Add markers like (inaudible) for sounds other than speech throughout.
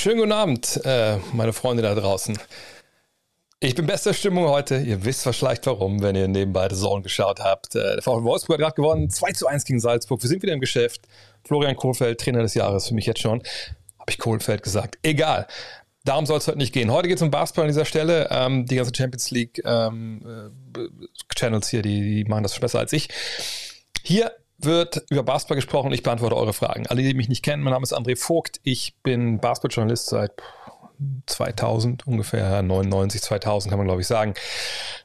Schönen guten Abend, äh, meine Freunde da draußen. Ich bin bester Stimmung heute. Ihr wisst vielleicht warum, wenn ihr nebenbei The Zone geschaut habt. Äh, der VfL Wolfsburg hat gerade gewonnen. 2 zu 1 gegen Salzburg. Wir sind wieder im Geschäft. Florian Kohlfeld, Trainer des Jahres für mich jetzt schon. Habe ich Kohlfeld gesagt. Egal. Darum soll es heute nicht gehen. Heute geht es um Basketball an dieser Stelle. Ähm, die ganzen Champions League ähm, äh, Channels hier, die, die machen das besser als ich. Hier wird über Basketball gesprochen. Ich beantworte eure Fragen. Alle, die mich nicht kennen, mein Name ist André Vogt. Ich bin Basketballjournalist seit 2000 ungefähr, 99, 2000 kann man glaube ich sagen.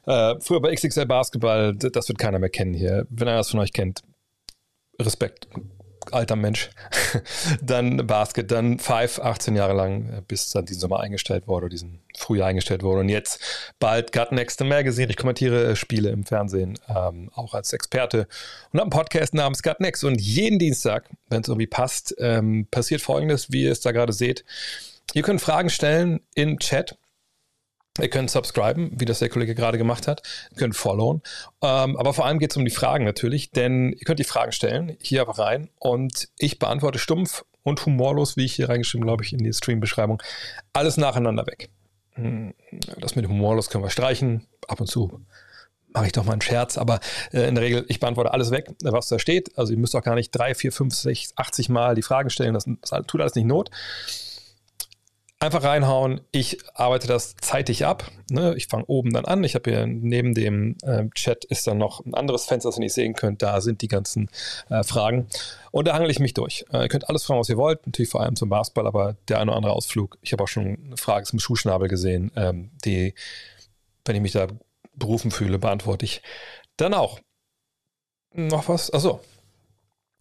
Äh, früher bei XXL Basketball, das wird keiner mehr kennen hier. Wenn einer das von euch kennt, Respekt alter Mensch. (laughs) dann Basket, dann Five, 18 Jahre lang, äh, bis dann diesen Sommer eingestellt wurde, diesen Frühjahr eingestellt wurde. Und jetzt bald Gut Next Magazine. Ich kommentiere äh, Spiele im Fernsehen, ähm, auch als Experte und habe einen Podcast namens Gut Next. Und jeden Dienstag, wenn es irgendwie passt, ähm, passiert folgendes, wie ihr es da gerade seht. Ihr könnt Fragen stellen im Chat Ihr könnt subscriben, wie das der Kollege gerade gemacht hat. Ihr könnt followen. Ähm, aber vor allem geht es um die Fragen natürlich, denn ihr könnt die Fragen stellen, hier aber rein. Und ich beantworte stumpf und humorlos, wie ich hier reingeschrieben, glaube ich, in die Stream-Beschreibung, alles nacheinander weg. Hm, das mit humorlos können wir streichen. Ab und zu mache ich doch mal einen Scherz, aber äh, in der Regel, ich beantworte alles weg, was da steht. Also ihr müsst auch gar nicht drei, vier, fünf, sechs, 80 Mal die Fragen stellen. Das, das tut alles nicht Not. Einfach reinhauen. Ich arbeite das zeitig ab. Ne? Ich fange oben dann an. Ich habe hier neben dem äh, Chat ist dann noch ein anderes Fenster, das ihr nicht sehen könnt. Da sind die ganzen äh, Fragen. Und da hangel ich mich durch. Äh, ihr könnt alles fragen, was ihr wollt. Natürlich vor allem zum Basketball, aber der eine oder andere Ausflug. Ich habe auch schon eine Frage zum Schuhschnabel gesehen, ähm, die, wenn ich mich da berufen fühle, beantworte ich dann auch. Noch was? Achso,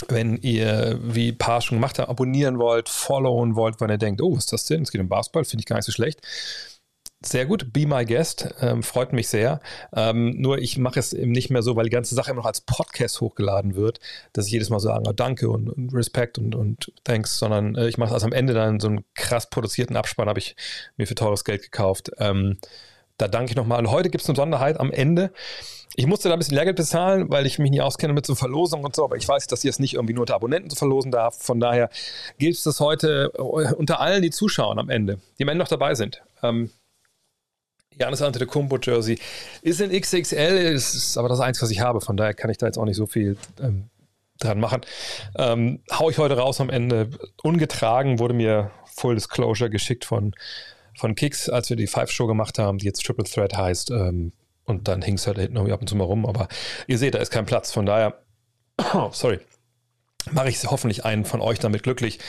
wenn ihr, wie paar schon gemacht haben, abonnieren wollt, followen wollt, wenn ihr denkt, oh, was ist das denn? Es geht um Basketball, finde ich gar nicht so schlecht. Sehr gut, be my guest, ähm, freut mich sehr. Ähm, nur ich mache es eben nicht mehr so, weil die ganze Sache immer noch als Podcast hochgeladen wird, dass ich jedes Mal sage, oh, danke und, und Respekt und, und thanks, sondern äh, ich mache es also am Ende dann so einen krass produzierten Abspann, habe ich mir für teures Geld gekauft. Ähm, da danke ich nochmal. Und heute gibt es eine Besonderheit am Ende. Ich musste da ein bisschen Lehrgeld bezahlen, weil ich mich nicht auskenne mit so Verlosungen und so, aber ich weiß, dass ihr es nicht irgendwie nur unter Abonnenten zu verlosen darf. Von daher gilt es das heute äh, unter allen, die zuschauen am Ende, die am Ende noch dabei sind. Ähm, Janis Antetokounmpo Jersey ist in XXL, ist aber das Einzige, was ich habe. Von daher kann ich da jetzt auch nicht so viel ähm, dran machen. Ähm, hau ich heute raus am Ende. Ungetragen wurde mir Full Disclosure geschickt von, von Kicks, als wir die Five-Show gemacht haben, die jetzt Triple Threat heißt. Ähm, und dann hing es halt hinten irgendwie ab und zu mal rum. Aber ihr seht, da ist kein Platz. Von daher, (coughs) sorry, mache ich hoffentlich einen von euch damit glücklich.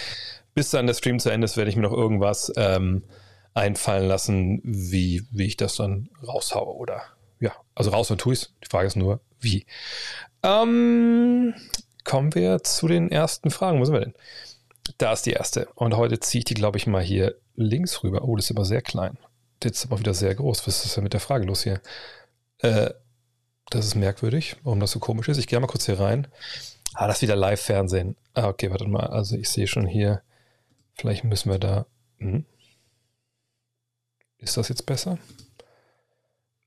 Bis dann der Stream zu Ende ist, werde ich mir noch irgendwas ähm, einfallen lassen, wie, wie ich das dann raushaue. Oder ja, also raus und tue ich Die Frage ist nur, wie. Ähm, kommen wir zu den ersten Fragen. Wo sind wir denn? Da ist die erste. Und heute ziehe ich die, glaube ich, mal hier links rüber. Oh, das ist aber sehr klein. Jetzt aber wieder sehr groß. Was ist denn mit der Frage los hier? Äh, das ist merkwürdig, warum das so komisch ist. Ich gehe mal kurz hier rein. Ah, das ist wieder Live-Fernsehen. Ah, okay, warte mal. Also ich sehe schon hier, vielleicht müssen wir da. Hm? Ist das jetzt besser?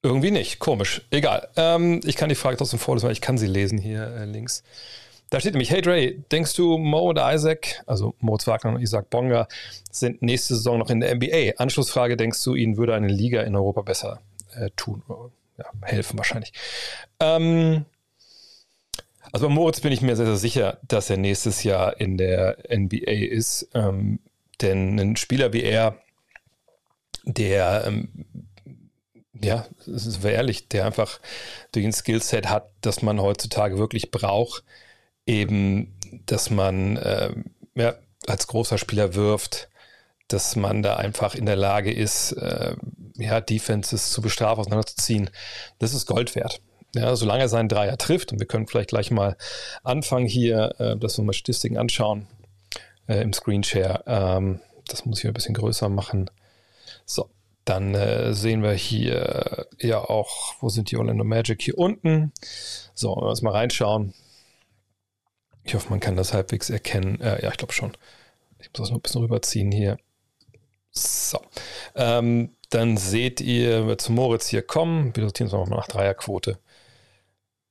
Irgendwie nicht. Komisch. Egal. Ähm, ich kann die Frage trotzdem vorlesen, weil ich kann sie lesen hier äh, links. Da steht nämlich, hey Dre, denkst du, Mo oder Isaac, also Moritz Wagner und Isaac Bonga, sind nächste Saison noch in der NBA? Anschlussfrage, denkst du, ihnen würde eine Liga in Europa besser äh, tun? ja, helfen wahrscheinlich. Ähm, also bei Moritz bin ich mir sehr, sehr sicher, dass er nächstes Jahr in der NBA ist. Ähm, denn ein Spieler wie er, der, ähm, ja, das ist ehrlich, der einfach durch ein Skillset hat, das man heutzutage wirklich braucht, eben, dass man äh, ja, als großer Spieler wirft, dass man da einfach in der Lage ist, äh, ja, Defenses zu bestrafen, auseinanderzuziehen. Das ist Gold wert. Ja, solange er seinen Dreier trifft, und wir können vielleicht gleich mal anfangen hier, äh, dass wir mal Statistiken anschauen äh, im Screenshare. Ähm, das muss ich ein bisschen größer machen. So, dann äh, sehen wir hier ja auch, wo sind die Orlando Magic? Hier unten. So, wenn wir uns mal reinschauen. Ich hoffe, man kann das halbwegs erkennen. Äh, ja, ich glaube schon. Ich muss das noch ein bisschen rüberziehen hier. So. Ähm, dann seht ihr, wir zu Moritz hier kommen. Wir sortieren es nochmal nach Dreierquote.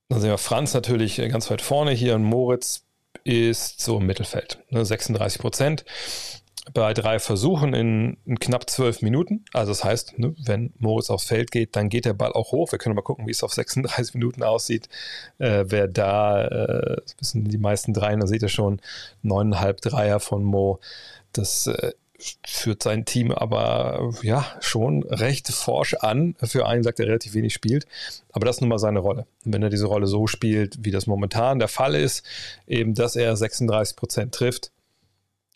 Dann sehen wir Franz natürlich ganz weit vorne hier und Moritz ist so im Mittelfeld. Ne, 36 Prozent. Bei drei Versuchen in, in, knapp zwölf Minuten. Also das heißt, ne, wenn Moritz aufs Feld geht, dann geht der Ball auch hoch. Wir können mal gucken, wie es auf (laughs) 36 Minuten aussieht. Äh, wer da, äh, das wissen die meisten Dreien, da seht ihr schon, neuneinhalb Dreier von Mo. Das äh, führt sein Team aber ja schon recht forsch an. Für einen sagt er relativ wenig spielt, aber das ist nun mal seine Rolle. Und wenn er diese Rolle so spielt, wie das momentan der Fall ist, eben dass er 36 Prozent trifft,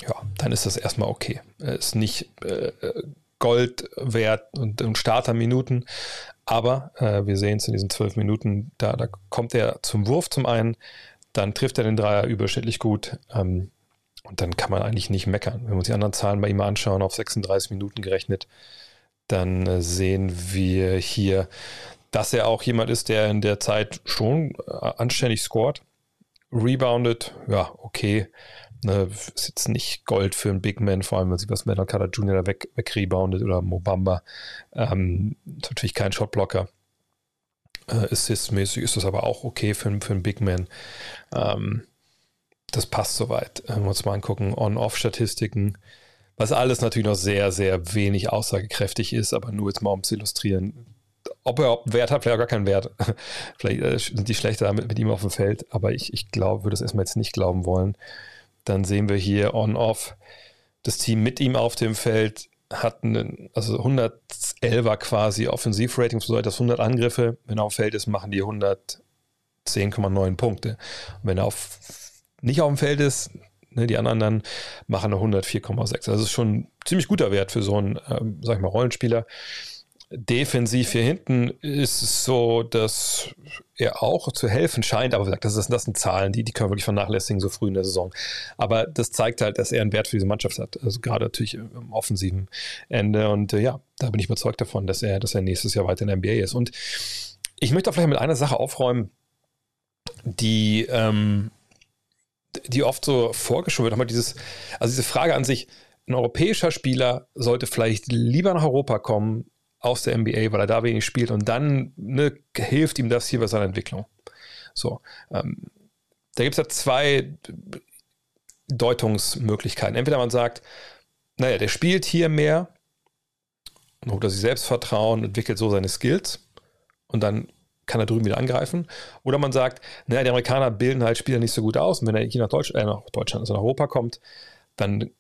ja, dann ist das erstmal okay. Er ist nicht äh, Gold wert und, und Starterminuten, aber äh, wir sehen es in diesen zwölf Minuten, da, da kommt er zum Wurf zum einen, dann trifft er den Dreier überschnittlich gut. Ähm, und dann kann man eigentlich nicht meckern. Wenn wir uns die anderen Zahlen bei ihm anschauen, auf 36 Minuten gerechnet, dann äh, sehen wir hier, dass er auch jemand ist, der in der Zeit schon äh, anständig scored. Rebounded, ja, okay. Ne, ist jetzt nicht Gold für einen Big Man, vor allem wenn sieht, was Metal Carter Jr. da weg, wegreboundet oder Mobamba. Ähm, natürlich kein Shotblocker. Äh, Assist-mäßig ist das aber auch okay für, für einen Big Man. Ähm, das passt soweit. Wenn wir uns mal angucken, On-Off-Statistiken, was alles natürlich noch sehr, sehr wenig aussagekräftig ist, aber nur jetzt mal um zu illustrieren, ob er einen Wert hat, vielleicht auch gar keinen Wert. (laughs) vielleicht äh, sind die schlechter damit mit ihm auf dem Feld, aber ich, ich glaube, würde es erstmal jetzt nicht glauben wollen. Dann sehen wir hier On-Off. Das Team mit ihm auf dem Feld hat einen, also 111er quasi Offensivrating, das bedeutet, dass 100 Angriffe, wenn er auf dem Feld ist, machen die 110,9 Punkte. Und wenn er auf nicht auf dem Feld ist, ne, die anderen dann machen eine 104,6. Also das ist schon ein ziemlich guter Wert für so einen, ähm, sag ich mal, Rollenspieler. Defensiv hier hinten ist es so, dass er auch zu helfen scheint, aber das, ist, das sind Zahlen, die, die können wir wirklich vernachlässigen so früh in der Saison. Aber das zeigt halt, dass er einen Wert für diese Mannschaft hat. Also gerade natürlich im offensiven Ende. Und äh, ja, da bin ich überzeugt davon, dass er, dass er nächstes Jahr weiter in der NBA ist. Und ich möchte auch vielleicht mit einer Sache aufräumen, die ähm, die oft so vorgeschoben wird, haben wir dieses, also diese Frage an sich, ein europäischer Spieler sollte vielleicht lieber nach Europa kommen aus der NBA, weil er da wenig spielt und dann ne, hilft ihm das hier bei seiner Entwicklung. So, ähm, da gibt es ja zwei Deutungsmöglichkeiten. Entweder man sagt, naja, der spielt hier mehr, holt er sich Selbstvertrauen, entwickelt so seine Skills und dann kann er drüben wieder angreifen. Oder man sagt, naja, die Amerikaner bilden halt Spieler nicht so gut aus. Und wenn er hier nach, Deutsch, äh, nach Deutschland, also nach Europa kommt, dann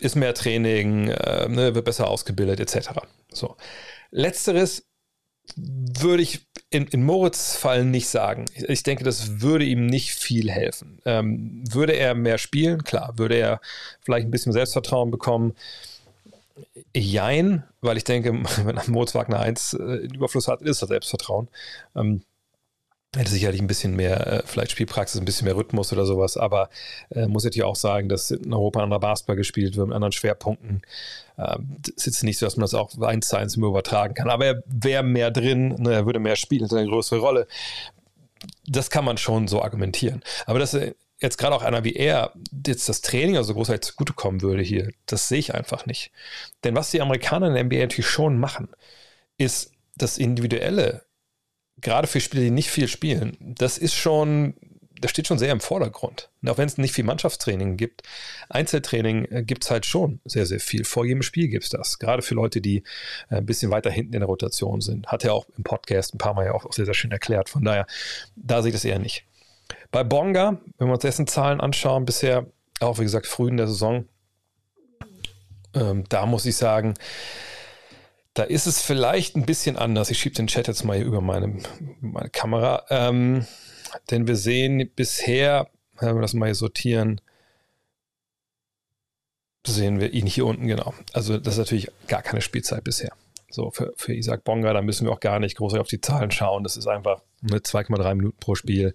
ist mehr Training, äh, ne, wird besser ausgebildet, etc. So. Letzteres würde ich in, in Moritz Fall nicht sagen. Ich, ich, denke, das würde ihm nicht viel helfen. Ähm, würde er mehr spielen? Klar. Würde er vielleicht ein bisschen Selbstvertrauen bekommen? Jein, weil ich denke, (laughs) wenn Moritz Wagner 1 äh, Überfluss hat, ist das Selbstvertrauen. Ähm, hätte sicherlich ein bisschen mehr, äh, vielleicht Spielpraxis, ein bisschen mehr Rhythmus oder sowas, aber äh, muss natürlich auch sagen, dass in Europa ein anderer Basketball gespielt wird mit anderen Schwerpunkten. Ähm, ist nicht so, dass man das auch eins zu eins übertragen kann, aber er wäre mehr drin, ne, er würde mehr spielen, hätte eine größere Rolle. Das kann man schon so argumentieren. Aber dass er jetzt gerade auch einer wie er jetzt das Training also großartig zugutekommen würde hier, das sehe ich einfach nicht. Denn was die Amerikaner in der NBA natürlich schon machen, ist das Individuelle, gerade für Spieler, die nicht viel spielen, das ist schon, das steht schon sehr im Vordergrund. Und auch wenn es nicht viel Mannschaftstraining gibt, Einzeltraining äh, gibt es halt schon sehr, sehr viel. Vor jedem Spiel gibt es das. Gerade für Leute, die äh, ein bisschen weiter hinten in der Rotation sind. Hat er auch im Podcast ein paar Mal ja auch sehr, sehr schön erklärt. Von daher, da sehe ich das eher nicht. Bei Bonga, wenn wir uns dessen Zahlen anschauen, bisher auch wie gesagt früh in der Saison, ähm, da muss ich sagen, da ist es vielleicht ein bisschen anders. Ich schiebe den Chat jetzt mal hier über meine, meine Kamera. Ähm, denn wir sehen bisher, wenn wir das mal hier sortieren, sehen wir ihn hier unten genau. Also das ist natürlich gar keine Spielzeit bisher. So für, für Isaac Bonga, da müssen wir auch gar nicht groß auf die Zahlen schauen. Das ist einfach mit 2,3 Minuten pro Spiel.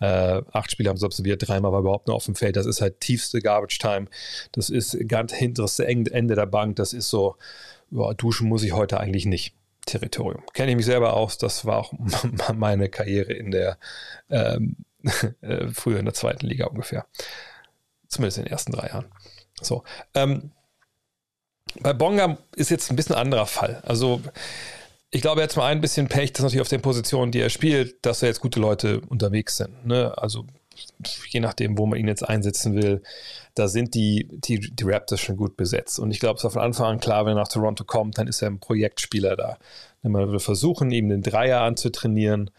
Äh, acht Spiele haben sie absolviert, dreimal war überhaupt nur auf dem Feld. Das ist halt tiefste Garbage Time. Das ist ganz hinterste Ende der Bank. Das ist so, ja, duschen muss ich heute eigentlich nicht. Territorium. Kenne ich mich selber aus. Das war auch (laughs) meine Karriere in der ähm, (laughs) äh, früher in der zweiten Liga ungefähr. Zumindest in den ersten drei Jahren. So. Ähm, bei Bonga ist jetzt ein bisschen ein anderer Fall. Also ich glaube, jetzt mal ein bisschen Pech, dass natürlich auf den Positionen, die er spielt, dass da jetzt gute Leute unterwegs sind. Ne? Also je nachdem, wo man ihn jetzt einsetzen will, da sind die, die, die Raptors schon gut besetzt. Und ich glaube, es war von Anfang an klar, wenn er nach Toronto kommt, dann ist er ein Projektspieler da. Man will versuchen, ihm den Dreier anzutrainieren.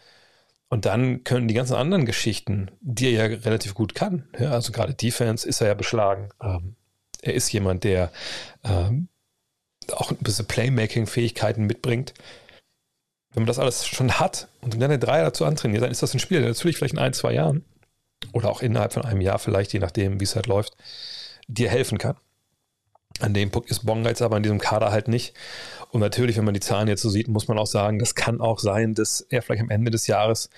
Und dann können die ganzen anderen Geschichten, die er ja relativ gut kann, ja, also gerade Defense ist er ja beschlagen. Ähm, er ist jemand, der ähm, auch ein bisschen Playmaking-Fähigkeiten mitbringt. Wenn man das alles schon hat und dann der Dreier dazu antrainiert, dann ist das ein Spiel, der natürlich vielleicht in ein, zwei Jahren oder auch innerhalb von einem Jahr vielleicht, je nachdem, wie es halt läuft, dir helfen kann. An dem Punkt ist Bonga jetzt aber in diesem Kader halt nicht. Und natürlich, wenn man die Zahlen jetzt so sieht, muss man auch sagen, das kann auch sein, dass er vielleicht am Ende des Jahres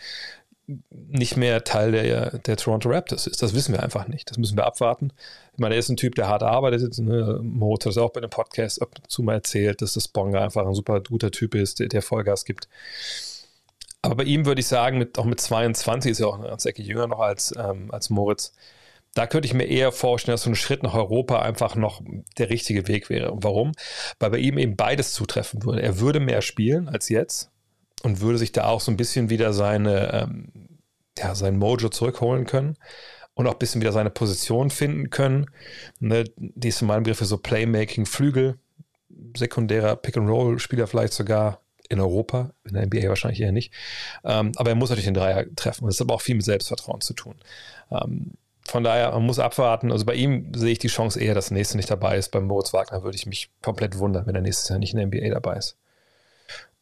nicht mehr Teil der, der Toronto Raptors ist. Das wissen wir einfach nicht. Das müssen wir abwarten. Ich meine, er ist ein Typ, der hart arbeitet. Ne? Moritz hat es auch bei einem Podcast ab und zu mal erzählt, dass das Bonga einfach ein super guter Typ ist, der, der Vollgas gibt. Aber bei ihm würde ich sagen, mit, auch mit 22 ist er auch eine ganze Ecke jünger noch als, ähm, als Moritz. Da könnte ich mir eher vorstellen, dass so ein Schritt nach Europa einfach noch der richtige Weg wäre. Und warum? Weil bei ihm eben beides zutreffen würde. Er würde mehr spielen als jetzt und würde sich da auch so ein bisschen wieder seine, ähm, ja, sein Mojo zurückholen können und auch ein bisschen wieder seine Position finden können. Ne, die ist in meinem Begriff so Playmaking, Flügel, sekundärer Pick-and-Roll-Spieler vielleicht sogar in Europa, in der NBA wahrscheinlich eher nicht. Ähm, aber er muss natürlich den Dreier treffen. Das hat aber auch viel mit Selbstvertrauen zu tun. Ähm, von daher, man muss abwarten. Also bei ihm sehe ich die Chance eher, dass der nächste nicht dabei ist. Beim Moritz Wagner würde ich mich komplett wundern, wenn er nächstes Jahr nicht in der NBA dabei ist.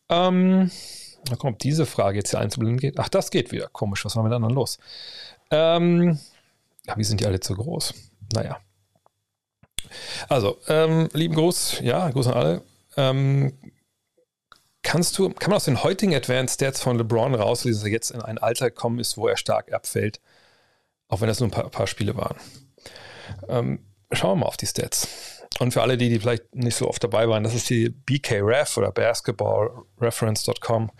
Ähm, gucken, ob diese Frage jetzt hier einzublenden geht. Ach, das geht wieder. Komisch, was war mit anderen los? Ähm, ja, wie sind die alle zu groß? Naja. Also, ähm, lieben Gruß, ja, Gruß an alle. Ähm, kannst du, kann man aus den heutigen Advanced Stats von LeBron rauslesen, dass er jetzt in ein Alter gekommen ist, wo er stark abfällt? Auch wenn das nur ein paar, paar Spiele waren. Ähm, schauen wir mal auf die Stats. Und für alle, die, die vielleicht nicht so oft dabei waren, das ist die BKRef oder basketballreference.com.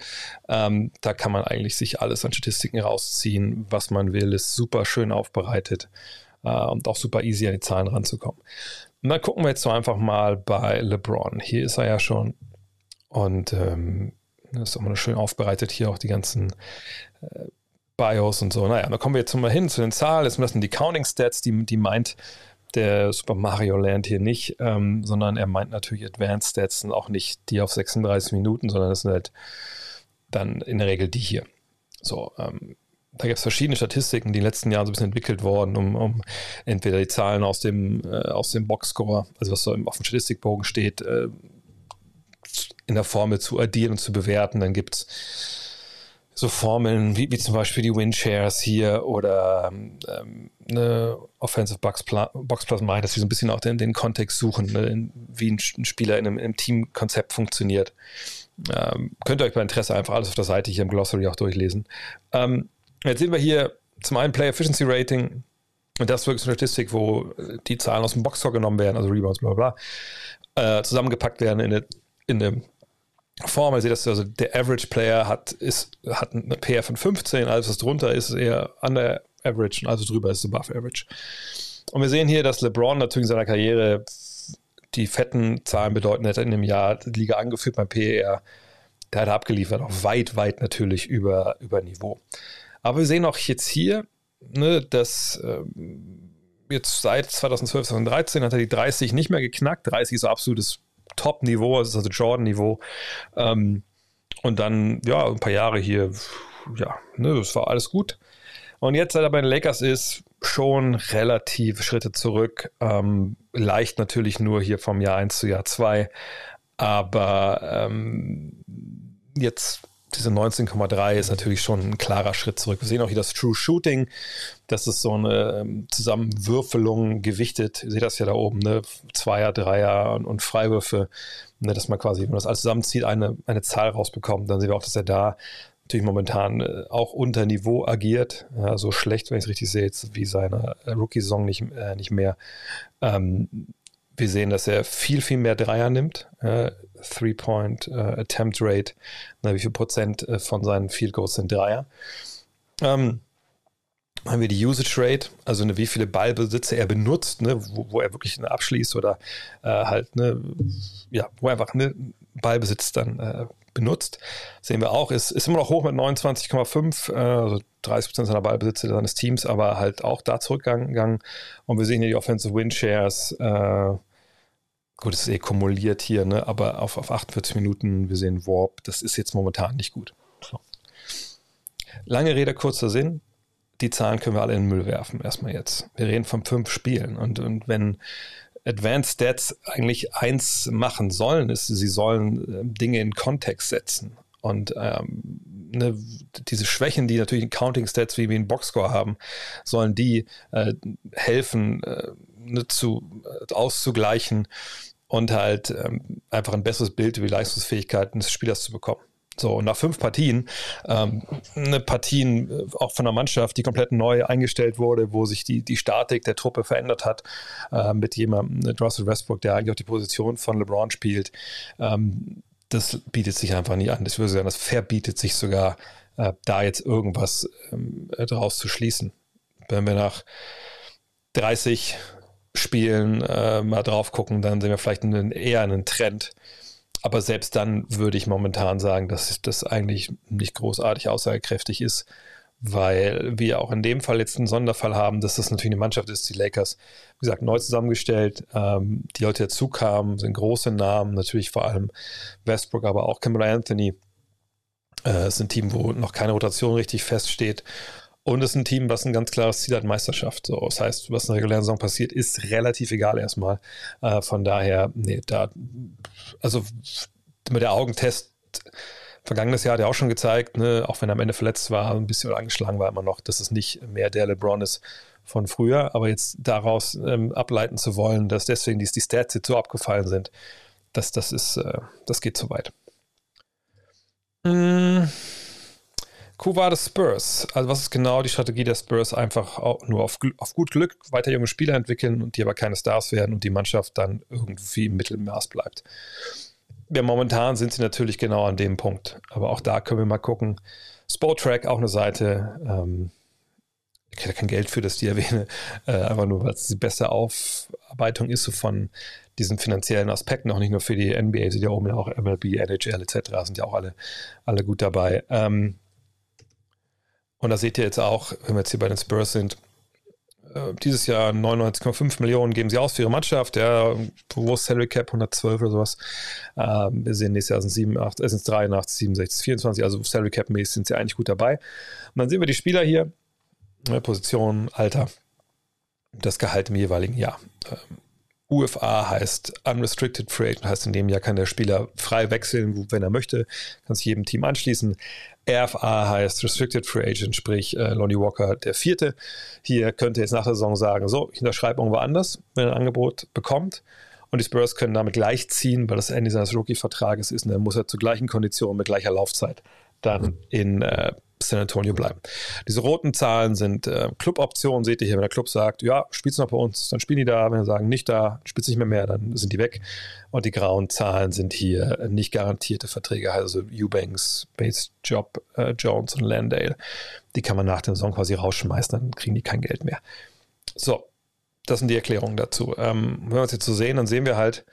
Ähm, da kann man eigentlich sich alles an Statistiken rausziehen, was man will. Ist super schön aufbereitet äh, und auch super easy an die Zahlen ranzukommen. Und dann gucken wir jetzt so einfach mal bei LeBron. Hier ist er ja schon und ähm, das ist auch mal schön aufbereitet. Hier auch die ganzen äh, BIOS und so. Naja, da kommen wir jetzt mal hin zu den Zahlen. Jetzt sind die Counting Stats, die, die meint der Super Mario Land hier nicht, ähm, sondern er meint natürlich Advanced Stats und auch nicht die auf 36 Minuten, sondern das sind halt dann in der Regel die hier. So, ähm, da gibt es verschiedene Statistiken, die in den letzten Jahren so ein bisschen entwickelt worden, um, um entweder die Zahlen aus dem, äh, aus dem Boxscore, also was so auf dem Statistikbogen steht, äh, in der Formel zu addieren und zu bewerten. Dann gibt es so Formeln wie, wie zum Beispiel die Winshares hier oder ähm, eine Offensive Box, Box Plus Minus, die so ein bisschen auch den, den Kontext suchen, ne, wie ein, ein, Spieler in einem, in einem Teamkonzept funktioniert. Ähm, könnt ihr euch bei Interesse einfach alles auf der Seite hier im Glossary auch durchlesen. Ähm, jetzt sehen wir hier zum einen Play Efficiency Rating, und das ist wirklich eine Statistik, wo die Zahlen aus dem Boxscore genommen werden, also Rebounds, bla bla bla, äh, zusammengepackt werden in eine, in eine Form. Also, dass also der Average Player hat, ist, hat eine PR von 15, alles was drunter ist, ist eher under average und alles drüber ist above average. Und wir sehen hier, dass LeBron natürlich in seiner Karriere die fetten Zahlen bedeuten hätte in dem Jahr die Liga angeführt beim PER. Der hat abgeliefert, auch weit, weit natürlich über, über Niveau. Aber wir sehen auch jetzt hier, ne, dass ähm, jetzt seit 2012, 2013 hat er die 30 nicht mehr geknackt. 30 ist so absolutes Top-Niveau, also Jordan-Niveau. Ähm, und dann, ja, ein paar Jahre hier, ja, ne, das war alles gut. Und jetzt, seit er bei den Lakers ist, schon relativ Schritte zurück. Ähm, leicht natürlich nur hier vom Jahr 1 zu Jahr 2. Aber ähm, jetzt diese 19,3 ist natürlich schon ein klarer Schritt zurück. Wir sehen auch hier das True Shooting. Das ist so eine ähm, Zusammenwürfelung gewichtet. Ihr seht das ja da oben, ne? Zweier, Dreier und, und Freiwürfe. Ne? Dass man quasi, wenn man das alles zusammenzieht, eine, eine Zahl rausbekommt. Dann sehen wir auch, dass er da natürlich momentan äh, auch unter Niveau agiert. Ja, so schlecht, wenn ich es richtig sehe, jetzt wie seine Rookie-Saison nicht, äh, nicht mehr. Ähm, wir sehen, dass er viel, viel mehr Dreier nimmt. Äh, Three-Point äh, na, wie viel Prozent äh, von seinen Field Goals sind Dreier. Ähm, haben wir die Usage Rate, also ne, wie viele Ballbesitze er benutzt, ne, wo, wo er wirklich ne, abschließt oder äh, halt, ne, ja, wo er einfach ne, Ballbesitz dann äh, benutzt. Sehen wir auch, ist, ist immer noch hoch mit 29,5, äh, also 30 Prozent seiner Ballbesitze seines Teams, aber halt auch da zurückgegangen. Und wir sehen hier die Offensive Win Shares. Äh, gut, es ist eh kumuliert hier, ne? aber auf, auf 48 Minuten, wir sehen Warp, das ist jetzt momentan nicht gut. So. Lange Rede, kurzer Sinn. Die Zahlen können wir alle in den Müll werfen, erstmal jetzt. Wir reden von fünf Spielen. Und, und wenn Advanced Stats eigentlich eins machen sollen, ist, sie sollen äh, Dinge in Kontext setzen. Und ähm, ne, diese Schwächen, die natürlich in Counting Stats wie wir in Boxscore haben, sollen die äh, helfen, äh, ne, zu, äh, auszugleichen und halt ähm, einfach ein besseres Bild über die Leistungsfähigkeiten des Spielers zu bekommen. So, und nach fünf Partien, ähm, Partien äh, auch von der Mannschaft, die komplett neu eingestellt wurde, wo sich die, die Statik der Truppe verändert hat, äh, mit jemandem, Russell Westbrook, der eigentlich auch die Position von LeBron spielt, ähm, das bietet sich einfach nicht an. Ich würde sagen, das verbietet sich sogar, äh, da jetzt irgendwas ähm, draus zu schließen. Wenn wir nach 30 Spielen äh, mal drauf gucken, dann sehen wir vielleicht einen, eher einen Trend aber selbst dann würde ich momentan sagen, dass das eigentlich nicht großartig aussagekräftig ist, weil wir auch in dem Fall jetzt einen Sonderfall haben, dass das natürlich eine Mannschaft ist, die Lakers, wie gesagt, neu zusammengestellt. Ähm, die Leute dazu kamen, sind große Namen, natürlich vor allem Westbrook, aber auch Cameron Anthony. Äh, es ist ein Team, wo noch keine Rotation richtig feststeht. Und es ist ein Team, was ein ganz klares Ziel hat, Meisterschaft. So, das heißt, was in der regulären Saison passiert, ist relativ egal erstmal. Äh, von daher, nee, da, also mit der Augentest, vergangenes Jahr hat er auch schon gezeigt, ne, auch wenn er am Ende verletzt war, ein bisschen angeschlagen war immer noch, dass es nicht mehr der LeBron ist von früher. Aber jetzt daraus ähm, ableiten zu wollen, dass deswegen die, die Stats jetzt so abgefallen sind, das, das ist, äh, das geht zu weit. Mmh. Kuh des Spurs. Also was ist genau die Strategie der Spurs? Einfach nur auf, auf gut Glück weiter junge Spieler entwickeln und die aber keine Stars werden und die Mannschaft dann irgendwie im Mittelmaß bleibt. Ja, momentan sind sie natürlich genau an dem Punkt. Aber auch da können wir mal gucken. Sportrack, auch eine Seite. Ähm, ich kriege kein Geld für, dass die erwähne. (laughs) Äh, einfach nur, weil es die beste Aufarbeitung ist so von diesen finanziellen Aspekten, auch nicht nur für die NBA, sind ja oben auch MLB, NHL etc. sind ja auch alle, alle gut dabei. Ähm, und da seht ihr jetzt auch, wenn wir jetzt hier bei den Spurs sind, äh, dieses Jahr 99,5 Millionen geben sie aus für ihre Mannschaft, ja, ist Salary Cap 112 oder sowas. Ähm, wir sehen nächstes Jahr sind 87, äh, sind 83, 67, 24, also Salary Cap mäßig sind sie eigentlich gut dabei. Und dann sehen wir die Spieler hier, ne, Position, Alter, das Gehalt im jeweiligen Jahr. Ähm, UFA heißt Unrestricted Free Agent, heißt in dem Jahr kann der Spieler frei wechseln, wenn er möchte, kann sich jedem Team anschließen. RFA heißt Restricted Free Agent, sprich äh, Lonnie Walker der Vierte. Hier könnte jetzt nach der Saison sagen, so, ich unterschreibe irgendwo anders, wenn er ein Angebot bekommt. Und die Spurs können damit gleichziehen, weil das Ende seines Rookie-Vertrages ist und dann muss er zu gleichen Konditionen mit gleicher Laufzeit dann in äh, San Antonio bleiben. Diese roten Zahlen sind äh, Club-Optionen, seht ihr hier, wenn der Club sagt, ja, spielst du noch bei uns, dann spielen die da, wenn sie sagen, nicht da, spielst nicht mehr mehr, dann sind die weg. Und die grauen Zahlen sind hier nicht garantierte Verträge, also Eubanks, Bates, Job, äh, Jones und Landale. Die kann man nach der Saison quasi rausschmeißen, dann kriegen die kein Geld mehr. So, das sind die Erklärungen dazu. Ähm, wenn wir uns jetzt so sehen, dann sehen wir halt,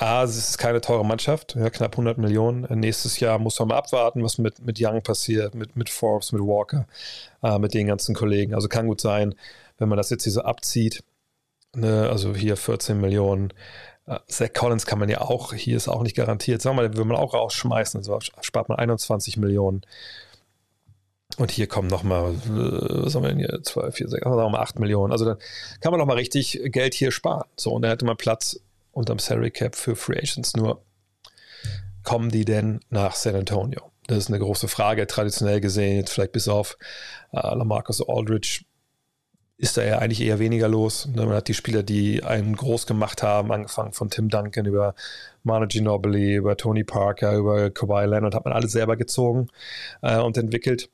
A, es ist keine teure Mannschaft, ja, knapp 100 Millionen. Nächstes Jahr muss man mal abwarten, was mit, mit Young passiert, mit, mit Forbes, mit Walker, äh, mit den ganzen Kollegen. Also kann gut sein, wenn man das jetzt hier so abzieht, ne, also hier 14 Millionen. Äh, Zach Collins kann man ja auch, hier ist auch nicht garantiert. Sagen wir mal, will man auch rausschmeißen, also spart man 21 Millionen. Und hier kommen nochmal, äh, was haben wir denn hier? 12, 4, 6, sagen wir mal 8 Millionen. Also dann kann man nochmal richtig Geld hier sparen. So, und da hätte man Platz unterm Salary Cap für Free Agents. Nur kommen die denn nach San Antonio? Das ist eine große Frage, traditionell gesehen, jetzt vielleicht bis auf äh, Lamarcus Aldridge ist da ja eigentlich eher weniger los. Ne, man hat die Spieler, die einen groß gemacht haben, angefangen von Tim Duncan über Manu Ginobili, über Tony Parker, über Kawhi Leonard, hat man alles selber gezogen äh, und entwickelt.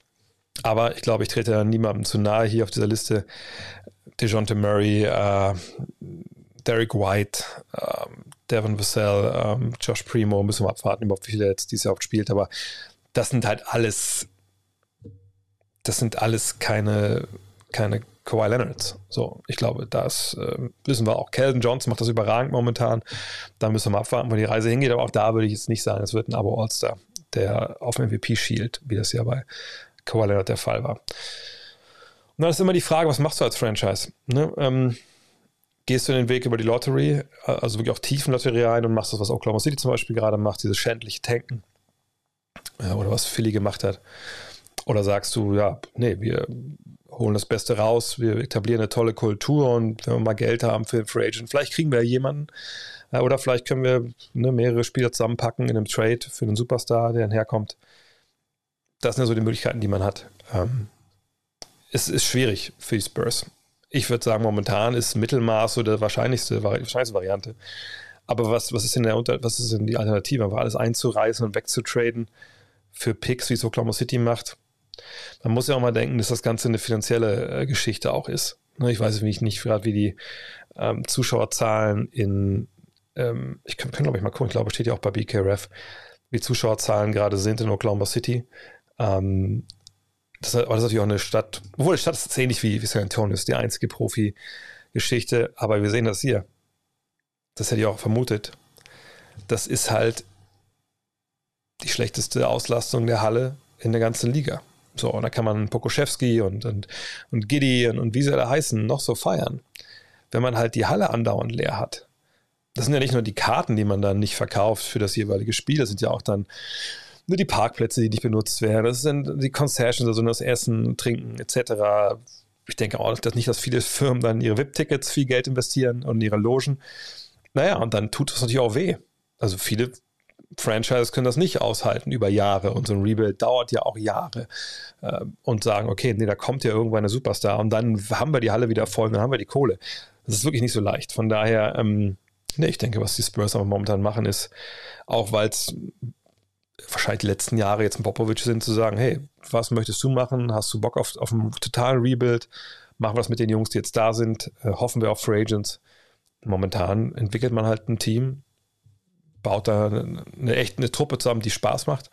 Aber ich glaube, ich trete niemandem zu nahe hier auf dieser Liste. DeJounte Murray, äh, Derek White, ähm, Devin Vassell, ähm, Josh Primo, müssen wir abwarten, überhaupt wie viel er jetzt dieses Jahr oft spielt, aber das sind halt alles, das sind alles keine, keine Kawhi Leonards. So, ich glaube, das äh, wissen wir auch. Calvin Johnson macht das überragend momentan. Da müssen wir mal abwarten, wo die Reise hingeht, aber auch da würde ich jetzt nicht sagen, es wird ein Abo All-Star. der auf MVP schielt, wie das ja bei Kawhi Leonard der Fall war. Und dann ist immer die Frage, was machst du als Franchise? Ne? Ähm, gehst du den Weg über die Lottery, also wirklich auch tiefen Lottery rein und machst das, was Oklahoma City zum Beispiel gerade macht, dieses schändliche Tanken äh, oder was Philly gemacht hat? Oder sagst du, ja, nee, wir holen das Beste raus, wir etablieren eine tolle Kultur und wenn wir mal Geld haben für den Free Agent, vielleicht kriegen wir ja jemanden äh, oder vielleicht können wir ne, mehrere Spieler zusammenpacken in einem Trade für einen Superstar, der dann herkommt. Das sind ja so die Möglichkeiten, die man hat. Ähm, es ist schwierig für die Spurs. Ich würde sagen, momentan ist Mittelmaß so der wahrscheinlichste, wahrscheinlichste Variante. Aber was, was, ist denn der was ist denn die Alternative? Einfach alles einzureißen und wegzutraden für Picks, wie es Oklahoma City macht. Man muss ja auch mal denken, dass das Ganze eine finanzielle äh, Geschichte auch ist. Ne, ich weiß nicht, nicht gerade, wie die ähm, Zuschauerzahlen in, ähm, ich kann, kann glaube ich mal gucken, ich glaube, steht ja auch bei BKRF, wie Zuschauerzahlen gerade sind in Oklahoma City. Ähm, das, ist natürlich auch eine Stadt, obwohl die Stadt ist ähnlich wie, wie San Antonio, ist die einzige Profi-Geschichte, aber wir sehen das hier. Das hätte ich auch vermutet. Das ist halt die schlechteste Auslastung der Halle in der ganzen Liga. So, und da kann man Pokoschewski und, und, und Giddy und, und wie sie alle heißen, noch so feiern. Wenn man halt die Halle andauernd leer hat. Das sind ja nicht nur die Karten, die man dann nicht verkauft für das jeweilige Spiel, das sind ja auch dann nur die Parkplätze, die nicht benutzt werden. Das sind die Concessions, also das Essen, Trinken etc. Ich denke auch dass nicht, dass viele Firmen dann ihre VIP-Tickets viel Geld investieren und ihre Logen. Naja, und dann tut es natürlich auch weh. Also viele Franchises können das nicht aushalten über Jahre und so ein Rebuild dauert ja auch Jahre äh, und sagen, okay, nee, da kommt ja irgendwann eine Superstar und dann haben wir die Halle wieder voll dann haben wir die Kohle. Das ist wirklich nicht so leicht. Von daher, ähm, nee, ich denke, was die Spurs aber momentan machen, ist, auch weil es wahrscheinlich die letzten Jahre jetzt ein Popovic sind, zu sagen, hey, was möchtest du machen? Hast du Bock auf, auf einen totalen Rebuild? Machen wir das mit den Jungs, die jetzt da sind? Äh, hoffen wir auf Free Agents? Momentan entwickelt man halt ein Team, baut da eine, eine echt eine Truppe zusammen, die Spaß macht,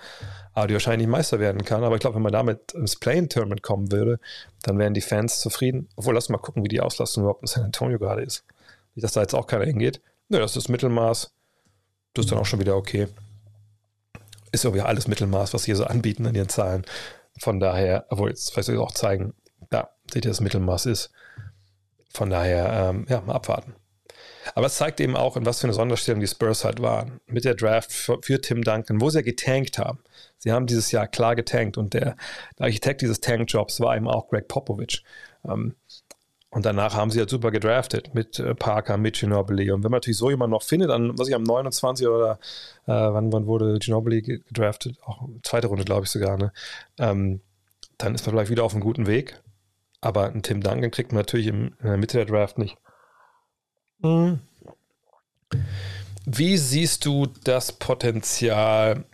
aber die wahrscheinlich Meister werden kann. Aber ich glaube, wenn man damit ins Play-In-Tournament kommen würde, dann wären die Fans zufrieden. Obwohl, lass mal gucken, wie die Auslastung überhaupt in San Antonio gerade ist. Nicht, dass da jetzt auch keiner hingeht. Nö, das ist Mittelmaß. Das ist dann auch schon wieder okay. Ist irgendwie alles Mittelmaß, was sie hier so anbieten an ihren Zahlen. Von daher, obwohl jetzt vielleicht ich auch zeigen, da seht ihr, das Mittelmaß ist. Von daher, ähm, ja, mal abwarten. Aber es zeigt eben auch, in was für eine Sonderstellung die Spurs halt waren. Mit der Draft für, für Tim Duncan, wo sie ja getankt haben. Sie haben dieses Jahr klar getankt und der, der Architekt dieses Tankjobs war eben auch Greg Popovich. Ähm, und danach haben sie halt super gedraftet mit äh, Parker, mit Ginobili. Und wenn man natürlich so jemanden noch findet, dann, was ich am 29 oder äh, wann, wann wurde Ginobili gedraftet? Auch zweite Runde, glaube ich sogar, ne? Ähm, dann ist man vielleicht wieder auf einem guten Weg. Aber einen Tim Duncan kriegt man natürlich im, in der Mitte der Draft nicht. Mhm. Wie siehst du das Potenzial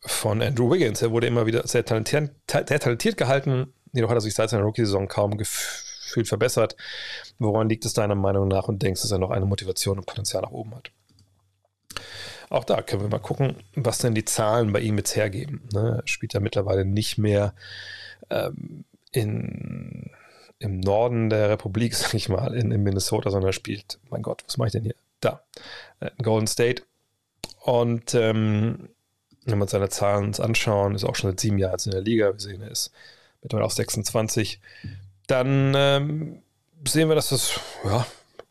von Andrew Wiggins? Er wurde immer wieder sehr talentiert, sehr talentiert gehalten, jedoch hat er sich seit seiner Rookie-Saison kaum gefühlt verbessert. Woran liegt es deiner Meinung nach und denkst, dass er noch eine Motivation und Potenzial nach oben hat? Auch da können wir mal gucken, was denn die Zahlen bei ihm jetzt hergeben. Ne? Er spielt ja mittlerweile nicht mehr ähm, in im Norden der Republik, (laughs) sag ich mal, in, in Minnesota, sondern er spielt, mein Gott, was mache ich denn hier? Da, in äh, Golden State. Und ähm, wenn wir uns seine Zahlen uns anschauen, ist auch schon seit sieben Jahren in der Liga, wir sehen, er ist mittlerweile auch 26, dann ähm, sehen wir, dass das, ja,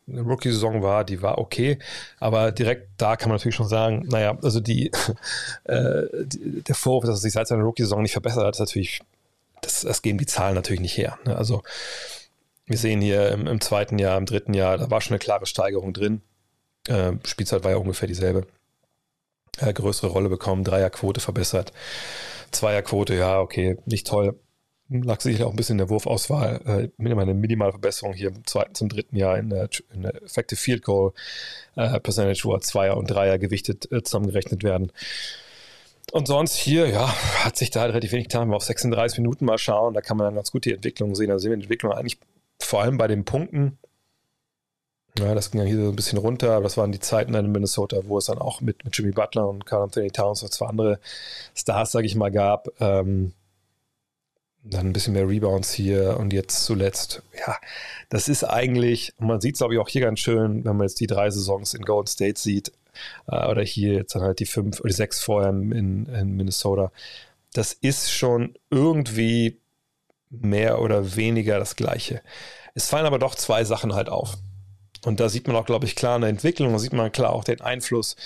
eine Rookie-Saison war, die war okay, aber direkt da kann man natürlich schon sagen, naja, also die, (laughs) äh, die der Vorwurf, dass er sich seit seiner Rookie-Saison nicht verbessert hat, ist natürlich das, das geben die Zahlen natürlich nicht her. Ne? Also wir sehen hier im, im, zweiten Jahr, im dritten Jahr, da war schon eine klare Steigerung drin. Äh, Spielzeit war ja ungefähr dieselbe. Äh, größere Rolle bekommen, Dreierquote verbessert. Zweierquote, ja, okay, nicht toll. Lag sicherlich auch ein bisschen in der Wurfauswahl. Äh, eine minimale Verbesserung hier im zweiten zum dritten Jahr in der, in der Effective Field Goal äh, Percentage, wo Zweier und Dreier gewichtet äh, zusammengerechnet werden. Und sonst hier, ja, hat sich da halt relativ wenig getan. Wir auf 36 Minuten mal schauen, da kann man dann ganz gut die Entwicklung sehen. Da sehen wir die Entwicklung eigentlich vor allem bei den Punkten. Ja, das ging ja hier so ein bisschen runter, aber das waren die Zeiten in Minnesota, wo es dann auch mit, mit Jimmy Butler und Carl Anthony Towns und zwei andere Stars, sage ich mal, gab. Ähm, dann ein bisschen mehr Rebounds hier und jetzt zuletzt, ja, das ist eigentlich, man sieht es glaube ich auch hier ganz schön, wenn man jetzt die drei Saisons in Golden State sieht, Äh, oder hier jetzt dann halt die fünf oder die sechs vorher in, in Minnesota. Das ist schon irgendwie mehr oder weniger das Gleiche. Es fallen aber doch zwei Sachen halt auf. Und da sieht man auch, glaube ich, klar eine Entwicklung, da sieht man klar auch den Einfluss,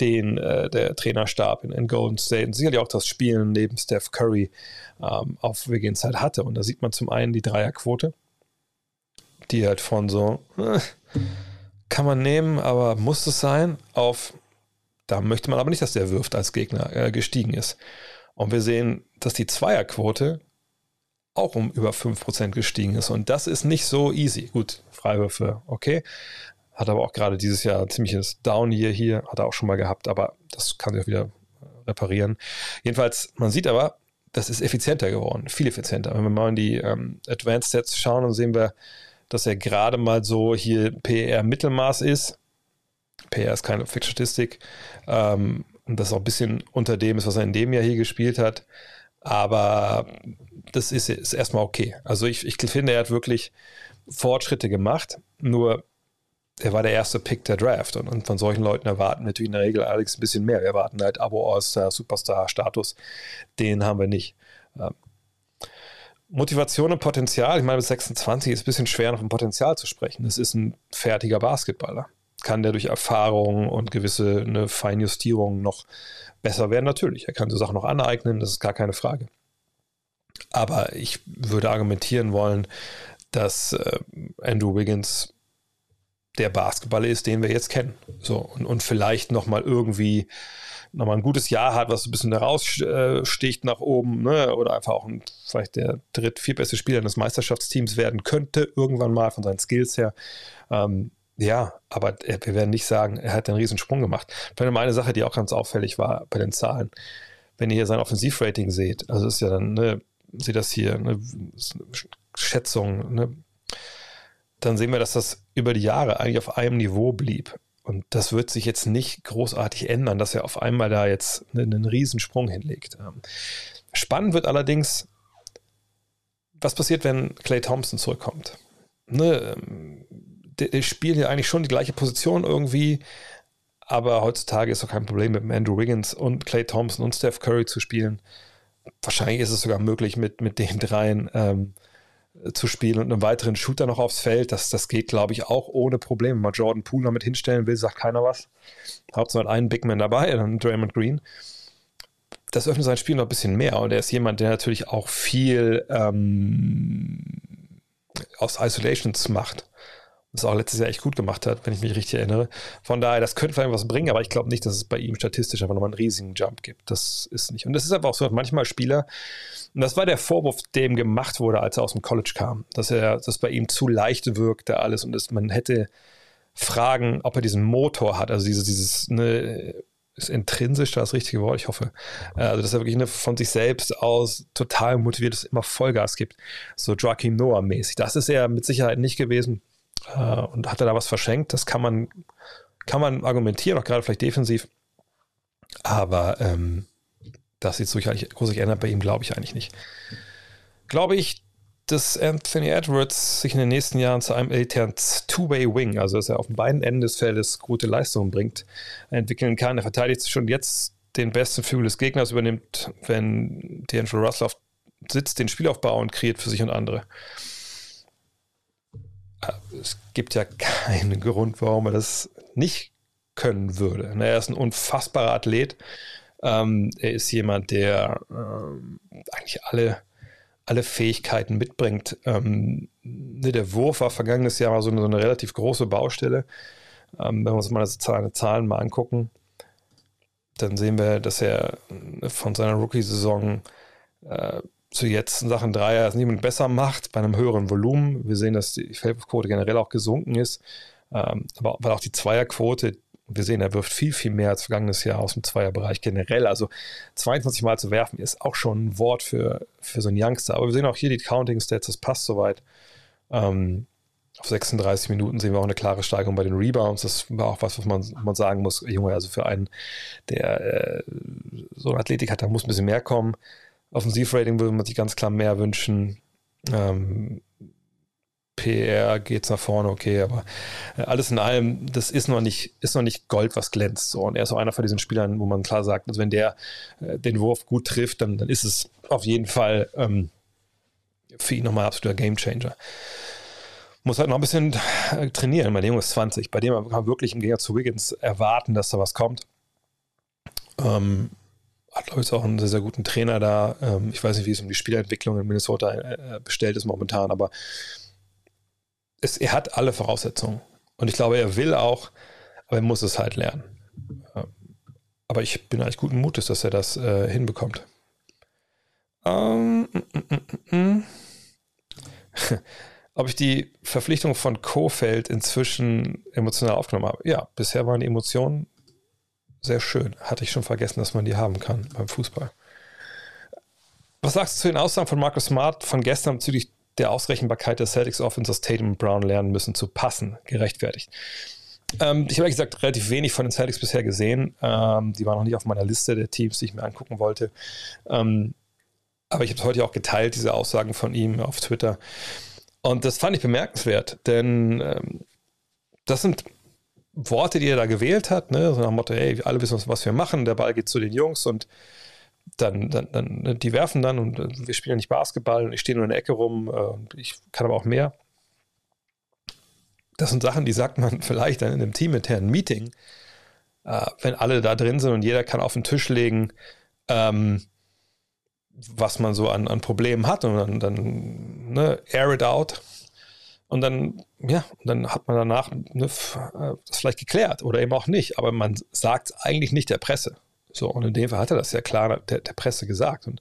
den äh, der Trainerstab in, in, Golden State und sicherlich auch das Spielen neben Steph Curry ähm, auf Wiggins halt hatte. Und da sieht man zum einen die Dreierquote, die halt von so, äh, kann man nehmen, aber muss es sein, auf, da möchte man aber nicht, dass der wirft als Gegner äh, gestiegen ist. Und wir sehen, dass die Zweierquote auch um über 5% gestiegen ist. Und das ist nicht so easy. Gut, Freiwürfe, okay. Hat aber auch gerade dieses Jahr ein ziemliches Down hier, hier, hat er auch schon mal gehabt, aber das kann sich auch wieder reparieren. Jedenfalls, man sieht aber, das ist effizienter geworden, viel effizienter. Wenn wir mal in die ähm, Advanced Stats schauen, dann sehen wir, dass er gerade mal so hier PR Mittelmaß ist. PR ist keine Fix-Statistik. Ähm, und das auch ein bisschen unter dem ist, was er in dem Jahr hier gespielt hat. Aber das ist, ist erstmal okay. Also ich, ich finde, er hat wirklich Fortschritte gemacht. Nur er war der erste Pick der Draft und, und, von solchen Leuten erwarten natürlich in der Regel allerdings ein bisschen mehr. Wir erwarten halt Abo-All-Star, Superstar-Status. Den haben wir nicht. Ähm, Motivation und Potenzial, ich meine, bis 26 ist ein bisschen schwer, noch ein Potenzial zu sprechen. Es ist ein fertiger Basketballer. Kann der durch Erfahrung und gewisse eine Feinjustierung noch besser werden? Natürlich. Er kann so Sachen noch aneignen, das ist gar keine Frage. Aber ich würde argumentieren wollen, dass äh, Andrew Wiggins der Basketballer ist, den wir jetzt kennen. So, und, und vielleicht nochmal irgendwie nochmal ein gutes Jahr hat, was ein bisschen heraussticht nach oben, ne? oder einfach auch ein, vielleicht der dritt-, viertbeste Spieler des Meisterschaftsteams werden könnte, irgendwann mal von seinen Skills her. Ähm, ja, aber wir werden nicht sagen, er hat einen riesen Sprung gemacht. Vielleicht mal eine Sache, die auch ganz auffällig war bei den Zahlen. Wenn ihr hier sein Offensivrating seht, also ist ja dann, ne, seht das hier, eine Schätzung, ne, dann sehen wir, dass das über die Jahre eigentlich auf einem Niveau blieb. Und das wird sich jetzt nicht großartig ändern, dass er auf einmal da jetzt einen, einen Riesensprung hinlegt. Ähm, spannend wird allerdings, was passiert, wenn Clay Thompson zurückkommt. Ne, ähm, die, die spielen ja eigentlich schon die gleiche Position irgendwie, aber heutzutage ist doch kein Problem mit Andrew Wiggins und Clay Thompson und Steph Curry zu spielen. Wahrscheinlich ist es sogar möglich mit, mit den dreien. Ähm, zu spielen und einen weiteren Shooter noch aufs Feld. Das, das geht, glaube ich, auch ohne Probleme. Wenn man Jordan Poole damit hinstellen will, sagt keiner was. Hauptsache hat einen Big Man dabei, dann Draymond Green. Das öffnet sein Spiel noch ein bisschen mehr und er ist jemand, der natürlich auch viel ähm, aus Isolations macht das auch letztes Jahr echt gut gemacht hat, wenn ich mich richtig erinnere. Von daher, das könnte vielleicht was bringen, aber ich glaube nicht, dass es bei ihm statistisch einfach nochmal einen riesigen Jump gibt. Das ist nicht. Und das ist aber auch so, dass manchmal Spieler, und das war der Vorwurf, der ihm gemacht wurde, als er aus dem College kam, dass er, das bei ihm zu leicht wirkte alles und dass man hätte fragen, ob er diesen Motor hat, also dieses, dieses, ne, ist intrinsisch das richtige Wort, ich hoffe. Also, dass er wirklich eine, von sich selbst aus total motiviert ist, immer Vollgas gibt. So Joachim Noah mäßig. Das ist er mit Sicherheit nicht gewesen äh, und hat er da was verschenkt? Das kann man, kann man argumentieren, auch gerade vielleicht defensiv. Aber ähm, dass sich so groß ändert bei ihm, glaube ich eigentlich nicht. Glaube ich, dass Anthony Edwards sich in den nächsten Jahren zu einem elitären Two-Way-Wing, also dass er auf beiden Enden des Feldes gute Leistungen bringt, entwickeln kann. Er verteidigt schon jetzt den besten Flügel des Gegners, übernimmt, wenn D'Angelo Russell auf, sitzt, den Spielaufbau und kreiert für sich und andere es gibt ja keinen (laughs) Grund, warum er das nicht können würde. Er ist ein unfassbarer Athlet. Ähm, er ist jemand, der ähm, eigentlich alle, alle Fähigkeiten mitbringt. Ähm, ne, der Wurf war vergangenes Jahr so so eine relativ große Baustelle. Ähm, wenn wir uns mal seine Zahlen mal angucken, dann sehen wir, dass er von seiner Rookie-Saison äh, zu jetzt in Sachen Dreier es niemand besser macht, bei einem höheren Volumen. Wir sehen, dass die Feldwurfquote generell auch gesunken ist, ähm, aber weil auch die Zweierquote, wir sehen, er wirft viel, viel mehr als vergangenes Jahr aus dem Zweierbereich generell. Also 22 Mal zu werfen ist auch schon ein Wort für, für so einen Youngster. Aber wir sehen auch hier die Counting Stats, das passt soweit. Ähm, auf 36 Minuten sehen wir auch eine klare Steigerung bei den Rebounds. Das war auch was, was man, man sagen muss. Junge, also für einen, der äh, so eine Athletik hat, da muss ein bisschen mehr kommen. Offensivrating würde man sich ganz klar mehr wünschen. Ähm, PR geht es nach vorne, okay, aber äh, alles in allem, das ist noch nicht, ist noch nicht Gold, was glänzt. So. Und er ist auch einer von diesen Spielern, wo man klar sagt, also wenn der äh, den Wurf gut trifft, dann, dann ist es auf jeden Fall ähm, für ihn nochmal ein absoluter Gamechanger. Muss halt noch ein bisschen äh, trainieren. Mein Junge ist 20. Bei dem kann man wirklich im Gegensatz zu Wiggins erwarten, dass da was kommt. Ähm, hat, glaube ich, auch einen sehr, sehr guten Trainer da. Ähm, ich weiß nicht, wie es um die Spielentwicklung in Minnesota äh, bestellt ist momentan, aber es, er hat alle Voraussetzungen. Und ich glaube, er will auch, aber er muss es halt lernen. Ähm, aber ich bin eigentlich guten Mutes, dass er das äh, hinbekommt. Ähm, mm, mm, mm, (laughs) Ob ich die Verpflichtung von Kofeld inzwischen emotional aufgenommen habe? Ja, bisher waren die Emotionen sehr schön. Hatte ich schon vergessen, dass man die haben kann beim Fußball. Was sagst du zu den Aussagen von Marcus Smart von gestern bezüglich der Ausrechenbarkeit der Celtics Offense, dass Tatum und Brown lernen müssen zu passen, gerechtfertigt? Ähm, ich habe ehrlich gesagt relativ wenig von den Celtics bisher gesehen. Ähm, die waren noch nicht auf meiner Liste der Teams, die ich mir angucken wollte. Ähm, aber ich habe es heute auch geteilt, diese Aussagen von ihm auf Twitter. Und das fand ich bemerkenswert, denn ähm, das sind Worte, die er da gewählt hat, ne? so nach dem Motto, hey, alle wissen, was wir machen, der Ball geht zu den Jungs und dann, dann, dann die werfen dann und äh, wir spielen ja nicht Basketball und ich stehe nur in der Ecke rum äh, ich kann aber auch mehr. Das sind Sachen, die sagt man (laughs) vielleicht dann in einem teaminternen Meeting, äh, wenn alle da drin sind und jeder kann auf den Tisch legen, ähm, was man so an, an Problemen hat und dann, dann ne, air it out und dann, ja, dann hat man danach ne, äh, das vielleicht geklärt oder eben auch nicht, aber man sagt es eigentlich nicht der Presse. So, und in dem Fall hat er das ja klar der, der Presse gesagt. Und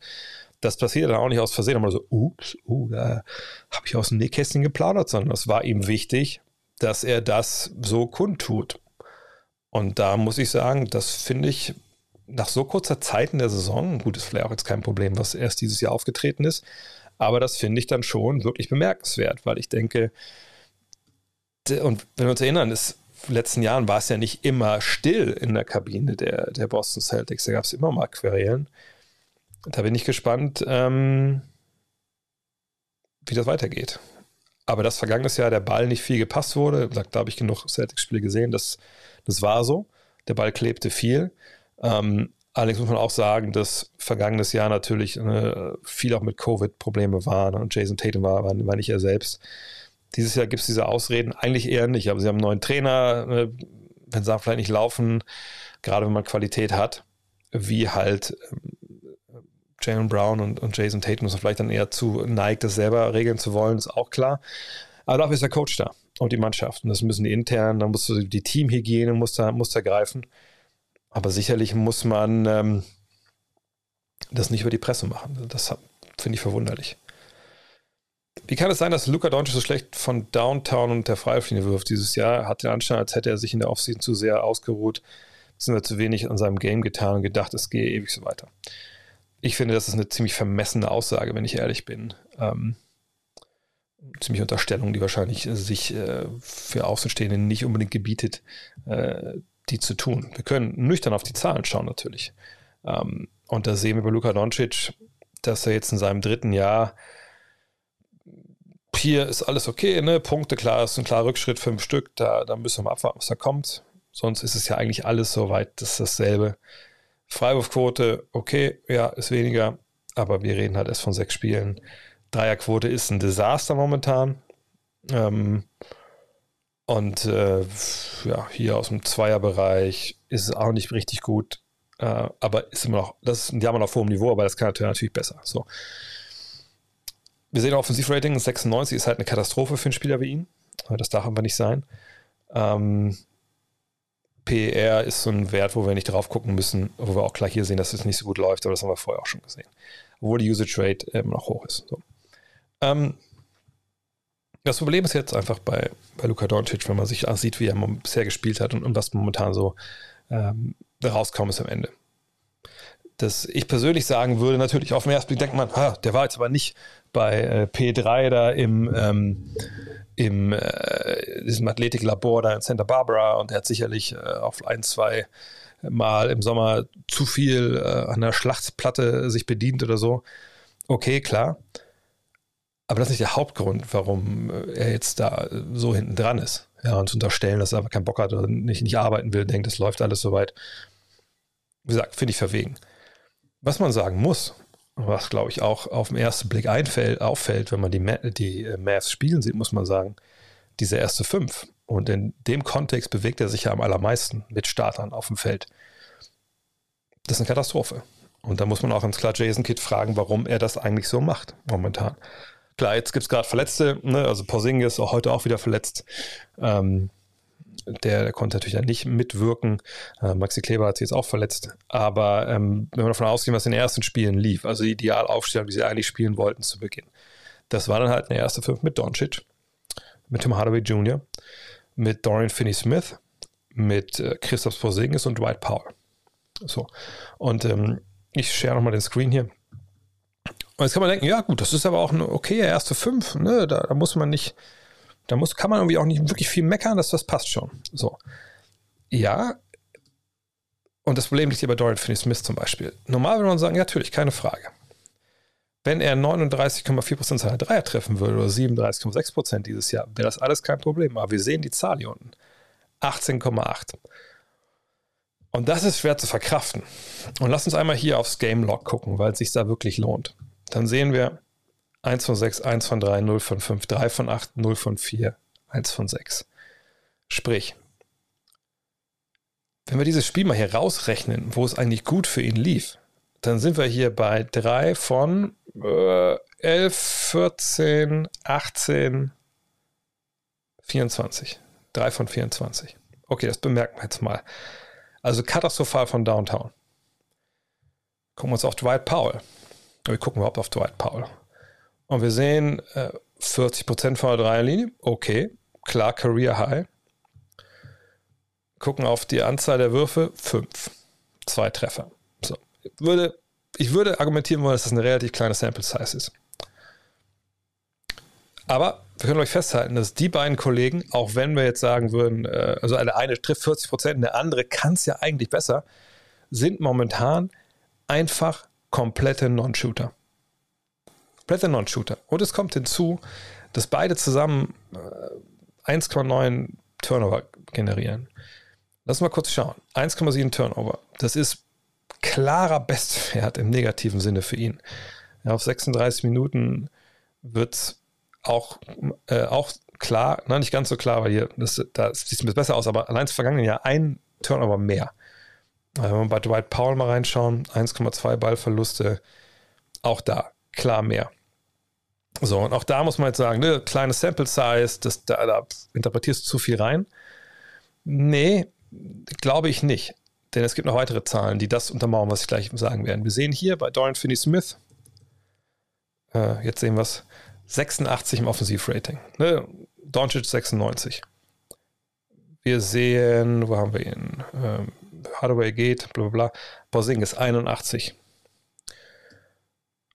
das passiert dann auch nicht aus Versehen, aber so, ups, uh, da habe ich aus dem Nähkästchen geplaudert, sondern es war ihm wichtig, dass er das so kundtut. Und da muss ich sagen, das finde ich nach so kurzer Zeit in der Saison, gut, ist vielleicht auch jetzt kein Problem, was erst dieses Jahr aufgetreten ist, aber das finde ich dann schon wirklich bemerkenswert, weil ich denke, und wenn wir uns erinnern, in den letzten Jahren war es ja nicht immer still in der Kabine der, der Boston Celtics. Da gab es immer mal Querelen. Da bin ich gespannt, ähm, wie das weitergeht. Aber das vergangenes Jahr der Ball nicht viel gepasst wurde, da habe ich genug Celtics-Spiele gesehen, das, das war so. Der Ball klebte viel. Ähm, Allerdings muss man auch sagen, dass vergangenes Jahr natürlich äh, viel auch mit Covid Probleme waren und Jason Tatum war, war, war nicht er selbst. Dieses Jahr gibt es diese Ausreden eigentlich eher nicht, aber sie haben einen neuen Trainer, äh, wenn sie vielleicht nicht laufen, gerade wenn man Qualität hat, wie halt äh, Jalen Brown und, und Jason Tatum, man vielleicht dann eher zu neigt, das selber regeln zu wollen, ist auch klar. Aber dafür ist der Coach da und die Mannschaft. Und das müssen die intern, dann musst du die Teamhygiene muss da, muss da greifen. Aber sicherlich muss man ähm, das nicht über die Presse machen. Das finde ich verwunderlich. Wie kann es sein, dass Luca Doncic so schlecht von Downtown und der Freiflinie wirft dieses Jahr? Hat den Anschein, als hätte er sich in der Offseason zu sehr ausgeruht, beziehungsweise zu wenig an seinem Game getan und gedacht, es gehe ewig so weiter. Ich finde, das ist eine ziemlich vermessene Aussage, wenn ich ehrlich bin. Ähm, ziemlich Unterstellung, die wahrscheinlich sich äh, für Außenstehende nicht unbedingt gebietet, äh, die zu tun. Wir können nüchtern auf die Zahlen schauen natürlich. Ähm, und da sehen wir bei Luka Doncic, dass er jetzt in seinem dritten Jahr hier ist alles okay, ne? Punkte, klar, ist ein klarer Rückschritt, fünf Stück, da, da müssen wir mal abwarten, was da kommt. Sonst ist es ja eigentlich alles soweit, das ist dasselbe. Freiwurfquote, okay, ja, ist weniger, aber wir reden halt erst von sechs Spielen. Dreierquote ist ein Desaster momentan. Ähm, und äh, ja, hier aus dem Zweierbereich ist es auch nicht richtig gut. Äh, aber ist immer noch, das ist ein Jammer auf hohem Niveau, aber das kann natürlich, natürlich besser. So. Wir sehen Offensivrating 96 ist halt eine Katastrophe für einen Spieler wie ihn. Das darf aber nicht sein. Ähm, PER ist so ein Wert, wo wir nicht drauf gucken müssen, wo wir auch gleich hier sehen, dass es nicht so gut läuft, aber das haben wir vorher auch schon gesehen. Obwohl die Usage Rate immer noch hoch ist. So. Ähm, das Problem ist jetzt einfach bei, bei Luka Doncic, wenn man sich ansieht, wie er bisher gespielt hat und, und was momentan so ähm, rauskommt ist am Ende. Dass ich persönlich sagen würde, natürlich auf den ersten Blick denkt man, ha, der war jetzt aber nicht bei äh, P3 da im, ähm, im äh, diesem Athletiklabor da in Santa Barbara und er hat sicherlich äh, auf ein, zwei Mal im Sommer zu viel äh, an der Schlachtplatte sich bedient oder so. Okay, klar. Aber das ist nicht der Hauptgrund, warum äh, er jetzt da so hinten dran ist. Ja, und zu unterstellen, dass er aber keinen Bock hat oder nicht, nicht arbeiten will, denkt, es läuft alles soweit. Wie gesagt, finde ich verwegen. Was man sagen muss, was glaube ich auch auf den ersten Blick einfällt, auffällt, wenn man die, Ma die äh, Mavs spielen sieht, muss man sagen, diese erste fünf. Und in dem Kontext bewegt er sich ja am allermeisten mit Startern auf dem Feld. Das ist eine Katastrophe. Und da muss man auch ganz klar Jason Kidd fragen, warum er das eigentlich so macht momentan. Klar, jetzt gibt es gerade Verletzte, ne? also Porzingis ist auch heute auch wieder verletzt. Ähm, der, der, konnte natürlich dann nicht mitwirken. Äh, Maxi Kleber hat sich jetzt auch verletzt. Aber ähm, wenn wir davon ausgehen, was in den ersten Spielen lief, also die Idealaufstellung, die sie eigentlich spielen wollten zu Beginn, das war dann halt eine erste Fünf mit Doncic, mit Tim Hardaway Jr., mit Dorian Finney-Smith, mit äh, Christoph Porzingis und Dwight Powell. So. Und ähm, ich share nochmal den Screen hier. Und jetzt kann man denken, ja gut, das ist aber auch eine okay erste Fünf. Ne? Da, da, muss man nicht, da muss, kann man irgendwie auch nicht wirklich viel meckern, dass das passt schon. So. Ja. Und das Problem liegt hier bei Dorian Finney-Smith zum Beispiel. Normal würde man sagen, ja, natürlich, keine Frage. Wenn er 39,4% seiner Dreier treffen würde oder 37,6% dieses Jahr, wäre das alles kein Problem. Aber wir sehen die Zahl hier unten. 18,8. Und das ist schwer zu verkraften. Und lass uns einmal hier aufs Game Log gucken, weil es sich da wirklich lohnt. Dann sehen wir 1 von 6, 1 von 3, 0 von 5, 3 von 8, 0 von 4, 1 von 6. Sprich, wenn wir dieses Spiel mal hier rausrechnen, wo es eigentlich gut für ihn lief, dann sind wir hier bei 3 von äh, 11, 14, 18, 24. 3 von 24. Okay, das bemerken wir jetzt mal. Also katastrophal von Downtown. Gucken wir uns auf Dwight Powell. Wir gucken überhaupt auf Dwight Powell. Und wir sehen äh, 40% von der Dreierlinie. Okay, klar, Career High. Gucken auf die Anzahl der Würfe. Fünf. Zwei Treffer. So. Ich würde, ich würde argumentieren wollen, dass das eine relativ kleine Sample Size ist. Aber wir können euch festhalten, dass die beiden Kollegen, auch wenn wir jetzt sagen würden, äh, also eine, eine trifft 40 Prozent, der andere kann es ja eigentlich besser, sind momentan einfach komplette Non-Shooter. Komplette Non-Shooter. Und es kommt hinzu, dass beide zusammen äh, 1,9 Turnover generieren. Lass mal kurz schauen. 1,7 Turnover. Das ist klarer Bestwert im negativen Sinne für ihn. Ja, auf 36 Minuten wird es auch, äh, auch klar, na, nicht ganz so klar, weil hier, das, da sieht es besser aus, aber allein im vergangenen Jahr ein Turnover mehr. Wenn wir bei Dwight Powell mal reinschauen, 1,2 Ballverluste, auch da klar mehr. So, und auch da muss man jetzt sagen, ne, kleine Sample Size, das, da, da interpretierst du zu viel rein. Nee, glaube ich nicht. Denn es gibt noch weitere Zahlen, die das untermauern, was ich gleich sagen werde. Wir sehen hier bei Dorian Finney-Smith, äh, jetzt sehen wir es, 86 im Offensivrating. Ne? Doncic 96. Wir sehen, wo haben wir ihn? Ähm, Hardaway geht, bla bla bla. Porzingis 81.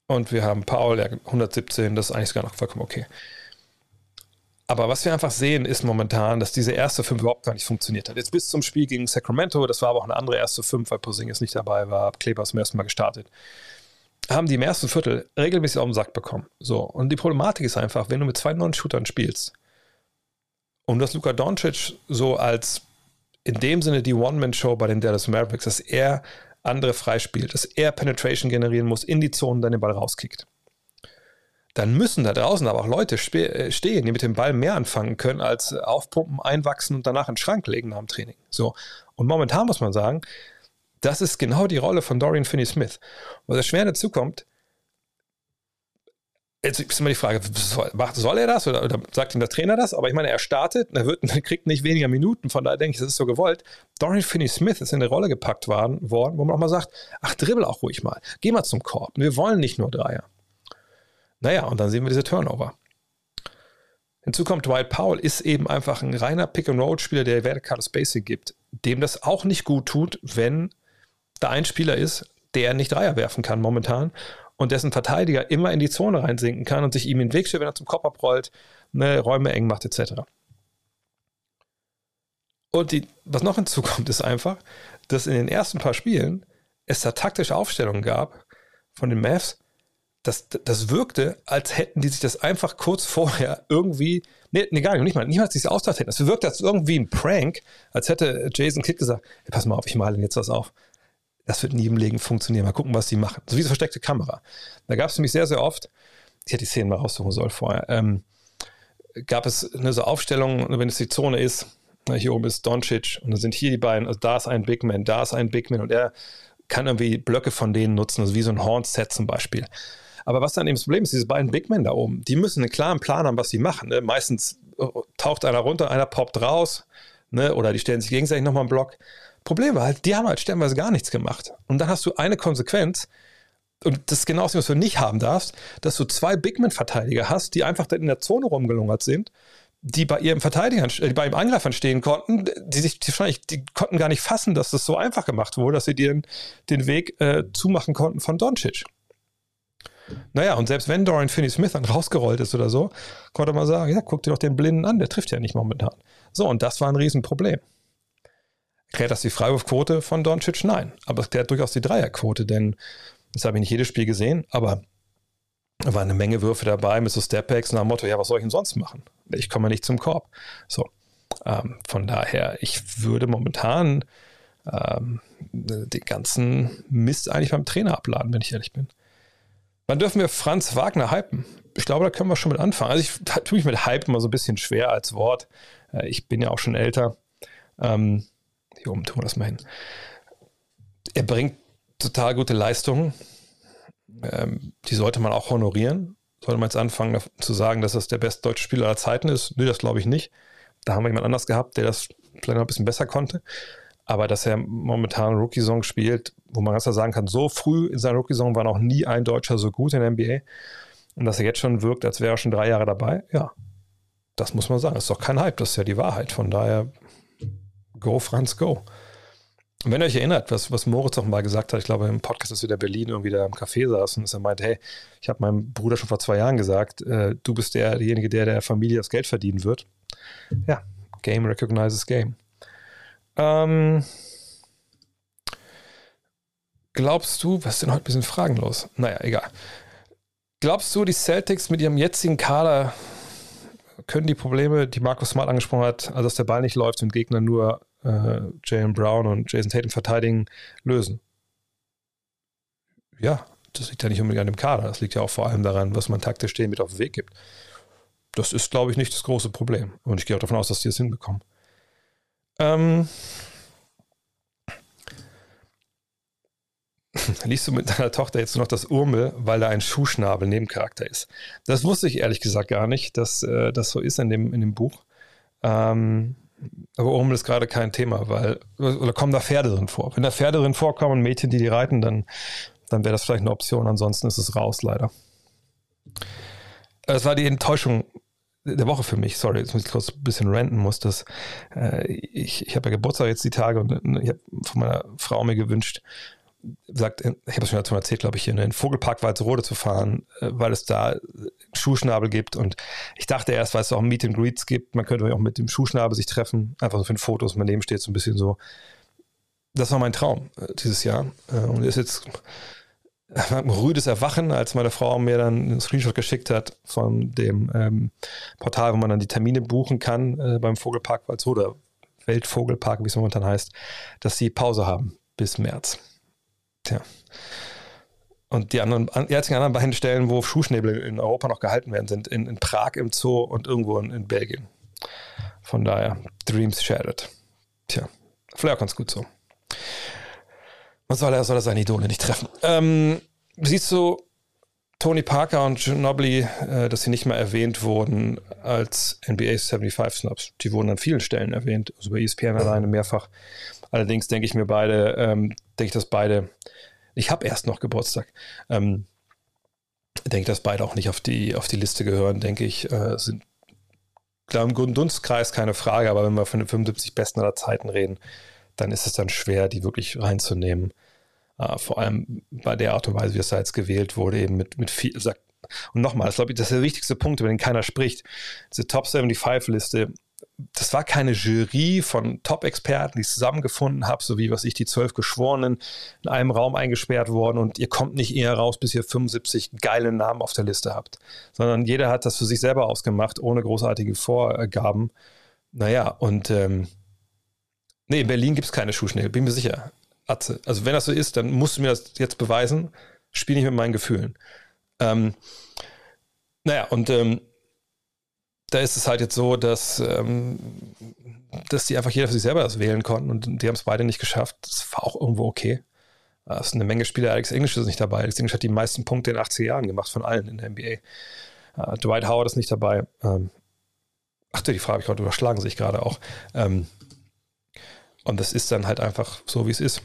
Und wir haben Paul, ja, 117, das ist eigentlich sogar noch vollkommen okay. Aber was wir einfach sehen, ist momentan, dass diese erste Fünf überhaupt gar nicht funktioniert hat. Jetzt bis zum Spiel gegen Sacramento, das war aber auch eine andere erste Fünf, weil Porzingis nicht dabei war, Kleber zum ersten Mal gestartet haben die im ersten Viertel regelmäßig auf den Sack bekommen. So, und die Problematik ist einfach, wenn du mit zwei neuen Shootern spielst und dass Luka Doncic so als in dem Sinne die One-Man-Show bei den Dallas Mavericks, dass er andere freispielt, dass er Penetration generieren muss, in die Zone dann den Ball rauskickt. Dann müssen da draußen aber auch Leute äh, stehen, die mit dem Ball mehr anfangen können, als aufpumpen, einwachsen und danach in den Schrank legen nach dem Training. So. Und momentan muss man sagen, das ist genau die Rolle von Dorian Finney-Smith. Was das schwer dazu kommt, jetzt ist immer die Frage, soll, er das oder, oder, sagt ihm der Trainer das? Aber ich meine, er startet, er, wird, (laughs) er kriegt nicht weniger Minuten, von daher denke ich, das ist so gewollt. Dorian Finney-Smith ist in eine Rolle gepackt worden, worden, wo man auch mal sagt, ach, dribbel auch ruhig mal, geh mal zum Korb, wir wollen nicht nur Dreier. Naja, und dann sehen wir diese Turnover. Hinzu kommt, Dwight Powell ist eben einfach ein reiner Pick-and-Roll-Spieler, der vertikales Spacing gibt, dem das auch nicht gut tut, wenn da ein Spieler ist, der nicht Dreier werfen kann momentan und dessen Verteidiger immer in die Zone reinsinken kann und sich ihm in den Weg stellt, wenn er zum Kopf abrollt, ne, Räume eng macht, etc. Und die, was noch hinzukommt, ist einfach, dass in den ersten paar Spielen es da taktische Aufstellungen gab von den Mavs, das, das wirkte, als hätten die sich das einfach kurz vorher irgendwie, nee, nee gar nicht, nicht mal, niemals sich ausgedacht hätten. Es wirkte als irgendwie ein Prank, als hätte Jason Kidd gesagt, hey, pass mal auf, ich male jetzt was auf. Das wird nie im Leben funktionieren. Mal gucken, was sie machen. So wie so versteckte Kamera. Da gab es nämlich sehr, sehr oft, ich hätte die Szenen mal raussuchen sollen vorher, ähm, gab es eine so Aufstellung, wenn es die Zone ist, hier oben ist Doncic und dann sind hier die beiden, also da ist ein Big Man, da ist ein Big Man und er kann irgendwie Blöcke von denen nutzen, also wie so ein Horn-Set zum Beispiel. Aber was dann eben das Problem ist, diese beiden Big Men da oben, die müssen einen klaren Plan haben, was sie machen. Ne? Meistens äh, taucht einer runter, einer poppt raus, ne? oder die stellen sich gegenseitig nochmal einen Block. Problem war halt, die haben halt stellenweise gar nichts gemacht. Und dann hast du eine Konsequenz, und das ist genau das, was du nicht haben darfst, dass du zwei Bigman-Verteidiger hast, die einfach in der Zone rumgelungert sind, die bei ihrem Verteidiger, äh, bei ihrem Angreifern stehen konnten, die sich die wahrscheinlich, die konnten gar nicht fassen, dass das so einfach gemacht wurde, dass sie dir den Weg äh, zumachen konnten von Doncic. Naja, und selbst wenn Dorian Finney-Smith dann rausgerollt ist oder so, konnte man sagen, ja, guck dir doch den Blinden an, der trifft ja nicht momentan. So, und das war ein Riesenproblem. Erklärt das die Freiwurfquote von Doncic? Nein. Aber es erklärt durchaus die Dreierquote, denn das habe ich nicht jedes Spiel gesehen, aber da waren eine Menge Würfe dabei mit so Step-Backs nach dem Motto, ja, was soll ich denn sonst machen? Ich komme nicht zum Korb. So, ähm, von daher, ich würde momentan ähm, den ganzen Mist eigentlich beim Trainer abladen, wenn ich ehrlich bin. Wann dürfen wir Franz Wagner hypen? Ich glaube, da können wir schon mit anfangen. Also ich tue mich mit Hype immer so ein bisschen schwer als Wort. Äh, ich bin ja auch schon älter. Ähm, hier oben tun wir das mal hin. Er bringt total gute Leistungen. Ähm, die sollte man auch honorieren. Sollte man jetzt anfangen zu sagen, dass das der beste deutsche Spieler aller Zeiten ist? Nö, das glaube ich nicht. Da haben wir jemand anders gehabt, der das vielleicht noch ein bisschen besser konnte. Aber dass er momentan Rookie-Song spielt, wo man ganz klar sagen kann, so früh in seiner Rookie-Song war noch nie ein Deutscher so gut in der NBA. Und dass er jetzt schon wirkt, als wäre er schon drei Jahre dabei, ja, das muss man sagen. Das ist doch kein Hype, das ist ja die Wahrheit. Von daher, go, Franz, go. Und wenn ihr euch erinnert, was, was Moritz auch mal gesagt hat, ich glaube im Podcast, dass wir da Berlin irgendwie da im Café saßen, dass er meinte, hey, ich habe meinem Bruder schon vor zwei Jahren gesagt, äh, du bist der, derjenige, der der Familie das Geld verdienen wird. Ja, Game recognizes Game. Ähm, glaubst du, was ist denn heute ein bisschen fragenlos? Naja, egal. Glaubst du, die Celtics mit ihrem jetzigen Kader können die Probleme, die Markus Smart angesprochen hat, also dass der Ball nicht läuft und Gegner nur äh, Jalen Brown und Jason Tatum verteidigen, lösen? Ja, das liegt ja nicht unbedingt an dem Kader. Das liegt ja auch vor allem daran, was man taktisch denen mit auf den Weg gibt. Das ist, glaube ich, nicht das große Problem. Und ich gehe auch davon aus, dass die es hinbekommen. Ähm, (laughs) liest du mit deiner Tochter jetzt noch das Urmel, weil da ein Schuhschnabel Nebencharakter ist. Das wusste ich ehrlich gesagt gar nicht, dass äh, das so ist in dem, in dem Buch. Ähm, aber Urmel ist gerade kein Thema, weil, oder kommen da Pferde drin vor? Wenn da Pferde drin vorkommen und Mädchen, die die reiten, dann, dann wäre das vielleicht eine Option. Ansonsten ist es raus, leider. Es war die Enttäuschung der Woche für mich, sorry, jetzt muss ich kurz ein bisschen ranten muss, dass äh, ich, ich habe ja Geburtstag jetzt die Tage und ich habe von meiner Frau mir gewünscht, sagt, ich habe es schon dazu erzählt, glaube ich, in den Vogelpark Walzerode zu fahren, äh, weil es da Schuhschnabel gibt. Und ich dachte erst, weil es auch Meet and Greets gibt, man könnte auch mit dem Schuhschnabel sich treffen, einfach so für ein Foto, man neben steht, so ein bisschen so. Das war mein Traum äh, dieses Jahr. Äh, und ist jetzt ein rüdes Erwachen, als meine Frau mir dann einen Screenshot geschickt hat von dem ähm, Portal, wo man dann die Termine buchen kann äh, beim Vogelpark Walzode, Weltvogelpark, wie es momentan heißt, dass sie Pause haben bis März. Tja. Und die anderen, die einzigen anderen beiden Stellen, wo Schuhschnäbel in Europa noch gehalten werden, sind in, in Prag im Zoo und irgendwo in, in, Belgien. Von daher, Dreams shattered. Tja, vielleicht auch ganz gut so. Was soll er, soll seine Idole nicht treffen? Ähm, siehst du Tony Parker und Ginobili, äh, dass sie nicht mehr erwähnt wurden als NBA 75 Snaps? Die wurden an vielen Stellen erwähnt, also bei ESPN alleine mehrfach. Allerdings denke ich mir beide, ähm, denke ich, dass beide, ich habe erst noch Geburtstag, ähm, denke ich, dass beide auch nicht auf die, auf die Liste gehören, denke ich, äh, sind klar im guten Dunstkreis keine Frage, aber wenn wir von den 75 Besten aller Zeiten reden, dann ist es dann schwer, die wirklich reinzunehmen. Uh, vor allem bei der Art und Weise, wie es da jetzt gewählt wurde, eben mit, mit viel. Und nochmal, das glaube ich, das ist der wichtigste Punkt, über den keiner spricht. Diese Top 75-Liste das war keine Jury von Top-Experten, die ich zusammengefunden habe, so wie was ich, die zwölf Geschworenen in einem Raum eingesperrt worden und ihr kommt nicht eher raus, bis ihr 75 geile Namen auf der Liste habt, sondern jeder hat das für sich selber ausgemacht, ohne großartige Vorgaben. Naja, und ähm, nee, in Berlin gibt es keine Schuhschnee, bin mir sicher. Atze. Also wenn das so ist, dann musst du mir das jetzt beweisen. Spiel nicht mit meinen Gefühlen. Ähm, naja, und ähm, da ist es halt jetzt so, dass, ähm, dass die einfach jeder für sich selber das wählen konnten und die haben es beide nicht geschafft. Das war auch irgendwo okay. Es ist eine Menge Spieler, Alex English ist nicht dabei. Alex English hat die meisten Punkte in 80 Jahren gemacht von allen in der NBA. Äh, Dwight Howard ist nicht dabei. Ähm, ach, die Frage habe ich gerade überschlagen, sehe ich gerade auch. Ähm, und das ist dann halt einfach so, wie es ist.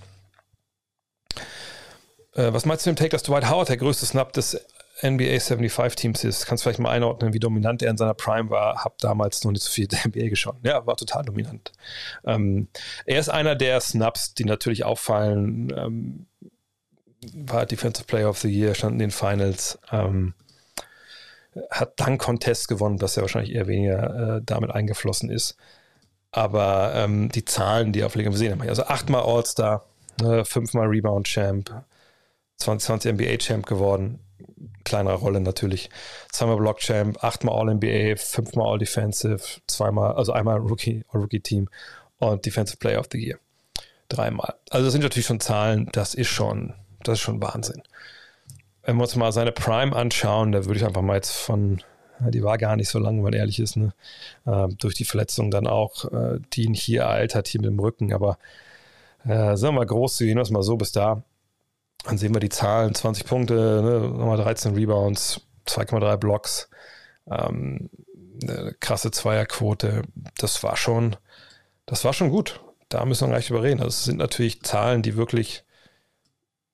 Äh, was meinst du mit dem Take, dass Dwight Howard der größte Snap des NBA 75 Teams ist. Kannst du vielleicht mal einordnen, wie dominant er in seiner Prime war. Hab damals noch nicht so viel (laughs) der NBA geschaut. Ja, war total dominant. Ähm, er ist einer der Snaps, die natürlich auffallen. Ähm, war Defensive Player of the Year, stand in den Finals. Ähm, hat dann Contest gewonnen, dass er wahrscheinlich eher weniger äh, damit eingeflossen ist. Aber ähm, die Zahlen, die er auflegen, wir sehen also achtmal All-Star, äh, fünfmal Rebound-Champ, 2020 NBA-Champ geworden kleinerer Rolle natürlich. Zweimal Block Champ, achtmal All-NBA, fünfmal All-Defensive, zweimal, also einmal Rookie, Rookie Team und Defensive Player of the Year. Dreimal. Also das sind natürlich schon Zahlen, das ist schon, das ist schon Wahnsinn. Wenn wir uns mal seine Prime anschauen, da würde ich einfach mal jetzt von, die war gar nicht so lang, wenn man ehrlich ist, ne? äh, durch die Verletzung dann auch, äh, die ihn hier ereilt hat, hier mit dem Rücken, aber äh, sagen wir mal groß, gehen wir es mal so bis da. Dann sehen wir die Zahlen, 20 Punkte, ne, nochmal 13 Rebounds, 2,3 Blocks, ähm, eine krasse Zweierquote. Das war schon, das war schon gut. Da müssen wir gar nicht überreden. Also es sind natürlich Zahlen, die wirklich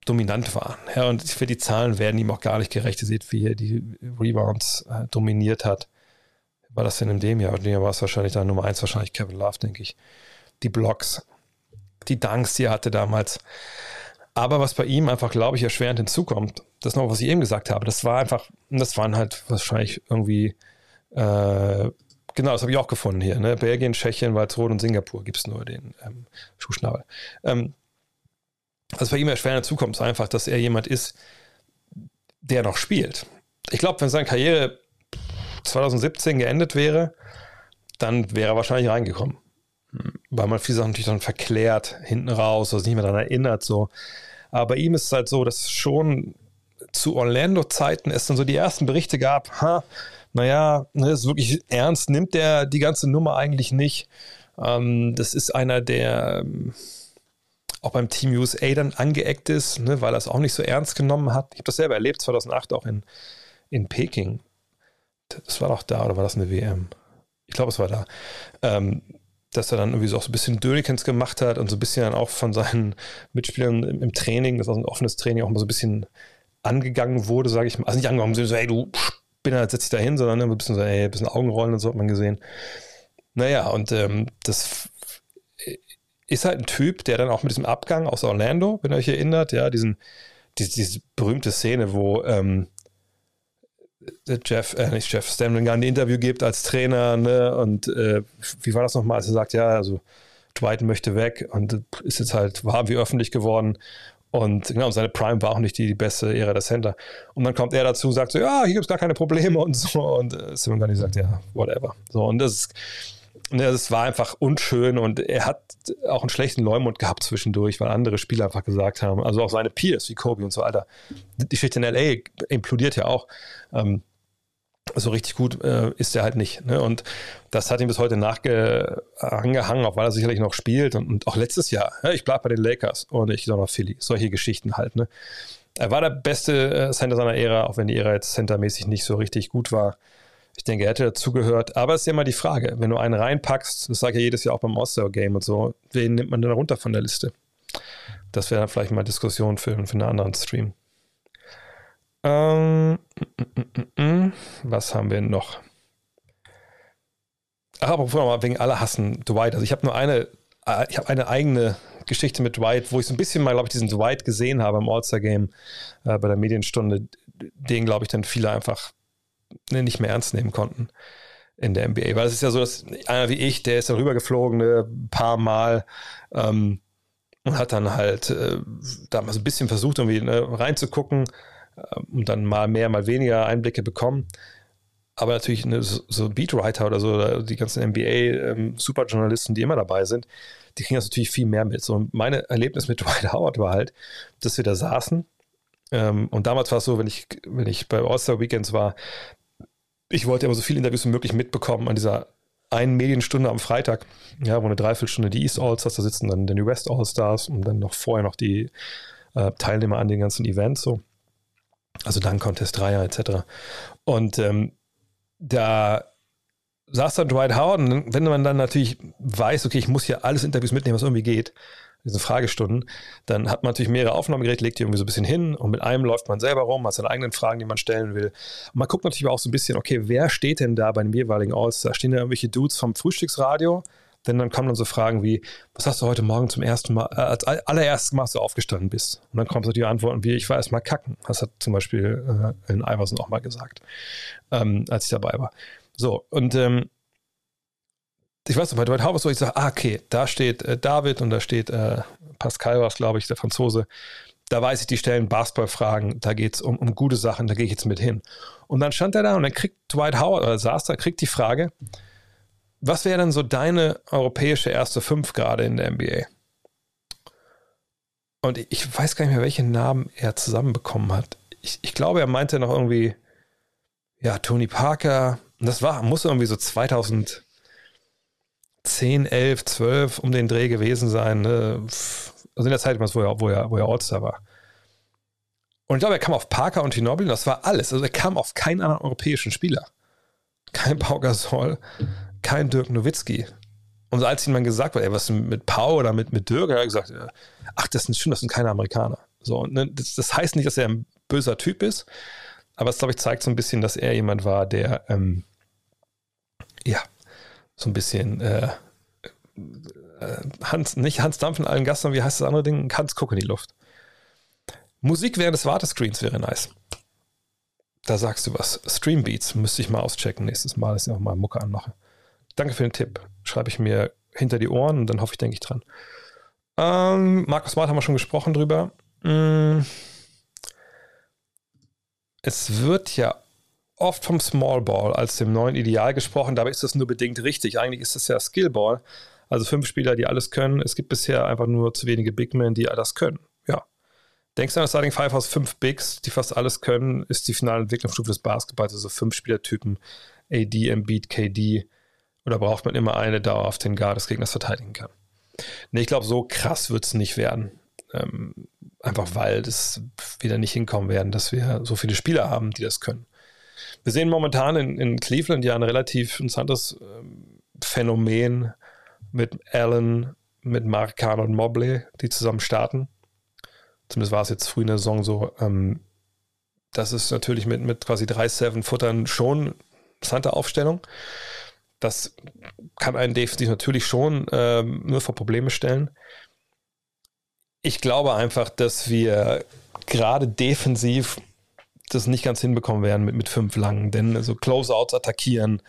dominant waren. Ja, und für die Zahlen werden ihm auch gar nicht gerecht. Ihr seht, wie er die Rebounds äh, dominiert hat. War das denn in dem Jahr? In dem Jahr war es wahrscheinlich dann Nummer eins, wahrscheinlich Kevin Love, denke ich. Die Blocks, die Dunks, die er hatte damals. Aber was bei ihm einfach, glaube ich, erschwerend hinzukommt, das noch, was ich eben gesagt habe, das war einfach, das waren halt wahrscheinlich irgendwie, äh, genau, das habe ich auch gefunden hier, ne? Belgien, Tschechien, Walzrot und Singapur gibt es nur den ähm, Schuhschnabel. Ähm, was bei ihm erschwerend hinzukommt, ist einfach, dass er jemand ist, der noch spielt. Ich glaube, wenn seine Karriere 2017 geendet wäre, dann wäre er wahrscheinlich reingekommen weil man viele Sachen natürlich dann verklärt hinten raus sich nicht mehr daran erinnert. So. Aber bei ihm ist es halt so, dass schon zu Orlando-Zeiten es dann so die ersten Berichte gab, ha, naja, ne, ist wirklich ernst, nimmt der die ganze Nummer eigentlich nicht. Ähm, das ist einer, der ähm, auch beim Team USA dann angeeckt ist, ne, weil er es auch nicht so ernst genommen hat. Ich habe das selber erlebt, 2008 auch in, in Peking. Das war doch da, oder war das eine WM? Ich glaube, es war da. Ähm, dass er dann irgendwie so auch so ein bisschen Dölikens gemacht hat und so ein bisschen dann auch von seinen Mitspielern im, im Training, das war so ein offenes Training, auch mal so ein bisschen angegangen wurde, sage ich mal. Also nicht angegangen, so, hey, du Spinner, setz dich da hin, sondern ein bisschen so, hey, ein bisschen Augenrollen und so hat man gesehen. Naja, und ähm, das ist halt ein Typ, der dann auch mit diesem Abgang aus Orlando, wenn ihr euch erinnert, ja, diesen, diese, diese berühmte Szene, wo ähm, Jeff, äh, nicht Jeff, Stamlin ein Interview gibt als Trainer, ne? Und äh, wie war das nochmal, als er sagt, ja, also Dwight möchte weg und ist jetzt halt, war wie öffentlich geworden. Und genau, seine Prime war auch nicht die, die beste Ära der Center. Und dann kommt er dazu und sagt so, ja, hier gibt es gar keine Probleme und so. Und äh, Simon Gunny sagt, ja, whatever. So, und das ist, ne, das war einfach unschön und er hat auch einen schlechten Leumund gehabt zwischendurch, weil andere Spieler einfach gesagt haben, also auch seine Peers wie Kobe und so, Alter, die Geschichte in LA implodiert ja auch. Ähm, so richtig gut äh, ist er halt nicht. Ne? Und das hat ihm bis heute nachgehangen, auch weil er sicherlich noch spielt. Und, und auch letztes Jahr, ja, ich bleibe bei den Lakers und ich gehe noch Philly. Solche Geschichten halt. Ne? Er war der beste äh, Center seiner Ära, auch wenn die Ära jetzt centermäßig nicht so richtig gut war. Ich denke, er hätte dazugehört. Aber es ist ja immer die Frage, wenn du einen reinpackst, das sage ich ja jedes Jahr auch beim All-Star-Game und so, wen nimmt man denn runter von der Liste? Das wäre dann vielleicht mal Diskussion für, für einen anderen Stream. Ähm, mm, mm, mm, was haben wir noch? Ach, aber mal wegen aller hassen Dwight. Also ich habe nur eine, äh, ich habe eine eigene Geschichte mit Dwight, wo ich so ein bisschen mal, glaube ich, diesen Dwight gesehen habe im All-Star-Game äh, bei der Medienstunde, den, glaube ich, dann viele einfach nicht mehr ernst nehmen konnten. in der NBA. Weil es ist ja so, dass einer wie ich, der ist dann rübergeflogen, ne, ein paar Mal, ähm, und hat dann halt äh, da mal so ein bisschen versucht, irgendwie ne, reinzugucken äh, und dann mal mehr, mal weniger Einblicke bekommen. Aber natürlich ne, so, so Beatwriter oder so, oder die ganzen NBA-Superjournalisten, ähm, die immer dabei sind, die kriegen das natürlich viel mehr mit. So, mein Erlebnis mit (laughs) Dwight Howard war halt, dass wir da saßen. Ähm, und damals war es so, wenn ich, wenn ich bei All-Star Weekends war, ich wollte immer so viele Interviews wie möglich mitbekommen an dieser einen Medienstunde am Freitag, ja, wo eine Dreiviertelstunde die East All-Stars, da sitzen dann die West All-Stars und dann noch vorher noch die äh, Teilnehmer an den ganzen Events, so. Also dann Contest Dreier etc. Und ähm, da saß dann Dwight Howard und wenn man dann natürlich weiß, okay, ich muss hier alles Interviews mitnehmen, was irgendwie geht, diese Fragestunden, dann hat man natürlich mehrere Aufnahmegeräte, legt die irgendwie so ein bisschen hin und mit einem läuft man selber rum, hat seine eigenen Fragen, die man stellen will. Und man guckt natürlich auch so ein bisschen, okay, wer steht denn da bei dem jeweiligen All-Star? Stehen da irgendwelche Dudes vom Frühstücksradio? Denn dann kommen dann so Fragen wie, was hast du heute Morgen zum ersten Mal, äh, als allererstes Mal so aufgestanden bist? Und dann kommen so die Antworten wie, ich war erst mal kacken. Das hat zum Beispiel äh, in Iverson auch mal gesagt, ähm, als ich dabei war. So, und ähm, ich weiß noch, bei Dwight Howard, wo ich sage, ah, okay, da steht äh, David und da steht äh, Pascal, was glaube ich, der Franzose. Da weiß ich, die stellen Basketballfragen, da geht es um, um gute Sachen, da gehe ich jetzt mit hin. Und dann stand er da und dann kriegt Dwight Howard, oder saß da, kriegt die Frage, was wäre denn so deine europäische erste Fünf gerade in der NBA? Und ich weiß gar nicht mehr, welche Namen er zusammenbekommen hat. Ich, ich glaube, er meinte noch irgendwie, ja, Tony Parker. Und das war, muss irgendwie so 2000, 10, 11, 12 um den Dreh gewesen sein. Ne? Also in der Zeit, wo er, wo er, wo er All-Star war. Und ich glaube, er kam auf Parker und Ginobili und das war alles. Also er kam auf keinen anderen europäischen Spieler. Kein Pau Gasol, kein Dirk Nowitzki. Und als ihm dann gesagt wird, ey, was mit Pau oder mit, mit Dirk, er hat gesagt, ach, das sind schon, das sind keine Amerikaner. So, und ne, das, das, heißt nicht, dass er ein böser Typ ist, aber es, glaube ich, zeigt so ein bisschen, dass er jemand war, der, ähm, ja, so ein bisschen äh, äh, Hans, nicht Hans Dampf in allen Gassen, wie heißt das andere Ding? Hans Guck in die Luft. Musik während des Wartescreens wäre nice. Da sagst du was. Streambeats müsste ich mal auschecken nächstes Mal, dass ich auch mal Mucke anmache. Danke für den Tipp. Schreibe ich mir hinter die Ohren und dann hoffe ich, denke ich dran. Ähm, Markus Smart haben wir schon gesprochen drüber. Mm. Es wird ja oft vom Small Ball als dem neuen Ideal gesprochen. Dabei ist das nur bedingt richtig. Eigentlich ist das ja Skill Ball. Also fünf Spieler, die alles können. Es gibt bisher einfach nur zu wenige Big Men, die das können. Ja. Denkst du an das Starting Five aus fünf Bigs, die fast alles können, ist die finale Entwicklungsstufe des Basketballs, also fünf Spielertypen, AD, Embiid, KD. Oder braucht man immer eine auf den Guard des Gegners verteidigen kann? Nee, ich glaube, so krass wird es nicht werden. Ähm, einfach weil das wieder nicht hinkommen werden, dass wir so viele Spieler haben, die das können. Wir sehen momentan in, in Cleveland ja ein relativ interessantes ähm, Phänomen mit Allen, mit Mark Kahn und Mobley, die zusammen starten. Zumindest war es jetzt früh in der Saison so. Ähm, das ist natürlich mit, mit quasi drei Seven-Futtern schon eine interessante Aufstellung. Das kann einen defensiv natürlich schon ähm, nur vor Probleme stellen. Ich glaube einfach, dass wir gerade defensiv das nicht ganz hinbekommen werden mit, mit fünf langen, denn so Closeouts attackieren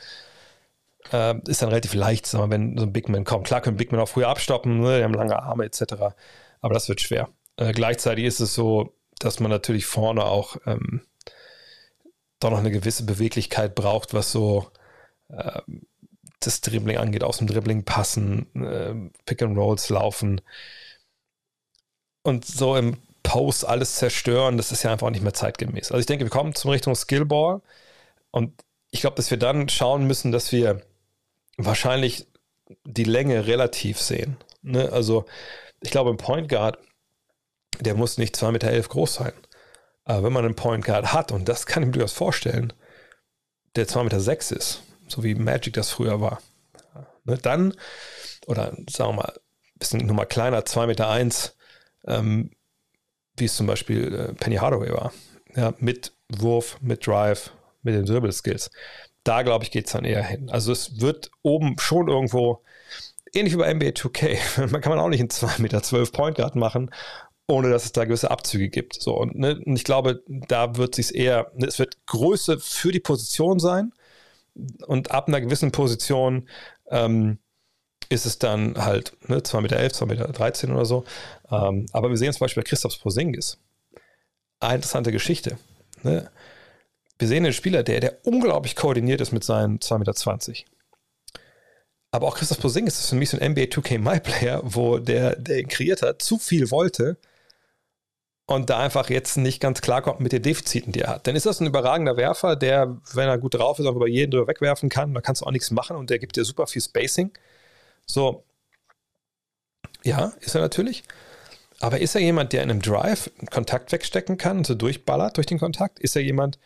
äh, ist dann relativ leicht, sagen wir, wenn so ein Big Man kommt. Klar können Big Man auch früher abstoppen, ne? die haben lange Arme etc., aber das wird schwer. Äh, gleichzeitig ist es so, dass man natürlich vorne auch ähm, doch noch eine gewisse Beweglichkeit braucht, was so äh, das Dribbling angeht, aus dem Dribbling passen, äh, Pick and Rolls laufen. Und so im Post alles zerstören, das ist ja einfach nicht mehr zeitgemäß. Also ich denke, wir kommen zum Richtung Skillball und ich glaube, dass wir dann schauen müssen, dass wir wahrscheinlich die Länge relativ sehen. Ne? Also ich glaube, ein Point Guard, der muss nicht 2,11 Meter elf groß sein. Aber wenn man einen Point Guard hat, und das kann ich mir durchaus vorstellen, der 2,6 Meter sechs ist, so wie Magic das früher war, ne? dann, oder sagen wir mal, ein bisschen nur mal kleiner, 2,1 Meter, eins, ähm, wie es zum Beispiel äh, Penny Hardaway war. Ja, mit Wurf, mit Drive, mit den Dribble-Skills. Da, glaube ich, geht es dann eher hin. Also es wird oben schon irgendwo, ähnlich wie bei NBA 2K, (laughs) man kann man auch nicht einen 2,12 Meter Point Guard machen, ohne dass es da gewisse Abzüge gibt. So, und, ne, und ich glaube, da wird sich eher, ne, es wird Größe für die Position sein, und ab einer gewissen Position ähm, ist es dann halt ne, 2,11 Meter, 2,13 Meter 13 oder so. Ähm, aber wir sehen zum Beispiel bei Christoph Posingis. Eine interessante Geschichte. Ne? Wir sehen einen Spieler, der, der unglaublich koordiniert ist mit seinen 2,20 Meter. Aber auch Christoph Posingis ist für mich so ein NBA 2K My Player, wo der, der ihn kreiert hat, zu viel wollte und da einfach jetzt nicht ganz klarkommt mit den Defiziten, die er hat. Dann ist das ein überragender Werfer, der, wenn er gut drauf ist, auch über jeden drüber wegwerfen kann. Da kannst du auch nichts machen und der gibt dir super viel Spacing. So. Ja, ist er natürlich. Aber ist er jemand, der in einem Drive einen Kontakt wegstecken kann und so durchballert durch den Kontakt? Ist er jemand,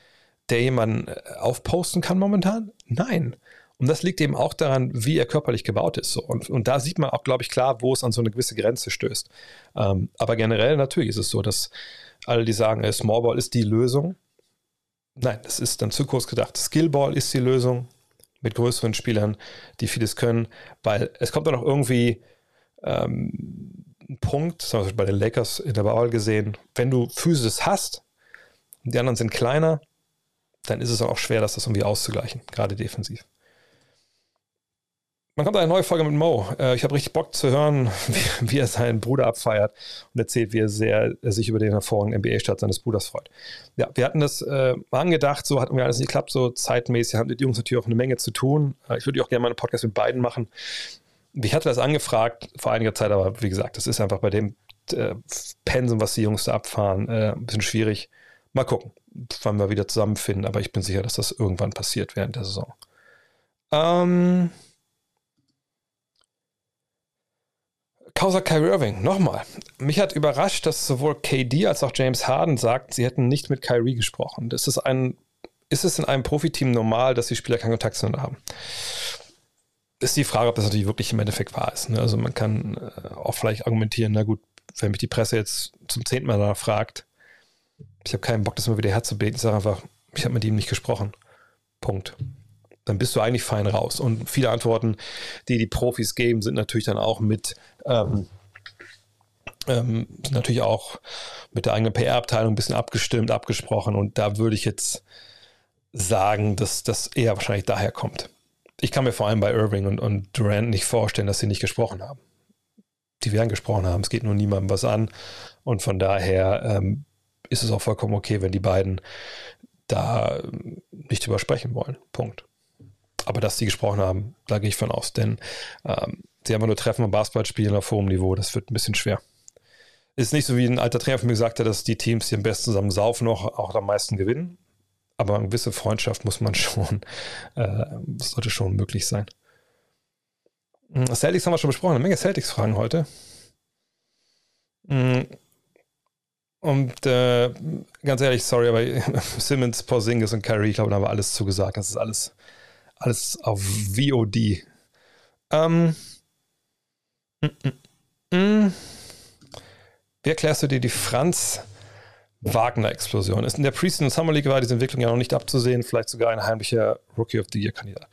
der jemanden äh, aufposten kann momentan? Nein. Und das liegt eben auch daran, wie er körperlich gebaut ist. So. Und, und da sieht man auch, glaube ich, klar, wo es an so eine gewisse Grenze stößt. Ähm, aber generell natürlich ist es so, dass alle, die sagen, äh, Smallball ist die Lösung. Nein, das ist dann zu kurz gedacht. Skillball ist die Lösung mit größeren Spielern, die vieles können, weil es kommt dann auch irgendwie ähm, ein Punkt, zum Beispiel bei den Lakers in der Ball gesehen, wenn du Physis hast und die anderen sind kleiner, dann ist es auch schwer, das irgendwie auszugleichen, gerade defensiv. Man kommt eine neue Folge mit Mo. Äh, ich habe richtig Bock zu hören, (laughs) wie, er seinen Bruder abfeiert und erzählt, wie er sehr er sich über den hervorragenden NBA-Start seines Bruders freut. Ja, wir hatten das äh, angedacht, so hat irgendwie alles nicht geklappt, so zeitmäßig haben die Jungs natürlich auch eine Menge zu tun. Äh, ich würde auch gerne mal einen Podcast mit beiden machen. Ich hatte das angefragt vor einiger Zeit, aber wie gesagt, das ist einfach bei dem äh, Pensum, was die Jungs da abfahren, äh, ein bisschen schwierig. Mal gucken, wann wir wieder zusammenfinden, aber ich bin sicher, dass das irgendwann passiert während der Saison. Ähm. Causa Kyrie Irving, nochmal. Mich hat überrascht, dass sowohl KD als auch James Harden sagt, sie hätten nicht mit Kyrie gesprochen. Ist, ein, ist es in einem Profiteam normal, dass die Spieler keinen Kontakt zueinander haben? Ist die Frage, ob das natürlich wirklich im Endeffekt wahr ist. Ne? Also man kann äh, auch vielleicht argumentieren, na gut, wenn mich die Presse jetzt zum zehnten Mal danach fragt, ich habe keinen Bock, das mal wieder herzubeten. Ich sage einfach, ich habe mit ihm nicht gesprochen. Punkt dann bist du eigentlich fein raus. Und viele Antworten, die die Profis geben, sind natürlich dann auch mit, ähm, ähm, natürlich auch mit der eigenen PR-Abteilung ein bisschen abgestimmt, abgesprochen. Und da würde ich jetzt sagen, dass das eher wahrscheinlich daher kommt. Ich kann mir vor allem bei Irving und, und Durant nicht vorstellen, dass sie nicht gesprochen haben. Die werden gesprochen haben, es geht nur niemandem was an. Und von daher ähm, ist es auch vollkommen okay, wenn die beiden da nicht drüber sprechen wollen. Punkt. Aber dass sie gesprochen haben, da gehe ich von aus. Denn ähm, sie haben nur Treffen und Basketball spielen auf hohem Niveau. Das wird ein bisschen schwer. Ist nicht so, wie ein alter Trainer von mir gesagt hat, dass die Teams, die am besten zusammen saufen, auch, auch am meisten gewinnen. Aber eine gewisse Freundschaft muss man (laughs) schon, äh, sollte schon möglich sein. Hm, Celtics haben wir schon besprochen. Eine Menge Celtics-Fragen heute. Hm, und äh, ganz ehrlich, sorry, aber (laughs) Simmons, Porzingis und Kyrie, ich glaube, da haben wir alles zugesagt. Das ist alles alles auf VOD. Ähm, mm, mm, mm. Wie erklärst du dir die Franz Wagner-Explosion? In der Preseason Summer League war diese Entwicklung ja noch nicht abzusehen, vielleicht sogar ein heimlicher Rookie of the Year-Kandidat.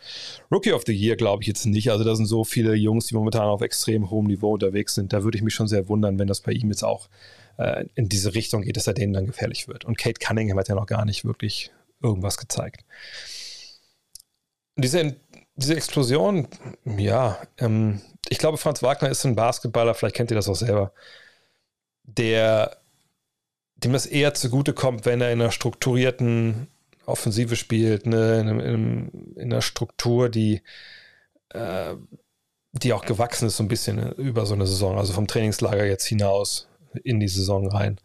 Rookie of the Year glaube ich jetzt nicht. Also da sind so viele Jungs, die momentan auf extrem hohem Niveau unterwegs sind. Da würde ich mich schon sehr wundern, wenn das bei ihm jetzt auch äh, in diese Richtung geht, dass er denen dann gefährlich wird. Und Kate Cunningham hat ja noch gar nicht wirklich irgendwas gezeigt diese, diese Explosion, ja, ähm, ich glaube, Franz Wagner ist ein Basketballer, vielleicht kennt ihr das auch selber, der dem das eher zugutekommt, wenn er in einer strukturierten Offensive spielt, ne, in, in, in einer Struktur, die, äh, die auch gewachsen ist, so ein bisschen über so eine Saison, also vom Trainingslager jetzt hinaus in die Saison rein.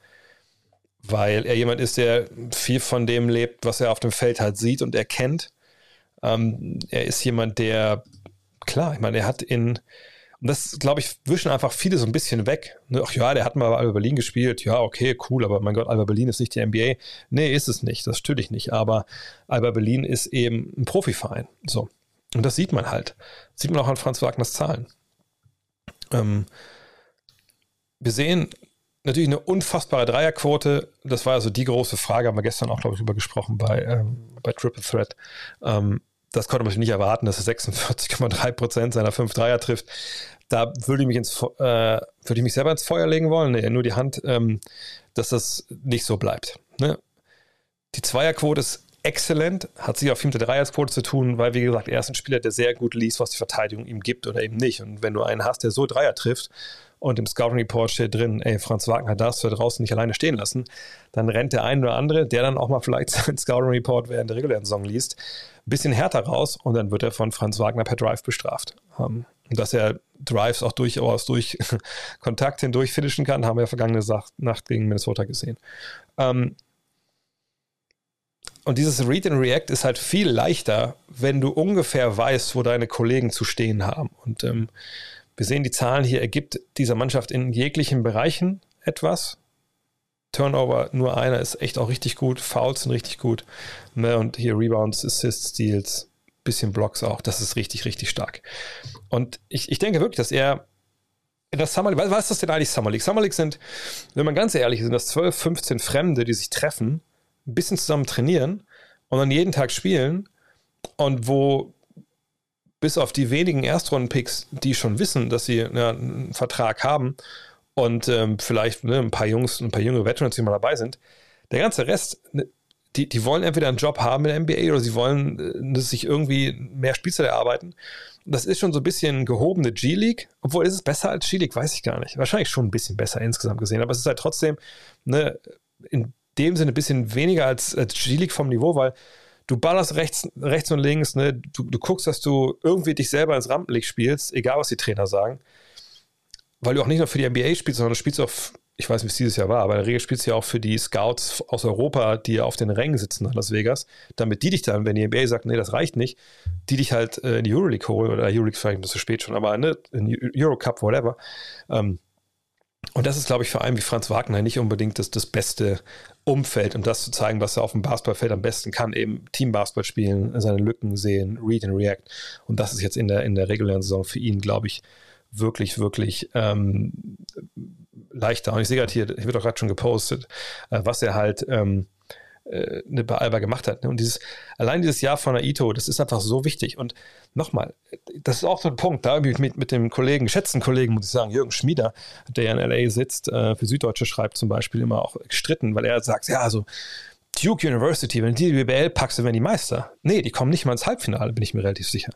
Weil er jemand ist, der viel von dem lebt, was er auf dem Feld halt sieht und erkennt ähm, er ist jemand, der, klar, ich meine, er hat in, und das, glaube ich, wischen einfach viele so ein bisschen weg. Ne? Ach ja, der hat mal bei Alba Berlin gespielt. Ja, okay, cool, aber mein Gott, Alba Berlin ist nicht die NBA. Nee, ist es nicht. Das natürlich nicht. Aber Alba Berlin ist eben ein Profiverein. So. Und das sieht man halt. Das sieht man auch an Franz Wagners Zahlen. Ähm, wir sehen natürlich eine unfassbare Dreierquote. Das war also die große Frage, haben wir gestern auch, glaube ich, drüber gesprochen bei, ähm, bei Triple Threat. Ähm, das konnte man nicht erwarten, dass er 46,3 Prozent seiner 5 Dreier trifft. Da würde ich mich, ins, äh, würde ich mich selber ins Feuer legen wollen, nee, nur die Hand, ähm, dass das nicht so bleibt. Ne? Die Zweierquote ist exzellent, hat sich auch viel mit der Dreiersquote zu tun, weil, wie gesagt, er ist ein Spieler, der sehr gut liest, was die Verteidigung ihm gibt oder eben nicht. Und wenn du einen hast, der so Dreier trifft und im Scouting Report steht drin, ey, Franz Wagner darfst du da draußen nicht alleine stehen lassen, dann rennt der ein oder andere, der dann auch mal vielleicht (laughs) seinen Scouting Report während der regulären Saison liest, bisschen härter raus und dann wird er von Franz Wagner per Drive bestraft. Ähm, dass er Drives auch durchaus durch (laughs) Kontakt hindurch finishen kann, haben wir vergangene Nacht gegen Minnesota gesehen. Ähm, und dieses Read and React ist halt viel leichter, wenn du ungefähr weißt, wo deine Kollegen zu stehen haben. Und ähm, wir sehen die Zahlen hier, ergibt dieser Mannschaft in jeglichen Bereichen etwas. Turnover, nur einer ist echt auch richtig gut. Fouls sind richtig gut. Ne? Und hier Rebounds, Assists, Steals, bisschen Blocks auch. Das ist richtig, richtig stark. Und ich, ich denke wirklich, dass er in der Summer League, was ist das denn eigentlich Summer League? Summer League sind, wenn man ganz ehrlich ist, sind das 12, 15 Fremde, die sich treffen ein bisschen zusammen trainieren und dann jeden Tag spielen und wo bis auf die wenigen Erstrunden-Picks, die schon wissen, dass sie ja, einen Vertrag haben und ähm, vielleicht ne, ein paar Jungs, ein paar junge Veterans, die mal dabei sind, der ganze Rest, ne, die, die wollen entweder einen Job haben in der NBA oder sie wollen äh, sich irgendwie mehr Spielzeit erarbeiten. Das ist schon so ein bisschen gehobene G-League, obwohl ist es besser als G-League, weiß ich gar nicht. Wahrscheinlich schon ein bisschen besser insgesamt gesehen, aber es ist halt trotzdem ne, in dem Sinne ein bisschen weniger als, als G-League vom Niveau, weil du ballerst rechts, rechts und links, ne? du, du guckst, dass du irgendwie dich selber ins Rampenlicht spielst, egal was die Trainer sagen. Weil du auch nicht nur für die NBA spielst, sondern du spielst auch, ich weiß nicht, wie es dieses Jahr war, aber in der Regel spielst du ja auch für die Scouts aus Europa, die ja auf den Rängen sitzen in Las Vegas, damit die dich dann, wenn die NBA sagt, nee, das reicht nicht, die dich halt äh, in die Euroleague holen oder Euroleague vielleicht ein bisschen spät schon, aber ne, in Eurocup, whatever. Ähm, und das ist, glaube ich, vor allem wie Franz Wagner nicht unbedingt das, das beste Umfeld und das zu zeigen, was er auf dem Basketballfeld am besten kann, eben Team-Basketball spielen, seine Lücken sehen, Read and React. Und das ist jetzt in der, in der regulären Saison für ihn, glaube ich, wirklich, wirklich ähm, leichter. Und ich sehe gerade hier, ich wird auch gerade schon gepostet, äh, was er halt ähm, äh, bei Alba gemacht hat. Ne? Und dieses, allein dieses Jahr von Aito, das ist einfach so wichtig. Und nochmal, das ist auch so ein Punkt, da habe ich mit, mit dem Kollegen, geschätzten Kollegen, muss ich sagen, Jürgen Schmieder, der ja in LA sitzt, äh, für Süddeutsche schreibt zum Beispiel immer auch gestritten, weil er sagt, ja, also Duke University, wenn die die BBL packst, dann werden die Meister. Nee, die kommen nicht mal ins Halbfinale, bin ich mir relativ sicher.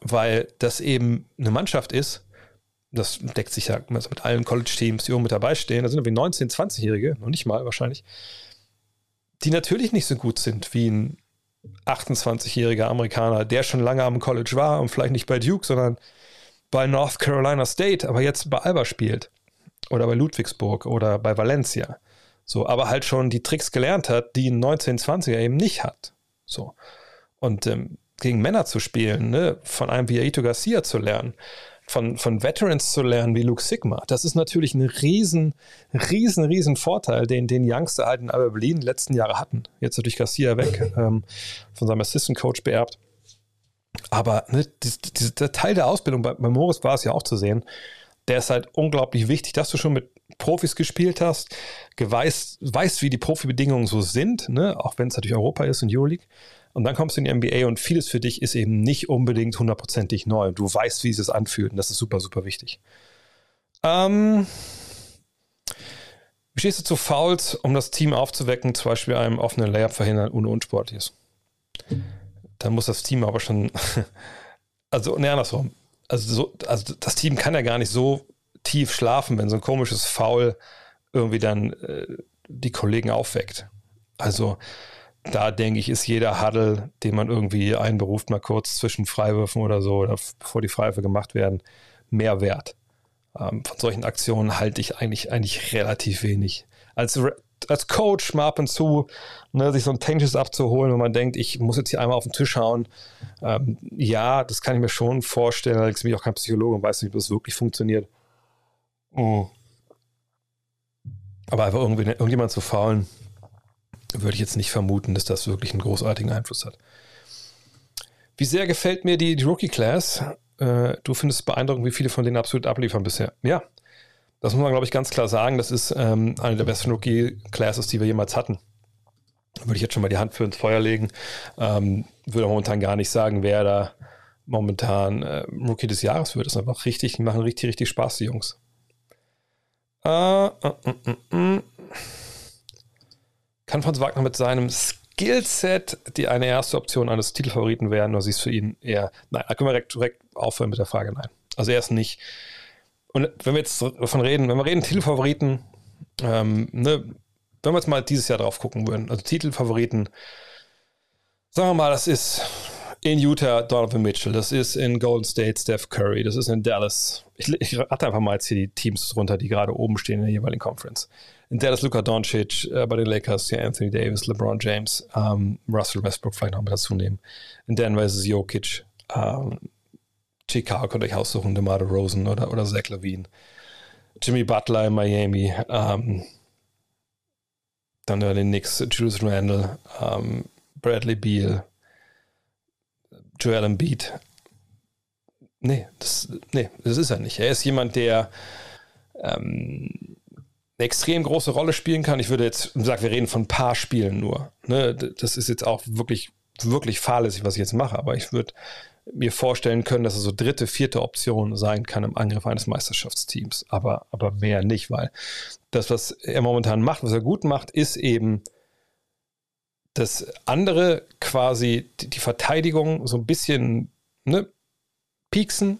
Weil das eben eine Mannschaft ist, das deckt sich ja mit allen College-Teams, die oben mit dabei stehen, da sind irgendwie 19-, 20-Jährige, noch nicht mal wahrscheinlich, die natürlich nicht so gut sind wie ein 28-jähriger Amerikaner, der schon lange am College war und vielleicht nicht bei Duke, sondern bei North Carolina State, aber jetzt bei Alba spielt. Oder bei Ludwigsburg oder bei Valencia. So, aber halt schon die Tricks gelernt hat, die ein 1920er eben nicht hat. So. Und ähm, gegen Männer zu spielen, ne, von einem wie Aito Garcia zu lernen, von, von Veterans zu lernen wie Luke Sigma, das ist natürlich ein riesen, riesen, riesen Vorteil, den, den Youngster halt in Alba Berlin die letzten Jahre hatten. Jetzt natürlich Garcia weg, (laughs) ähm, von seinem Assistant Coach beerbt. Aber ne, dieser Teil der Ausbildung, bei, bei Morris war es ja auch zu sehen, der ist halt unglaublich wichtig, dass du schon mit Profis gespielt hast, weißt, wie die Profibedingungen so sind, ne? auch wenn es natürlich Europa ist und Euroleague. Und dann kommst du in die NBA und vieles für dich ist eben nicht unbedingt hundertprozentig neu. Du weißt, wie es sich anfühlt und das ist super, super wichtig. Ähm, wie stehst du zu Fouls, um das Team aufzuwecken, zum Beispiel einem offenen Layup verhindern, ohne unsportlich ist? Dann muss das Team aber schon, (laughs) also ne, andersrum. Also, so, also das Team kann ja gar nicht so tief schlafen, wenn so ein komisches Foul irgendwie dann äh, die Kollegen aufweckt. Also da denke ich, ist jeder Huddle, den man irgendwie einberuft, mal kurz zwischen Freiwürfen oder so, oder bevor die Freiwürfe gemacht werden, mehr wert. Ähm, von solchen Aktionen halte ich eigentlich, eigentlich relativ wenig. Als, als Coach mal ab und zu ne, sich so ein Tennis abzuholen, wenn man denkt, ich muss jetzt hier einmal auf den Tisch hauen. Ähm, ja, das kann ich mir schon vorstellen. Allerdings bin ich auch kein Psychologe und weiß nicht, ob das wirklich funktioniert. Oh. Aber einfach irgendwie, irgendjemand zu faulen, würde ich jetzt nicht vermuten, dass das wirklich einen großartigen Einfluss hat. Wie sehr gefällt mir die, die Rookie-Class? Äh, du findest es beeindruckend, wie viele von denen absolut abliefern bisher. Ja, das muss man, glaube ich, ganz klar sagen. Das ist ähm, eine der besten Rookie-Classes, die wir jemals hatten. Würde ich jetzt schon mal die Hand für ins Feuer legen. Ähm, würde momentan gar nicht sagen, wer da momentan äh, Rookie des Jahres wird. Das ist einfach richtig, die machen richtig, richtig Spaß, die Jungs. Äh, äh, äh, äh, äh. Kann Franz Wagner mit seinem Skill Skillset die eine erste Option eines Titelfavoriten wären, oder siehst du für ihn eher, nein, da können wir direkt, direkt aufhören mit der Frage, nein. Also er ist nicht. Und wenn wir jetzt davon reden, wenn wir reden Titelfavoriten, ähm, ne, wenn wir jetzt mal dieses Jahr drauf gucken würden, also Titelfavoriten, sagen wir mal, das ist in Utah Donovan Mitchell, das ist in Golden State Steph Curry, das ist in Dallas. Ich, ich hatte einfach mal jetzt hier die Teams runter, die gerade oben stehen in der jeweiligen Conference. In Dallas Luka Doncic, äh, bei den Lakers ja Anthony Davis, LeBron James, ähm, Russell Westbrook vielleicht noch mit dazu nehmen. In Denver ist es Jokic, ähm, Chicago könnt ihr euch aussuchen, DeMar Rosen oder, oder Zach Levine. Jimmy Butler in Miami, ähm, dann den Knicks, Julius Randle, ähm, Bradley Beal, Joel Embiid. Nee das, nee, das ist er nicht. Er ist jemand, der ähm, eine extrem große Rolle spielen kann. Ich würde jetzt sagen, wir reden von ein paar Spielen nur. Ne? Das ist jetzt auch wirklich, wirklich fahrlässig, was ich jetzt mache, aber ich würde mir vorstellen können, dass er so dritte, vierte Option sein kann im Angriff eines Meisterschaftsteams. Aber, aber mehr nicht, weil das, was er momentan macht, was er gut macht, ist eben das andere quasi die, die Verteidigung so ein bisschen ne, pieksen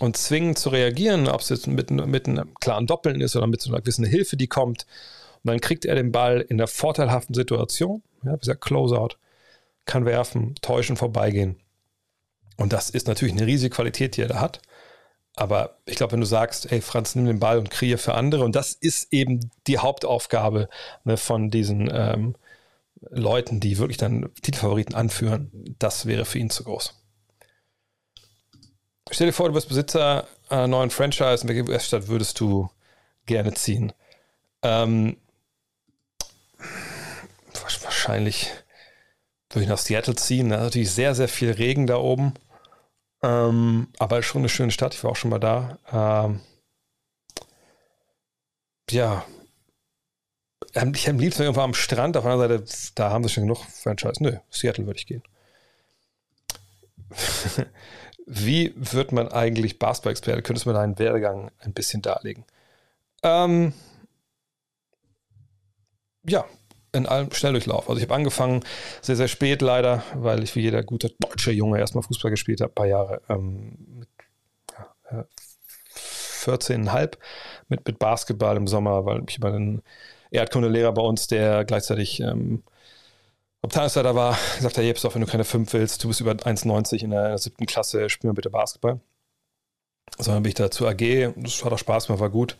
und zwingen zu reagieren, ob es jetzt mit, mit einem klaren Doppeln ist oder mit so einer gewissen Hilfe, die kommt. Und dann kriegt er den Ball in der vorteilhaften Situation, ja, wie gesagt, Closeout, kann werfen, täuschen, vorbeigehen. Und das ist natürlich eine riesige Qualität, die er da hat. Aber ich glaube, wenn du sagst, hey Franz, nimm den Ball und kreier für andere, und das ist eben die Hauptaufgabe ne, von diesen ähm, Leuten, die wirklich dann Titelfavoriten anführen, das wäre für ihn zu groß. Stell dir vor, du bist Besitzer einer neuen Franchise, in welche US-Stadt würdest du gerne ziehen? Ähm, wahrscheinlich würde ich nach Seattle ziehen. Da ist natürlich sehr, sehr viel Regen da oben. Ähm, aber schon eine schöne Stadt. Ich war auch schon mal da. Ähm, ja. Ähm, ich am liebsten irgendwo am Strand. Auf der anderen Seite, da haben sie schon genug Franchise. Nö, Seattle würde ich gehen. (laughs) Wie wird man eigentlich Basketball-Experte? Könntest du mir deinen Werdegang ein bisschen darlegen? Ähm, ja, in allem Schnelldurchlauf. Also ich habe angefangen sehr, sehr spät leider, weil ich wie jeder gute deutsche Junge erstmal Fußball gespielt habe, ein paar Jahre ähm, mit ja, 14,5 mit, mit Basketball im Sommer, weil ich über einen Erdkundelehrer bei uns, der gleichzeitig ähm, Abteilungsleiter war, gesagt hat, Jebstoff, wenn du keine 5 willst, du bist über 1,90 in der siebten Klasse, spiel mal bitte Basketball. Sondern bin ich da zur AG, das hat auch Spaß gemacht, war gut.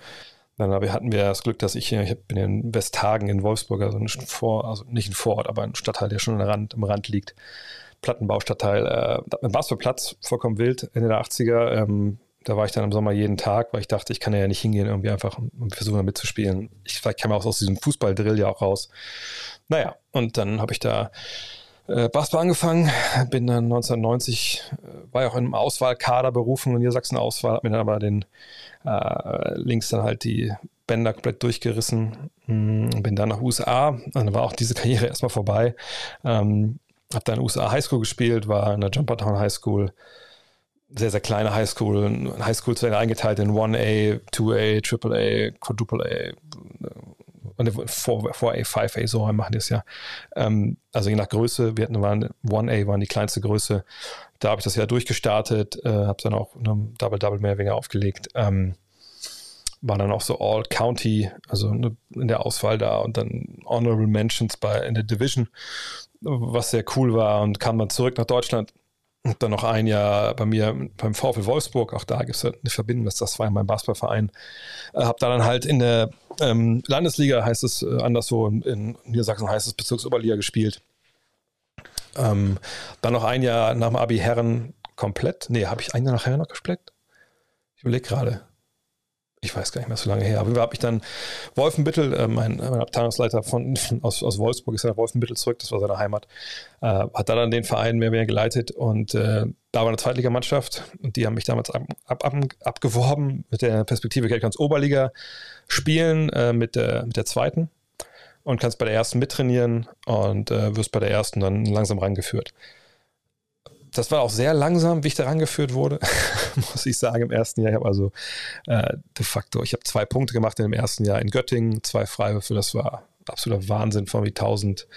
Dann hatten wir das Glück, dass ich, ich bin in Westhagen in Wolfsburg, also ein Vor, also nicht ein Vorort, aber ein Stadtteil, der schon am Rand, am Rand liegt. Plattenbaustadtteil, äh, ein Basketballplatz, vollkommen wild, Ende der 80er. Ähm, da war ich dann im Sommer jeden Tag, weil ich dachte, ich kann ja nicht hingehen, irgendwie einfach um versuchen, mitzuspielen. Ich vielleicht kam auch aus diesem Fußballdrill ja auch raus. Naja, und dann habe ich da äh, Basketball angefangen, bin dann 1990, äh, war ja auch im Auswahlkader berufen in Niedersachsen-Auswahl, habe mir dann aber den äh, links dann halt die Bänder komplett durchgerissen, mh, hm, bin dann nach USA, dann war auch diese Karriere erstmal vorbei. Ähm, habe dann in USA Highschool gespielt, war in der Jumpertown High School, sehr, sehr kleine Highschool, Highschool zu eingeteilt in 1A, 2A, AAA, Quadruple A, 4A, 5A, so machen die es ja. Ähm, also je nach Größe, wir hatten, waren 1A waren die kleinste Größe. Da habe ich das ja durchgestartet, äh, habe dann auch eine Double-Double mehr weniger aufgelegt. Ähm, war dann auch so All County, also in der Auswahl da und dann Honorable Mentions bei in der Division, was sehr cool war und kam dann zurück nach Deutschland und dann noch ein Jahr bei mir beim VfL Wolfsburg, auch da gibt es eine Verbindung, das war in meinem Basketballverein. Äh, habe da dann halt in der ähm, Landesliga, heißt es äh, anderswo, in Niedersachsen heißt es Bezirksoberliga gespielt. Ähm, dann noch ein Jahr nach dem Abi Herren komplett. Nee, habe ich ein Jahr nach Herren noch gespielt? Ich überlege gerade ich weiß gar nicht mehr so lange her, aber habe ich dann Wolfenbüttel, äh, mein, mein, Abteilungsleiter von, (laughs) aus, aus Wolfsburg ist ja nach Wolfenbüttel zurück, das war seine Heimat, äh, hat da dann den Verein mehr oder weniger geleitet und äh, da war eine Zweitligamannschaft und die haben mich damals ab, ab, ab, abgeworben mit der Perspektive, ich kannst Oberliga spielen äh, mit, der, mit der zweiten und kannst bei der ersten mittrainieren und äh, wirst bei der ersten dann langsam rangeführt das war auch sehr langsam, wie ich da rangeführt wurde, (laughs) muss ich sagen, im ersten Jahr. Ich habe also äh, de facto, ich habe zwei Punkte gemacht in dem ersten Jahr in Göttingen, zwei Freiwürfe, das war absoluter Wahnsinn von wie 1000,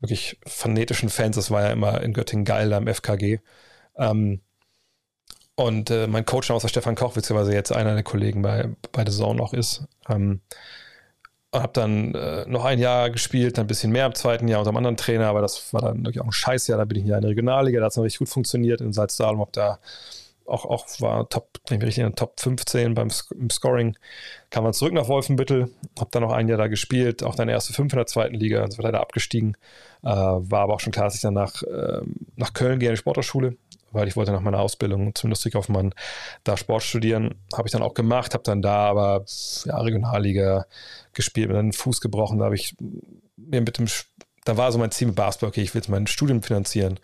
wirklich fanatischen Fans. Das war ja immer in Göttingen geil, da im FKG. Ähm, und äh, mein Coach außer Stefan Koch, beziehungsweise jetzt einer der Kollegen bei, bei The Zone auch ist. Ähm, habe dann äh, noch ein Jahr gespielt, dann ein bisschen mehr im zweiten Jahr unter einem anderen Trainer, aber das war dann wirklich auch ein Scheißjahr. Da bin ich hier in der Regionalliga, da hat es dann richtig gut funktioniert in Salzdahlem, habe da auch, auch war Top, ich richtig in Top 15 beim im Scoring. Kam dann zurück nach Wolfenbüttel, habe dann noch ein Jahr da gespielt, auch dann erste fünf in der zweiten Liga, also leider abgestiegen. Äh, war aber auch schon klar, dass ich dann nach, äh, nach Köln gehe, in die Sporthochschule, weil ich wollte nach meiner Ausbildung zum Industriekaufmann da Sport studieren. Habe ich dann auch gemacht, habe dann da aber ja, Regionalliga gespielt, mir dann den Fuß gebrochen, da habe ich mir mit dem, da war so mein Ziel mit Basketball, okay, ich will jetzt mein Studium finanzieren.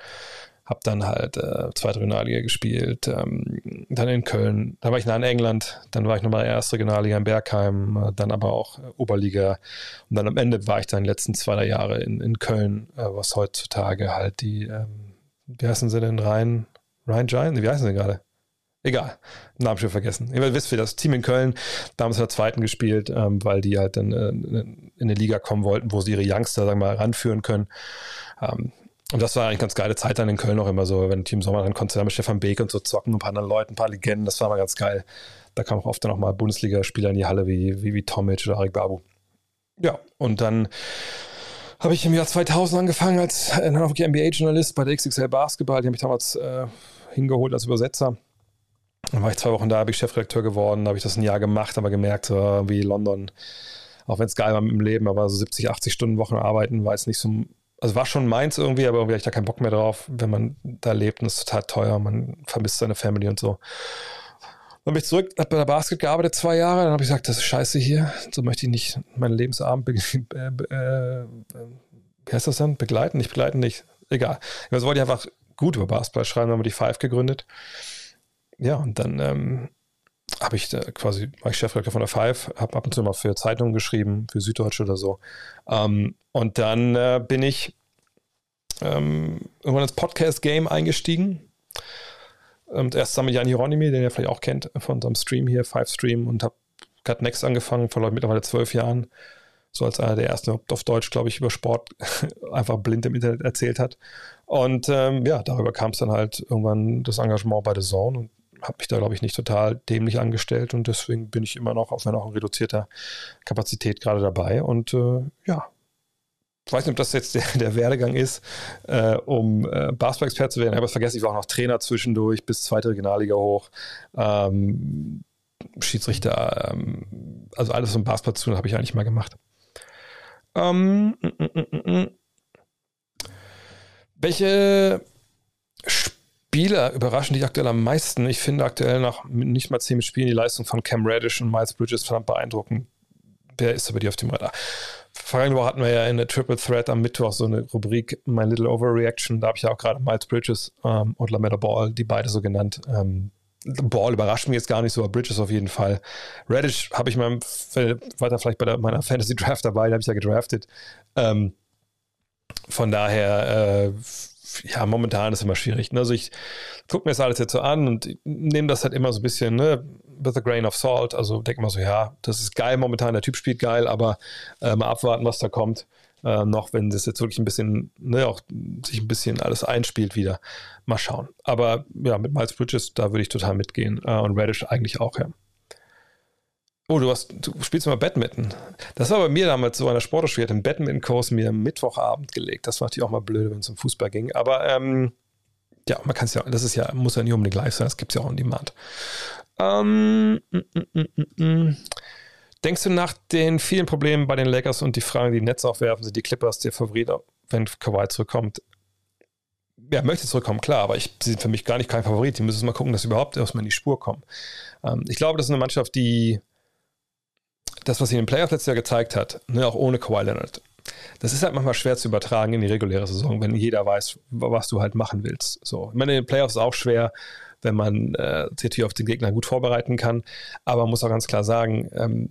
Habe dann halt äh, zweite Regionalliga gespielt, ähm, dann in Köln, dann war ich in England, dann war ich nochmal erste Regionalliga in Bergheim, äh, dann aber auch äh, Oberliga. Und dann am Ende war ich dann die letzten zwei drei Jahre in, in Köln, äh, was heutzutage halt die, ähm, wie heißen sie denn, Rhein, Rhein Giant, wie heißen sie gerade? Egal, Namen schon vergessen. Ihr wisst, wir das Team in Köln, damals in der zweiten gespielt, ähm, weil die halt dann äh, in eine Liga kommen wollten, wo sie ihre Youngster, sagen wir mal, ranführen können. Ähm, und das war eigentlich ganz geile Zeit dann in Köln auch immer so, wenn Team Sommer dann konnte mit Stefan Beek und so zocken, ein paar anderen Leuten, ein paar Legenden, das war mal ganz geil. Da kamen auch oft dann auch mal Bundesligaspieler in die Halle wie, wie, wie Tomic oder Arik Babu. Ja, und dann habe ich im Jahr 2000 angefangen als äh, NBA-Journalist bei der XXL Basketball. Die habe ich damals äh, hingeholt als Übersetzer. Dann war ich zwei Wochen da, bin ich Chefredakteur geworden, habe ich das ein Jahr gemacht, aber gemerkt, so, wie London, auch wenn es geil war mit dem Leben, aber so 70, 80 Stunden Wochen arbeiten war jetzt nicht so also war schon meins irgendwie, aber irgendwie hatte ich da keinen Bock mehr drauf, wenn man da lebt und es ist total teuer, man vermisst seine Family und so. Dann bin ich zurück, habe bei der Basket gearbeitet zwei Jahre, dann habe ich gesagt, das ist scheiße hier, so möchte ich nicht meinen Lebensabend, äh, (laughs) äh, wie? Begleiten, nicht begleiten, nicht, egal. Also wollte ich einfach gut über Basketball schreiben, dann haben wir die Five gegründet. Ja, und dann ähm, habe ich quasi, war ich Chefredakteur von der Five, habe ab und zu mal für Zeitungen geschrieben, für Süddeutsche oder so. Ähm, und dann äh, bin ich ähm, irgendwann ins Podcast-Game eingestiegen. Und erst zusammen mit Jan Hieronymi, den ihr vielleicht auch kennt von unserem Stream hier, Five Stream, und habe Cut Next angefangen, vor mittlerweile zwölf Jahren. So als einer der ersten auf Deutsch, glaube ich, über Sport (laughs) einfach blind im Internet erzählt hat. Und ähm, ja, darüber kam es dann halt irgendwann das Engagement bei The Zone und habe mich da, glaube ich, nicht total dämlich angestellt und deswegen bin ich immer noch, auf wenn auch in reduzierter Kapazität gerade dabei. Und äh, ja, ich weiß nicht, ob das jetzt der, der Werdegang ist, äh, um äh, Basketball-Expert zu werden. Ich habe es vergessen, ich war auch noch Trainer zwischendurch bis zweite Regionalliga hoch. Ähm, Schiedsrichter, ähm, also alles, mit Basketball zu habe ich eigentlich mal gemacht. Ähm, mm, mm, mm, welche Spieler überraschen dich aktuell am meisten? Ich finde aktuell nach nicht mal zehn Spielen die Leistung von Cam Reddish und Miles Bridges verdammt beeindruckend. Wer ist aber die auf dem Radar? Vergangene Woche hatten wir ja in der Triple Threat am Mittwoch so eine Rubrik My Little Overreaction. Da habe ich ja auch gerade Miles Bridges ähm, und Lametta Ball, die beide so genannt. Ähm, Ball überrascht mich jetzt gar nicht so, aber Bridges auf jeden Fall. Reddish habe ich mal weiter vielleicht bei der, meiner Fantasy Draft dabei, da habe ich ja gedraftet. Ähm, von daher, äh, ja, momentan ist immer schwierig. Ne? Also ich gucke mir das alles jetzt so an und nehme das halt immer so ein bisschen, ne, with a grain of salt. Also denke mal so, ja, das ist geil momentan, der Typ spielt geil, aber äh, mal abwarten, was da kommt. Äh, noch, wenn das jetzt wirklich ein bisschen, ne, auch sich ein bisschen alles einspielt wieder. Mal schauen. Aber ja, mit Miles Bridges, da würde ich total mitgehen. Äh, und Radish eigentlich auch, ja. Oh, du, hast, du spielst immer Badminton. Das war bei mir damals so an der Sportschule. Ich hatte einen Badminton-Kurs mir am Mittwochabend gelegt. Das war natürlich auch mal blöd, wenn es um Fußball ging. Aber ähm, ja, man kann es ja, das ist ja, muss ja nicht unbedingt live sein, das gibt es ja auch on Demand. Ähm, mm, mm, mm, mm, Denkst du nach den vielen Problemen bei den Lakers und die Fragen, die Netz aufwerfen, sind die Clippers der Favorit, wenn Kawhi zurückkommt? Ja, möchte zurückkommen, klar, aber ich, sie sind für mich gar nicht kein Favorit. Die müssen mal gucken, dass sie überhaupt erstmal in die Spur kommen. Ähm, ich glaube, das ist eine Mannschaft, die das, was sie in den Playoffs letztes Jahr gezeigt hat, ne, auch ohne Kawhi Leonard, das ist halt manchmal schwer zu übertragen in die reguläre Saison, wenn jeder weiß, was du halt machen willst. So, ich meine, in den Playoffs ist auch schwer, wenn man äh, sich auf den Gegner gut vorbereiten kann, aber man muss auch ganz klar sagen, ähm,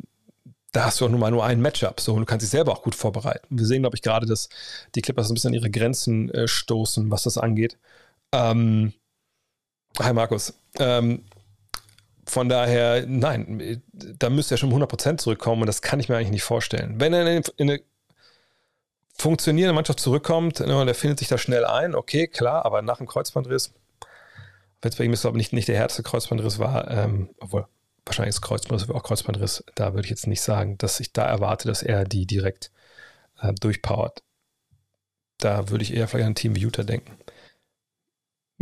da hast du auch nur mal nur ein Matchup, so und du kannst dich selber auch gut vorbereiten. Wir sehen, glaube ich, gerade, dass die Clippers ein bisschen an ihre Grenzen äh, stoßen, was das angeht. Ähm, hi Markus. Ähm, von daher, nein, da müsste er schon 100% zurückkommen und das kann ich mir eigentlich nicht vorstellen. Wenn er in eine funktionierende Mannschaft zurückkommt ne, und er findet sich da schnell ein, okay, klar, aber nach dem Kreuzbandriss, wenn es bei ihm ist, aber nicht, nicht der härteste Kreuzbandriss war, ähm, obwohl wahrscheinlich ist Kreuzbandriss auch Kreuzbandriss, da würde ich jetzt nicht sagen, dass ich da erwarte, dass er die direkt äh, durchpowert. Da würde ich eher vielleicht an ein Team wie Utah denken.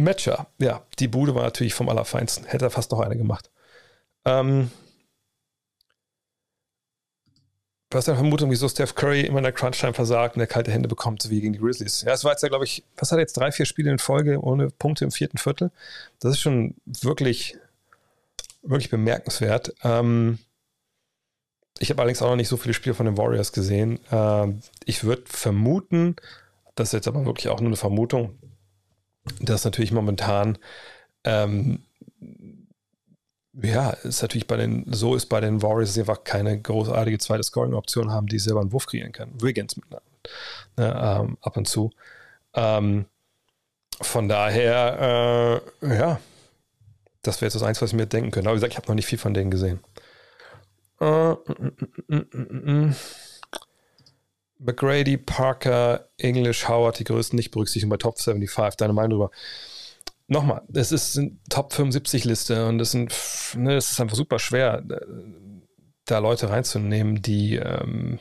Matcher, ja, die Bude war natürlich vom Allerfeinsten. Hätte er fast noch eine gemacht. Ähm, was ist deine Vermutung, wieso Steph Curry immer in der Crunch-Time versagt und der kalte Hände bekommt, wie gegen die Grizzlies? Ja, es war jetzt ja, glaube ich, was hat er jetzt? Drei, vier Spiele in Folge ohne Punkte im vierten Viertel. Das ist schon wirklich, wirklich bemerkenswert. Ähm, ich habe allerdings auch noch nicht so viele Spiele von den Warriors gesehen. Ähm, ich würde vermuten, das ist jetzt aber wirklich auch nur eine Vermutung, dass natürlich momentan ähm, ja, ist natürlich bei den, so ist bei den Warriors einfach keine großartige zweite Scoring-Option haben, die selber einen Wurf kreieren kann. Wiggins mit, ne, ähm, ab und zu. Ähm, von daher, äh, ja, das wäre jetzt das Eins, was ich mir denken könnte. Aber wie gesagt, ich habe noch nicht viel von denen gesehen. Äh, mm, mm, mm, McGrady, Parker, English, Howard, die größten nicht berücksichtigen bei Top 75. Deine Meinung darüber? Nochmal, es ist eine Top 75 Liste und es, sind, ne, es ist einfach super schwer, da Leute reinzunehmen, die, ähm,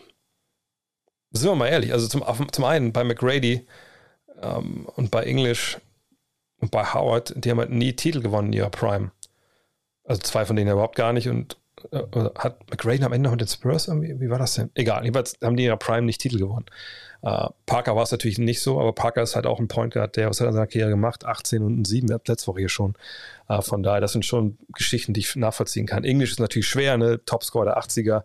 sind wir mal ehrlich, also zum, zum einen bei McGrady ähm, und bei English und bei Howard, die haben halt nie Titel gewonnen in ihrer Prime. Also zwei von denen überhaupt gar nicht und hat McGrady am Ende noch mit den Spurs irgendwie, wie war das denn? Egal, jedenfalls haben die in der Prime nicht Titel gewonnen. Uh, Parker war es natürlich nicht so, aber Parker ist halt auch ein Point Guard, der, was hat er in seiner Karriere gemacht? 18 und 7, letzte Woche hier schon. Uh, von daher, das sind schon Geschichten, die ich nachvollziehen kann. Englisch ist natürlich schwer, ne? Topscore der 80er.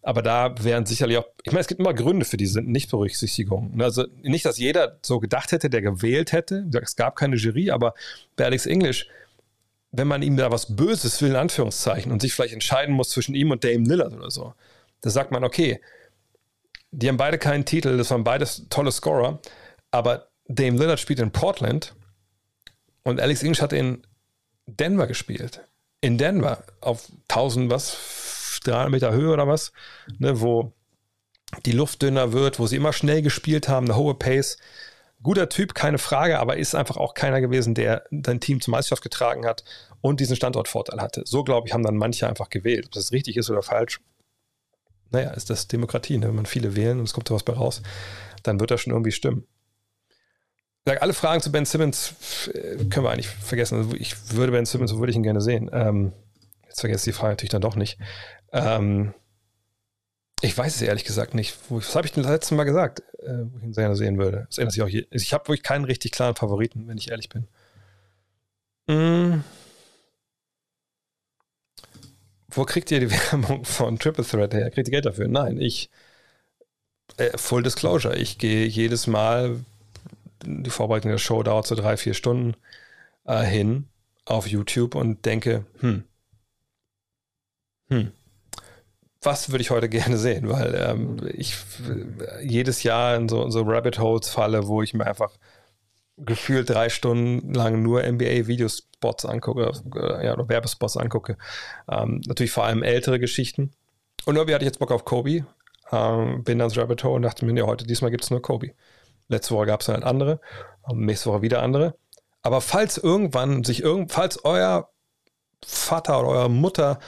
Aber da wären sicherlich auch, ich meine, es gibt immer Gründe für diese Nichtberücksichtigung. Also nicht, dass jeder so gedacht hätte, der gewählt hätte. Es gab keine Jury, aber bei Alex English, wenn man ihm da was Böses will, in Anführungszeichen, und sich vielleicht entscheiden muss zwischen ihm und Dame Lillard oder so, da sagt man, okay, die haben beide keinen Titel, das waren beides tolle Scorer, aber Dame Lillard spielt in Portland und Alex English hat in Denver gespielt. In Denver auf 1000 was, 300 Meter Höhe oder was, ne, wo die Luft dünner wird, wo sie immer schnell gespielt haben, eine hohe Pace. Guter Typ, keine Frage, aber ist einfach auch keiner gewesen, der dein Team zur Meisterschaft getragen hat und diesen Standortvorteil hatte. So, glaube ich, haben dann manche einfach gewählt. Ob das richtig ist oder falsch, naja, ist das Demokratie. Ne? Wenn man viele wählen und es kommt da was bei raus, dann wird das schon irgendwie stimmen. Alle Fragen zu Ben Simmons äh, können wir eigentlich vergessen. Also ich würde Ben Simmons, so würde ich ihn gerne sehen. Ähm, jetzt vergesse ich die Frage natürlich dann doch nicht. Ähm, ich weiß es ehrlich gesagt nicht. Was habe ich denn das letzte Mal gesagt, äh, wo ich ihn gerne sehen würde? Das ändert sich auch hier. Ich habe wirklich keinen richtig klaren Favoriten, wenn ich ehrlich bin. Mmh. Wo kriegt ihr die (laughs) Werbung von Triple Threat her? Kriegt ihr Geld dafür? Nein, ich, äh, Full Disclosure, ich gehe jedes Mal, die Vorbereitung der Show dauert so drei, vier Stunden, äh, hin auf YouTube und denke, hm, hm, was würde ich heute gerne sehen? Weil ähm, ich jedes Jahr in so, in so Rabbit Holes falle, wo ich mir einfach gefühlt drei Stunden lang nur NBA-Videospots angucke, äh, ja, oder Werbespots angucke. Ähm, natürlich vor allem ältere Geschichten. Und irgendwie hatte ich jetzt Bock auf Kobe. Ähm, bin dann ins Rabbit Hole und dachte mir, ja, heute, diesmal gibt es nur Kobe. Letzte Woche gab es halt andere, ähm, nächste Woche wieder andere. Aber falls irgendwann sich irgend, falls euer Vater oder eure Mutter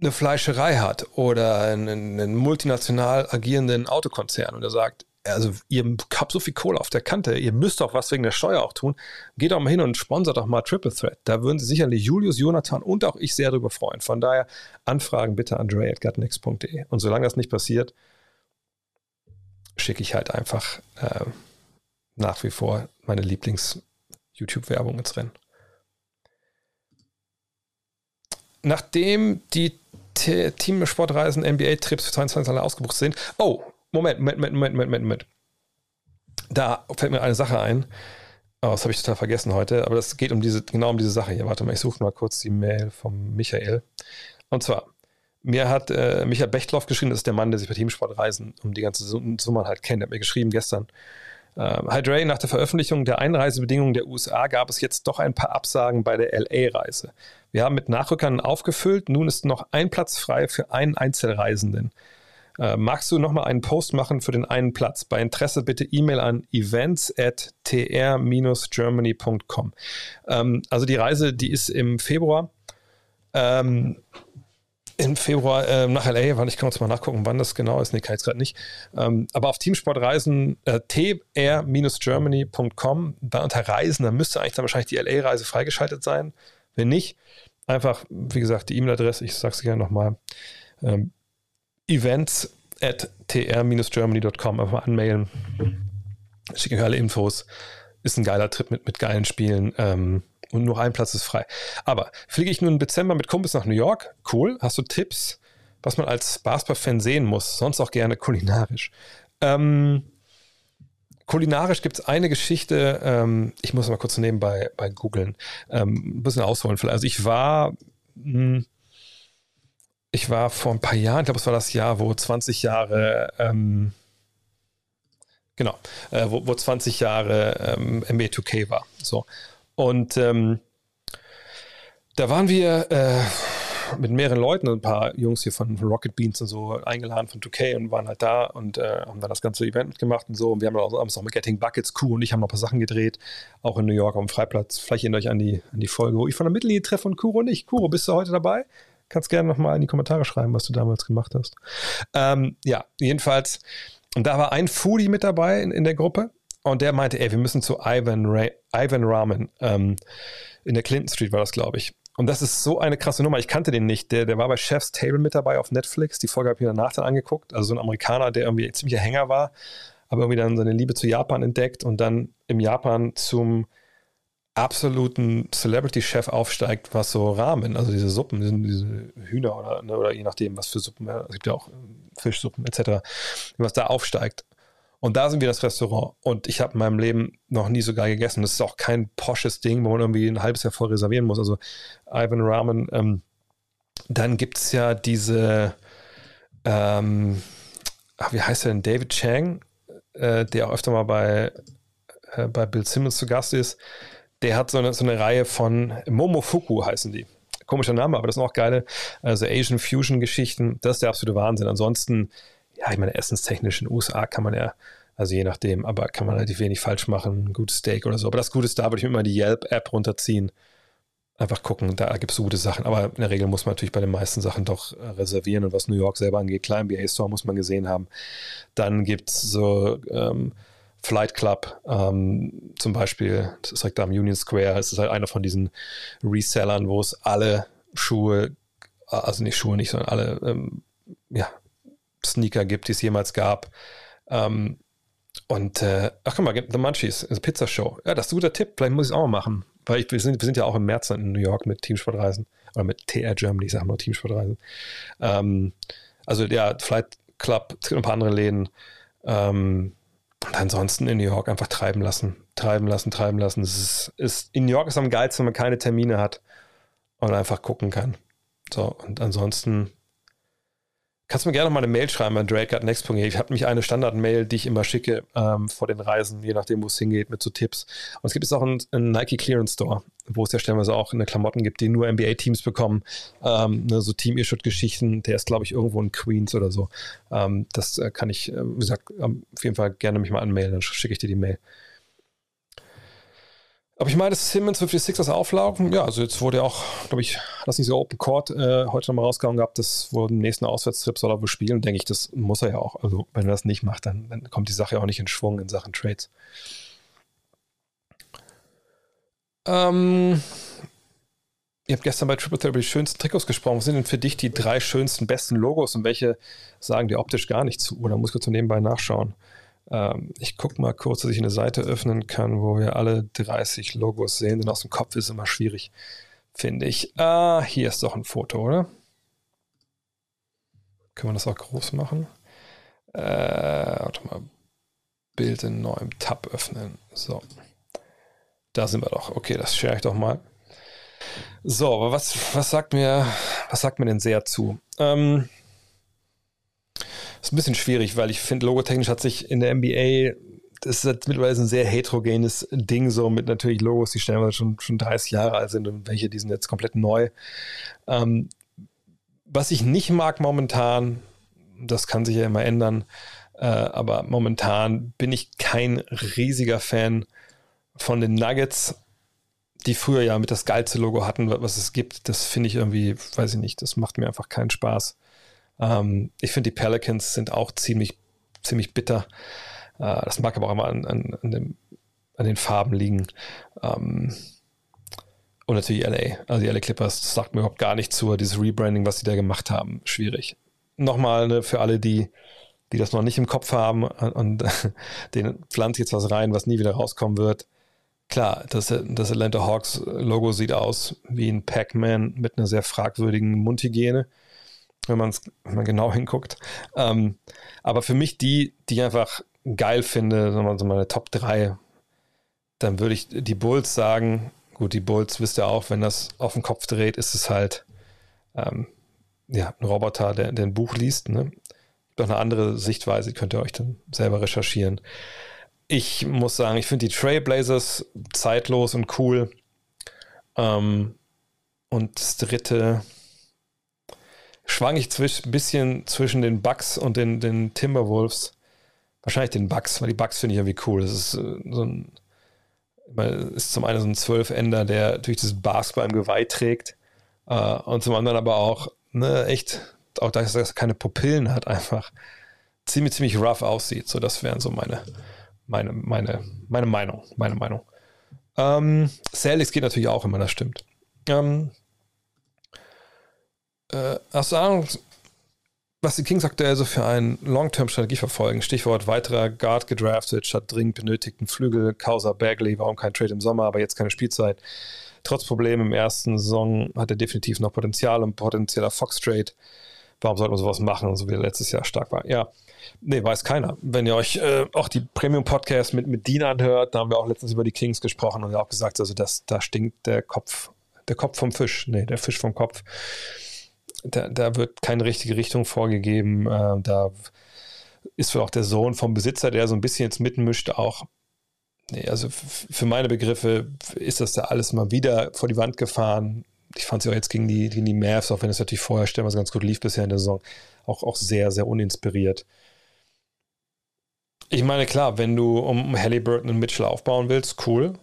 eine Fleischerei hat oder einen, einen multinational agierenden Autokonzern und er sagt, also ihr habt so viel Kohle auf der Kante, ihr müsst doch was wegen der Steuer auch tun. Geht doch mal hin und sponsert doch mal Triple Threat. Da würden sich sicherlich Julius, Jonathan und auch ich sehr darüber freuen. Von daher Anfragen bitte an dre.gutnext.de. Und solange das nicht passiert, schicke ich halt einfach äh, nach wie vor meine Lieblings-YouTube-Werbung ins Rennen. Nachdem die Team-Sportreisen, NBA-Trips für 22 alle ausgebucht sind, oh, Moment, Moment, Moment, Moment, Moment. Da fällt mir eine Sache ein. Oh, das habe ich total vergessen heute, aber das geht um diese, genau um diese Sache hier. Warte mal, ich suche mal kurz die Mail vom Michael. Und zwar, mir hat äh, Michael Bechtloff geschrieben, das ist der Mann, der sich bei Teamsportreisen um die ganze Summe halt kennt. Er hat mir geschrieben gestern. Äh, Hi Dre, nach der Veröffentlichung der Einreisebedingungen der USA gab es jetzt doch ein paar Absagen bei der LA-Reise. Wir haben mit Nachrückern aufgefüllt. Nun ist noch ein Platz frei für einen Einzelreisenden. Äh, magst du nochmal einen Post machen für den einen Platz? Bei Interesse bitte E-Mail an events at tr-germany.com. Ähm, also die Reise, die ist im Februar. Ähm, im Februar äh, nach LA, wann ich kann uns mal nachgucken, wann das genau ist. Nee, kann ich gerade nicht. Ähm, aber auf Teamsportreisen äh, tr-germany.com, da unter Reisen, da müsste eigentlich dann wahrscheinlich die LA-Reise freigeschaltet sein. Wenn nicht, einfach, wie gesagt, die E-Mail-Adresse, ich sage es gerne nochmal, ähm, events at tr-germany.com, einfach anmailen. Schicke euch alle Infos. Ist ein geiler Trip mit, mit geilen Spielen. Ähm, und nur ein Platz ist frei. Aber fliege ich nun im Dezember mit Kumpels nach New York? Cool. Hast du Tipps, was man als Basketball-Fan sehen muss? Sonst auch gerne kulinarisch. Ähm, kulinarisch gibt es eine Geschichte, ähm, ich muss mal kurz nebenbei bei googeln, ähm, ein bisschen ausholen. Also ich war, mh, hm, ich war vor ein paar Jahren, ich glaube, es war das Jahr, wo 20 Jahre, ähm, genau, äh, wo, wo 20 Jahre ähm, NBA 2K war. So. Und ähm, da waren wir äh, mit mehreren Leuten, ein paar Jungs hier von Rocket Beans und so eingeladen von 2K und waren halt da und äh, haben dann das ganze Event mitgemacht und so. Und wir haben auch abends noch mit Getting Buckets, Q und ich haben noch ein paar Sachen gedreht, auch in New York auf dem Freiplatz. Vielleicht erinnert euch an die, an die Folge, wo ich von der Mittellinie treffe und Kuro nicht. Kuro, bist du heute dabei? Kannst gerne nochmal in die Kommentare schreiben, was du damals gemacht hast. Ähm, ja, jedenfalls, und da war ein Foodie mit dabei in, in der Gruppe und der meinte, ey, wir müssen zu Ivan, Ra Ivan Ramen. Ähm, in der Clinton Street war das, glaube ich. Und das ist so eine krasse Nummer. Ich kannte den nicht. Der, der war bei Chef's Table mit dabei auf Netflix. Die Folge habe ich mir danach dann angeguckt. Also so ein Amerikaner, der irgendwie ein ziemlicher Hänger war, aber irgendwie dann seine Liebe zu Japan entdeckt und dann im Japan zum absoluten Celebrity-Chef aufsteigt, was so Ramen, also diese Suppen, diese, Hühner oder, ne, oder je nachdem, was für Suppen, es gibt ja auch Fischsuppen etc., was da aufsteigt. Und da sind wir das Restaurant. Und ich habe in meinem Leben noch nie so geil gegessen. Das ist auch kein posches Ding, wo man irgendwie ein halbes Jahr vor reservieren muss. Also Ivan Ramen. Ähm, dann gibt es ja diese, ähm, ach, wie heißt der denn? David Chang, äh, der auch öfter mal bei, äh, bei Bill Simmons zu Gast ist. Der hat so eine, so eine Reihe von Momofuku heißen die komischer Name, aber das sind auch geile, also Asian Fusion Geschichten. Das ist der absolute Wahnsinn. Ansonsten ja, ich meine, essenstechnisch in den USA kann man ja, also je nachdem, aber kann man relativ wenig falsch machen. Ein gutes Steak oder so. Aber das Gute ist, da würde ich mir immer die Yelp-App runterziehen. Einfach gucken, da gibt es gute Sachen. Aber in der Regel muss man natürlich bei den meisten Sachen doch äh, reservieren. Und was New York selber angeht, klar, im BA Store muss man gesehen haben. Dann gibt es so ähm, Flight Club, ähm, zum Beispiel, das ist direkt da am Union Square. Es ist halt einer von diesen Resellern, wo es alle Schuhe, also nicht Schuhe nicht, sondern alle ähm, ja, Sneaker gibt, die es jemals gab. Ähm, und äh, ach guck mal, The Munchies, also Pizza Show. Ja, das ist ein guter Tipp. Vielleicht muss ich es auch mal machen. Weil ich, wir, sind, wir sind ja auch im März in New York mit Teamsportreisen. Oder mit TR Germany, ich sage nur Teamsportreisen. Ähm, also ja, Flight Club, es gibt ein paar andere Läden. Ähm, und ansonsten in New York einfach treiben lassen. Treiben lassen, treiben lassen. Es ist, ist, in New York ist am geilsten, wenn man keine Termine hat und einfach gucken kann. So, und ansonsten Kannst du mir gerne noch mal eine Mail schreiben an drake.next.de. Ich habe nämlich eine Standard-Mail, die ich immer schicke ähm, vor den Reisen, je nachdem, wo es hingeht, mit so Tipps. Und es gibt jetzt auch einen, einen, Nike Clearance Store, wo es ja stellenweise auch eine Klamotten gibt, die nur NBA-Teams bekommen. Ähm, ne, so Team-Issue-Geschichten. Der ist, glaube ich, irgendwo in Queens oder so. Ähm, das äh, kann ich, äh, wie gesagt, auf jeden Fall gerne mich mal anmelden, dann schicke ich dir die Mail. Aber ich meine, Simmons wird für die Sixers auflaufen. Ja, also jetzt wurde ja auch, glaube ich, das nicht so Open Court äh, heute nochmal rausgehauen gehabt, das wurde im nächsten Auswärtstrip soll er wohl spielen. Denke ich, das muss er ja auch. Also wenn er das nicht macht, dann, dann kommt die Sache auch nicht in Schwung in Sachen Trades. Ähm, ihr habt gestern bei Triple über die schönsten Trikots gesprochen. Was sind denn für dich die drei schönsten, besten Logos und welche sagen dir optisch gar nicht zu? Oder muss ich kurz nebenbei nachschauen? Ähm, ich gucke mal kurz, dass ich eine Seite öffnen kann, wo wir alle 30 Logos sehen, denn aus dem Kopf ist immer schwierig, finde ich. Ah, hier ist doch ein Foto, oder? Können wir das auch groß machen? Äh, warte mal. Bild in neuem Tab öffnen. So. Da sind wir doch. Okay, das share ich doch mal. So, aber was, was sagt mir, was sagt mir denn sehr zu? Ähm, ist ein bisschen schwierig, weil ich finde, logotechnisch hat sich in der NBA, das ist mittlerweile ein sehr heterogenes Ding, so mit natürlich Logos, die stellenweise schon, schon 30 Jahre alt sind und welche, die sind jetzt komplett neu. Ähm, was ich nicht mag momentan, Das kann sich ja immer ändern. Äh, aber momentan bin ich kein riesiger Fan von den Nuggets, die früher ja mit das geilste Logo hatten, was es gibt. Das finde ich irgendwie, weiß ich nicht, das macht mir einfach keinen Spaß. Ähm, ich finde, die Pelicans sind auch ziemlich, ziemlich bitter. Äh, das mag aber auch immer an, an, an, dem, an den Farben liegen. Ähm, und natürlich LA. Also die LA Clippers, sagt mir überhaupt gar nicht zu. Dieses Rebranding, was sie da gemacht haben, schwierig. Nochmal ne, für alle, die, die das noch nicht im Kopf haben und, und (laughs) den pflanzt jetzt was rein, was nie wieder rauskommen wird. Klar, das, das Atlanta Hawks Logo sieht aus wie ein Pac-Man mit einer sehr fragwürdigen Mundhygiene, wenn, man's, wenn man genau (laughs) hinguckt. Ähm, aber für mich die, die ich einfach geil finde, so meine Top 3, dann würde ich die Bulls sagen, Gut, die Bulls wisst ihr auch, wenn das auf den Kopf dreht, ist es halt ähm, ja, ein Roboter, der, der ein Buch liest. Ne? Doch eine andere Sichtweise, könnt ihr euch dann selber recherchieren. Ich muss sagen, ich finde die Trailblazers zeitlos und cool. Ähm, und das dritte schwang ich ein bisschen zwischen den Bucks und den, den Timberwolves. Wahrscheinlich den Bucks, weil die Bucks finde ich irgendwie cool. Das ist äh, so ein ist zum einen so ein Zwölfender, der durch das Basketball im Geweih trägt äh, und zum anderen aber auch ne, echt, auch dass er keine Pupillen hat, einfach ziemlich, ziemlich rough aussieht. So, das wären so meine, meine, meine, meine Meinung, meine Meinung. Ähm, Celtics geht natürlich auch immer, das stimmt. Ähm, äh, Ahnung, was die Kings aktuell so für eine Long-Term-Strategie verfolgen. Stichwort weiterer Guard gedraftet, statt dringend benötigten Flügel, Causa Bagley, warum kein Trade im Sommer, aber jetzt keine Spielzeit. Trotz Problemen im ersten Saison hat er definitiv noch Potenzial und potenzieller Fox-Trade. Warum sollte man sowas machen, so wie er letztes Jahr stark war? Ja, nee, weiß keiner. Wenn ihr euch äh, auch die Premium-Podcast mit, mit Dean anhört, da haben wir auch letztens über die Kings gesprochen und auch gesagt, also das, da stinkt der Kopf, der Kopf vom Fisch. Nee, der Fisch vom Kopf da, da wird keine richtige Richtung vorgegeben. Äh, da ist wohl auch der Sohn vom Besitzer, der so ein bisschen jetzt mitmischt, auch. Nee, also für meine Begriffe ist das da alles mal wieder vor die Wand gefahren. Ich fand sie auch jetzt gegen die, gegen die Mavs, auch wenn es natürlich vorher stellenweise ganz gut lief bisher in der Saison, auch, auch sehr, sehr uninspiriert. Ich meine, klar, wenn du um Halliburton und Mitchell aufbauen willst, cool.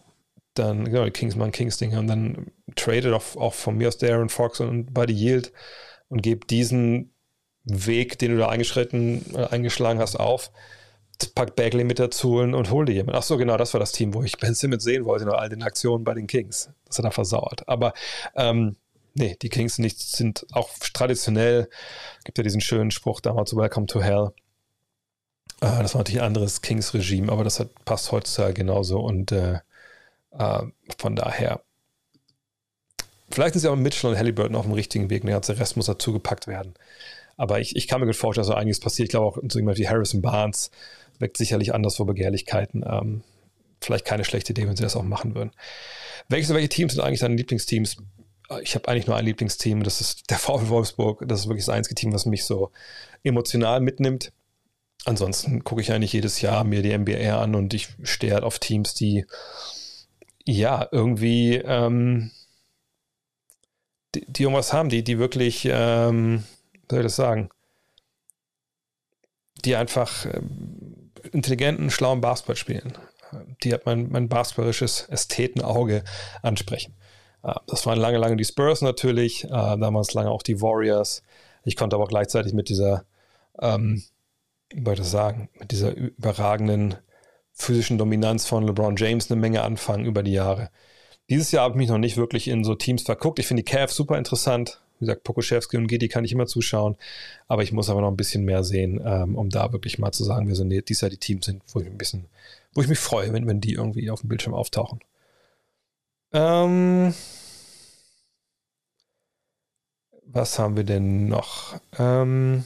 Dann, genau, die Kingsman Kings Ding und dann traded auch, auch von mir aus Darren Fox und Buddy Yield und gebe diesen Weg, den du da eingeschritten, äh, eingeschlagen hast, auf. Pack Bagley mit dazu und hol dir jemanden. Ach so, genau, das war das Team, wo ich Ben Simmons sehen wollte, nur all den Aktionen bei den Kings. Das hat er versauert. Aber ähm, nee, die Kings nicht, sind auch traditionell, gibt ja diesen schönen Spruch damals, Welcome to Hell. Äh, das war natürlich ein anderes Kings-Regime, aber das hat, passt heutzutage genauso und äh, äh, von daher Vielleicht ist ja auch Mitchell und Halliburton auf dem richtigen Weg. Der ganze Rest muss dazugepackt werden. Aber ich, ich kann mir gut vorstellen, dass so einiges passiert. Ich glaube auch so jemand wie Harrison Barnes weckt sicherlich anderswo Begehrlichkeiten. Ähm, vielleicht keine schlechte Idee, wenn sie das auch machen würden. Welche, welche Teams sind eigentlich deine Lieblingsteams? Ich habe eigentlich nur ein Lieblingsteam, das ist der VfL Wolfsburg. Das ist wirklich das einzige Team, was mich so emotional mitnimmt. Ansonsten gucke ich eigentlich jedes Jahr mir die NBA an und ich stehe halt auf Teams, die ja irgendwie ähm, die, die irgendwas haben, die, die wirklich, ähm, soll ich das sagen, die einfach äh, intelligenten, schlauen Basketball spielen. Die hat mein, mein basketballisches Ästhetenauge ansprechen. Äh, das waren lange, lange die Spurs natürlich, äh, damals lange auch die Warriors. Ich konnte aber gleichzeitig mit dieser, ähm, ich das sagen, mit dieser überragenden physischen Dominanz von LeBron James eine Menge anfangen über die Jahre. Dieses Jahr habe ich mich noch nicht wirklich in so Teams verguckt. Ich finde die Cavs super interessant. Wie gesagt, Pokoschewski und Gidi kann ich immer zuschauen. Aber ich muss aber noch ein bisschen mehr sehen, ähm, um da wirklich mal zu sagen, wer so dieses Jahr die Teams sind, wo ich ein bisschen, wo ich mich freue, wenn, wenn die irgendwie auf dem Bildschirm auftauchen. Ähm, was haben wir denn noch? Ähm,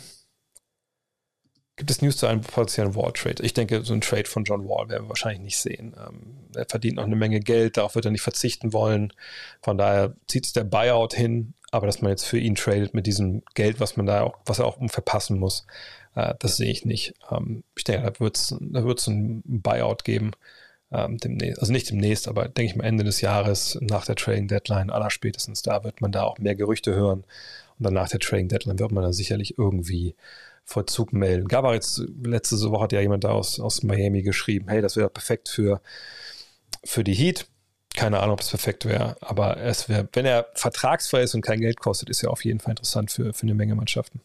Gibt es News zu einem potenziellen Wall-Trade? Ich denke, so ein Trade von John Wall werden wir wahrscheinlich nicht sehen. Ähm, er verdient noch eine Menge Geld, darauf wird er nicht verzichten wollen. Von daher zieht es der Buyout hin, aber dass man jetzt für ihn tradet mit diesem Geld, was man da auch, was er auch verpassen muss, äh, das sehe ich nicht. Ähm, ich denke, da wird es da wird's ein Buyout geben. Ähm, demnächst, also nicht demnächst, aber denke ich mal Ende des Jahres nach der Trading Deadline aller spätestens da wird man da auch mehr Gerüchte hören und dann nach der Trading Deadline wird man da sicherlich irgendwie Vollzug melden. Gab auch jetzt, letzte Woche hat ja jemand da aus, aus Miami geschrieben, hey, das wäre perfekt für, für die Heat. Keine Ahnung, ob es perfekt wäre, aber es wäre, wenn er vertragsfrei ist und kein Geld kostet, ist er auf jeden Fall interessant für, für eine Menge Mannschaften.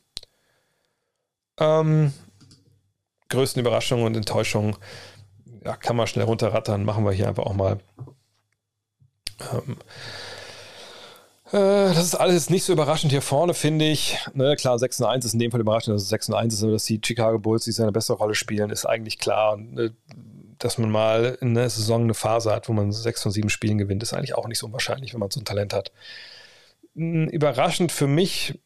Ähm, größten Überraschungen und Enttäuschungen, ja, kann man schnell runterrattern, machen wir hier einfach auch mal. Ähm, äh, das ist alles nicht so überraschend hier vorne, finde ich. Ne, klar, 6 und 1 ist in dem Fall überraschend, dass es 6 und 1 ist, aber dass die Chicago Bulls die eine bessere Rolle spielen, ist eigentlich klar. Und, äh, dass man mal in der Saison eine Phase hat, wo man 6 von 7 Spielen gewinnt, ist eigentlich auch nicht so unwahrscheinlich, wenn man so ein Talent hat. Hm, überraschend für mich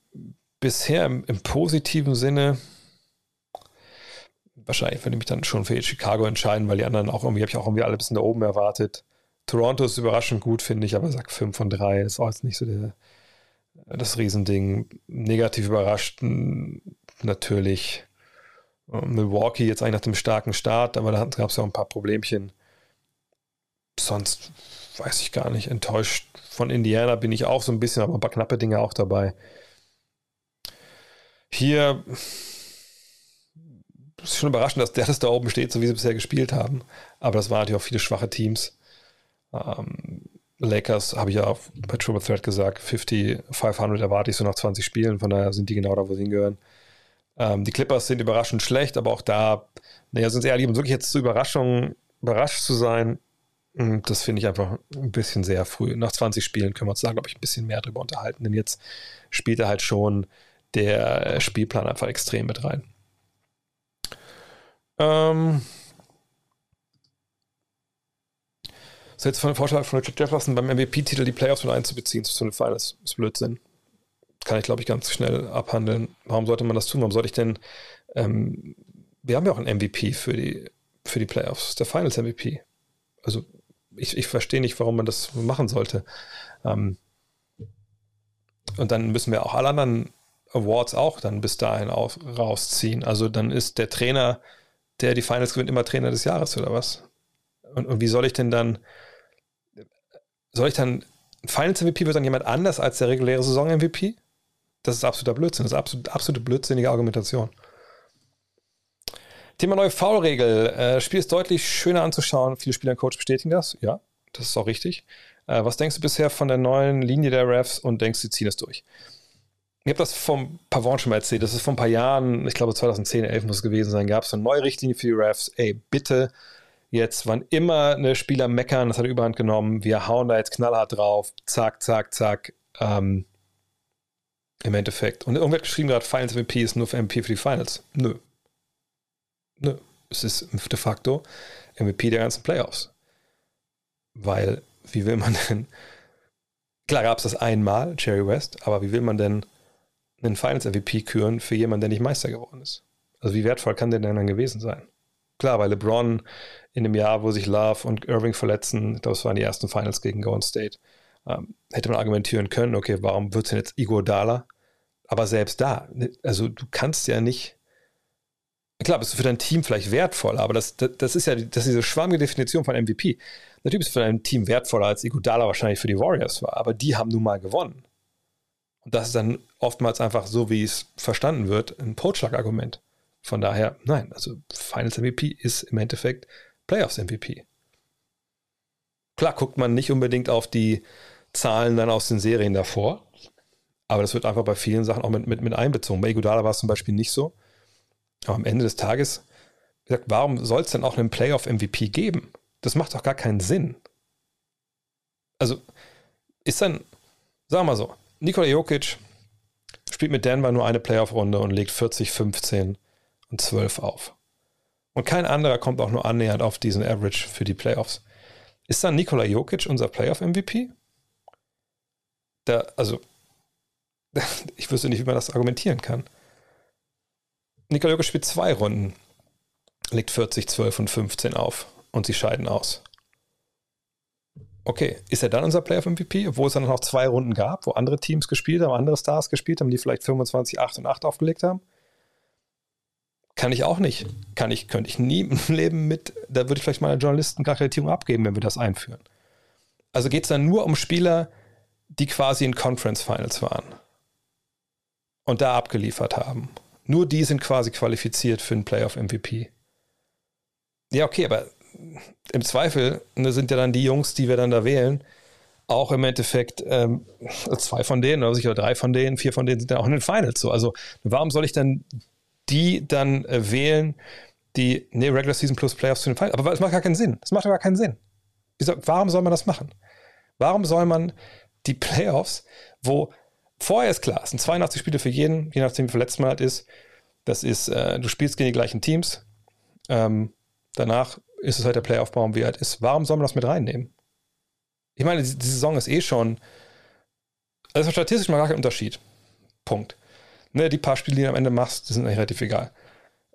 bisher im, im positiven Sinne, wahrscheinlich würde ich mich dann schon für Chicago entscheiden, weil die anderen auch irgendwie, habe ich auch irgendwie alle ein bisschen da oben erwartet. Toronto ist überraschend gut, finde ich, aber sag 5 von 3 ist auch jetzt nicht so der, das Riesending. Negativ überrascht natürlich äh, Milwaukee jetzt eigentlich nach dem starken Start, aber da gab es ja auch ein paar Problemchen. Sonst weiß ich gar nicht. Enttäuscht von Indiana bin ich auch so ein bisschen, aber ein paar knappe Dinge auch dabei. Hier ist schon überraschend, dass der das da oben steht, so wie sie bisher gespielt haben. Aber das waren natürlich auch viele schwache Teams. Ähm, Lakers habe ich ja bei Triple Threat gesagt, 50, 500 erwarte ich so nach 20 Spielen, von daher sind die genau da, wo sie hingehören. Ähm, die Clippers sind überraschend schlecht, aber auch da, naja, sind sie ehrlich, um wirklich jetzt zur Überraschung überrascht zu sein, hm, das finde ich einfach ein bisschen sehr früh. Nach 20 Spielen können wir uns da, glaube ich, ein bisschen mehr drüber unterhalten, denn jetzt spielt er halt schon der Spielplan einfach extrem mit rein. Ähm, So jetzt von Vorschlag von Richard Jefferson beim MVP-Titel die Playoffs mit einzubeziehen zu den Finals ist Blödsinn. Kann ich, glaube ich, ganz schnell abhandeln. Warum sollte man das tun? Warum sollte ich denn, ähm, wir haben ja auch einen MVP für die, für die Playoffs, der Finals MVP. Also ich, ich verstehe nicht, warum man das machen sollte. Ähm, und dann müssen wir auch alle anderen Awards auch dann bis dahin auf, rausziehen. Also dann ist der Trainer, der die Finals gewinnt, immer Trainer des Jahres oder was? Und, und wie soll ich denn dann soll ich dann, Finals MVP wird dann jemand anders als der reguläre Saison MVP? Das ist absoluter Blödsinn. Das ist absolut, absolute blödsinnige Argumentation. Thema neue Foulregel. Äh, Spiel ist deutlich schöner anzuschauen. Viele Spieler und Coach bestätigen das. Ja, das ist auch richtig. Äh, was denkst du bisher von der neuen Linie der Refs und denkst du, ziehen es durch? Ich habe das vom Pavon schon mal erzählt. Das ist vor ein paar Jahren, ich glaube 2010, 11 muss es gewesen sein, gab es eine neue Richtlinie für die Refs. Ey, bitte jetzt, wann immer eine Spieler meckern, das hat er überhand genommen, wir hauen da jetzt knallhart drauf, zack, zack, zack. Ähm, Im Endeffekt. Und irgendwer hat geschrieben gerade, Finals MVP ist nur für MVP für die Finals. Nö. Nö. Es ist de facto MVP der ganzen Playoffs. Weil, wie will man denn. Klar gab es das einmal, Jerry West, aber wie will man denn einen Finals MVP küren für jemanden, der nicht Meister geworden ist? Also, wie wertvoll kann der denn dann gewesen sein? Klar, weil LeBron in dem Jahr, wo sich Love und Irving verletzen, das waren die ersten Finals gegen Golden State, ähm, hätte man argumentieren können, okay, warum wird es denn jetzt Igor Dala? Aber selbst da, ne, also du kannst ja nicht, klar, bist du für dein Team vielleicht wertvoll, aber das, das, das ist ja das ist diese schwammige Definition von MVP. Natürlich bist du für dein Team wertvoller, als Igor Dala wahrscheinlich für die Warriors war, aber die haben nun mal gewonnen. Und das ist dann oftmals einfach so, wie es verstanden wird, ein Totschlagargument. Von daher, nein, also Finals MVP ist im Endeffekt Playoffs MVP. Klar guckt man nicht unbedingt auf die Zahlen dann aus den Serien davor, aber das wird einfach bei vielen Sachen auch mit, mit, mit einbezogen. Bei Iguodala war es zum Beispiel nicht so. Aber am Ende des Tages, gesagt, warum soll es denn auch einen Playoff-MVP geben? Das macht doch gar keinen Sinn. Also, ist dann, sagen wir mal so, Nikola Jokic spielt mit Denver nur eine Playoff-Runde und legt 40, 15 und 12 auf. Und kein anderer kommt auch nur annähernd auf diesen Average für die Playoffs. Ist dann Nikola Jokic unser Playoff-MVP? also, (laughs) ich wüsste nicht, wie man das argumentieren kann. Nikola Jokic spielt zwei Runden, legt 40, 12 und 15 auf und sie scheiden aus. Okay, ist er dann unser Playoff-MVP, obwohl es dann noch zwei Runden gab, wo andere Teams gespielt haben, andere Stars gespielt haben, die vielleicht 25, 8 und 8 aufgelegt haben? Kann ich auch nicht. Kann ich, könnte ich nie im (laughs) Leben mit, da würde ich vielleicht meiner Journalistenakkreditierung abgeben, wenn wir das einführen. Also geht es dann nur um Spieler, die quasi in Conference Finals waren und da abgeliefert haben. Nur die sind quasi qualifiziert für einen Playoff-MVP. Ja, okay, aber im Zweifel ne, sind ja dann die Jungs, die wir dann da wählen, auch im Endeffekt ähm, zwei von denen, oder sicher drei von denen, vier von denen sind ja auch in den Finals so. Also warum soll ich dann die dann äh, wählen, die, nee, Regular Season plus Playoffs zu den Finals, aber es macht gar keinen Sinn. Das macht gar keinen Sinn. Warum soll man das machen? Warum soll man die Playoffs, wo vorher ist klar, es sind 82 Spiele für jeden, je nachdem wie verletzt man halt ist. Das ist, äh, du spielst gegen die gleichen Teams. Ähm, danach ist es halt der Playoff-Baum, wie er halt ist. Warum soll man das mit reinnehmen? Ich meine, die, die Saison ist eh schon. Also statistisch mal gar kein Unterschied. Punkt. Ne, die paar Spiele, die du am Ende machst, die sind eigentlich relativ egal.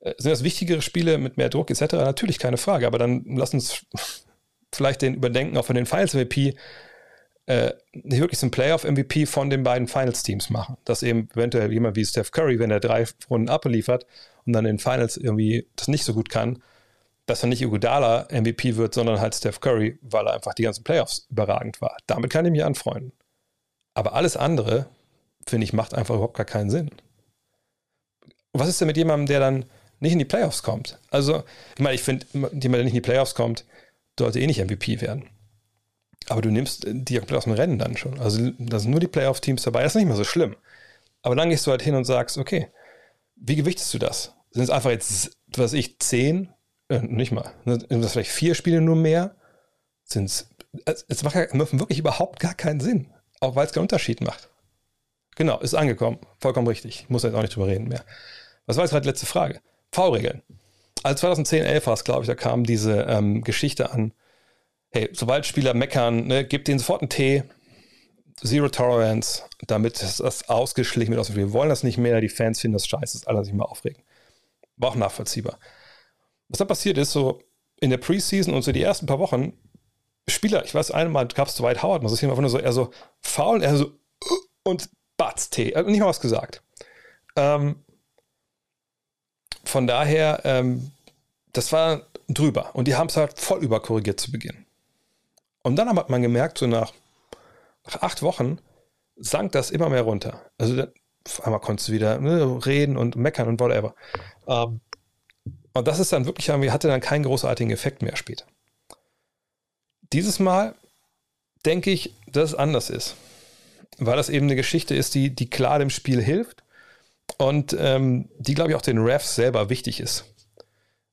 Äh, sind das wichtigere Spiele mit mehr Druck etc.? Natürlich keine Frage, aber dann lass uns (laughs) vielleicht den Überdenken auch von den Finals-MVP äh, nicht wirklich so ein Playoff-MVP von den beiden Finals-Teams machen. Dass eben eventuell jemand wie Steph Curry, wenn er drei Runden abliefert und dann in den Finals irgendwie das nicht so gut kann, dass er nicht Iguodala MVP wird, sondern halt Steph Curry, weil er einfach die ganzen Playoffs überragend war. Damit kann ich mich anfreunden. Aber alles andere, finde ich, macht einfach überhaupt gar keinen Sinn. Und was ist denn mit jemandem, der dann nicht in die Playoffs kommt? Also, ich meine, ich finde, jemand, der nicht in die Playoffs kommt, sollte eh nicht MVP werden. Aber du nimmst die komplett aus dem Rennen dann schon. Also da sind nur die Playoff-Teams dabei. Das ist nicht mehr so schlimm. Aber dann gehst du halt hin und sagst, okay, wie gewichtest du das? Sind es einfach jetzt, was ich, zehn? Äh, nicht mal. Sind das vielleicht vier Spiele nur mehr? Sind es. Es macht wirklich überhaupt gar keinen Sinn. Auch weil es keinen Unterschied macht. Genau, ist angekommen. Vollkommen richtig. Ich muss jetzt auch nicht drüber reden mehr. Was war jetzt gerade die letzte Frage? V-Regeln. Als 2010, 11 war es, glaube ich, da kam diese ähm, Geschichte an, hey, sobald Spieler meckern, ne, gebt denen sofort einen Tee, Zero Tolerance, damit das ausgeschlichen wird. Wir wollen das nicht mehr, die Fans finden das scheiße, das alle sich mal aufregen. War auch nachvollziehbar. Was da passiert ist, so in der Preseason und so die ersten paar Wochen, Spieler, ich weiß, einmal gab es Dwight Howard, man sieht einfach nur so, er so faul, er so und Batz Tee, also nicht mal was gesagt. Ähm, von daher, ähm, das war drüber. Und die haben es halt voll überkorrigiert zu Beginn. Und dann hat man gemerkt, so nach, nach acht Wochen sank das immer mehr runter. Also auf einmal konntest du wieder ne, reden und meckern und whatever. Ähm, und das ist dann wirklich irgendwie, hatte dann keinen großartigen Effekt mehr später. Dieses Mal denke ich, dass es anders ist. Weil das eben eine Geschichte ist, die, die klar dem Spiel hilft und ähm, die, glaube ich, auch den Refs selber wichtig ist.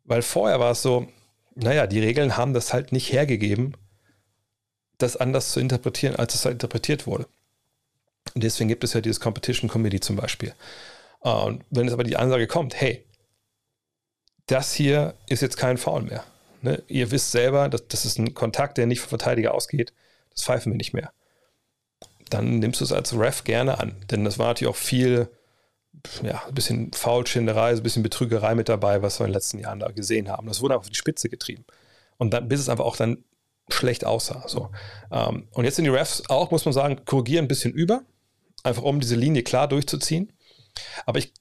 Weil vorher war es so, naja, die Regeln haben das halt nicht hergegeben, das anders zu interpretieren, als es halt interpretiert wurde. Und deswegen gibt es ja dieses Competition Committee zum Beispiel. Und wenn es aber die Ansage kommt, hey, das hier ist jetzt kein Foul mehr. Ne? Ihr wisst selber, dass, das ist ein Kontakt, der nicht vom Verteidiger ausgeht. Das pfeifen wir nicht mehr. Dann nimmst du es als Ref gerne an. Denn das war natürlich auch viel, ja, ein bisschen Foulschinderei, ein bisschen Betrügerei mit dabei, was wir in den letzten Jahren da gesehen haben. Das wurde einfach auf die Spitze getrieben. Und dann, bis es einfach auch dann schlecht aussah. So. Ähm, und jetzt sind die Refs auch, muss man sagen, korrigieren ein bisschen über, einfach um diese Linie klar durchzuziehen. Aber ich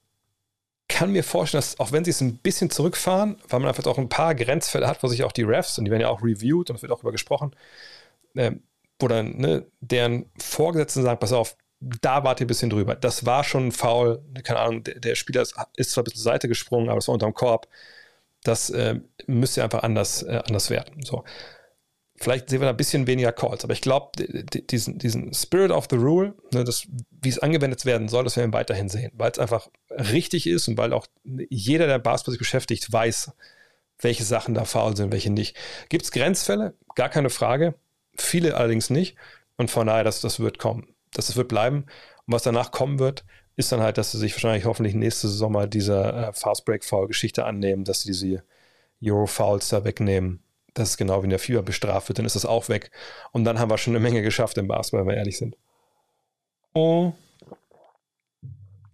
kann mir vorstellen, dass auch wenn sie es ein bisschen zurückfahren, weil man einfach auch ein paar Grenzfälle hat, wo sich auch die Refs, und die werden ja auch reviewed und es wird auch über gesprochen, äh, wo dann ne, deren Vorgesetzten sagen, pass auf, da wart ihr ein bisschen drüber. Das war schon Foul, keine Ahnung, der, der Spieler ist, ist, zwar bisschen zur Seite gesprungen, aber es war unterm Korb. Das äh, müsst ihr einfach anders, äh, anders werten. So. Vielleicht sehen wir da ein bisschen weniger Calls, aber ich glaube, diesen, diesen Spirit of the Rule, ne, das, wie es angewendet werden soll, das werden wir weiterhin sehen, weil es einfach richtig ist und weil auch jeder, der Basketball sich beschäftigt, weiß, welche Sachen da faul sind, welche nicht. Gibt es Grenzfälle? Gar keine Frage. Viele allerdings nicht. Und von daher, das, das wird kommen. Das wird bleiben. Und was danach kommen wird, ist dann halt, dass sie sich wahrscheinlich hoffentlich nächste mal dieser äh, Fast Break Foul Geschichte annehmen, dass sie diese Euro Fouls da wegnehmen das ist genau wie in der FIBA bestraft wird, dann ist das auch weg. Und dann haben wir schon eine Menge geschafft im Basketball, wenn wir ehrlich sind. Oh.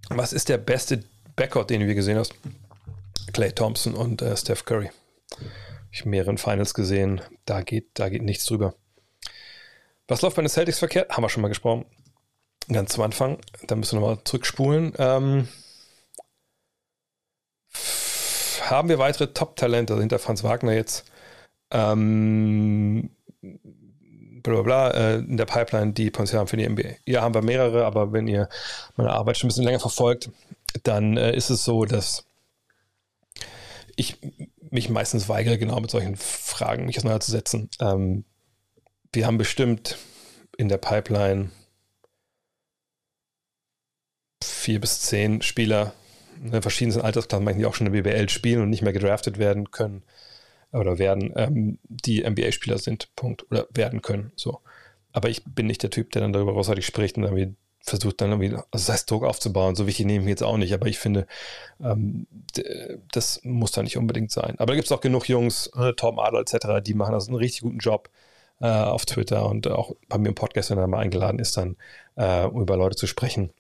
Was ist der beste Backcourt, den hier gesehen hast? Clay Thompson und äh, Steph Curry. Ich habe mehreren Finals gesehen. Da geht, da geht nichts drüber. Was läuft bei den Celtics verkehrt? Haben wir schon mal gesprochen. Ganz zum Anfang. Da müssen wir nochmal zurückspulen. Ähm, haben wir weitere Top-Talente hinter Franz Wagner jetzt? Ähm, bla bla bla äh, in der Pipeline, die Potenzial haben für die NBA. Hier haben wir mehrere, aber wenn ihr meine Arbeit schon ein bisschen länger verfolgt, dann äh, ist es so, dass ich mich meistens weigere, genau mit solchen Fragen mich auseinanderzusetzen. Ähm, wir haben bestimmt in der Pipeline vier bis zehn Spieler in verschiedenen Altersklassen, die auch schon in der BBL spielen und nicht mehr gedraftet werden können oder werden, ähm, die NBA-Spieler sind, Punkt, oder werden können. So. Aber ich bin nicht der Typ, der dann darüber großartig spricht und irgendwie versucht dann irgendwie, also das heißt Druck aufzubauen. So wichtig nehme ich jetzt auch nicht, aber ich finde, ähm, das muss da nicht unbedingt sein. Aber da gibt es auch genug Jungs, äh, Tom Adler etc., die machen das einen richtig guten Job äh, auf Twitter und auch bei mir im Podcast, wenn er mal eingeladen ist, dann äh, um über Leute zu sprechen.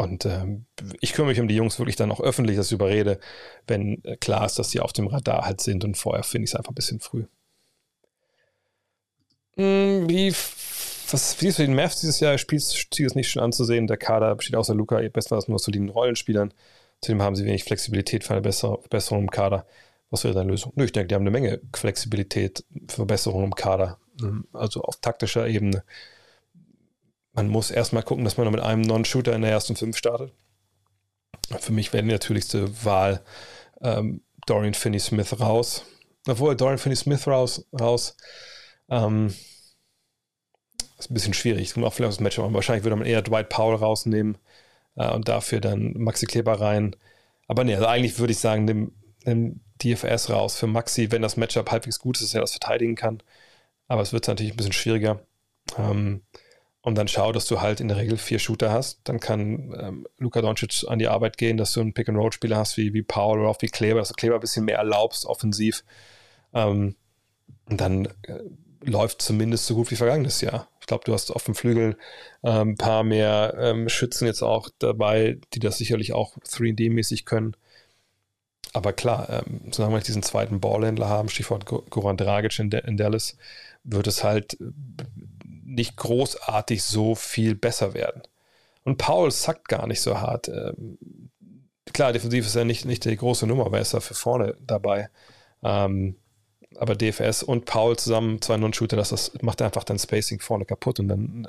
Und ähm, ich kümmere mich um die Jungs wirklich dann auch öffentlich, dass ich überrede, wenn äh, klar ist, dass sie auf dem Radar halt sind und vorher finde ich es einfach ein bisschen früh. Hm, wie, was siehst du den Mavs dieses Jahr? Spielstil ist nicht schon anzusehen. Der Kader besteht außer Luca bestenfalls nur aus soliden Rollenspielern. Zudem haben sie wenig Flexibilität für eine Verbesserung im Kader. Was wäre deine Lösung? Nö, ich denke, die haben eine Menge Flexibilität für Verbesserungen im Kader. Hm, also auf taktischer Ebene man muss erstmal gucken, dass man mit einem Non-Shooter in der ersten fünf startet. Für mich wäre die natürlichste Wahl ähm, Dorian Finney-Smith raus. Obwohl, Dorian Finney-Smith raus, raus ähm, ist ein bisschen schwierig. Kommt auch vielleicht das Matchup Wahrscheinlich würde man eher Dwight Powell rausnehmen äh, und dafür dann Maxi Kleber rein. Aber nee, also eigentlich würde ich sagen, nimm, nimm DFS raus für Maxi, wenn das Matchup halbwegs gut ist, dass er das verteidigen kann. Aber es wird natürlich ein bisschen schwieriger. Ähm, und dann schau, dass du halt in der Regel vier Shooter hast. Dann kann ähm, Luka Doncic an die Arbeit gehen, dass du einen Pick-and-Roll-Spieler hast wie, wie Paul oder auch wie Kleber, dass du Kleber ein bisschen mehr erlaubst, offensiv. Ähm, und dann äh, läuft zumindest so gut wie vergangenes Jahr. Ich glaube, du hast auf dem Flügel ein ähm, paar mehr ähm, Schützen jetzt auch dabei, die das sicherlich auch 3D-mäßig können. Aber klar, ähm, solange wir diesen zweiten Ballhändler haben, Stichwort Goran Dragic in, in Dallas, wird es halt nicht großartig so viel besser werden. Und Paul sackt gar nicht so hart. Ähm, klar, defensiv ist er nicht, nicht die große Nummer, aber er ist da für vorne dabei. Ähm, aber DFS und Paul zusammen, zwei Non-Shooter, das, macht einfach dein Spacing vorne kaputt und dann,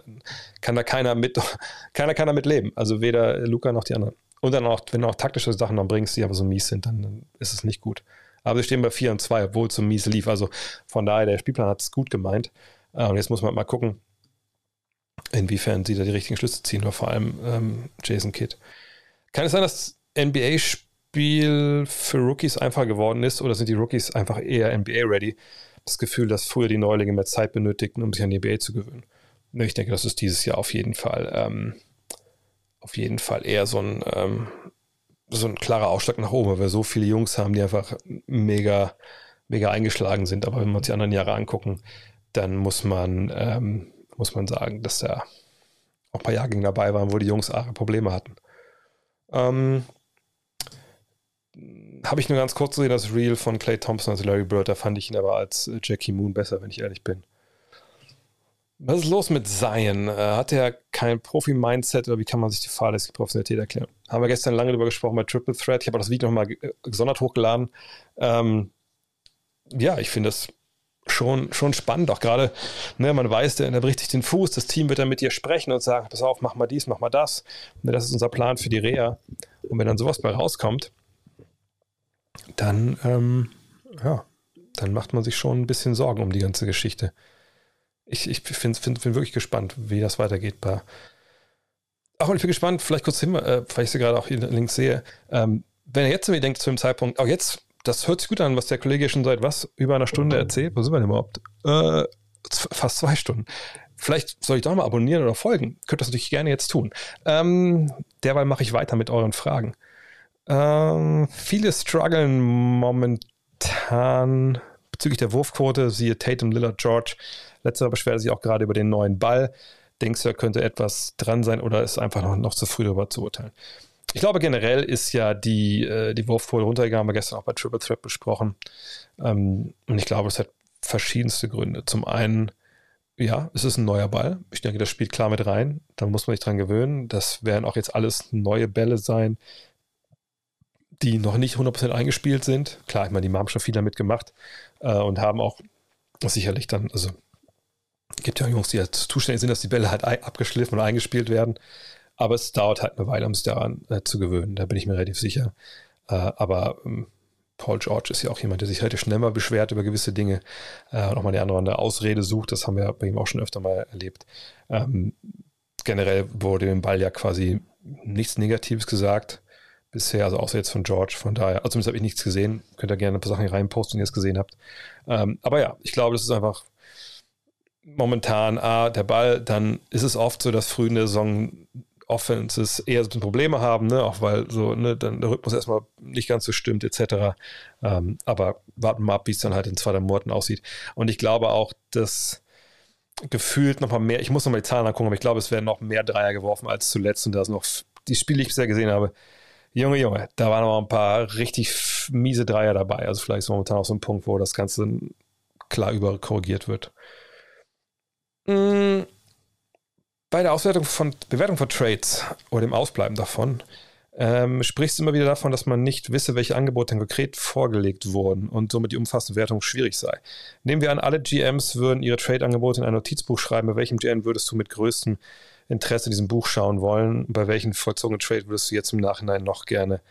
kann da keiner mit, (laughs) keiner kann damit leben. Also weder Luca noch die anderen. Und dann auch, wenn du auch taktische Sachen dann bringst, die aber so mies sind, dann, ist es nicht gut. Aber sie stehen bei 4 und 2, obwohl es so mies lief. Also von daher, der Spielplan hat es gut gemeint. Äh, und jetzt muss man mal gucken, inwiefern sie da die richtigen Schlüsse ziehen, oder vor allem ähm, Jason Kidd. Kann es sein, dass NBA-Spiel für Rookies einfacher geworden ist oder sind die Rookies einfach eher NBA-ready? Das Gefühl, dass früher die Neulinge mehr Zeit benötigten, um sich an die NBA zu gewöhnen. Ich denke, das ist dieses Jahr auf jeden Fall, ähm, auf jeden Fall eher so ein, ähm, so ein klarer Ausschlag nach oben, weil wir so viele Jungs haben, die einfach mega, mega eingeschlagen sind. Aber wenn wir uns die anderen Jahre angucken, dann muss man ähm, muss man sagen, dass da auch ein paar Jahrgänge dabei waren, wo die Jungs Probleme hatten. Ähm, Habe ich nur ganz kurz gesehen, das Reel von Clay Thompson als Larry Bird, da fand ich ihn aber als äh, Jackie Moon besser, wenn ich ehrlich bin. Was ist los mit Zion? Äh, hat er kein Profi-Mindset oder wie kann man sich die fahrlässige Professionalität erklären? Haben wir gestern lange darüber gesprochen bei Triple Threat. Ich habe das Video nochmal gesondert hochgeladen. Ähm, ja, ich finde das schon, schon spannend. Auch gerade, ne, man weiß, der, der bricht sich den Fuß, das Team wird dann mit dir sprechen und sagen, pass auf, mach mal dies, mach mal das. Ne, das ist unser Plan für die Reha. Und wenn dann sowas bei rauskommt, dann, ähm, ja, dann macht man sich schon ein bisschen Sorgen um die ganze Geschichte. Ich, ich bin find, find wirklich gespannt, wie das weitergeht bei. Und ich bin gespannt, vielleicht kurz hin, äh, weil ich sie gerade auch hier links sehe. Ähm, wenn ihr jetzt irgendwie denkt, zu dem Zeitpunkt, auch jetzt das hört sich gut an, was der Kollege schon seit was? Über einer Stunde erzählt. Wo sind wir denn überhaupt? Äh, fast zwei Stunden. Vielleicht soll ich doch mal abonnieren oder folgen. Könnt das natürlich gerne jetzt tun. Ähm, derweil mache ich weiter mit euren Fragen. Ähm, viele strugglen momentan bezüglich der Wurfquote, siehe Tatum, Lillard, George. Letzterer beschwerte sich auch gerade über den neuen Ball. Denkst du, da könnte etwas dran sein oder ist einfach noch, noch zu früh darüber zu urteilen? Ich glaube, generell ist ja die, äh, die Wurfquote runtergegangen, haben wir gestern auch bei Triple Threat besprochen. Ähm, und ich glaube, es hat verschiedenste Gründe. Zum einen, ja, es ist ein neuer Ball. Ich denke, das spielt klar mit rein. Da muss man sich dran gewöhnen. Das werden auch jetzt alles neue Bälle sein, die noch nicht 100% eingespielt sind. Klar, ich meine, die haben schon viel damit gemacht äh, und haben auch sicherlich dann, also Gibt ja Jungs, die halt zuständig sind, dass die Bälle halt abgeschliffen und eingespielt werden. Aber es dauert halt eine Weile, um sich daran äh, zu gewöhnen. Da bin ich mir relativ sicher. Äh, aber ähm, Paul George ist ja auch jemand, der sich relativ schnell mal beschwert über gewisse Dinge äh, und auch mal die andere eine Ausrede sucht. Das haben wir bei ihm auch schon öfter mal erlebt. Ähm, generell wurde dem Ball ja quasi nichts Negatives gesagt bisher, also außer jetzt von George. Von daher, also zumindest habe ich nichts gesehen. Könnt ihr gerne ein paar Sachen reinposten, wenn ihr es gesehen habt. Ähm, aber ja, ich glaube, das ist einfach momentan A, der Ball, dann ist es oft so, dass früh in der Saison Offenses eher so Probleme haben, ne? auch weil so ne, dann der Rhythmus erstmal nicht ganz so stimmt, etc. Ähm, aber warten wir ab, wie es dann halt in zwei Monaten aussieht. Und ich glaube auch, dass gefühlt noch mal mehr, ich muss noch mal die Zahlen angucken, aber ich glaube, es werden noch mehr Dreier geworfen als zuletzt und da sind noch die Spiele, die ich bisher gesehen habe, Junge, Junge, da waren noch ein paar richtig miese Dreier dabei. Also vielleicht ist momentan auch so ein Punkt, wo das Ganze klar überkorrigiert wird. Mm, bei der Auswertung von Bewertung von Trades oder dem Ausbleiben davon ähm, sprichst du immer wieder davon, dass man nicht wisse, welche Angebote konkret vorgelegt wurden und somit die umfassende Wertung schwierig sei. Nehmen wir an, alle GMs würden ihre Trade-Angebote in ein Notizbuch schreiben. Bei welchem GM würdest du mit größtem Interesse in diesem Buch schauen wollen? Bei welchen vollzogenen Trade würdest du jetzt im Nachhinein noch gerne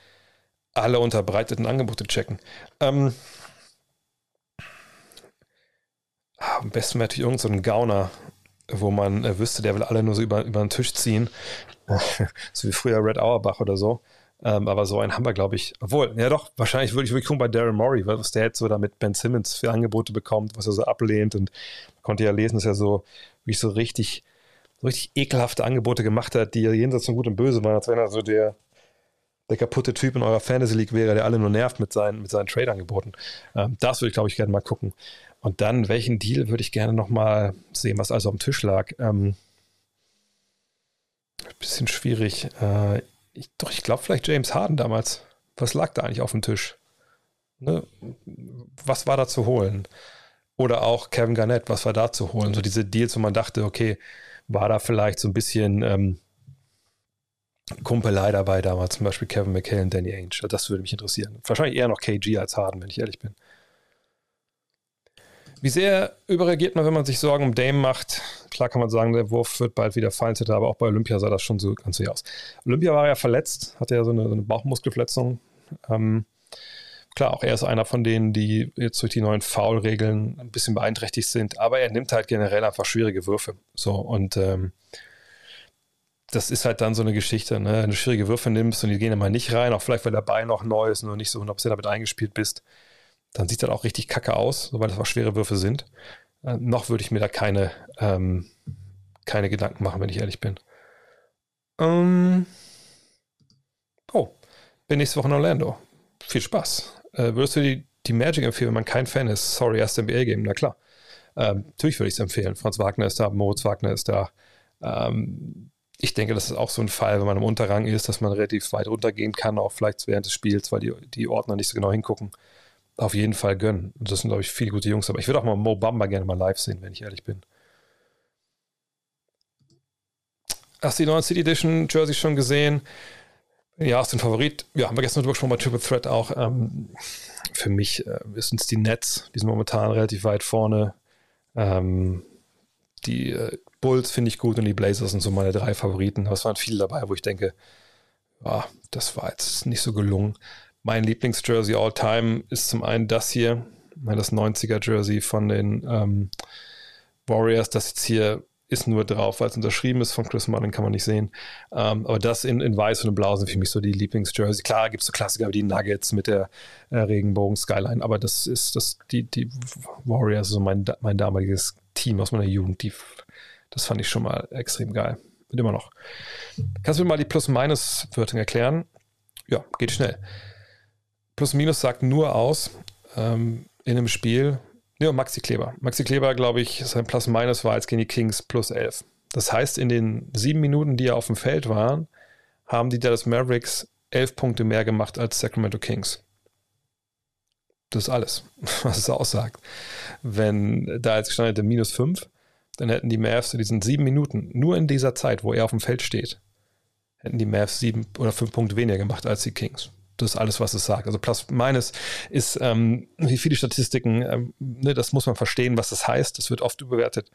alle unterbreiteten Angebote checken? Ähm, am besten wäre natürlich irgendein so Gauner, wo man äh, wüsste, der will alle nur so über, über den Tisch ziehen. (laughs) so wie früher Red Auerbach oder so. Ähm, aber so einen haben wir, glaube ich. Obwohl, ja doch, wahrscheinlich würde ich wirklich gucken bei Daryl Morey, was der jetzt so da mit Ben Simmons für Angebote bekommt, was er so ablehnt. Und man konnte ja lesen, dass er so, wie so richtig, so richtig ekelhafte Angebote gemacht hat, die jenseits von Gut und Böse waren, als wenn er so der, der kaputte Typ in eurer Fantasy League wäre, der alle nur nervt mit seinen, mit seinen Trade-Angeboten. Ähm, das würde ich, glaube ich, gerne mal gucken. Und dann, welchen Deal würde ich gerne nochmal sehen, was also dem Tisch lag? Ähm, bisschen schwierig. Äh, ich, doch, ich glaube vielleicht James Harden damals. Was lag da eigentlich auf dem Tisch? Ne? Was war da zu holen? Oder auch Kevin Garnett, was war da zu holen? So diese Deals, wo man dachte, okay, war da vielleicht so ein bisschen ähm, Kumpelei dabei damals, zum Beispiel Kevin McHale und Danny Ainge. Das würde mich interessieren. Wahrscheinlich eher noch KG als Harden, wenn ich ehrlich bin. Wie sehr überreagiert man, wenn man sich Sorgen um Dame macht? Klar kann man sagen, der Wurf wird bald wieder fallen, aber auch bei Olympia sah das schon so ganz so aus. Olympia war ja verletzt, hatte ja so eine, so eine Bauchmuskelverletzung. Ähm, klar, auch er ist einer von denen, die jetzt durch die neuen Foul-Regeln ein bisschen beeinträchtigt sind, aber er nimmt halt generell einfach schwierige Würfe. So, und ähm, das ist halt dann so eine Geschichte, ne? Wenn du schwierige Würfe nimmst und die gehen immer nicht rein, auch vielleicht, weil der Bein noch neu ist und du nicht so 100% damit eingespielt bist, dann sieht das auch richtig kacke aus, weil das auch schwere Würfe sind. Äh, noch würde ich mir da keine, ähm, keine Gedanken machen, wenn ich ehrlich bin. Ähm oh, bin nächste Woche in Orlando. Viel Spaß. Äh, würdest du die, die Magic empfehlen, wenn man kein Fan ist? Sorry, erst NBA-Game, na klar. Ähm, natürlich würde ich es empfehlen. Franz Wagner ist da, Moritz Wagner ist da. Ähm, ich denke, das ist auch so ein Fall, wenn man im Unterrang ist, dass man relativ weit runtergehen kann, auch vielleicht während des Spiels, weil die, die Ordner nicht so genau hingucken auf jeden Fall gönnen. Und das sind, glaube ich, viele gute Jungs. Aber ich würde auch mal Mo Bamba gerne mal live sehen, wenn ich ehrlich bin. Hast du die neuen City Edition Jersey schon gesehen? Ja, ist ein Favorit. Ja, haben wir gestern drüber gesprochen bei Triple Threat auch. Ähm, für mich äh, sind es die Nets. Die sind momentan relativ weit vorne. Ähm, die äh, Bulls finde ich gut und die Blazers sind so meine drei Favoriten. Aber es waren viele dabei, wo ich denke, ja, das war jetzt nicht so gelungen. Mein Lieblingsjersey all time ist zum einen das hier, das 90er Jersey von den ähm, Warriors. Das jetzt hier ist nur drauf, weil es unterschrieben ist von Chris Mullin, kann man nicht sehen. Ähm, aber das in, in weiß und in blau sind für mich so die Lieblingsjersey. Klar gibt es so Klassiker wie die Nuggets mit der äh, Regenbogen-Skyline, aber das ist das, die, die Warriors, so mein, mein damaliges Team aus meiner Jugend. Die, das fand ich schon mal extrem geil. Und immer noch. Kannst du mir mal die Plus-Minus-Wörter erklären? Ja, geht schnell. Plus Minus sagt nur aus ähm, in einem Spiel. Ja, Maxi Kleber. Maxi Kleber, glaube ich, sein Plus Minus war als gegen die Kings plus 11. Das heißt, in den sieben Minuten, die er auf dem Feld waren, haben die Dallas Mavericks elf Punkte mehr gemacht als Sacramento Kings. Das ist alles, (laughs) was es aussagt. Wenn da jetzt gestanden hätte minus 5, dann hätten die Mavs in diesen sieben Minuten, nur in dieser Zeit, wo er auf dem Feld steht, hätten die Mavs sieben oder fünf Punkte weniger gemacht als die Kings Das ist alles, was es sagt. Also plus minus ist, ähm, wie viele Statistiken, ähm, ne, das muss man verstehen, was das heißt. Das wird oft überwertet.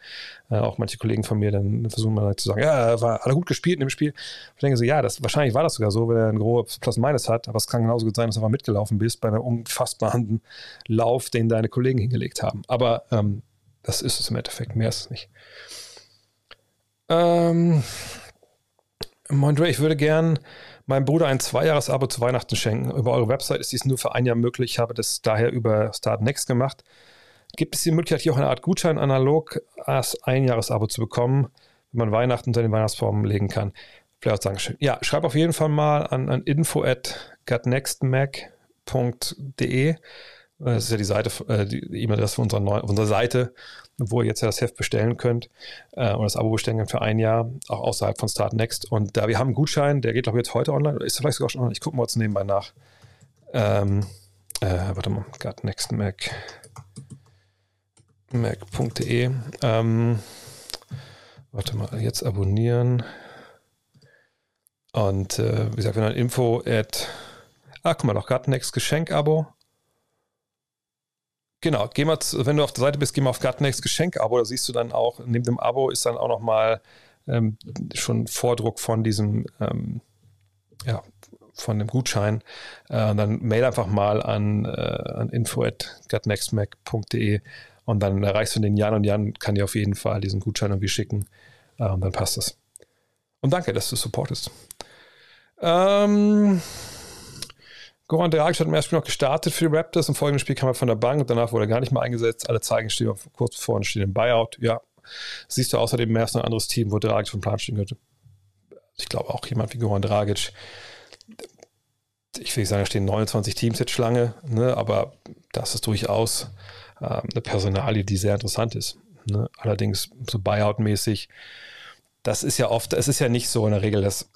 Äh, auch manche Kollegen von mir dann versuchen mal zu sagen, ja, war alle gut gespielt in dem Spiel. Ich denke so, ja, das, wahrscheinlich war das sogar so, wenn er ein großes plus minus hat, aber es kann genauso gut sein, dass du einfach mitgelaufen bist bei einem unfassbaren Lauf, den deine Kollegen hingelegt haben. Aber ähm, das ist es im Endeffekt, mehr ist es nicht. Ähm, Mondre, ich würde gern meinem Bruder ein Zweijahres-Abo zu Weihnachten schenken. Über eure Website ist dies nur für ein Jahr möglich. Ich habe das daher über Start Next gemacht. Gibt es die Möglichkeit, hier auch eine Art Gutschein analog als Einjahres-Abo zu bekommen, wenn man Weihnachten unter den Weihnachtsformen legen kann? Vielleicht auch Dankeschön. Ja, schreib auf jeden Fall mal an, an info at gutnextmac.de. Das ist ja die Seite, äh, die E-Mail-Adresse unserer, unserer Seite wo ihr jetzt ja das Heft bestellen könnt äh, und das Abo bestellen könnt für ein Jahr, auch außerhalb von Start Next. Und da wir haben einen Gutschein, der geht glaube ich jetzt heute online, oder ist vielleicht sogar schon online, ich gucke mal jetzt nebenbei nach. Ähm, äh, warte mal, Got Next Mac. Mac.de. Ähm, warte mal, jetzt abonnieren. Und äh, wie gesagt, wenn dann Info at. Ah, guck mal, doch gerade Next Geschenk-Abo. Genau, geh mal, wenn du auf der Seite bist, geh mal auf Gutnext Geschenk-Abo, da siehst du dann auch, neben dem Abo ist dann auch nochmal ähm, schon Vordruck von diesem, ähm, ja, von dem Gutschein. Äh, dann mail einfach mal an, äh, an info.gutnextmac.de und dann erreichst du den Jan und Jan kann dir auf jeden Fall diesen Gutschein irgendwie schicken äh, und dann passt das. Und danke, dass du supportest. Ähm, Goran Dragic hat im ersten Spiel noch gestartet für die Raptors. Im folgenden Spiel kam er von der Bank und danach wurde er gar nicht mehr eingesetzt. Alle zeigen, stehen kurz bevor und stehen im Buyout. Ja, siehst du außerdem mehr als ein anderes Team, wo Dragic vom Plan stehen könnte. Ich glaube auch jemand wie Goran Dragic. Ich will nicht sagen, da stehen 29 Teams jetzt Schlange, ne, aber das ist durchaus äh, eine Personalie, die sehr interessant ist. Ne? Allerdings so Buyout-mäßig, das ist ja oft, es ist ja nicht so in der Regel, dass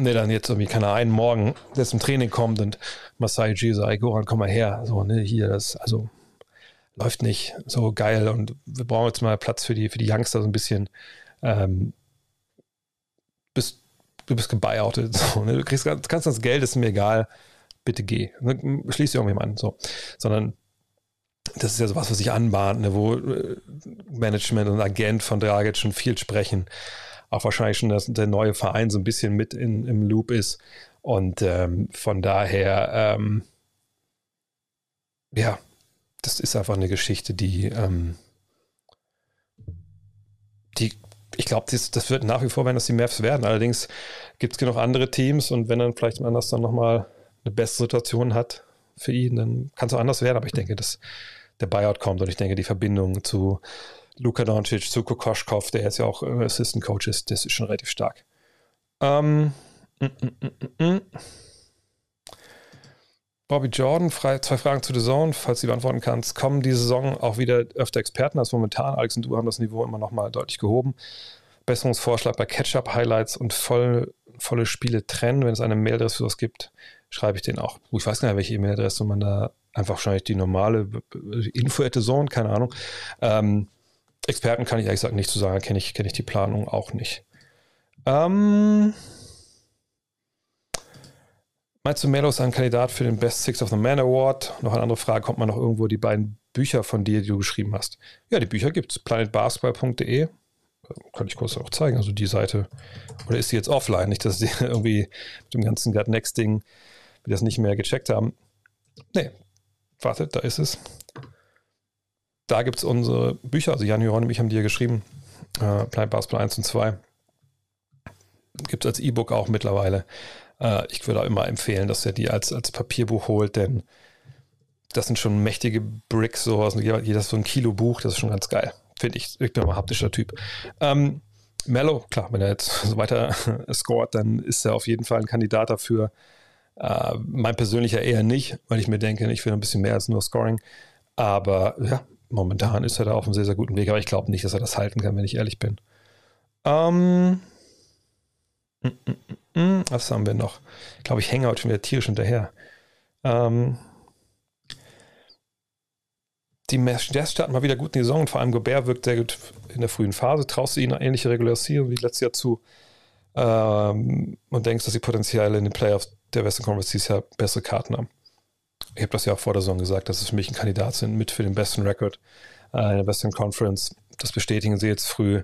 ne, dann jetzt irgendwie, keine einen Morgen, der zum Training kommt und Masai G sagt, Goran, komm mal her. So, ne, hier, das, also läuft nicht so geil und wir brauchen jetzt mal Platz für die, für die Youngster so ein bisschen. Ähm, bist, du bist gebuyoutet. (laughs) So, ne? Du kriegst, kannst das Geld, ist mir egal, bitte geh. Ne? Schließ irgendjemand an. So. Sondern das ist ja sowas, was sich anbahnt, ne? wo äh, Management und Agent von Dragic schon viel sprechen auch wahrscheinlich schon dass der neue Verein so ein bisschen mit in, im Loop ist. Und ähm, von daher, ähm, ja, das ist einfach eine Geschichte, die, ähm, die ich glaube, das, das, wird nach wie vor, wenn das die Mavs werden. Allerdings gibt es genug andere Teams und wenn dann vielleicht man das dann nochmal eine bessere Situation hat für ihn, dann kann es auch anders werden. Aber ich denke, dass der Buyout kommt und ich denke, die Verbindung zu Luka Doncic zu Kokoschkov, der jetzt ja auch äh, Assistant Coach ist, das ist schon relativ stark. Ähm, mm, mm, mm, Bobby Jordan, frei, zwei Fragen zu The Zone, falls du beantworten kannst. Kommen diese Saison auch wieder öfter Experten als momentan? Alex und du haben das Niveau immer noch mal deutlich gehoben. Besserungsvorschlag bei Catch-up-Highlights und voll, volle Spiele trennen. Wenn es eine Mailadresse für das gibt, schreibe ich den auch. Ich weiß gar nicht, welche E-Mail-Adresse man da einfach wahrscheinlich die normale Info at the Zone, keine Ahnung. Ähm, Experten kann ich ehrlich gesagt nicht zu sagen, kenne ich, kenn ich die Planung auch nicht. Ähm, meinst du, Melo ist ein Kandidat für den Best Six of the Man Award? Noch eine andere Frage, kommt man noch irgendwo die beiden Bücher von dir, die du geschrieben hast? Ja, die Bücher gibt es. planetbasketball.de kann ich kurz auch zeigen, also die Seite. Oder ist die jetzt offline? Nicht, dass sie (laughs) irgendwie mit dem ganzen Gut Next-Ding wir das nicht mehr gecheckt haben. Nee, wartet, da ist es da gibt es unsere Bücher, also Jan Johann und ich haben die ja geschrieben, äh, Planet Basketball 1 und 2. Gibt es als E-Book auch mittlerweile. Äh, ich würde auch immer empfehlen, dass er die als, als Papierbuch holt, denn das sind schon mächtige Bricks, so also jedes so ein Kilo Buch, das ist schon ganz geil. Finde ich. Ich bin mal haptischer Typ. Ähm, Mello, klar, wenn er jetzt (laughs) so weiter (laughs) scoret, dann ist er auf jeden Fall ein Kandidat dafür. Äh, mein persönlicher eher nicht, weil ich mir denke, ich will ein bisschen mehr als nur Scoring. Aber ja, momentan ist er da auf einem sehr, sehr guten Weg, aber ich glaube nicht, dass er das halten kann, wenn ich ehrlich bin. Ähm, mm, mm, mm, was haben wir noch? Ich glaube, ich hänge heute schon wieder tierisch hinterher. Ähm, die Jazz starten mal wieder gut in die Saison und vor allem Gobert wirkt sehr gut in der frühen Phase. Traust du ihnen eine ähnliche Regularisierung wie letztes Jahr zu? ähm, und denkst, dass sie potenziell in den Playoffs der Western Conference dieses Jahr bessere Karten haben. Ich habe das ja auch vor der Saison gesagt, dass es für mich ein Kandidat sind mit für den besten Rekord äh, in der Western Conference. Das bestätigen sie jetzt früh.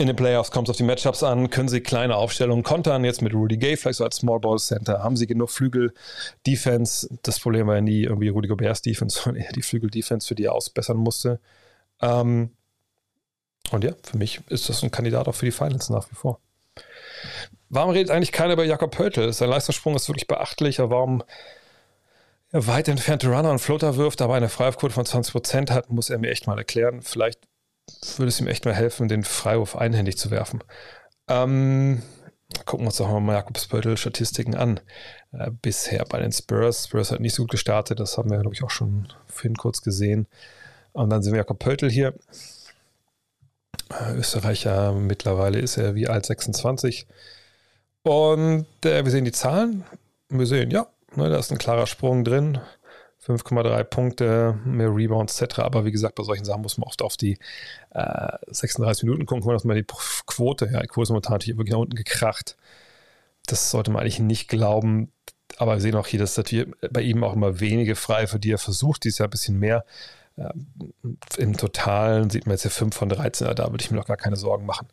In den Playoffs kommt es auf die Matchups an. Können sie kleine Aufstellungen kontern? Jetzt mit Rudy Gay, vielleicht so als Small Ball Center. Haben sie genug Flügel-Defense? Das Problem war ja nie irgendwie Rudy Gobert's Defense, (laughs) sondern eher die Flügel-Defense, für die er ausbessern musste. Ähm, und ja, für mich ist das ein Kandidat auch für die Finals nach wie vor. Warum redet eigentlich keiner über Jakob Pöltl? Sein Leistungssprung ist wirklich beachtlich, aber warum weit entfernte Runner und Floater wirft, aber eine Freiwurfquote von 20% hat, muss er mir echt mal erklären. Vielleicht würde es ihm echt mal helfen, den Freiwurf einhändig zu werfen. Ähm, gucken wir uns doch mal Jakobs Pöltl Statistiken an. Äh, bisher bei den Spurs. Spurs hat nicht so gut gestartet, das haben wir, glaube ich, auch schon vorhin kurz gesehen. Und dann sehen wir Jakob Pöltl hier. Äh, Österreicher, mittlerweile ist er wie alt 26. Und äh, wir sehen die Zahlen. Wir sehen, ja, ne, da ist ein klarer Sprung drin. 5,3 Punkte, mehr Rebounds etc. Aber wie gesagt, bei solchen Sachen muss man oft auf die äh, 36 Minuten gucken, wir mal die Quote. Ja, die Quote ist momentan hier wirklich nach unten gekracht. Das sollte man eigentlich nicht glauben. Aber wir sehen auch hier, dass natürlich bei ihm auch immer wenige frei, für die er versucht, dieses Jahr ein bisschen mehr. Ja, Im Totalen sieht man jetzt hier 5 von 13, da würde ich mir noch gar keine Sorgen machen.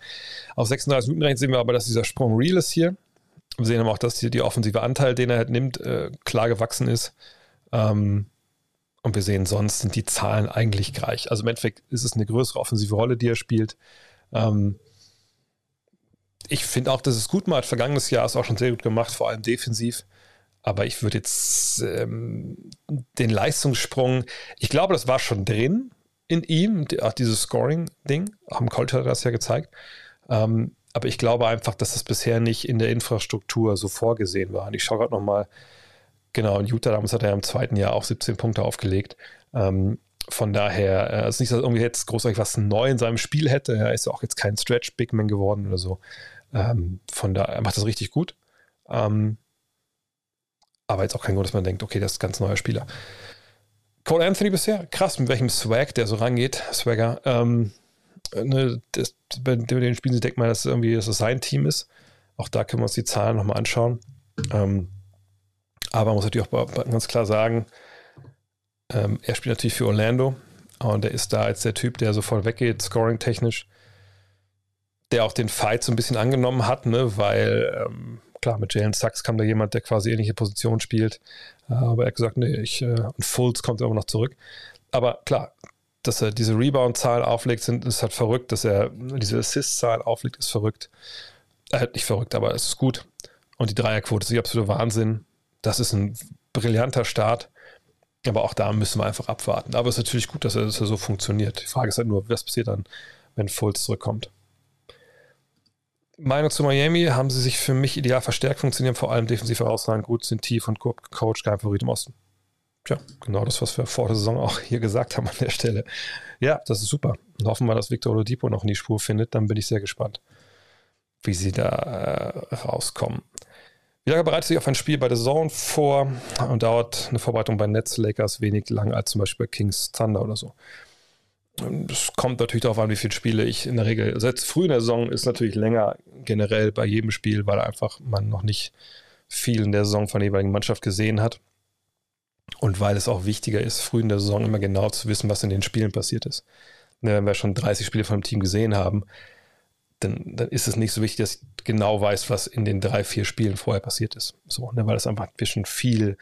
Auf 36 Minuten sehen wir aber, dass dieser Sprung real ist hier. Wir sehen aber auch, dass hier die offensive Anteil, den er halt nimmt, äh, klar gewachsen ist. Ähm, und wir sehen, sonst sind die Zahlen eigentlich gleich. Also im Endeffekt ist es eine größere offensive Rolle, die er spielt. Ähm, ich finde auch, dass es gut macht. Vergangenes Jahr ist auch schon sehr gut gemacht, vor allem defensiv. Aber ich würde jetzt ähm, den Leistungssprung, ich glaube, das war schon drin in ihm, auch dieses Scoring-Ding. Am Colt hat das ja gezeigt. Ähm, aber ich glaube einfach, dass das bisher nicht in der Infrastruktur so vorgesehen war. Und ich schaue gerade nochmal, genau, in Utah damals hat er im zweiten Jahr auch 17 Punkte aufgelegt. Ähm, von daher, äh, es ist nicht, dass er irgendwie jetzt großartig was neu in seinem Spiel hätte. Er ist auch jetzt kein Stretch-Big-Man geworden oder so. Ähm, von daher, er macht das richtig gut. Ähm, aber jetzt auch kein Grund, dass man denkt, okay, das ist ein ganz neuer Spieler. Cole Anthony bisher, krass, mit welchem Swag der so rangeht, Swagger. Ähm, ne, das, bei den Spielen denkt man, dass irgendwie das sein Team ist. Auch da können wir uns die Zahlen nochmal anschauen. Ähm, aber man muss natürlich auch ganz klar sagen, ähm, er spielt natürlich für Orlando und er ist da als der Typ, der sofort weggeht, scoring-technisch, der auch den Fight so ein bisschen angenommen hat, ne, weil ähm, klar, mit Jalen Sachs kam da jemand, der quasi ähnliche Position spielt. Aber er hat gesagt, nee, ich, äh, und Fultz kommt immer noch zurück. Aber klar, dass er diese Rebound-Zahl auflegt, sind, ist halt verrückt. Dass er diese Assist-Zahl auflegt, ist verrückt. Er hat nicht verrückt, aber es ist gut. Und die Dreierquote ist die absolute Wahnsinn. Das ist ein brillanter Start. Aber auch da müssen wir einfach abwarten. Aber es ist natürlich gut, dass er, dass er so funktioniert. Die Frage ist halt nur, was passiert dann, wenn Fultz zurückkommt. Meinung zu Miami haben sie sich für mich ideal verstärkt, funktionieren vor allem defensiv herausragend gut, sind tief und Coach kein Favorit im Osten. Tja, genau das, was wir vor der Saison auch hier gesagt haben an der Stelle. Ja, das ist super. Und hoffen wir, dass Victor Oladipo noch in die Spur findet. Dann bin ich sehr gespannt, wie sie da äh, rauskommen. Wie bereitet sich auf ein Spiel bei der Zone vor und dauert eine Vorbereitung bei Nets Lakers wenig lang als zum Beispiel bei Kings Thunder oder so. Es kommt natürlich darauf an, wie viele Spiele ich in der Regel. Jetzt früh in der Saison ist natürlich länger generell bei jedem Spiel, weil einfach man noch nicht viel in der Saison von der jeweiligen Mannschaft gesehen hat. Und weil es auch wichtiger ist, früh in der Saison immer genau zu wissen, was in den Spielen passiert ist. Ne, wenn wir schon 30 Spiele von dem Team gesehen haben, dann, dann ist es nicht so wichtig, dass ich genau weiß, was in den drei, vier Spielen vorher passiert ist. So, ne, weil das einfach wir schon viel,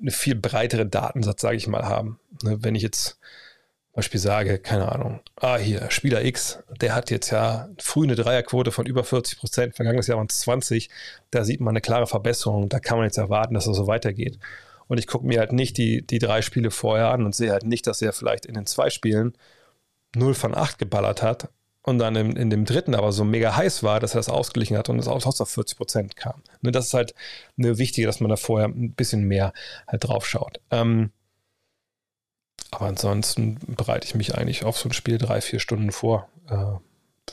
eine viel breitere Datensatz, sage ich mal, haben. Ne, wenn ich jetzt Beispiel sage, keine Ahnung, ah, hier, Spieler X, der hat jetzt ja früh eine Dreierquote von über 40 Prozent, vergangenes Jahr waren es 20, da sieht man eine klare Verbesserung, da kann man jetzt erwarten, dass es so weitergeht. Und ich gucke mir halt nicht die, die drei Spiele vorher an und sehe halt nicht, dass er vielleicht in den zwei Spielen 0 von 8 geballert hat und dann in, in dem dritten aber so mega heiß war, dass er das ausgeglichen hat und es auf 40 Prozent kam. Ne, das ist halt eine wichtige, dass man da vorher ein bisschen mehr halt drauf schaut. Ähm, aber ansonsten bereite ich mich eigentlich auf so ein Spiel drei, vier Stunden vor. Äh,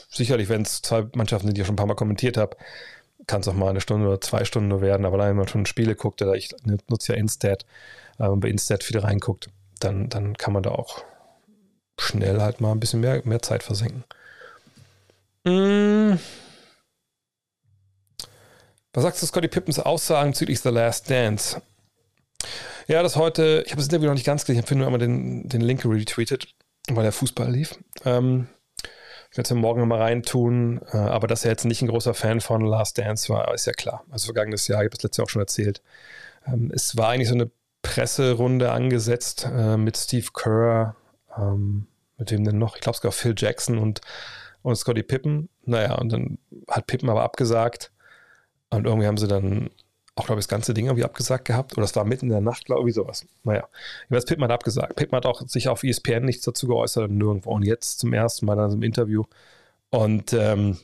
sicherlich, wenn es zwei Mannschaften sind, die ich schon ein paar Mal kommentiert habe, kann es auch mal eine Stunde oder zwei Stunden nur werden. Aber wenn man schon Spiele guckt, oder ich nutze ja Instat, äh, bei Instat viel reinguckt, dann, dann kann man da auch schnell halt mal ein bisschen mehr, mehr Zeit versenken. Mmh. Was sagst du, Scotty Pippens Aussagen bezüglich The Last Dance? Ja, das heute, ich habe das Interview noch nicht ganz gelesen, ich habe nur einmal den, den Link retweetet, weil der Fußball lief. Ähm, werde es morgen nochmal reintun, äh, aber dass er jetzt nicht ein großer Fan von Last Dance war, ist ja klar. Also vergangenes Jahr, ich habe das letzte Jahr auch schon erzählt. Ähm, es war eigentlich so eine Presserunde angesetzt äh, mit Steve Kerr, ähm, mit wem denn noch? Ich glaube sogar Phil Jackson und, und Scotty Pippen. Naja, und dann hat Pippen aber abgesagt. Und irgendwie haben sie dann auch, glaube ich, das ganze Ding irgendwie abgesagt gehabt. Oder es war mitten in der Nacht, glaube ich, sowas. Naja, jedenfalls Pippen hat abgesagt. Pippen hat auch sich auf ESPN nichts dazu geäußert und nirgendwo. Und jetzt zum ersten Mal dann im Interview. Und ähm,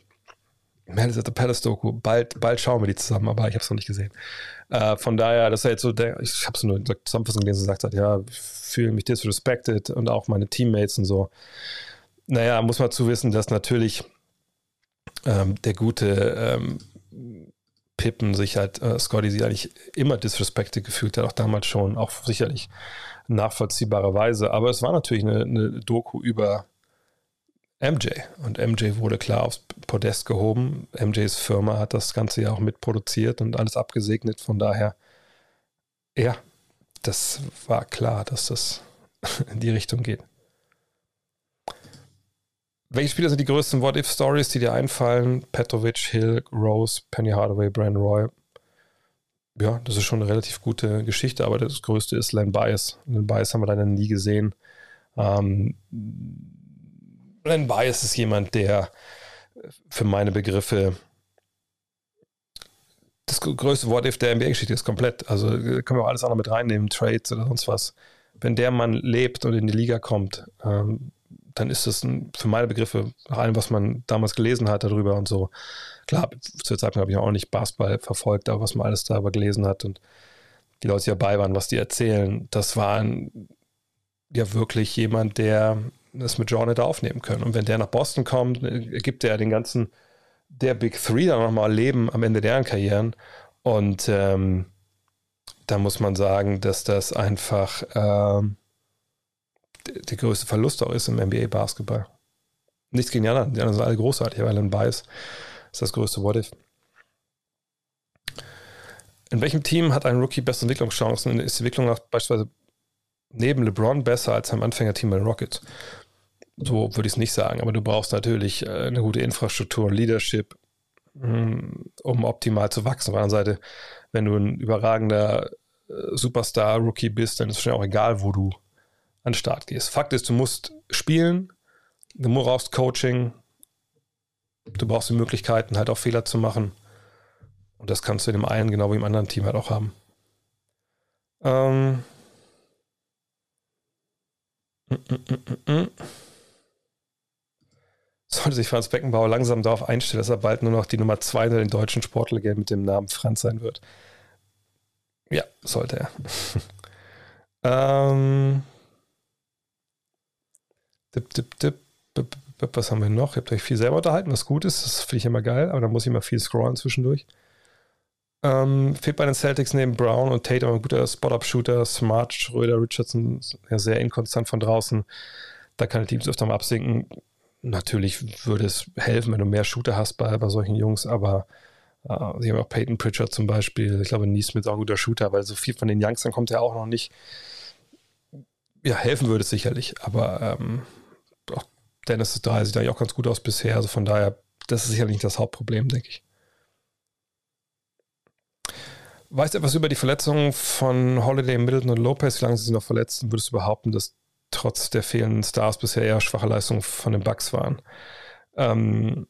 Malice at the Palace Doku, bald, bald schauen wir die zusammen, aber ich habe es noch nicht gesehen. Äh, von daher, das ist jetzt so der, ich habe es nur in der Zusammenfassung gelesen, gesagt hat, ja, ich fühle mich disrespected und auch meine Teammates und so. Naja, muss man zu wissen, dass natürlich ähm, der gute ähm, Pippen sich halt, äh, Scotty sich eigentlich immer disrespected gefühlt hat, auch damals schon, auch sicherlich nachvollziehbarerweise. Aber es war natürlich eine, eine Doku über MJ. Und MJ wurde klar aufs Podest gehoben. MJs Firma hat das Ganze ja auch mitproduziert und alles abgesegnet. Von daher, ja, das war klar, dass das (laughs) in die Richtung geht. Welche Spieler sind die größten What-If-Stories, die dir einfallen? Petrovic, Hill, Rose, Penny Hardaway, Brandon Roy. Ja, das ist schon eine relativ gute Geschichte, aber das größte ist Len Bias. Len Bias haben wir leider nie gesehen. Ähm, Len Bias ist jemand, der für meine Begriffe das größte What-If der NBA-Geschichte ist komplett. Also können wir auch alles andere mit reinnehmen, Trades oder sonst was. Wenn der Mann lebt und in die Liga kommt, ähm, dann ist das ein, für meine Begriffe, nach allem, was man damals gelesen hat darüber und so, klar, zu der Zeit habe ich auch nicht Basketball verfolgt, aber was man alles darüber gelesen hat und die Leute, die dabei waren, was die erzählen, das war ja wirklich jemand, der das mit John hätte aufnehmen können. Und wenn der nach Boston kommt, gibt er den ganzen, der Big Three dann nochmal Leben am Ende deren Karrieren. Und ähm, da muss man sagen, dass das einfach ähm, der größte Verlust auch ist im NBA-Basketball. Nichts gegen die anderen. Die anderen sind alle großartig, aber Alan Bias ist das größte What-If. In welchem Team hat ein Rookie beste Entwicklungschancen? Ist die Entwicklung beispielsweise neben LeBron besser als am Anfängerteam bei Rockets? So würde ich es nicht sagen, aber du brauchst natürlich äh, eine gute Infrastruktur und Leadership, hm, um optimal zu wachsen. Auf der anderen Seite, wenn du ein überragender äh, Superstar-Rookie bist, dann ist es schon auch egal, wo du an den Start gehst. Fakt ist, du musst spielen, du brauchst Coaching, du brauchst die Möglichkeiten, halt auch Fehler zu machen. Und das kannst du in dem einen genau wie im anderen Team halt auch haben. Ähm. (laughs) Sollte sich Franz Beckenbauer langsam darauf einstellen, dass er bald nur noch die Nummer 2 in den deutschen Sportlegenden mit dem Namen Franz sein wird. Ja, sollte er. (laughs) ähm. Dip, dip, dip. Was haben wir noch? Ihr habt euch viel selber unterhalten, was gut ist. Das finde ich immer geil, aber da muss ich immer viel scrollen zwischendurch. Ähm, fehlt bei den Celtics neben Brown und Tate ein guter Spot-Up-Shooter. Smart, Schröder, Richardson, ja, sehr inkonstant von draußen. Da kann die Teams öfter mal absinken. Natürlich würde es helfen, wenn du mehr Shooter hast bei, bei solchen Jungs, aber äh, sie haben auch Peyton Pritchard zum Beispiel. Ich glaube, Niesmith ist auch ein guter Shooter, weil so viel von den Youngstern kommt ja auch noch nicht. Ja, helfen würde es sicherlich, aber ähm, Dennis ist 30, sieht eigentlich auch ganz gut aus bisher. Also von daher, das ist sicherlich nicht das Hauptproblem, denke ich. Weißt du etwas über die Verletzungen von Holiday, Middleton und Lopez? Wie lange sie noch verletzt sind? Würdest du behaupten, dass trotz der fehlenden Stars bisher eher schwache Leistungen von den Bucks waren? Ähm,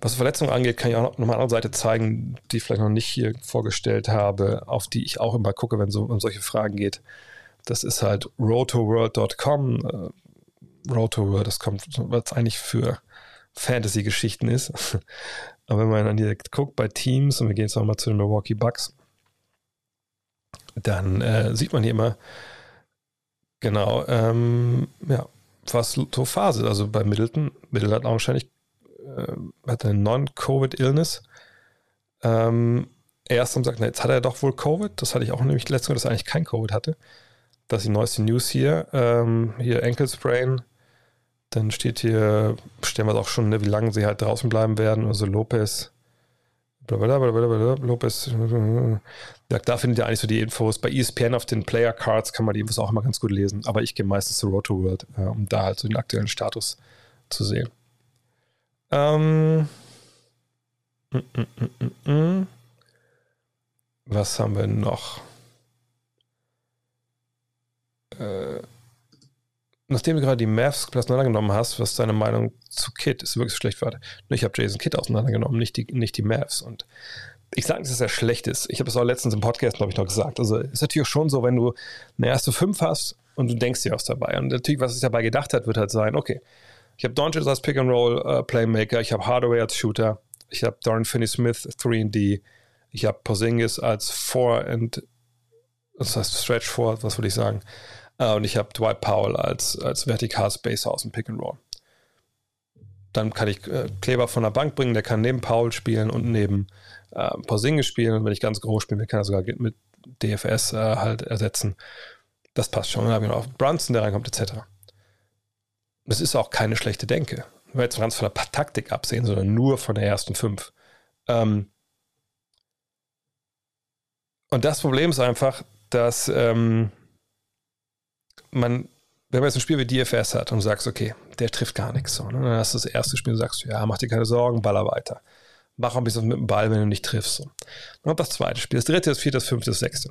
was Verletzungen angeht, kann ich auch noch mal eine andere Seite zeigen, die ich vielleicht noch nicht hier vorgestellt habe, auf die ich auch immer gucke, wenn es um solche Fragen geht. Das ist halt rotoworld.com. Road to World, das kommt, was eigentlich für Fantasy-Geschichten ist. (laughs) Aber wenn man dann direkt guckt bei Teams, und wir gehen jetzt nochmal zu den Milwaukee Bucks, dann äh, sieht man hier immer genau, ähm, ja, was so Phase ist. Also bei Middleton, Middleton hat augenscheinlich äh, eine Non-Covid-Illness. Ähm, erst haben gesagt, na, jetzt hat er doch wohl Covid. Das hatte ich auch nämlich letztes Mal, dass er eigentlich kein Covid hatte. Das ist die neueste News hier. Ähm, hier Ankle Sprain, dann steht hier, stellen wir auch schon, ne, wie lange sie halt draußen bleiben werden. Also Lopez Lopez. Ja, da findet ihr eigentlich so die Infos. Bei ESPN auf den Player Cards kann man die Infos auch immer ganz gut lesen. Aber ich gehe meistens zu Roto World, äh, um da halt so den aktuellen Status zu sehen. Ähm. Mm, mm, mm, Was haben wir noch? Äh, nachdem du gerade die Mavs auseinandergenommen hast, was deine Meinung zu Kid ist, wirklich schlecht war. Ich habe Jason Kidd auseinandergenommen, nicht die, nicht die Mavs. Und ich sage nicht, dass er schlecht ist. Ich habe es auch letztens im Podcast, glaube ich, noch gesagt. Also ist natürlich schon so, wenn du eine erste Fünf hast und du denkst dir was dabei. Und natürlich, was sich dabei gedacht hat, wird halt sein, okay, ich habe Doncic als Pick-and-Roll-Playmaker, äh, ich habe Hardaway als Shooter, ich habe Dorian Finney-Smith 3D, ich habe Porzingis als 4 and das heißt Stretch 4, was würde ich sagen. Uh, und ich habe Dwight Powell als, als vertikal Spacer aus dem Pick and Roll. Dann kann ich äh, Kleber von der Bank bringen, der kann neben Powell spielen und neben äh, Porzingis spielen. Und wenn ich ganz groß spiele, kann er sogar mit DFS äh, halt ersetzen. Das passt schon. Dann habe ich noch Brunson, der reinkommt, etc. Das ist auch keine schlechte Denke. Wenn wir jetzt ganz von der Taktik absehen, sondern nur von der ersten fünf. Ähm und das Problem ist einfach, dass ähm, man, wenn man jetzt ein Spiel wie DFS hat und du sagst, okay, der trifft gar nichts, so, ne? dann hast du das erste Spiel und sagst, ja, mach dir keine Sorgen, baller weiter. Mach auch ein bisschen mit dem Ball, wenn du nicht triffst. So. Dann kommt das zweite Spiel, das dritte, das vierte, das fünfte, das sechste.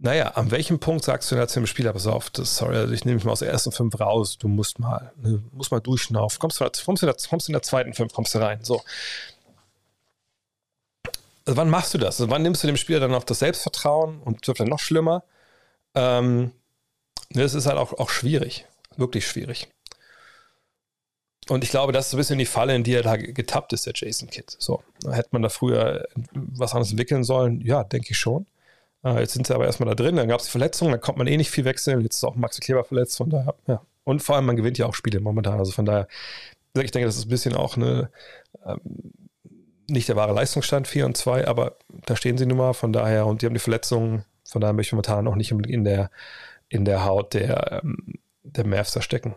Naja, an welchem Punkt sagst du dann zu dem Spieler, pass auf, das, sorry, also ich nehme mich mal aus der ersten fünf raus, du musst mal, ne, musst mal durchschnaufen, kommst, kommst, in der, kommst in der zweiten fünf, kommst du rein, so. Also wann machst du das? Also wann nimmst du dem Spieler dann auch das Selbstvertrauen und wird dann noch schlimmer? Ähm, das ist halt auch, auch schwierig, wirklich schwierig. Und ich glaube, das ist so ein bisschen die Falle, in die er da getappt ist, der Jason Kidd. So, hätte man da früher was anderes entwickeln sollen? Ja, denke ich schon. Äh, jetzt sind sie aber erstmal da drin, dann gab es Verletzungen, dann kommt man eh nicht viel wechseln. Jetzt ist auch Maxi Kleber verletzt, von daher, ja. Und vor allem, man gewinnt ja auch Spiele momentan. Also von daher, ich denke, das ist ein bisschen auch eine, ähm, nicht der wahre Leistungsstand, 4 und 2, aber da stehen sie nun mal, von daher, und die haben die Verletzungen, von daher möchte ich momentan noch nicht in der, in der Haut der, ähm, der Mavs stecken.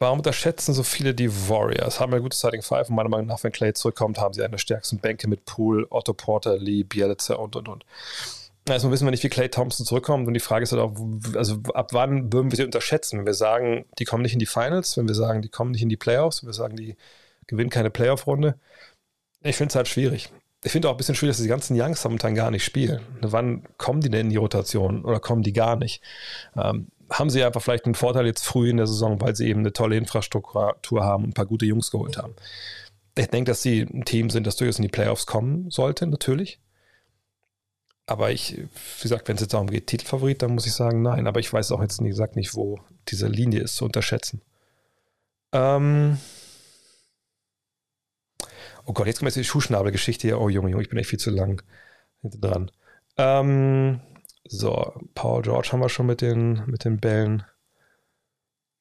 Warum unterschätzen so viele die Warriors? Haben eine gute Starting Five und meiner Meinung nach, wenn Clay zurückkommt, haben sie eine der stärksten Bänke mit Poole, Otto Porter, Lee, Bielitzer und und und. Erstmal wissen wir nicht, wie Clay Thompson zurückkommt und die Frage ist halt auch, also ab wann würden wir sie unterschätzen? Wenn wir sagen, die kommen nicht in die Finals, wenn wir sagen, die kommen nicht in die Playoffs, wenn wir sagen, die gewinnen keine Playoff-Runde. Ich finde es halt schwierig. Ich finde auch ein bisschen schwierig, dass die ganzen Youngs momentan gar nicht spielen. Wann kommen die denn in die Rotation oder kommen die gar nicht? Ähm, haben sie einfach vielleicht einen Vorteil jetzt früh in der Saison, weil sie eben eine tolle Infrastruktur haben und ein paar gute Jungs geholt haben. Ich denke, dass sie ein Team sind, das durchaus in die Playoffs kommen sollte, natürlich. Aber ich, wie gesagt, wenn es jetzt darum geht, Titelfavorit, dann muss ich sagen, nein. Aber ich weiß auch jetzt, wie gesagt, nicht, wo diese Linie ist zu unterschätzen. Ähm oh Gott, jetzt kommt jetzt die Schuhschnabelgeschichte hier. Oh Junge, Junge, ich bin echt viel zu lang hinten dran. Ähm so, Paul George haben wir schon mit den, mit den Bällen.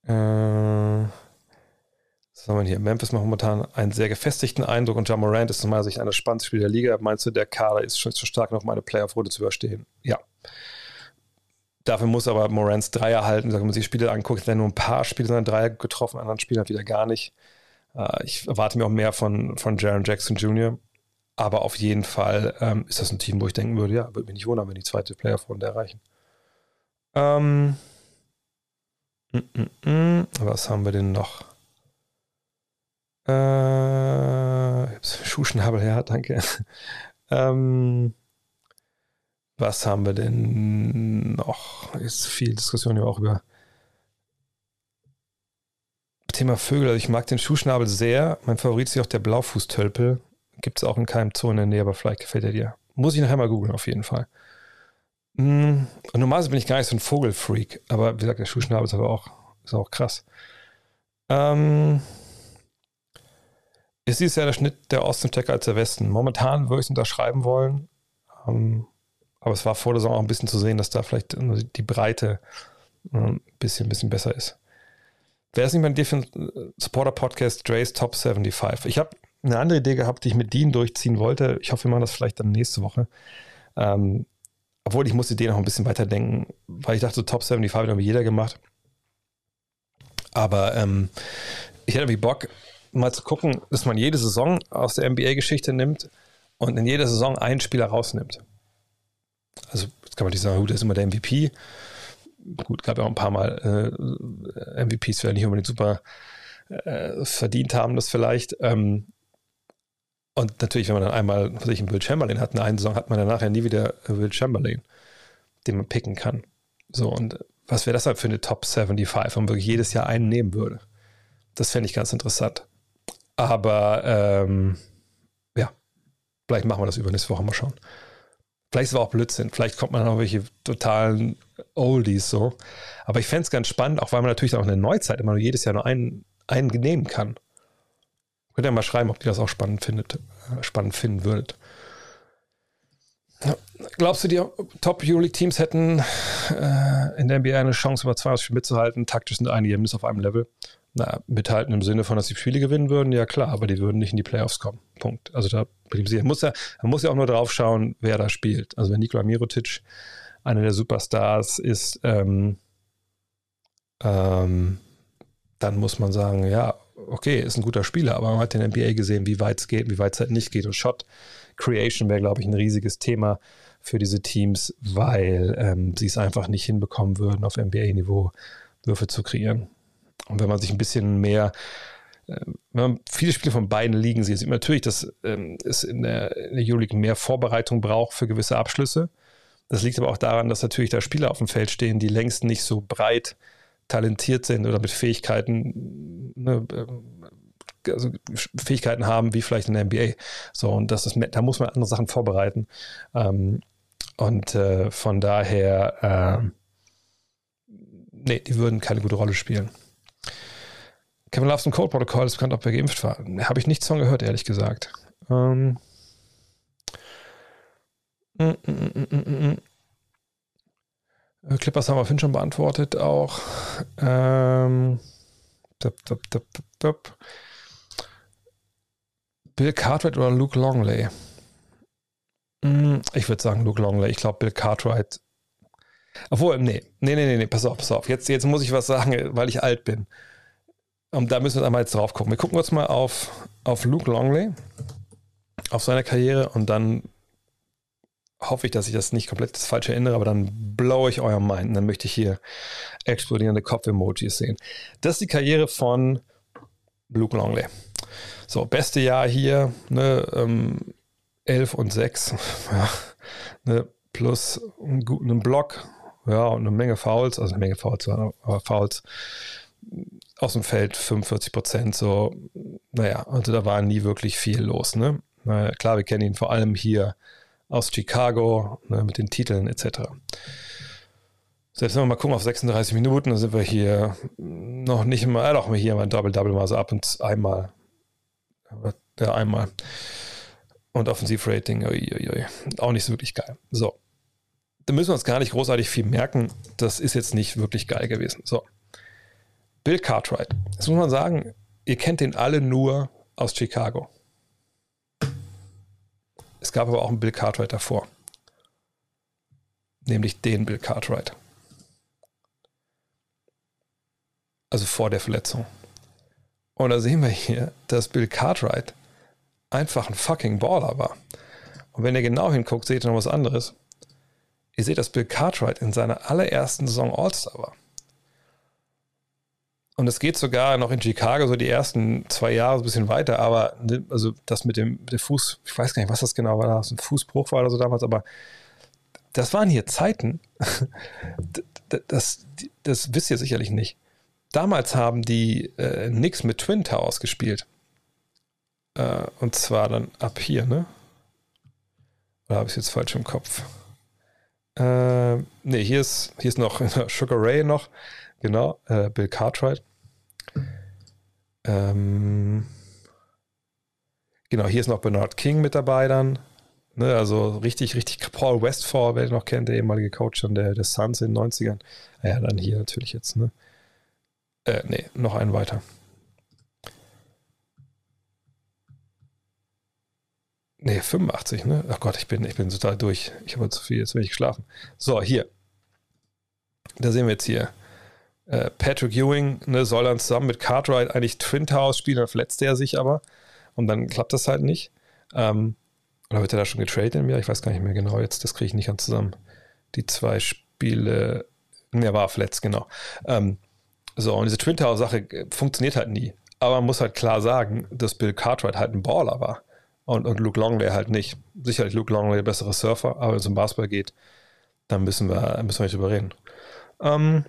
Äh, was haben wir hier? Memphis macht momentan einen sehr gefestigten Eindruck und John Morant ist aus meiner Sicht einer spannendsten Spieler der Liga. Meinst du, der Kader ist schon zu stark, noch meine Playoff-Runde zu überstehen? Ja. Dafür muss aber Morants Dreier halten. Wenn man sich Spiele anguckt, werden nur ein paar Spiele seine Dreier getroffen, anderen Spielern wieder gar nicht. Äh, ich erwarte mir auch mehr von, von Jaron Jackson Jr. Aber auf jeden Fall ähm, ist das ein Team, wo ich denken würde, ja, würde mich nicht wundern, wenn die zweite Playoff-Runde erreichen. Ähm, mm, mm, mm. Was haben wir denn noch? Äh, Schuhschnabel, ja, danke. (laughs) ähm, was haben wir denn noch? Ist viel Diskussion ja auch über Thema Vögel. Also ich mag den Schuhschnabel sehr. Mein Favorit ist ja auch der Blaufußtölpel. Gibt es auch in keinem Zoo in der Nähe, aber vielleicht gefällt er dir. Muss ich nachher mal googeln, auf jeden Fall. Mm, und normalerweise bin ich gar nicht so ein Vogelfreak, aber wie gesagt, der Schuhschnabel ist aber auch, ist auch krass. Ähm, ist dieses Jahr der Schnitt der Osten stärker als der Westen? Momentan würde ich es unterschreiben wollen, ähm, aber es war vor der Saison auch ein bisschen zu sehen, dass da vielleicht die Breite ein ähm, bisschen, bisschen besser ist. Wer ist nicht mein Defense Supporter Podcast Dre's Top 75? Ich habe eine andere Idee gehabt, die ich mit Dean durchziehen wollte. Ich hoffe, wir machen das vielleicht dann nächste Woche. Ähm, obwohl ich musste den noch ein bisschen weiterdenken, weil ich dachte, Top 75 hat jeder gemacht. Aber ähm, ich hätte irgendwie Bock, mal zu gucken, dass man jede Saison aus der NBA-Geschichte nimmt und in jeder Saison einen Spieler rausnimmt. Also jetzt kann man nicht sagen, gut, der ist immer der MVP. Gut, gab ja auch ein paar Mal äh, MVPs, die nicht unbedingt super äh, verdient haben, das vielleicht. Ähm, und natürlich, wenn man dann einmal, was ich, einen Will Chamberlain hat, in einer Saison hat man dann nachher nie wieder Will Chamberlain, den man picken kann. So, und was wäre das halt für eine Top 75, wenn man wirklich jedes Jahr einen nehmen würde? Das fände ich ganz interessant. Aber ähm, ja, vielleicht machen wir das übernächste Woche mal schauen. Vielleicht ist es auch Blödsinn. Vielleicht kommt man auch welche totalen Oldies so. Aber ich fände es ganz spannend, auch weil man natürlich auch in der Neuzeit immer nur jedes Jahr nur einen, einen nehmen kann. Könnt ihr mal schreiben, ob ihr das auch spannend findet, äh, spannend finden würdet. Glaubst du, die Top Euroleague-Teams hätten äh, in der NBA eine Chance, über 200 Spiele mitzuhalten? Taktisch sind einige mindestens auf einem Level. Na, mithalten im Sinne von, dass die Spiele gewinnen würden, ja klar, aber die würden nicht in die Playoffs kommen. Punkt. Also da bin ich sicher. Muss ja, man muss ja auch nur drauf schauen, wer da spielt. Also wenn Nikola Mirotic einer der Superstars ist, ähm, ähm, dann muss man sagen, ja, okay, ist ein guter Spieler, aber man hat der NBA gesehen, wie weit es geht, wie weit es halt nicht geht. Und Shot Creation wäre, glaube ich, ein riesiges Thema für diese Teams, weil ähm, sie es einfach nicht hinbekommen würden, auf NBA-Niveau Würfe zu kreieren. Und wenn man sich ein bisschen mehr, äh, wenn man viele Spiele von beiden Ligen sieht, sieht man natürlich, dass ähm, es in der, in der Euroleague mehr Vorbereitung braucht für gewisse Abschlüsse. Das liegt aber auch daran, dass natürlich da Spieler auf dem Feld stehen, die längst nicht so breit talentiert sind oder mit Fähigkeiten, ne, ähm, also Fähigkeiten haben wie vielleicht in der NBA. So, und das ist, da muss man andere Sachen vorbereiten. Ähm, und äh, von daher, äh, nee, die würden keine gute Rolle spielen. Kevin Loves Code Protocol ist bekannt, ob er geimpft war. Habe ich nichts von gehört, ehrlich gesagt. Ähm, mm, mm, mm, Clippers haben wir vorhin schon beantwortet auch. Ähm, dop, dop, dop, Bill Cartwright oder Luke Longley? Ich würde sagen Luke Longley. Ich glaube, Bill Cartwright. Obwohl, nee, nee, nee, nee, pass auf, pass auf. Jetzt, jetzt muss ich was sagen, weil ich alt bin. Und da müssen wir einmal jetzt drauf gucken. Wir gucken uns mal auf, auf Luke Longley, auf seine Karriere und dann hoffe ich, dass ich das nicht komplett das falsch erinnere, aber dann blow ich euer Mind. Und dann möchte ich hier explodierende Kopf-Emojis sehen. Das ist die Karriere von Luke Longley. So, beste Jahr hier, ne, ähm, 11 und 6, (laughs) ja, ne, plus einen guten Block, ja, und eine Menge Fouls, also eine Menge Fouls, aber Fouls aus dem Feld 45 Prozent, so, naja, also da war nie wirklich viel los, ne. Na, klar, wir kennen ihn vor allem hier aus Chicago ne, mit den Titeln etc. Selbst wenn wir mal gucken auf 36 Minuten, dann sind wir hier noch nicht mal, äh, doch hier mal ein Double-Double mal ab und einmal. Ja, einmal. Und Offensivrating, auch nicht so wirklich geil. So. Da müssen wir uns gar nicht großartig viel merken. Das ist jetzt nicht wirklich geil gewesen. So. Bill Cartwright. Das muss man sagen, ihr kennt den alle nur aus Chicago. Es gab aber auch einen Bill Cartwright davor. Nämlich den Bill Cartwright. Also vor der Verletzung. Und da sehen wir hier, dass Bill Cartwright einfach ein fucking Baller war. Und wenn ihr genau hinguckt, seht ihr noch was anderes. Ihr seht, dass Bill Cartwright in seiner allerersten Saison All-Star war. Und es geht sogar noch in Chicago so die ersten zwei Jahre so ein bisschen weiter, aber ne, also das mit dem, mit Fuß, ich weiß gar nicht, was das genau war, das ein Fußbruch war oder so damals, aber das waren hier Zeiten, (laughs) das, das, das wisst ihr sicherlich nicht. Damals haben die äh, Knicks mit Twin Towers gespielt. Äh, und zwar dann ab hier, ne? Oder habe ich es jetzt falsch im Kopf? Äh, ne, hier ist, hier ist noch (laughs) Sugar Ray noch. Genau, äh, Bill Cartwright. Ähm, genau, hier ist noch Bernard King mit dabei dann. Ne, also richtig, richtig Paul Westfall, wer den noch kennt, der ehemalige Coach von der, der Suns in den 90ern. Ja, dann hier natürlich jetzt, ne? Äh, nee, noch einen weiter. Nee, 85, ne? Ach Gott, ich bin, ich bin total durch. Ich habe zu viel, jetzt will ich schlafen. So, hier. Da sehen wir jetzt hier Äh, Patrick Ewing ne, soll dann zusammen mit Cartwright eigentlich Twin Towers spielen, dann verletzt er sich aber und dann klappt das halt nicht. Ähm, oder wird er da schon getradet im Jahr? Ich weiß gar nicht mehr genau jetzt, das kriege ich nicht ganz zusammen. Die zwei Spiele, ne, war verletzt, genau. Ähm, so, und diese Twin Tower-Sache funktioniert halt nie. Aber man muss halt klar sagen, dass Bill Cartwright halt ein Baller war. Und, und Luke Longley halt nicht. Sicherlich Luke Longley der bessere Surfer, aber wenn es um Basketball geht, dann müssen wir, müssen wir nicht drüber reden. Ähm,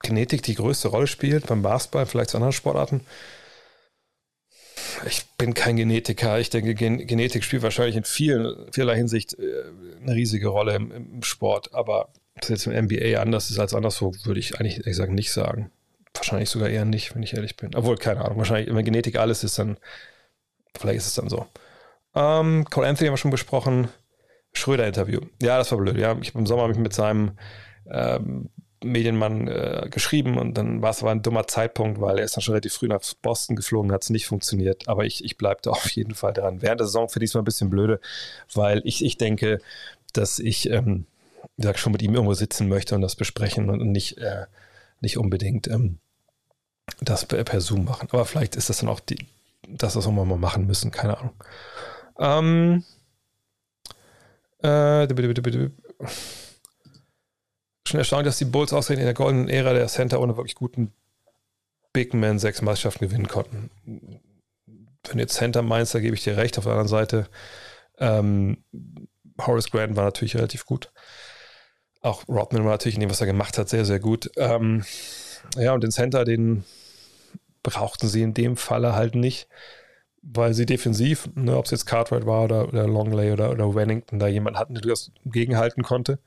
Genetik die größte Rolle spielt beim Basketball, vielleicht zu anderen Sportarten. Ich bin kein Genetiker. Ich denke, Gen Genetik spielt wahrscheinlich in vielen, vieler Hinsicht äh, eine riesige Rolle im, im Sport. Aber dass jetzt im NBA anders ist als anderswo, würde ich eigentlich ehrlich gesagt nicht sagen. Wahrscheinlich sogar eher nicht, wenn ich ehrlich bin. Obwohl, keine Ahnung. Wahrscheinlich, wenn Genetik alles ist, dann vielleicht ist es dann so. Ähm, Cole Anthony haben wir schon besprochen. Schröder-Interview. Ja, das war blöd. Ja, ich, Im Sommer habe ich mit seinem ähm, Medienmann äh, geschrieben und dann war es aber ein dummer Zeitpunkt, weil er ist dann schon relativ früh nach Boston geflogen, hat es nicht funktioniert. Aber ich, ich bleibe da (laughs) auf jeden Fall dran. Während der Saison finde ich es mal ein bisschen blöde, weil ich, ich denke, dass ich, ähm, schon mit ihm irgendwo sitzen möchte und das besprechen und nicht, äh, nicht unbedingt ähm, das per, per, Zoom machen. Aber vielleicht ist das dann auch die, das, was wir mal machen müssen, keine Ahnung. Ähm, äh, schon erstaunlich, dass die Bulls ausgerechnet in der goldenen Ära der Center ohne wirklich guten Big Man sechs Meisterschaften gewinnen konnten. Wenn du jetzt Center meinst, da gebe ich dir recht. Auf der anderen Seite, ähm, Horace Grant war natürlich relativ gut. Auch Rodman war natürlich in dem, was er gemacht hat, sehr, sehr gut. Ähm, ja, und den Center, den brauchten sie in dem Falle halt nicht, weil sie defensiv, ne, ob es jetzt Cartwright war oder, oder Longley oder, oder Wennington, da jemand hatten, der das gegenhalten konnte.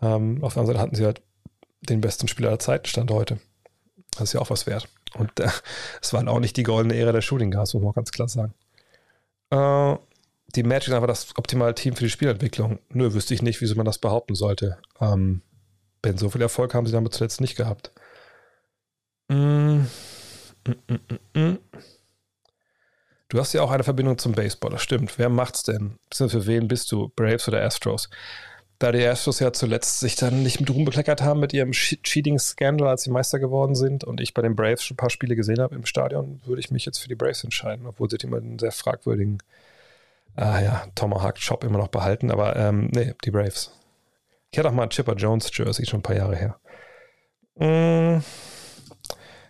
Ähm, auf der anderen Seite hatten sie halt den besten Spieler der Zeit, Stand heute. Das ist ja auch was wert. Und äh, es war auch nicht die goldene Ära der Shooting Guards, muss man ganz klar sagen. Äh, die Magic sind einfach das optimale Team für die Spielentwicklung. Nö, wüsste ich nicht, wieso man das behaupten sollte. Ähm, denn so viel Erfolg haben sie damit zuletzt nicht gehabt. Mm, mm, mm, du hast ja auch eine Verbindung zum Baseball, das stimmt. Wer macht's denn? Für wen bist du? Braves oder Astros? Da die Astros ja zuletzt sich dann nicht mit Ruhm bekleckert haben mit ihrem Cheating-Scandal, als sie Meister geworden sind und ich bei den Braves schon ein paar Spiele gesehen habe im Stadion, würde ich mich jetzt für die Braves entscheiden, obwohl sie immer einen sehr fragwürdigen ah ja, Tomahawk-Shop immer noch behalten, aber ähm, nee, die Braves. Ich hatte auch mal ein Chipper Jones-Jersey, schon ein paar Jahre her. Mm,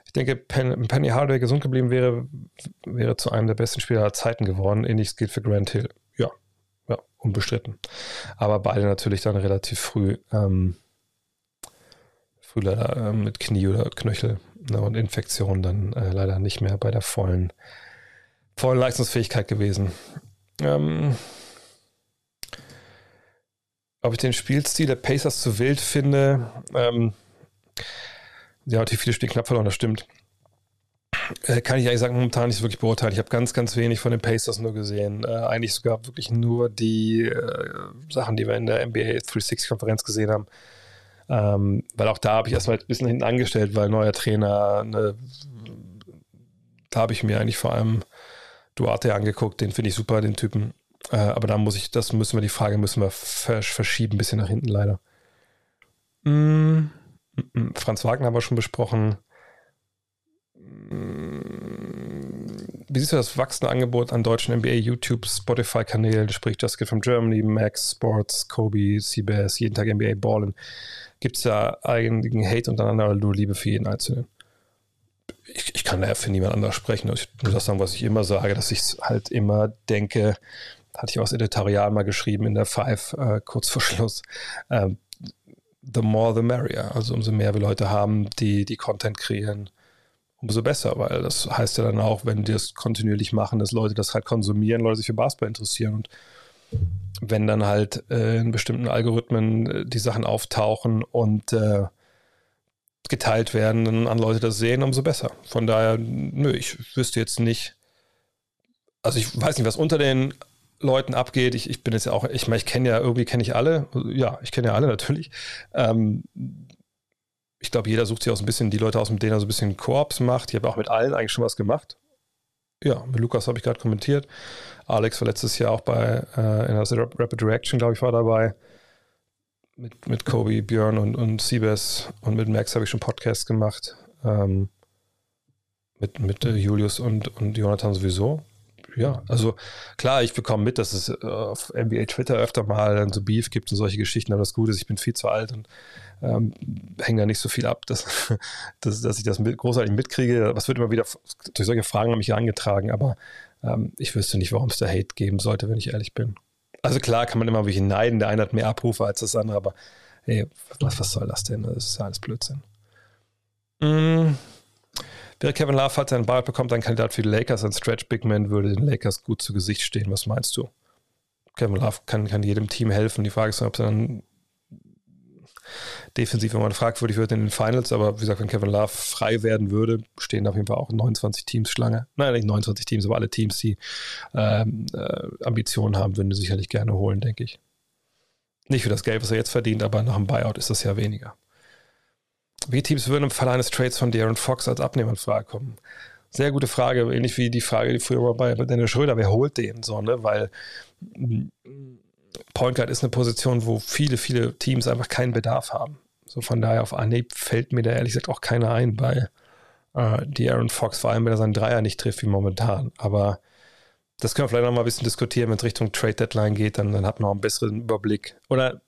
ich denke, Pen Penny Hardaway gesund geblieben wäre, wäre zu einem der besten Spieler aller Zeiten geworden. Ähnliches gilt für Grant Hill unbestritten. Aber beide natürlich dann relativ früh, ähm, früh leider äh, mit Knie oder Knöchel ne, und Infektion dann äh, leider nicht mehr bei der vollen, vollen Leistungsfähigkeit gewesen. Ähm, ob ich den Spielstil der Pacers zu wild finde, ähm, ja, die viele Spiele knapp verloren, das stimmt. Äh, kann ich eigentlich sagen, momentan nicht wirklich beurteilen. Ich habe ganz, ganz wenig von den Pacers nur gesehen. Äh, eigentlich sogar wirklich nur die äh, Sachen, die wir in der NBA 360-Konferenz gesehen haben. Ähm, weil auch da habe ich erstmal ein bisschen hinten angestellt, weil neuer Trainer, ne, da habe ich mir eigentlich vor allem Duarte angeguckt, den finde ich super, den Typen. Äh, aber da muss ich, das müssen wir, die Frage müssen wir verschieben, ein bisschen nach hinten leider. Mm, mm, mm. Franz Wagner haben wir schon besprochen. Wie siehst du das wachsende Angebot an deutschen NBA, YouTube, Spotify-Kanälen, sprich Just Get from Germany, Max, Sports, Kobe, CBS, jeden Tag NBA Ballen? Gibt es da einigen Hate untereinander oder nur Liebe für jeden Einzelnen? Ich, ich kann da für niemand anders sprechen. Ich muss das sagen, was ich immer sage, dass ich halt immer denke, hatte ich auch das Editorial mal geschrieben in der Five, äh, kurz vor Schluss. Ähm, the more the merrier. Also umso mehr wir Leute haben, die die Content kreieren, umso besser, weil das heißt ja dann auch, wenn die es kontinuierlich machen, dass Leute das halt konsumieren, Leute sich für Basketball interessieren und wenn dann halt äh, in bestimmten Algorithmen äh, die Sachen auftauchen und äh, geteilt werden, dann an Leute das sehen, umso besser. Von daher, nö, ich wüsste jetzt nicht, also ich weiß nicht, was unter den Leuten abgeht. Ich, ich bin jetzt ja auch, ich meine, ich kenne ja, irgendwie kenne ich alle, ja, ich kenne ja alle natürlich. Ähm, ich glaube, jeder sucht sich auch ein bisschen die Leute aus, mit denen er so ein bisschen Koops macht. Ich habe auch mit allen eigentlich schon was gemacht. Ja, mit Lukas habe ich gerade kommentiert. Alex war letztes Jahr auch bei äh, in der Rapid Reaction, glaube ich, war dabei. mit, mit Kobe, Björn und, und Siebes und mit Max habe ich schon Podcasts gemacht. Ähm, mit, mit äh, Julius und, und Jonathan sowieso. Ja, also klar, ich bekomme mit, dass es äh, auf NBA Twitter öfter mal so Beef gibt und solche Geschichten, aber das Gute ist, ich bin viel zu alt und ähm, hänge da nicht so viel ab, dass, (laughs) dass, dass ich das mit, großartig mitkriege. Was wird immer wieder durch solche Fragen an mich herangetragen, aber ähm, ich wüsste nicht, warum es da Hate geben sollte, wenn ich ehrlich bin. Also klar kann man immer welche neiden, der eine hat mehr Abrufe als das andere, aber hey, was, was soll das denn? Das ist ja alles Blödsinn. Mm. Wäre Kevin Love hat seinen Ball bekommt, ein Kandidat für die Lakers, ein Stretch Big Man würde den Lakers gut zu Gesicht stehen. Was meinst du? Kevin Love kann, kann jedem Team helfen. Die Frage ist, ob er dann defensiv immer fragwürdig wird in den Finals, aber wie gesagt, wenn Kevin Love frei werden würde, stehen auf jeden Fall auch 29 Teams Schlange. Nein, nicht 29 Teams, aber alle Teams, die ähm, äh, Ambitionen haben, würden sie sicherlich gerne holen, denke ich. Nicht für das Geld, was er jetzt verdient, aber nach dem Buyout ist das ja weniger. Wie Teams würden im Fall eines Trades von Darren Fox als Abnehmer in Frage kommen? Sehr gute Frage, ähnlich wie die Frage, die früher war bei Dennis Schröder, wer holt den so, ne? Weil Point Guard ist eine Position, wo viele, viele Teams einfach keinen Bedarf haben. So von daher auf Anhieb fällt mir da ehrlich gesagt auch keiner ein bei äh, die Aaron Fox, vor allem wenn er seinen Dreier nicht trifft wie momentan. Aber das können wir vielleicht noch mal ein bisschen diskutieren, wenn es Richtung Trade Deadline geht, dann, dann hat man auch einen besseren Überblick. Oder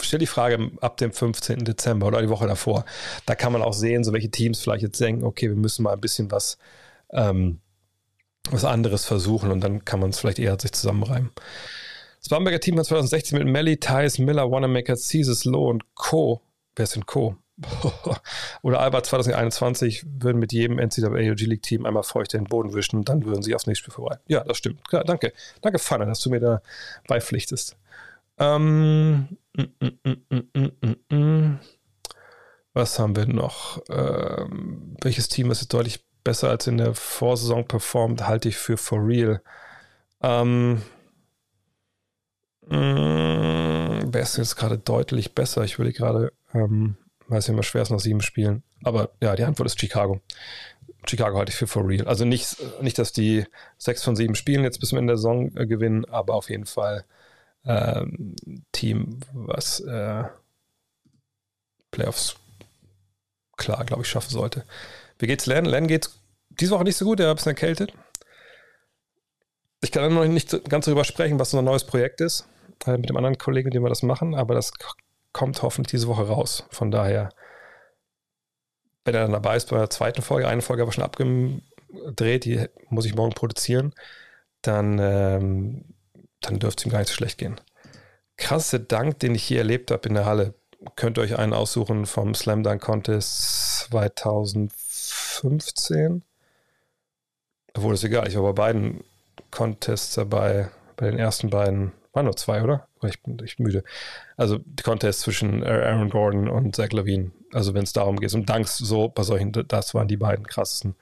stell die Frage ab dem 15. Dezember oder die Woche davor. Da kann man auch sehen, so welche Teams vielleicht jetzt denken, okay, wir müssen mal ein bisschen was, ähm, was anderes versuchen und dann kann man es vielleicht eher sich zusammenreimen. Das Bamberger Team hat 2016 mit Melly, Thais, Miller, Wanamaker, Caesars, Low und Co. Wer denn Co? (laughs) Oder Albert 2021 würden mit jedem NCAA UG League Team einmal feucht den Boden wischen und dann würden sie aufs nächste Spiel vorbei. Ja, das stimmt. Ja, danke. Danke, Fanne, dass du mir da beipflichtest. Ähm, was haben wir noch? Ähm, welches Team ist jetzt deutlich besser als in der Vorsaison performt, halte ich für for real. Ähm, wer ist jetzt gerade deutlich besser? Ich würde gerade, ähm, weiß ja immer schwer ist nach sieben Spielen. Aber ja, die Antwort ist Chicago. Chicago halte ich für for real. Also nicht, nicht, dass die sechs von sieben Spielen jetzt bis zum Ende der Saison äh, gewinnen, aber auf jeden Fall ähm, Team, was äh, Playoffs klar, glaube ich, schaffen sollte. Wie geht's Len? Len geht diese Woche nicht so gut, er ist ein bisschen erkältet. Ich kann noch nicht ganz darüber sprechen, was unser neues Projekt ist, äh, mit dem anderen Kollegen, mit dem wir das machen, aber das kommt hoffentlich diese Woche raus. Von daher, wenn er dann dabei ist bei der zweiten Folge, eine Folge aber schon abgedreht, die muss ich morgen produzieren, dann ähm, dann dürfte es ihm gar nicht so schlecht gehen. Krasse Dank, den ich hier erlebt habe in der Halle. Könnt ihr euch einen aussuchen vom Slam Dunk Contest 2015? Obwohl, ist egal. Ich war bei beiden Contests dabei. Bei den ersten beiden waren nur zwei, oder? Ich bin echt müde. Also die Contests zwischen Aaron Gordon und Zach Levine. Also wenn es darum geht, um Danks so bei solchen, das waren die beiden krassesten.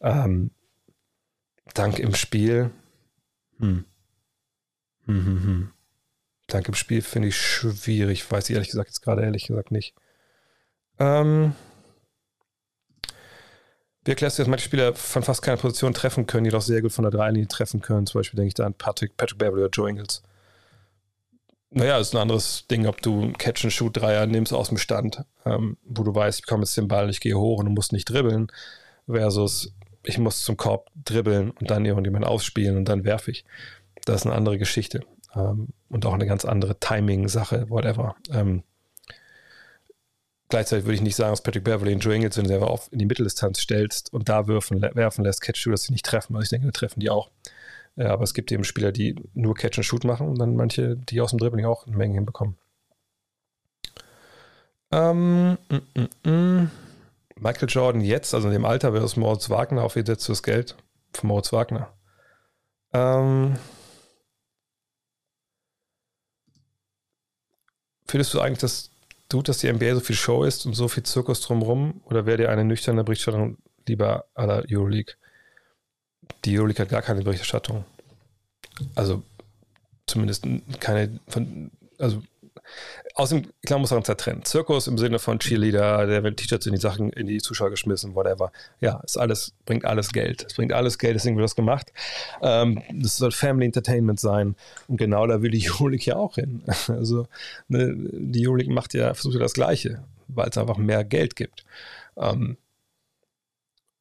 Ähm, Dank im Spiel. Hm. Mhm. Dank im Spiel finde ich schwierig. Weiß ich ehrlich gesagt jetzt gerade ehrlich gesagt nicht. Ähm, wie erklärst du, dass manche Spieler von fast keiner Position treffen können, jedoch sehr gut von der Dreilinie treffen können? Zum Beispiel denke ich da an Patrick, Patrick Beverly oder Joe Ingles. Naja, ist ein anderes Ding, ob du einen Catch-and-Shoot-Dreier nimmst aus dem Stand, ähm, wo du weißt, ich bekomme jetzt den Ball, ich gehe hoch und du musst nicht dribbeln, versus ich muss zum Korb dribbeln und dann irgendjemand ausspielen und dann werfe ich das ist eine andere Geschichte. Ähm, und auch eine ganz andere Timing-Sache, whatever. Ähm, gleichzeitig würde ich nicht sagen, dass Patrick Beverly und Joe Ingles, wenn du sie einfach in die Mitteldistanz stellst und da werfen, werfen lässt, Catch-Shoot, dass sie nicht treffen. Also ich denke, da treffen die auch. Äh, aber es gibt eben Spieler, die nur Catch-and-Shoot machen und dann manche, die aus dem Dribbling auch eine Menge hinbekommen. Ähm, mm, mm, mm. Michael Jordan jetzt, also in dem Alter, wäre es Moritz Wagner, auf setzt du das Geld von Moritz Wagner? Ähm, Findest du eigentlich, dass tut, dass die NBA so viel Show ist und so viel Zirkus drumherum? Oder wäre dir eine nüchterne Berichterstattung lieber à la Euroleague? Die Euroleague hat gar keine Berichterstattung. Also zumindest keine von, also außerdem, klar muss man uns ja trennen. Zirkus im Sinne von Cheerleader, der wird T-Shirts in die Sachen, in die Zuschauer geschmissen, whatever. Ja, ist alles, bringt alles Geld. Es bringt alles Geld, deswegen wird das gemacht. Ähm, das soll Family Entertainment sein. Und genau da will die (laughs) Julik ja auch hin. Also, ne, die Julik macht ja, versucht ja das Gleiche, weil es einfach mehr Geld gibt. Ähm,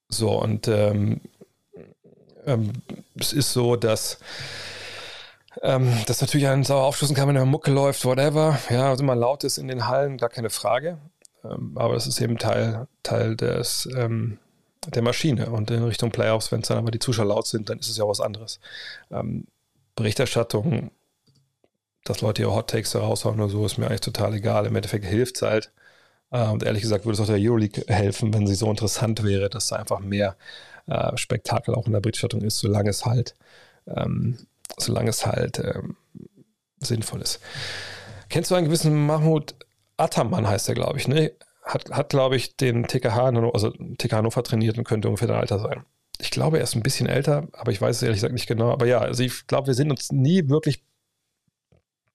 so, und ähm, ähm, es ist so, dass ähm, das natürlich einen sauer aufstoßen kann, wenn eine Mucke läuft, whatever. Ja, also immer laut ist in den Hallen, gar keine Frage. Ähm, aber das ist eben Teil, Teil des, ähm, der Maschine. Und in Richtung Playoffs, wenn es dann aber die Zuschauer laut sind, dann ist es ja auch was anderes. Ähm, Berichterstattung, dass Leute ihre Hot Takes raushauen oder so, ist mir eigentlich total egal. Im Endeffekt hilft es halt. Äh, und ehrlich gesagt würde es auch der Euroleague helfen, wenn sie so interessant wäre, dass da einfach mehr äh, Spektakel auch in der Berichterstattung ist, solange es halt ähm, solange es halt ähm, sinnvoll ist. Kennst du einen gewissen Mahmoud Ataman, heißt er, glaube ich, ne? Hat, hat glaube ich, den TKH, also TK Hannover trainiert und könnte ungefähr dein Alter sein. Ich glaube, er ist ein bisschen älter, aber ich weiß es ehrlich gesagt nicht genau. Aber ja, also ich glaube, wir sind uns nie wirklich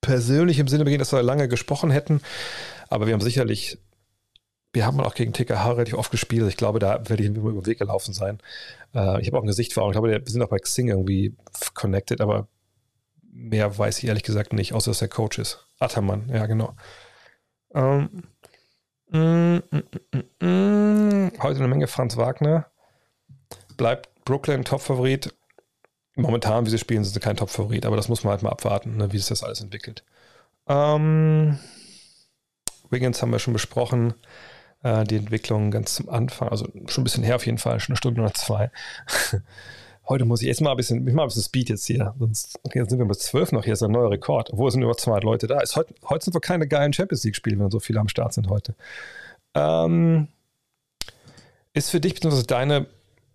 persönlich im Sinne begegnet, dass wir lange gesprochen hätten. Aber wir haben sicherlich, wir haben auch gegen TKH relativ oft gespielt. Ich glaube, da werde ich über den Weg gelaufen sein. Äh, ich habe auch ein Gesicht vor Augen. Ich glaube, wir sind auch bei Xing irgendwie connected, aber mehr weiß ich ehrlich gesagt nicht, außer dass er Coach ist. Attermann, ja, genau. Ähm, mm, mm, mm, Heute eine Menge Franz Wagner. Bleibt Brooklyn Top-Favorit. Momentan, wie sie spielen, sind sie kein Top-Favorit, aber das muss man halt mal abwarten, ne, wie sich das alles entwickelt. Ähm, Wiggins haben wir schon besprochen äh, die Entwicklung ganz zum Anfang, also schon ein bisschen her auf jeden Fall, schon eine Stunde oder zwei. (laughs) Heute muss ich jetzt mal ein bisschen, ich mal ein bisschen Speed jetzt hier, sonst okay, sind wir bis zwölf noch, hier ist ein neuer Rekord, obwohl sind über 200 Leute da. Ist heute, heute sind wir keine geilen Champions League-Spiele, wenn so viele am Start sind heute. Ähm, ist für dich bzw. deine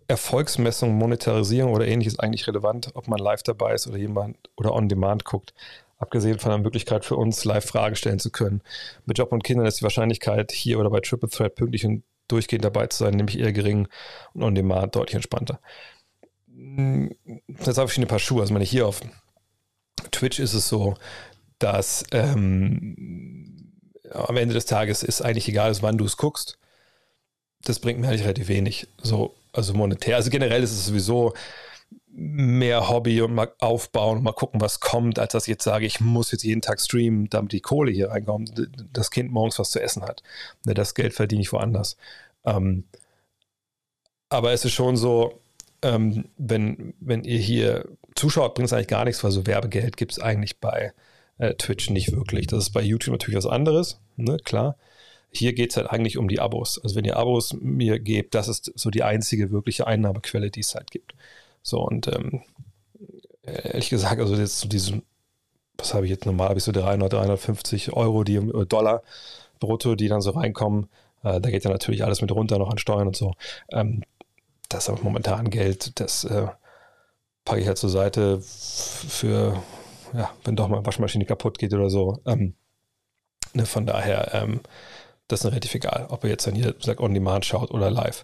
Erfolgsmessung, Monetarisierung oder ähnliches eigentlich relevant, ob man live dabei ist oder jemand oder on demand guckt? Abgesehen von der Möglichkeit für uns, live Fragen stellen zu können. Mit Job und Kindern ist die Wahrscheinlichkeit, hier oder bei Triple Threat pünktlich und durchgehend dabei zu sein, nämlich eher gering und on demand deutlich entspannter. Jetzt habe ich ein paar Schuhe. Also, meine, hier auf Twitch ist es so, dass ähm, am Ende des Tages ist eigentlich egal, wann du es guckst. Das bringt mir eigentlich relativ wenig. So, also monetär. Also generell ist es sowieso, mehr Hobby und mal aufbauen und mal gucken, was kommt, als dass ich jetzt sage, ich muss jetzt jeden Tag streamen, damit die Kohle hier reinkommt, das Kind morgens was zu essen hat. Ne, das Geld verdiene ich woanders. Ähm, aber es ist schon so, ähm, wenn, wenn ihr hier zuschaut, bringt es eigentlich gar nichts, weil so Werbegeld gibt es eigentlich bei äh, Twitch nicht wirklich. Das ist bei YouTube natürlich was anderes, ne, klar. Hier geht es halt eigentlich um die Abos. Also wenn ihr Abos mir gebt, das ist so die einzige wirkliche Einnahmequelle, die es halt gibt. So, und ähm, ehrlich gesagt, also jetzt zu diesem, was habe ich jetzt normal, habe ich so 300, 350 Euro, die äh, Dollar brutto, die dann so reinkommen. Äh, da geht ja natürlich alles mit runter, noch an Steuern und so. Ähm, das ist aber momentan Geld, das äh, packe ich halt zur Seite für, ja, wenn doch mal eine Waschmaschine kaputt geht oder so. Ähm, ne, von daher, ähm, das ist relativ egal, ob ihr jetzt dann hier sagt, on demand schaut oder live.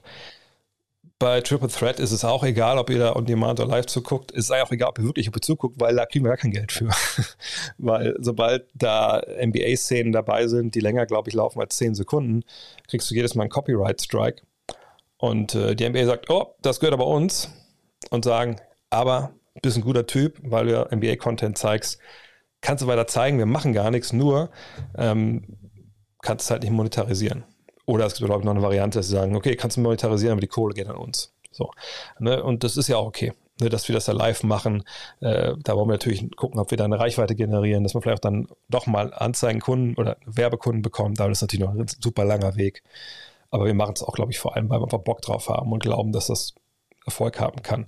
Bei Triple Threat ist es auch egal, ob ihr da on demand oder live zuguckt. Es ist auch egal, ob ihr wirklich ihr zuguckt, weil da kriegen wir gar kein Geld für. (laughs) weil sobald da NBA-Szenen dabei sind, die länger, glaube ich, laufen als 10 Sekunden, kriegst du jedes Mal einen Copyright-Strike. Und äh, die NBA sagt, oh, das gehört aber uns. Und sagen, aber bist ein guter Typ, weil du NBA-Content zeigst. Kannst du weiter zeigen, wir machen gar nichts, nur ähm, kannst es halt nicht monetarisieren. Oder es gibt, glaube ich, noch eine Variante, dass sie sagen, okay, kannst du monetarisieren, aber die Kohle geht an uns. So. Ne? Und das ist ja auch okay, ne? dass wir das da live machen. Äh, da wollen wir natürlich gucken, ob wir da eine Reichweite generieren, dass man vielleicht auch dann doch mal Anzeigenkunden oder Werbekunden bekommt. Da ist natürlich noch ein super langer Weg. Aber wir machen es auch, glaube ich, vor allem, weil wir einfach Bock drauf haben und glauben, dass das Erfolg haben kann.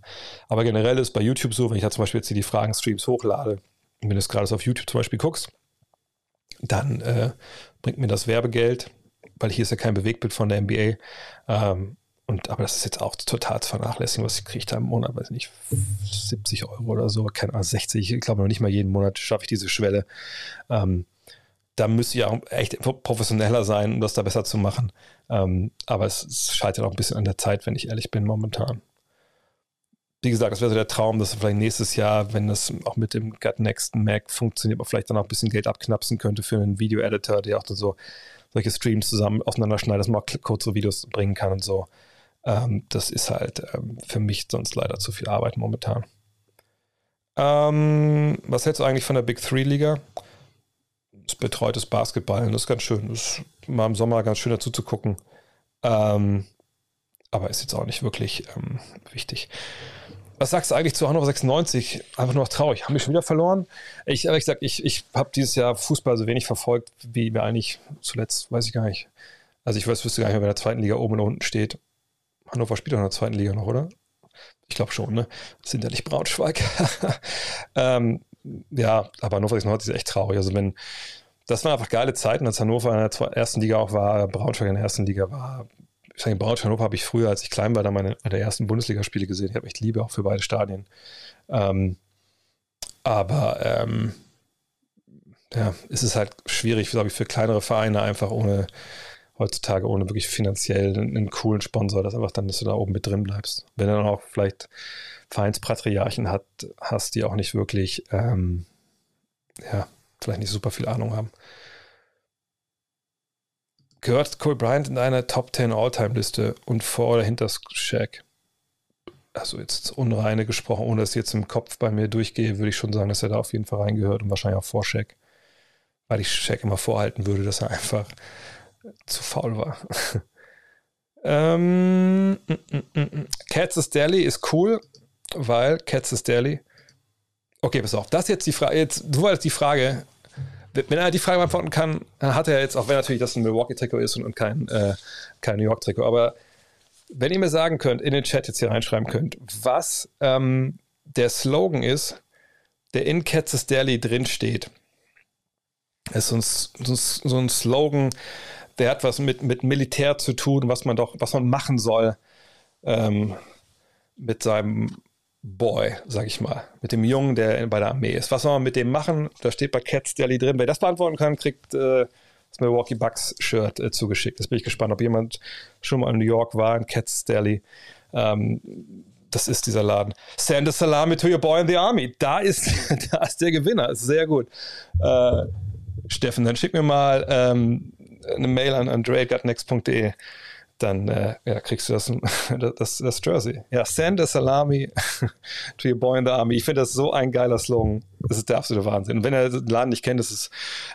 Aber generell ist bei YouTube so, wenn ich da zum Beispiel jetzt hier die Fragen-Streams hochlade, wenn du es gerade auf YouTube zum Beispiel guckst, dann äh, bringt mir das Werbegeld weil hier ist ja kein Bewegbild von der NBA. Ähm, und, aber das ist jetzt auch total zu vernachlässigen, was ich kriege da im Monat, weiß nicht, 70 Euro oder so, keine Ahnung, 60, ich glaube noch nicht mal jeden Monat schaffe ich diese Schwelle. Ähm, da müsste ich auch echt professioneller sein, um das da besser zu machen. Ähm, aber es, es scheitert auch ein bisschen an der Zeit, wenn ich ehrlich bin, momentan. wie gesagt, das wäre so der Traum, dass vielleicht nächstes Jahr, wenn das auch mit dem Gut Next Mac funktioniert, man vielleicht dann auch ein bisschen Geld abknapsen könnte für einen Video-Editor, der auch dann so solche Streams zusammen auseinanderschneidet, dass man auch kurze Videos bringen kann und so. Ähm, das ist halt ähm, für mich sonst leider zu viel Arbeit momentan. Ähm, was hältst du eigentlich von der Big Three Liga? Das betreutes Basketball, das ist ganz schön. Das ist mal im Sommer ganz schön dazu zu gucken. Ähm, aber ist jetzt auch nicht wirklich ähm, wichtig. Was sagst du eigentlich zu Hannover 96? Einfach nur noch traurig. Haben wir schon wieder verloren? Ich ehrlich gesagt, ich, ich habe dieses Jahr Fußball so wenig verfolgt, wie wir eigentlich zuletzt, weiß ich gar nicht. Also ich weiß, wüsste gar nicht, wer in der zweiten Liga oben oder unten steht. Hannover spielt auch in der zweiten Liga noch, oder? Ich glaube schon, ne? Das sind ja nicht Braunschweig. (laughs) ähm, ja, aber Hannover 96 ist echt traurig. Also wenn, das waren einfach geile Zeiten, als Hannover in der ersten Liga auch war, Braunschweig in der ersten Liga war. Ich sage, Braunschweig Hannover habe ich früher, als ich klein war, da meine, meine ersten Bundesligaspiele gesehen. Ich habe echt Liebe auch für beide Stadien. Ähm, aber ähm, ja, es ist halt schwierig, glaube ich, für kleinere Vereine einfach ohne heutzutage ohne wirklich finanziell einen, einen, coolen Sponsor, dass einfach dann, dass du da oben mit drin bleibst. Wenn du dann auch vielleicht Vereinspatriarchen hat, hast, die auch nicht wirklich, ähm, ja, vielleicht nicht super viel Ahnung haben. Gehört Cole Bryant in einer Top 10 All-Time-Liste und vor oder hinter Shaq? Also jetzt unreine gesprochen, ohne dass ich jetzt im Kopf bei mir durchgehe, würde ich schon sagen, dass er da auf jeden Fall reingehört und wahrscheinlich auch vor Shaq. Weil ich Shaq immer vorhalten würde, dass er einfach zu faul war. (laughs) ähm, mm, mm, mm, Katz's Deli ist cool, weil Katz's Deli. Okay, pass auf. Das ist jetzt die Frage. Jetzt, du wolltest die Frage. Wenn er die Frage beantworten kann, hat er jetzt, auch wenn natürlich das ein Milwaukee-Trikot ist und, kein, äh, kein New York-Trikot, aber wenn ihr mir sagen könnt, in den Chat jetzt hier reinschreiben könnt, was ähm, der Slogan ist, der in Katz's Deli drin steht. Das ist so ein, so ein Slogan, der hat was mit, mit Militär zu tun, was man doch, was man machen soll ähm, mit seinem Boy, sag ich mal, mit dem Jungen, der bei der Armee ist. Was soll man mit dem machen? Da steht bei Cats Daily drin. Wer das beantworten kann, kriegt äh, das Milwaukee Bucks Shirt äh, zugeschickt. Das bin ich gespannt, ob jemand schon mal in New York war, in Cats Daily. Ähm, das ist dieser Laden. Send a salami to your boy in the army. Da ist, (laughs) da ist der Gewinner. Sehr gut. Äh, Steffen, dann schick mir mal ähm, eine Mail an andre.next.de, dann äh, ja, kriegst du das, (laughs) das, das Jersey. Ja, send a salami (laughs) to your boy in the army. Ich finde das so ein geiler Slogan. Das ist der absolute Wahnsinn. Und wenn ihr den Laden nicht kennt, das ist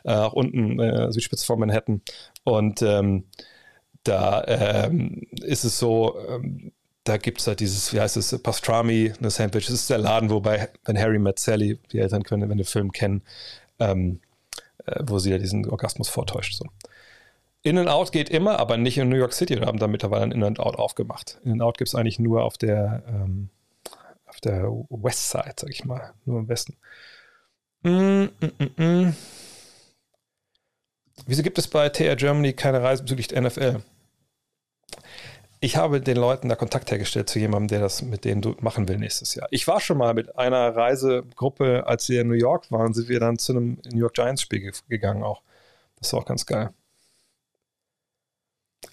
äh, auch unten äh, Südspitze von Manhattan. Und ähm, da ähm, ist es so, ähm, da gibt es halt dieses, wie heißt es, Pastrami, eine Sandwich. Das ist der Laden, wobei, wenn Harry met Sally, die Eltern können, wenn den Film kennen, ähm, äh, wo sie ja diesen Orgasmus vortäuscht. So. In-N-Out geht immer, aber nicht in New York City. Wir haben da mittlerweile ein In-N-Out aufgemacht. In-N-Out gibt es eigentlich nur auf der, ähm, auf der West Side, sag ich mal, nur im Westen. Mm, mm, mm, mm. Wieso gibt es bei TR Germany keine Reise bezüglich der NFL? Ich habe den Leuten da Kontakt hergestellt zu jemandem, der das mit denen machen will nächstes Jahr. Ich war schon mal mit einer Reisegruppe, als wir in New York waren, sind wir dann zu einem New York Giants Spiel gegangen auch. Das war auch ganz geil.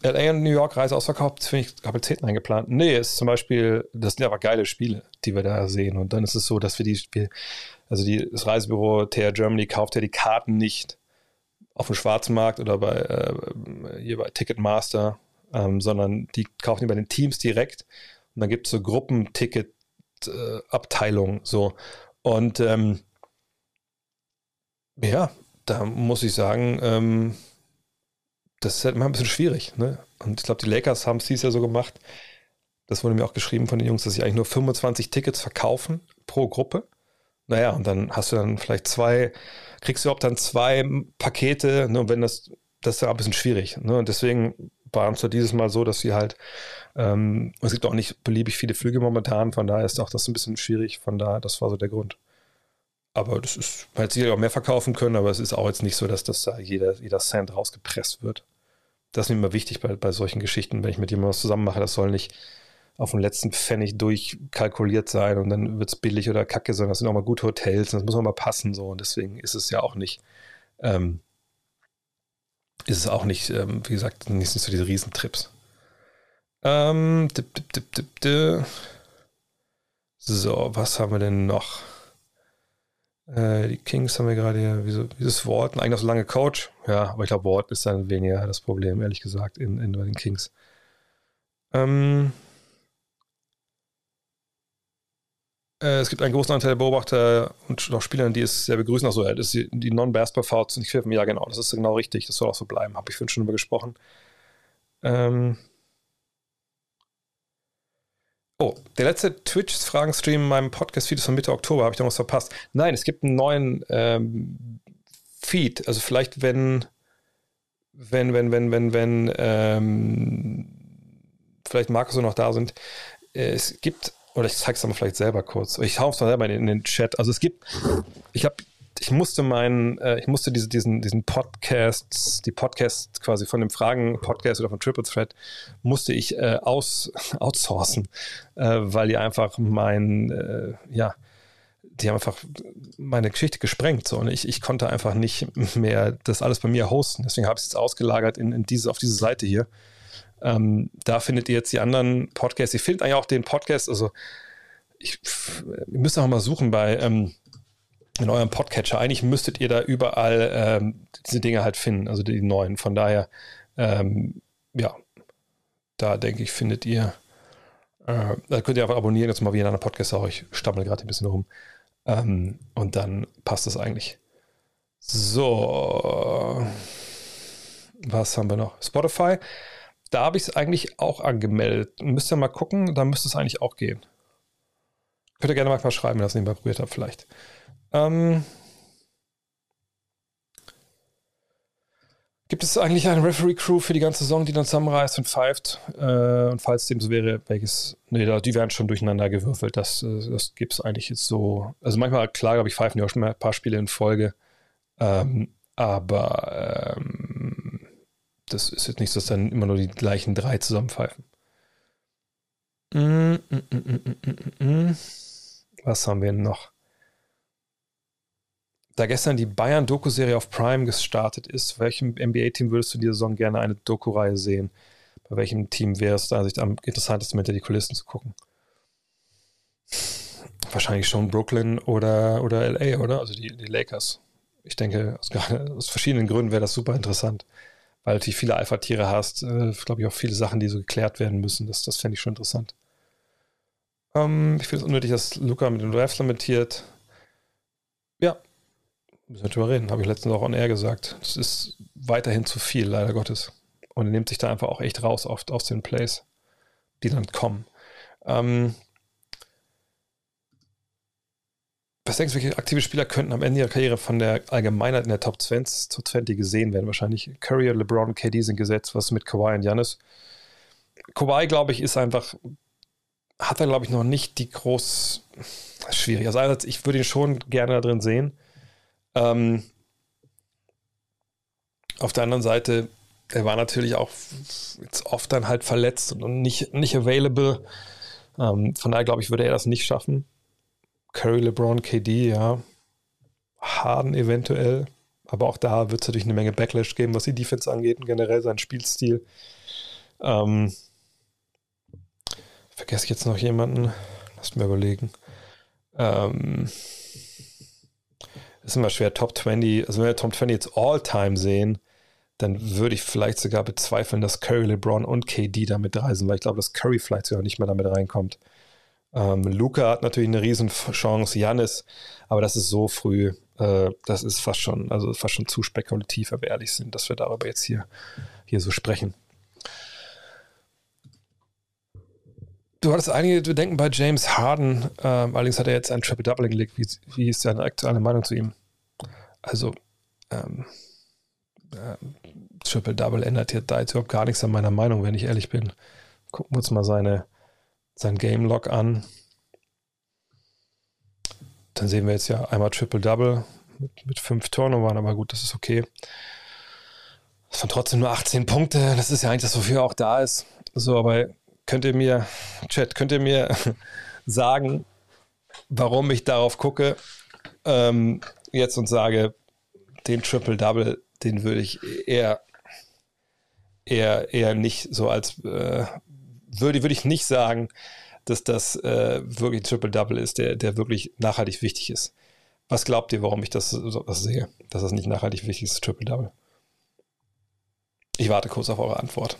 LA und New York Reise ausverkauft, finde ich Kapazitäten eingeplant. Nee, ist zum Beispiel, das sind aber geile Spiele, die wir da sehen. Und dann ist es so, dass wir die, wir, also die, das Reisebüro TR Germany kauft ja die Karten nicht auf dem Schwarzmarkt oder bei, äh, hier bei Ticketmaster, ähm, sondern die kaufen die bei den Teams direkt. Und dann gibt es so Gruppenticket-Abteilungen, äh, so. Und ähm, ja, da muss ich sagen, ähm, das ist halt immer ein bisschen schwierig. Ne? Und ich glaube, die Lakers haben es dies Jahr so gemacht. Das wurde mir auch geschrieben von den Jungs, dass sie eigentlich nur 25 Tickets verkaufen pro Gruppe. Naja, und dann hast du dann vielleicht zwei, kriegst du überhaupt dann zwei Pakete, ne? und wenn das, das ist ja ein bisschen schwierig. Ne? Und deswegen war es ja dieses Mal so, dass sie halt, ähm, es gibt auch nicht beliebig viele Flüge momentan, von daher ist auch das ein bisschen schwierig, von daher, das war so der Grund. Aber das ist, man hätte sicher auch mehr verkaufen können, aber es ist auch jetzt nicht so, dass das da jeder, jeder Cent rausgepresst wird das ist mir immer wichtig bei, bei solchen Geschichten, wenn ich mit jemandem was zusammen mache, das soll nicht auf den letzten Pfennig durchkalkuliert sein und dann wird es billig oder kacke, sondern das sind auch mal gute Hotels und das muss auch mal passen so und deswegen ist es ja auch nicht, ähm, ist es auch nicht, ähm, wie gesagt, nicht so diese Riesentrips. Ähm, dip, dip, dip, So, was haben wir denn noch? Äh, die Kings haben wir gerade hier. Wieso, dieses Wort? Eigentlich noch so lange Coach. Ja, aber ich glaube, Wort ist dann weniger das Problem, ehrlich gesagt, in, in den Kings. Ähm, äh, es gibt einen großen Anteil der Beobachter und auch Spieler, die es sehr begrüßen. Achso, ja, das ist die, die Non-Basketball-Fouls nicht pfiffen. Ja, genau, das ist genau richtig. Das soll auch so bleiben. Habe ich vorhin schon drüber gesprochen. Ähm, Oh, der letzte Twitch-Fragen-Stream in meinem Podcast-Feed ist von Mitte Oktober, habe ich da was verpasst. Nein, es gibt einen neuen ähm, Feed. Also vielleicht, wenn, wenn, wenn, wenn, wenn, wenn, ähm, vielleicht Markus und noch da sind. Es gibt, oder ich zeige es mal vielleicht selber kurz. Ich hau es mal selber in, in den Chat. Also es gibt, ich habe ich musste meinen, äh, ich musste diese, diesen, diesen Podcasts, die Podcasts quasi von dem Fragen-Podcast oder von Triple Thread, musste ich äh, aus, (laughs) outsourcen, äh, weil die einfach mein, äh, ja, die haben einfach meine Geschichte gesprengt. So, und ich, ich konnte einfach nicht mehr das alles bei mir hosten. Deswegen habe ich es jetzt ausgelagert in, in diese, auf diese Seite hier. Ähm, da findet ihr jetzt die anderen Podcasts. Ihr findet eigentlich auch den Podcast, also ich, ihr müsst auch mal suchen bei ähm, in eurem Podcatcher. Eigentlich müsstet ihr da überall ähm, diese Dinge halt finden, also die neuen. Von daher, ähm, ja, da denke ich, findet ihr, äh, da könnt ihr einfach abonnieren, jetzt mal wie in einer Podcast auch. Ich stammel gerade ein bisschen rum. Ähm, und dann passt es eigentlich. So, was haben wir noch? Spotify. Da habe ich es eigentlich auch angemeldet. Müsst ihr mal gucken, da müsste es eigentlich auch gehen. Könnt ihr gerne mal schreiben, wenn ihr das nebenbei probiert habt, vielleicht. Ähm, gibt es eigentlich eine Referee-Crew für die ganze Saison, die dann zusammenreißt und pfeift? Äh, und falls dem so wäre, welches. Nee, die werden schon durcheinander gewürfelt. Das, äh, das gibt es eigentlich jetzt so. Also manchmal, klar, glaube ich, pfeifen die auch schon mal ein paar Spiele in Folge. Ähm, aber ähm, das ist jetzt nicht, dass dann immer nur die gleichen drei zusammenpfeifen. Mm, mm, mm, Was haben wir noch? Da gestern die Bayern-Doku-Serie auf Prime gestartet ist, welchem NBA-Team würdest du in dieser Saison gerne eine Doku-Reihe sehen? Bei welchem Team wäre es da sich am interessantesten hinter die Kulissen zu gucken? Wahrscheinlich schon Brooklyn oder, oder LA, oder? Also die, die Lakers. Ich denke, aus, (laughs) aus verschiedenen Gründen wäre das super interessant, weil du viele Alpha-Tiere hast. Äh, Glaube ich auch viele Sachen, die so geklärt werden müssen. Das, das fände ich schon interessant. Ähm, ich finde es unnötig, dass Luca mit dem Draft lamentiert. Ja, Müssen wir drüber reden, habe ich letztens auch on air gesagt. Es ist weiterhin zu viel, leider Gottes. Und er nimmt sich da einfach auch echt raus oft aus den Plays, die dann kommen. Ähm, was denkst du, welche aktive Spieler könnten am Ende ihrer Karriere von der Allgemeinheit in der Top 20 zu 20 gesehen werden? Wahrscheinlich Curry, LeBron KD sind gesetzt. Was mit Kawhi und Janis? Kawhi, glaube ich, ist einfach, hat er, glaube ich, noch nicht die groß, schwierig. Also einerseits, ich würde ihn schon gerne da drin sehen. Ähm, auf der anderen Seite, er war natürlich auch jetzt oft dann halt verletzt und nicht, nicht available. Ähm, von daher glaube ich, würde er das nicht schaffen. Curry, LeBron, KD, ja. Harden eventuell. Aber auch da wird es natürlich eine Menge Backlash geben, was die Defense angeht und generell seinen Spielstil. Ähm, vergesse ich jetzt noch jemanden? Lasst mir überlegen. Ähm, ist immer schwer, Top 20, also wenn wir Top 20 jetzt All-Time sehen, dann würde ich vielleicht sogar bezweifeln, dass Curry, LeBron und KD damit reisen, weil ich glaube, dass Curry vielleicht sogar nicht mehr damit reinkommt. Ähm, Luca hat natürlich eine Riesenchance, Janis, aber das ist so früh, äh, das ist fast schon, also fast schon zu spekulativ, wenn wir ehrlich sind, dass wir darüber jetzt hier, hier so sprechen. Du hattest einige Bedenken bei James Harden, ähm, allerdings hat er jetzt ein Triple-Double gelegt. Wie, wie, ist deine aktuelle Meinung zu ihm? Also, ähm, äh, Triple-Double ändert jetzt da jetzt überhaupt gar nichts an meiner Meinung, wenn ich ehrlich bin. Gucken wir uns mal seine, sein Game-Log an. Dann sehen wir jetzt ja einmal Triple-Double mit, mit fünf Turnovern, aber gut, das ist okay. Das waren trotzdem nur 18 Punkte. Das ist ja eigentlich das, wofür er auch da ist. So, aber könnt ihr mir, Chat, könnt ihr mir (laughs) sagen, warum ich darauf gucke ähm, jetzt und sage, den Triple-Double, den würde ich eher, eher, eher nicht so als, äh, würde, würde ich nicht sagen, dass das äh, wirklich Triple-Double ist, der, der wirklich nachhaltig wichtig ist. Was glaubt ihr, warum ich das, das sehe, dass das nicht nachhaltig wichtig ist, Triple-Double? Ich warte kurz auf eure Antwort.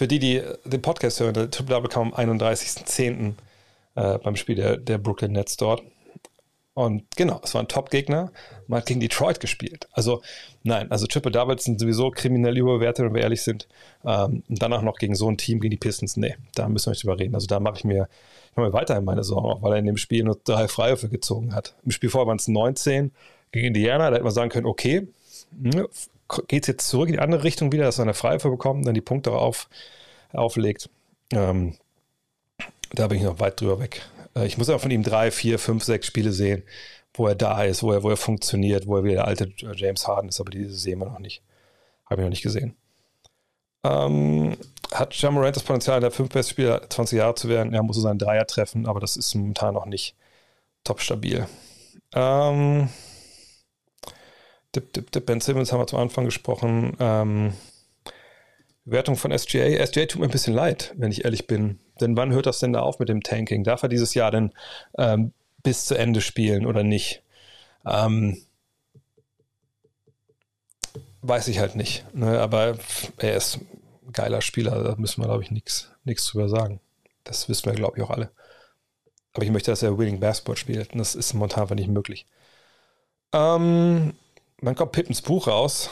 Für die, die den Podcast hören, der Triple-Double kam am 31.10. Äh, beim Spiel der, der Brooklyn Nets dort. Und genau, es war ein Top-Gegner. Man hat gegen Detroit gespielt. Also, nein, also Triple Doubles sind sowieso kriminell überbewertet, wenn wir ehrlich sind. Ähm, und danach noch gegen so ein Team, gegen die Pistons. Nee, da müssen wir nicht drüber reden. Also, da mache ich mir, ich mache mir weiterhin meine Sorgen, auch weil er in dem Spiel nur drei Freiwürfe gezogen hat. Im Spiel vorher waren es 19 gegen Indiana. Da hätte man sagen können, okay, hm, geht es jetzt zurück in die andere Richtung wieder, dass er eine Freiwürfe bekommt, dann die Punkte auf, auflegt. Ähm, da bin ich noch weit drüber weg. Äh, ich muss auch von ihm drei, vier, fünf, sechs Spiele sehen, wo er da ist, wo er, wo er funktioniert, wo er wieder der alte James Harden ist, aber diese sehen wir noch nicht. Habe ich noch nicht gesehen. Ähm, hat Jamorant das Potenzial, der fünf Spieler 20 Jahre zu werden? Er muss so seinen Dreier treffen, aber das ist momentan noch nicht top stabil. Ähm, dip, dip, dip. Ben Simmons haben wir zum Anfang gesprochen. Ähm, Wertung von SGA. SGA tut mir ein bisschen leid, wenn ich ehrlich bin. Denn wann hört das denn da auf mit dem Tanking? Darf er dieses Jahr denn ähm, bis zu Ende spielen oder nicht? Ähm, weiß ich halt nicht. Ne? Aber er ist ein geiler Spieler, da müssen wir, glaube ich, nichts drüber sagen. Das wissen wir, glaube ich, auch alle. Aber ich möchte, dass er Winning Basketball spielt. Und das ist momentan einfach nicht möglich. Ähm, dann kommt Pippens Buch raus.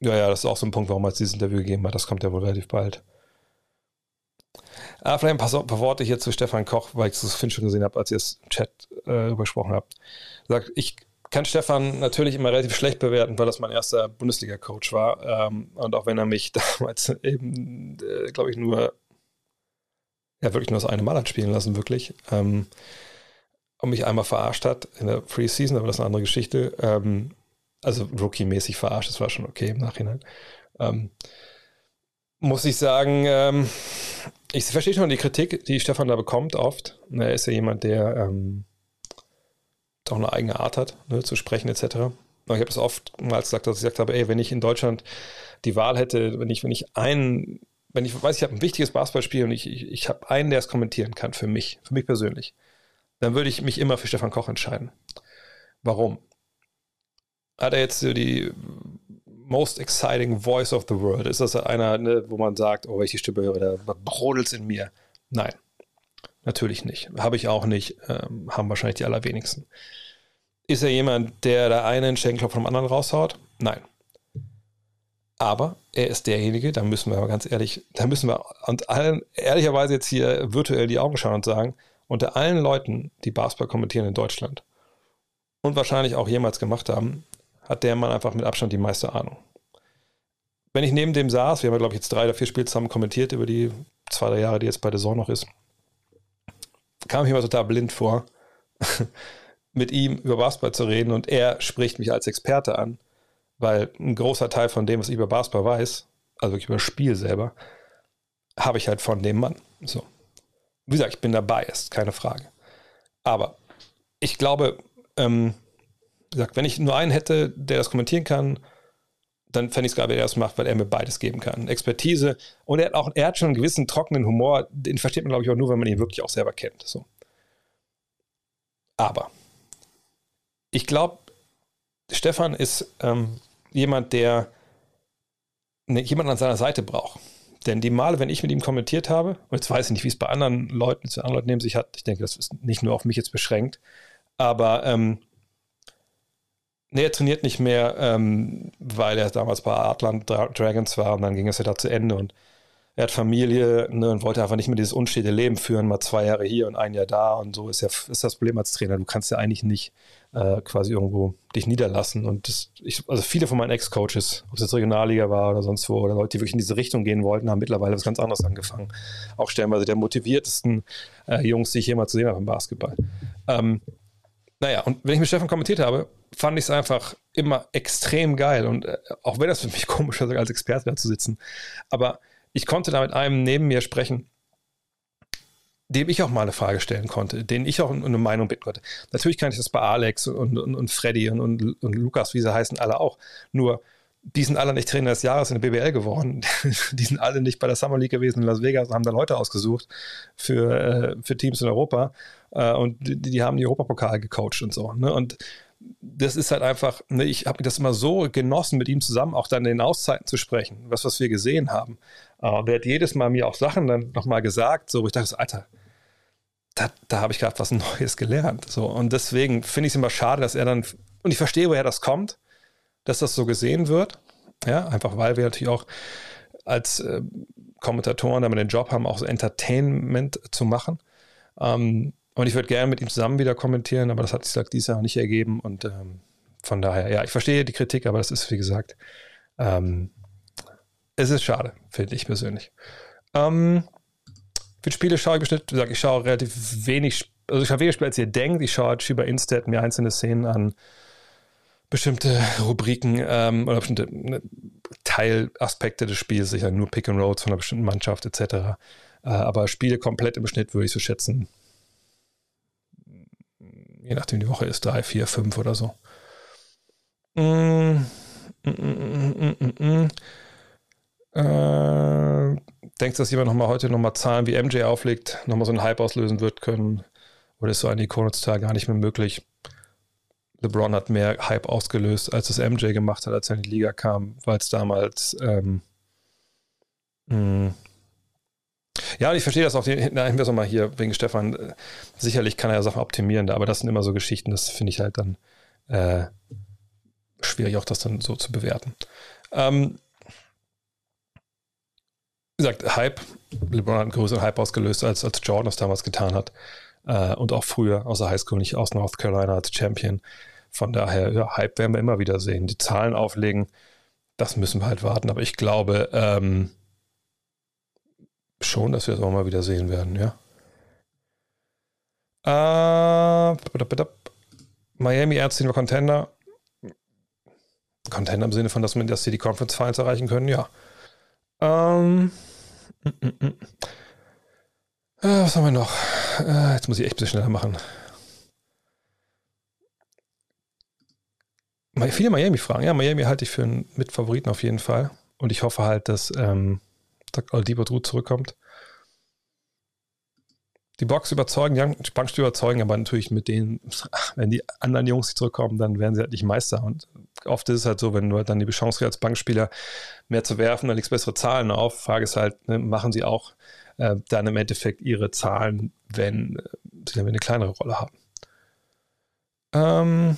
Ja, ja, das ist auch so ein Punkt, warum er dieses Interview gegeben hat. Das kommt ja wohl relativ bald. Ah, vielleicht ein paar, paar, Worte hier zu Stefan Koch, weil ich das Finn schon gesehen habe, als ihr es im Chat äh, übersprochen habt. Sagt, ich kann Stefan natürlich immer relativ schlecht bewerten, weil das mein erster Bundesliga-Coach war. Ähm, und auch wenn er mich (laughs) damals eben, äh, glaube ich, nur, ja, wirklich nur das eine Mal hat spielen lassen, wirklich. Ähm, und mich einmal verarscht hat in der Free Season, aber das ist eine andere Geschichte. Ähm, also Rookie-mäßig verarscht, das war schon okay im Nachhinein. Ähm, muss ich sagen, ähm, ich verstehe schon die Kritik, die Stefan da bekommt oft. Er ist ja jemand, der ähm, auch eine eigene Art hat, ne, zu sprechen etc. Aber ich habe das oftmals gesagt, dass ich gesagt habe, ey, wenn ich in Deutschland die Wahl hätte, wenn ich, wenn ich einen, wenn ich weiß, ich habe ein wichtiges Basketballspiel und ich, ich, ich habe einen, der es kommentieren kann für mich, für mich persönlich, dann würde ich mich immer für Stefan Koch entscheiden. Warum? Hat er jetzt so die most exciting voice of the world? Ist das einer, ne, wo man sagt, oh, die Stimme höre, da brodelt es in mir? Nein, natürlich nicht. Habe ich auch nicht. Ähm, haben wahrscheinlich die allerwenigsten. Ist er jemand, der da einen Schenkelklopf vom anderen raushaut? Nein. Aber er ist derjenige, da müssen wir aber ganz ehrlich, da müssen wir und allen ehrlicherweise jetzt hier virtuell die Augen schauen und sagen, unter allen Leuten, die Basketball kommentieren in Deutschland und wahrscheinlich auch jemals gemacht haben, hat der Mann einfach mit Abstand die meiste Ahnung. Wenn ich neben dem saß, wir haben, glaube ich, jetzt drei oder vier Spiele zusammen kommentiert über die zwei, drei Jahre, die jetzt bei der Saison noch ist, kam ich mir total blind vor, (laughs) mit ihm über Basketball zu reden und er spricht mich als Experte an, weil ein großer Teil von dem, was ich über Basketball weiß, also wirklich über das Spiel selber, habe ich halt von dem Mann. So. Wie gesagt, ich bin dabei, ist keine Frage. Aber ich glaube, ähm, gesagt, wenn ich nur einen hätte, der das kommentieren kann, dann fände ich es gerade, wenn er das macht, weil er mir beides geben kann. Expertise und er hat auch, er hat schon einen gewissen trockenen Humor, den versteht man, glaube ich, auch nur, wenn man ihn wirklich auch selber kennt. So. Aber ich glaube, Stefan ist ähm, jemand, der ne, jemanden an seiner Seite braucht. Denn die Male, wenn ich mit ihm kommentiert habe, und jetzt weiß ich nicht, wie es bei anderen Leuten, zu anderen Leuten neben sich hat, ich denke, das ist nicht nur auf mich jetzt beschränkt, aber ähm, Nee, er trainiert nicht mehr, ähm, weil er damals bei Atlant Dragons war und dann ging es ja da zu Ende und er hat Familie ne, und wollte einfach nicht mehr dieses unstete Leben führen, mal zwei Jahre hier und ein Jahr da und so ist ja ist das Problem als Trainer. Du kannst ja eigentlich nicht äh, quasi irgendwo dich niederlassen und das, ich, also viele von meinen Ex-Coaches, ob es jetzt Regionalliga war oder sonst wo oder Leute, die wirklich in diese Richtung gehen wollten, haben mittlerweile was ganz anderes angefangen. Auch stellenweise der motiviertesten äh, Jungs, die ich jemals gesehen habe im Basketball. Ähm, naja, und wenn ich mit Stefan kommentiert habe, fand ich es einfach immer extrem geil. Und äh, auch wenn das für mich (laughs) komisch ist, als Experte da zu sitzen, aber ich konnte da mit einem neben mir sprechen, dem ich auch mal eine Frage stellen konnte, den ich auch eine Meinung bitten konnte. Natürlich kann ich das bei Alex und, und, und Freddy und, und, und Lukas, wie sie heißen, alle auch. Nur die sind alle nicht Trainer des Jahres in der BBL geworden. (laughs) die sind alle nicht bei der Summer League gewesen in Las Vegas, haben da Leute ausgesucht für, äh, für Teams in Europa. Äh, und die, die, haben die Europapokal gecoacht und so. Ne? Und das ist halt einfach, ne, ich habe das immer so genossen, mit ihm zusammen auch dann in den Auszeiten zu sprechen, was, was wir gesehen haben. Aber er hat jedes Mal mir auch Sachen dann nochmal gesagt, so, wo ich dachte, Alter, da, da habe ich gerade was (laughs) Neues gelernt. So. Und deswegen finde ich es immer schade, dass er dann, und ich verstehe, woher das kommt, dass das so gesehen wird. Ja, einfach weil wir natürlich auch als äh, Kommentatoren damit den Job haben, auch so Entertainment zu machen. Ähm, und ich würde gerne mit ihm zusammen wieder kommentieren, aber das hat sich dieses Jahr nicht ergeben. Und ähm, von daher, ja, ich verstehe die Kritik, aber das ist, wie gesagt, ähm, es ist schade, finde ich persönlich. Ähm, für Spiele schaue ich bestimmt, wie gesagt, ich schaue relativ wenig, also ich schaue weniger Spiele, als ihr denkt. Ich schaue halt über Instat mir einzelne Szenen an, bestimmte Rubriken ähm, oder bestimmte ne, Teilaspekte des Spiels, sicher nur Pick and Rolls von einer bestimmten Mannschaft etc. Äh, aber Spiele komplett im Schnitt würde ich so schätzen, je nachdem die Woche ist, drei, vier, fünf oder so. Mm, mm, mm, äh, denkst du, dass jemand nochmal heute nochmal Zahlen wie MJ auflegt, nochmal so einen Hype auslösen wird können? Oder ist so eine Ikone heutzutage gar nicht mehr möglich? LeBron hat mehr Hype ausgelöst, als es MJ gemacht hat, als er in die Liga kam, weil es damals ähm, ja, und ich verstehe das auch. Na, wir es mal hier wegen Stefan. Sicherlich kann er ja Sachen optimieren, aber das sind immer so Geschichten, das finde ich halt dann äh, schwierig, auch das dann so zu bewerten. Ähm, wie gesagt, Hype. LeBron hat einen größeren Hype ausgelöst, als, als Jordan das damals getan hat. Äh, und auch früher aus der Highschool, nicht aus North Carolina als Champion. Von daher, ja, Hype werden wir immer wieder sehen. Die Zahlen auflegen, das müssen wir halt warten. Aber ich glaube, ähm, schon, dass wir das auch mal wieder sehen werden, ja. Äh, Miami Ärzte über Contender. Contender im Sinne von, dass, man, dass sie die Conference Finals erreichen können, ja. Ähm, mm, mm, mm. Äh, was haben wir noch? Äh, jetzt muss ich echt ein bisschen schneller machen. Viele Miami-Fragen. Ja, Miami halte ich für einen Mitfavoriten auf jeden Fall. Und ich hoffe halt, dass ähm, Oladipo Drew zurückkommt. Die Box überzeugen, die Banks überzeugen, aber natürlich mit denen, (laughs) wenn die anderen Jungs zurückkommen, dann werden sie halt nicht Meister. Und oft ist es halt so, wenn du halt dann die Chance hast, als Bankspieler mehr zu werfen, dann legst bessere Zahlen auf. Frage ist halt, ne, machen sie auch äh, dann im Endeffekt ihre Zahlen, wenn äh, sie dann eine kleinere Rolle haben. Ähm,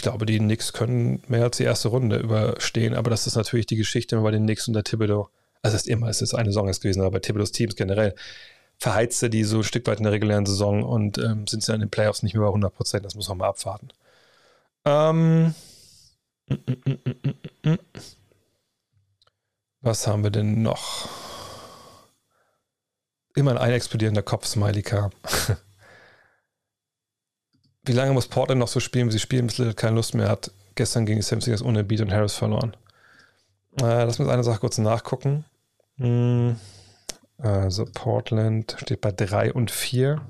ich glaube, die Knicks können mehr als die erste Runde überstehen, aber das ist natürlich die Geschichte bei den Knicks und der Thibodeau. Also es ist immer, es ist eine Saison gewesen, aber bei Thibodeaus Teams generell verheizte die so ein Stück weit in der regulären Saison und ähm, sind sie dann in den Playoffs nicht mehr bei 100 Prozent. Das muss man mal abwarten. Ähm, was haben wir denn noch? Immer ein explodierender Kopf-Smiley kam. (laughs) Wie lange muss Portland noch so spielen, wie sie spielen, bis Little keine Lust mehr hat? Gestern gegen die Simpsons ohne Beat und Harris verloren. Äh, lass uns eine Sache kurz nachgucken. Hm, also Portland steht bei 3 und 4.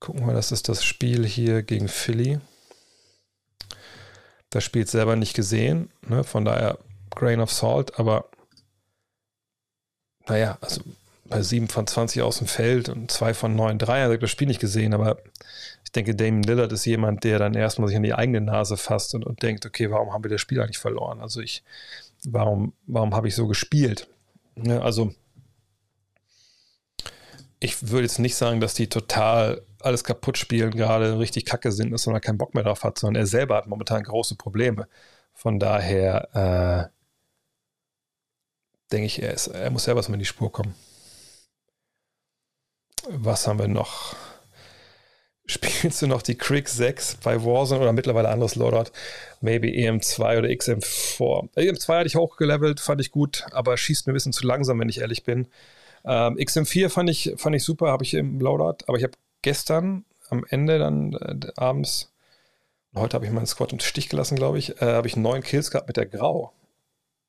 Gucken wir, das ist das Spiel hier gegen Philly. Das Spiel selber nicht gesehen, ne? von daher Grain of Salt, aber naja, also bei 7 von 20 aus dem Feld und 2 von 9 Dreier, also das Spiel nicht gesehen, aber ich denke, Damon Lillard ist jemand, der dann erstmal sich an die eigene Nase fasst und, und denkt, okay, warum haben wir das Spiel eigentlich verloren? Also ich, warum, warum habe ich so gespielt? Ja, also ich würde jetzt nicht sagen, dass die total alles kaputt spielen, gerade richtig kacke sind, dass man keinen Bock mehr drauf hat, sondern er selber hat momentan große Probleme. Von daher äh, denke ich, er, ist, er muss selber mal in die Spur kommen. Was haben wir noch? Spielst du noch die Crick 6 bei Warzone oder mittlerweile anderes Loadout? Maybe EM2 oder XM4. EM2 hatte ich hochgelevelt, fand ich gut, aber schießt mir ein bisschen zu langsam, wenn ich ehrlich bin. Ähm, XM4 fand ich, fand ich super, habe ich im Loadout, aber ich habe gestern am Ende dann äh, abends, heute habe ich meinen Squad im Stich gelassen, glaube ich, äh, habe ich neun Kills gehabt mit der Grau.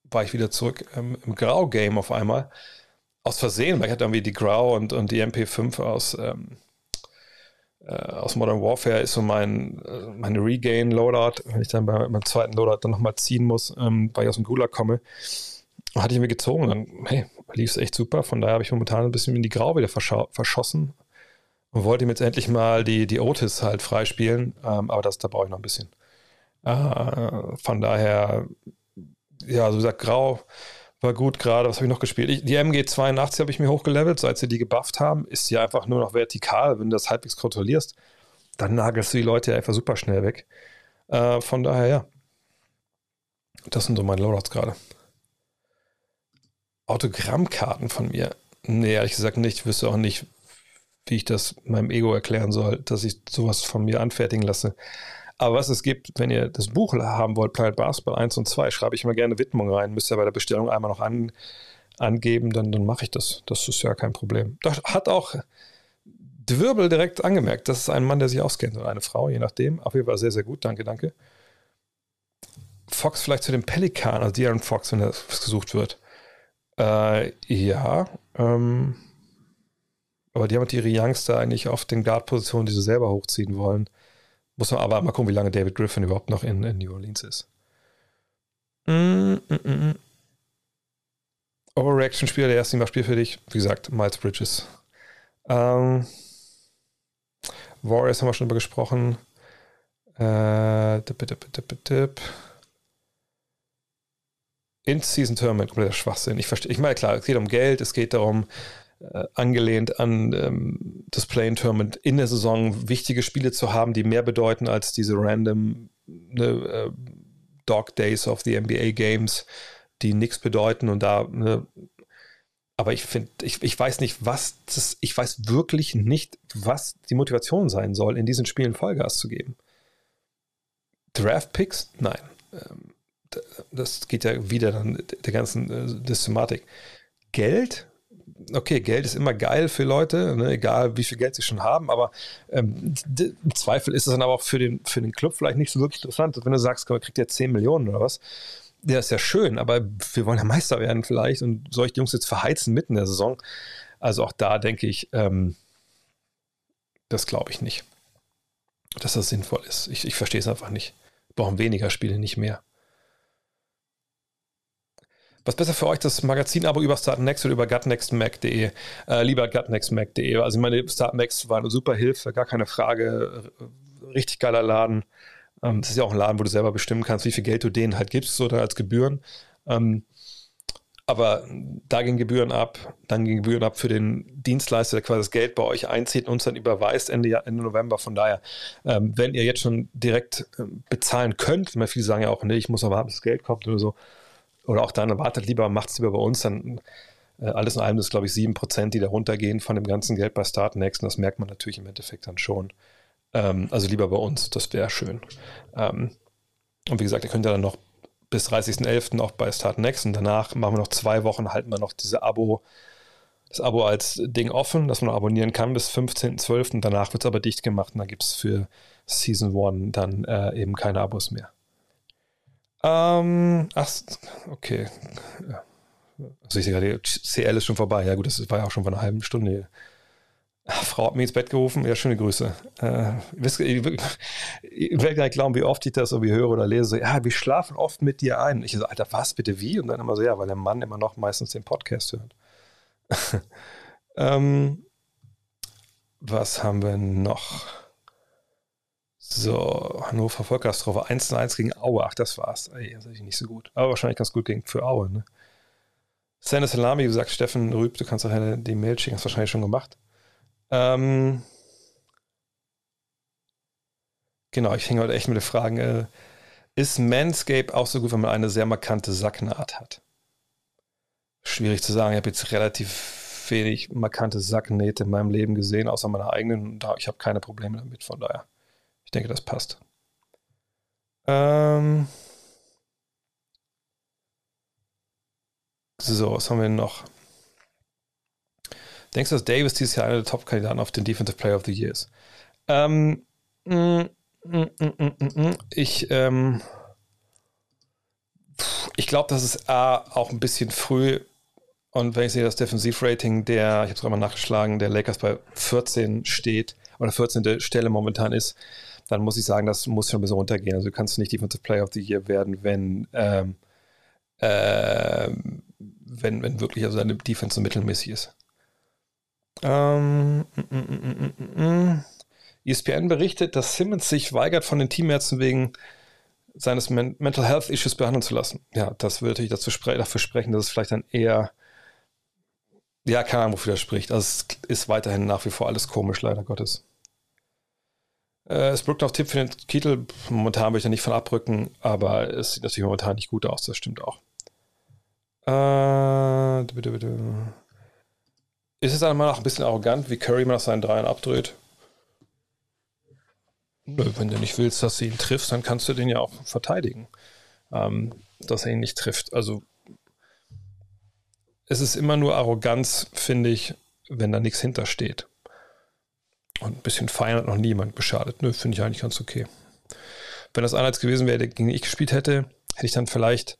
War ich wieder zurück ähm, im Grau-Game auf einmal aus Versehen, weil ich hatte irgendwie die Grau und, und die MP5 aus, ähm, äh, aus Modern Warfare ist so mein äh, meine Regain Loadout, wenn ich dann bei, beim zweiten Loadout dann nochmal ziehen muss, ähm, weil ich aus dem Gulag komme. Hatte ich mir gezogen, dann, hey, lief es echt super. Von daher habe ich momentan ein bisschen in die Grau wieder verschossen und wollte ihm jetzt endlich mal die, die Otis halt freispielen, ähm, aber das, da brauche ich noch ein bisschen. Äh, von daher, ja, so wie gesagt, Grau war gut gerade. Was habe ich noch gespielt? Ich, die MG82 habe ich mir hochgelevelt, seit sie die gebufft haben. Ist ja einfach nur noch vertikal. Wenn du das halbwegs kontrollierst, dann nagelst du die Leute ja einfach super schnell weg. Äh, von daher, ja. Das sind so meine Loadouts gerade. Autogrammkarten von mir. Nee, ehrlich gesagt nicht. Ich wüsste auch nicht, wie ich das meinem Ego erklären soll, dass ich sowas von mir anfertigen lasse. Aber was es gibt, wenn ihr das Buch haben wollt, Planet Basketball 1 und 2, schreibe ich immer gerne Widmung rein. Müsst ihr bei der Bestellung einmal noch an, angeben, dann, dann mache ich das. Das ist ja kein Problem. Das hat auch Wirbel direkt angemerkt. Das ist ein Mann, der sich auskennt oder eine Frau, je nachdem. Auf jeden Fall sehr, sehr gut. Danke, danke. Fox vielleicht zu dem Pelikan, also De'Aaron Fox, wenn das gesucht wird. Äh, ja. Ähm, aber die haben halt ihre Youngster eigentlich auf den Guard-Positionen, die sie selber hochziehen wollen. Muss man aber mal gucken, wie lange David Griffin überhaupt noch in, in New Orleans ist. Mm, mm, mm. mm. Overreaction-Spieler der ersten Spiel für dich. Wie gesagt, Miles Bridges. Ähm, Warriors haben wir schon drüber gesprochen. Äh, dip, dip, dip, dip. In-Season Tournament, kompletter Schwachsinn. Ich verstehe, ich meine, klar, es geht um Geld, es geht darum, angelehnt an ähm, das Play-In-Tournament in der Saison wichtige Spiele zu haben, die mehr bedeuten als diese random ne, äh, Dog Days of the NBA Games, die nichts bedeuten und da ne, aber ich finde, ich, ich weiß nicht, was das, ich weiß wirklich nicht, was die Motivation sein soll, in diesen Spielen Vollgas zu geben. Draft Picks? Nein. Ähm, das geht ja wieder dann der ganzen äh, Systematik. Geld? Okay, Geld ist immer geil für Leute, ne, egal wie viel Geld sie schon haben, aber ähm, im Zweifel ist es dann aber auch für den, für den Club vielleicht nicht so wirklich interessant. Wenn du sagst, man kriegt ja 10 Millionen oder was, ja, ist ja schön, aber wir wollen ja Meister werden vielleicht und die Jungs jetzt verheizen mitten in der Saison? Also auch da denke ich, ähm, das glaube ich nicht, dass das sinnvoll ist. Ich, ich verstehe es einfach nicht. Wir brauchen weniger Spiele, nicht mehr. Was besser für euch, das Magazin-Abo über Startnext oder über gutnextmac.de? Äh, lieber gutnextmac.de. Also meine Startnext war eine super Hilfe, gar keine Frage. Richtig geiler Laden. Ähm, das ist ja auch ein Laden, wo du selber bestimmen kannst, wie viel Geld du denen halt gibst oder als Gebühren. Ähm, aber da gehen Gebühren ab, dann gehen Gebühren ab für den Dienstleister, der quasi das Geld bei euch einzieht und uns dann überweist Ende, Ende November. Von daher, ähm, wenn ihr jetzt schon direkt ähm, bezahlen könnt, weil viele sagen ja auch, nee, ich muss aber warten, bis das Geld kommt oder so, oder auch dann wartet lieber, macht es lieber bei uns, dann äh, alles in allem ist, glaube ich, 7%, die da runtergehen von dem ganzen Geld bei Startnext und das merkt man natürlich im Endeffekt dann schon. Ähm, also lieber bei uns, das wäre schön. Ähm, und wie gesagt, ihr könnt ja dann noch bis 30.11. auch bei Startnext und danach machen wir noch zwei Wochen, halten wir noch diese Abo, das Abo als Ding offen, dass man noch abonnieren kann bis 15.12. Danach wird es aber dicht gemacht und dann gibt es für Season 1 dann äh, eben keine Abos mehr. Ähm, ach, okay. Also ich sehe gerade, CL ist schon vorbei. Ja gut, das war ja auch schon vor einer halben Stunde. Frau hat mir ins Bett gerufen. Ja, schöne Grüße. Äh, wisst, ich, ich werde gar nicht glauben, wie oft ich das irgendwie höre oder lese. Ja, wir schlafen oft mit dir ein. Ich so, Alter, was, bitte, wie? Und dann immer so, ja, weil der Mann immer noch meistens den Podcast hört. (laughs) ähm, was haben wir noch? So, Hannover Volkerstroffe 1 zu 1 gegen Aue. Ach, das war's. Ey, das ist nicht so gut. Aber wahrscheinlich ganz gut gegen, für Aue, ne? Sende Salami, gesagt, Steffen Rüb, du kannst auch die Mail schicken, hast wahrscheinlich schon gemacht. Ähm, genau, ich hänge heute echt mit den Fragen. Äh, ist Manscape auch so gut, wenn man eine sehr markante Sacknaht hat? Schwierig zu sagen. Ich habe jetzt relativ wenig markante Sacknähte in meinem Leben gesehen, außer meiner eigenen. Ich habe keine Probleme damit, von daher. Ich denke, das passt. Ähm so, was haben wir noch? Denkst du, dass Davis dieses Jahr einer der Top-Kandidaten auf den Defensive Player of the Year ist? Ähm, mm, mm, mm, ich ähm, ich glaube, das ist A, auch ein bisschen früh. Und wenn ich sehe, das Defensivrating der, ich habe es gerade mal nachgeschlagen, der Lakers bei 14 steht oder 14. Stelle momentan ist, dann muss ich sagen, das muss schon ein bisschen runtergehen. Also du kannst nicht Defensive Player of the Year werden, wenn, ähm, äh, wenn, wenn wirklich also deine Defense so mittelmäßig ist. Ähm, mm, mm, mm, ESPN berichtet, dass Simmons sich weigert, von den Teamärzten wegen seines Men Mental Health Issues behandeln zu lassen. Ja, das würde ich dazu spre dafür sprechen, dass es vielleicht dann eher, ja, keine Ahnung, wofür das spricht. Also es ist weiterhin nach wie vor alles komisch, leider Gottes. Äh, es brückt auch Tipp für den Kittel. Momentan will ich da nicht von abrücken, aber es sieht natürlich momentan nicht gut aus, das stimmt auch. Äh. Ist es dann mal noch ein bisschen arrogant, wie Curry mal nach seinen Dreien abdreht? Wenn du nicht willst, dass du ihn triffst, dann kannst du den ja auch verteidigen, ähm, dass er ihn nicht trifft. Also es ist immer nur Arroganz, finde ich, wenn da nichts hintersteht. Und ein bisschen feiern hat noch niemand beschadet. Nö, finde ich eigentlich ganz okay. Wenn das einer gewesen wäre, gegen ich gespielt hätte, hätte ich dann vielleicht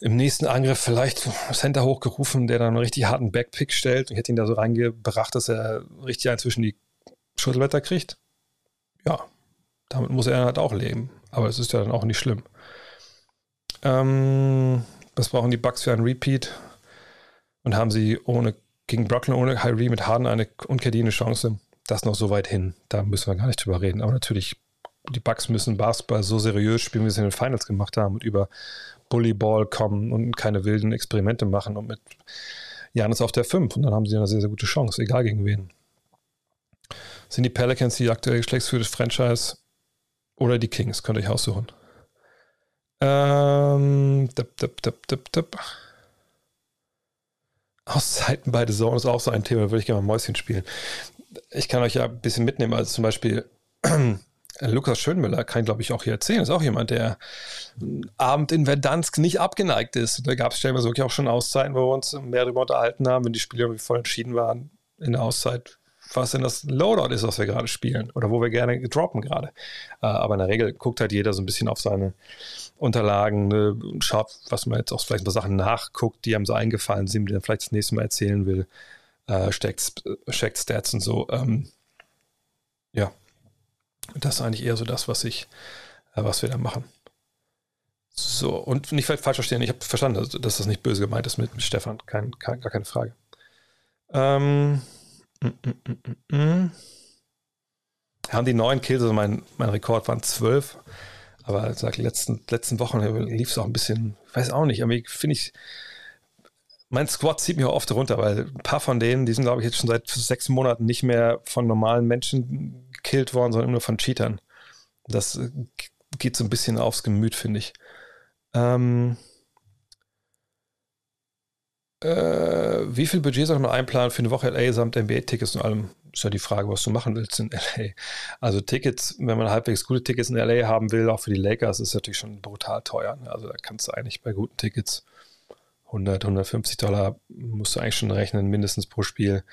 im nächsten Angriff vielleicht Center hochgerufen, der dann einen richtig harten Backpick stellt und hätte ihn da so reingebracht, dass er richtig inzwischen die Schulterblätter kriegt ja, damit muss er halt auch leben. Aber es ist ja dann auch nicht schlimm. Ähm, was brauchen die Bugs für einen Repeat? Und haben sie ohne gegen Brooklyn ohne Kyrie mit Harden eine unverdiente Chance? Das noch so weit hin. Da müssen wir gar nicht drüber reden. Aber natürlich, die Bugs müssen Basketball so seriös spielen, wie sie in den Finals gemacht haben und über Bullyball kommen und keine wilden Experimente machen und mit Janis auf der 5. Und dann haben sie eine sehr, sehr gute Chance, egal gegen wen. Sind die Pelicans die aktuelle geschlechtsführte Franchise oder die Kings? Könnt ihr euch aussuchen. Ähm, dip, dip, dip, dip, dip. Auszeiten bei The Zone ist auch so ein Thema, da würde ich gerne mal Mäuschen spielen. Ich kann euch ja ein bisschen mitnehmen, also zum Beispiel (clears throat) Lukas Schönmüller kann, glaube ich, auch hier erzählen. Ist auch jemand, der Abend in Verdansk nicht abgeneigt ist. Da gab es stellenweise wirklich auch schon Auszeiten, wo wir uns mehr darüber unterhalten haben, wenn die Spiele irgendwie voll entschieden waren in der Auszeit, was denn das Loadout ist, was wir gerade spielen oder wo wir gerne droppen gerade. Äh, aber in der Regel guckt halt jeder so ein bisschen auf seine Unterlagen ne, schaut, was man jetzt auch vielleicht ein paar Sachen nachguckt, die einem so eingefallen sind, die er vielleicht das nächste Mal erzählen will. Äh, checkt, checkt Stats und so. Ähm, ja, das ist eigentlich eher so das, was ich, äh, was wir da machen. So, und nicht falsch verstehen, ich habe verstanden, dass das nicht böse gemeint ist mit, mit Stefan, kein, kein, gar keine Frage. Ähm, Mm, mm, mm, haben die neun Kills, also mein, mein Rekord waren zwölf. Aber sag, letzten, letzten Wochen lief es auch ein bisschen, ich weiß auch nicht, irgendwie finde ich, mein Squad zieht mich auch oft runter, weil ein paar von denen, die sind, glaube ich, jetzt schon seit sechs Monaten nicht mehr von normalen Menschen gekillt worden, sondern nur von Cheatern. Das äh, geht so ein bisschen aufs Gemüt, finde ich. Ähm, äh, wie viel Budget soll man einplanen für eine Woche LA samt NBA-Tickets und allem? Ist ja die Frage, was du machen willst in (laughs) LA. Also Tickets, wenn man halbwegs gute Tickets in LA haben will, auch für die Lakers, ist natürlich schon brutal teuer. Ne? Also da kannst du eigentlich bei guten Tickets 100, 150 Dollar musst du eigentlich schon rechnen, mindestens pro Spiel.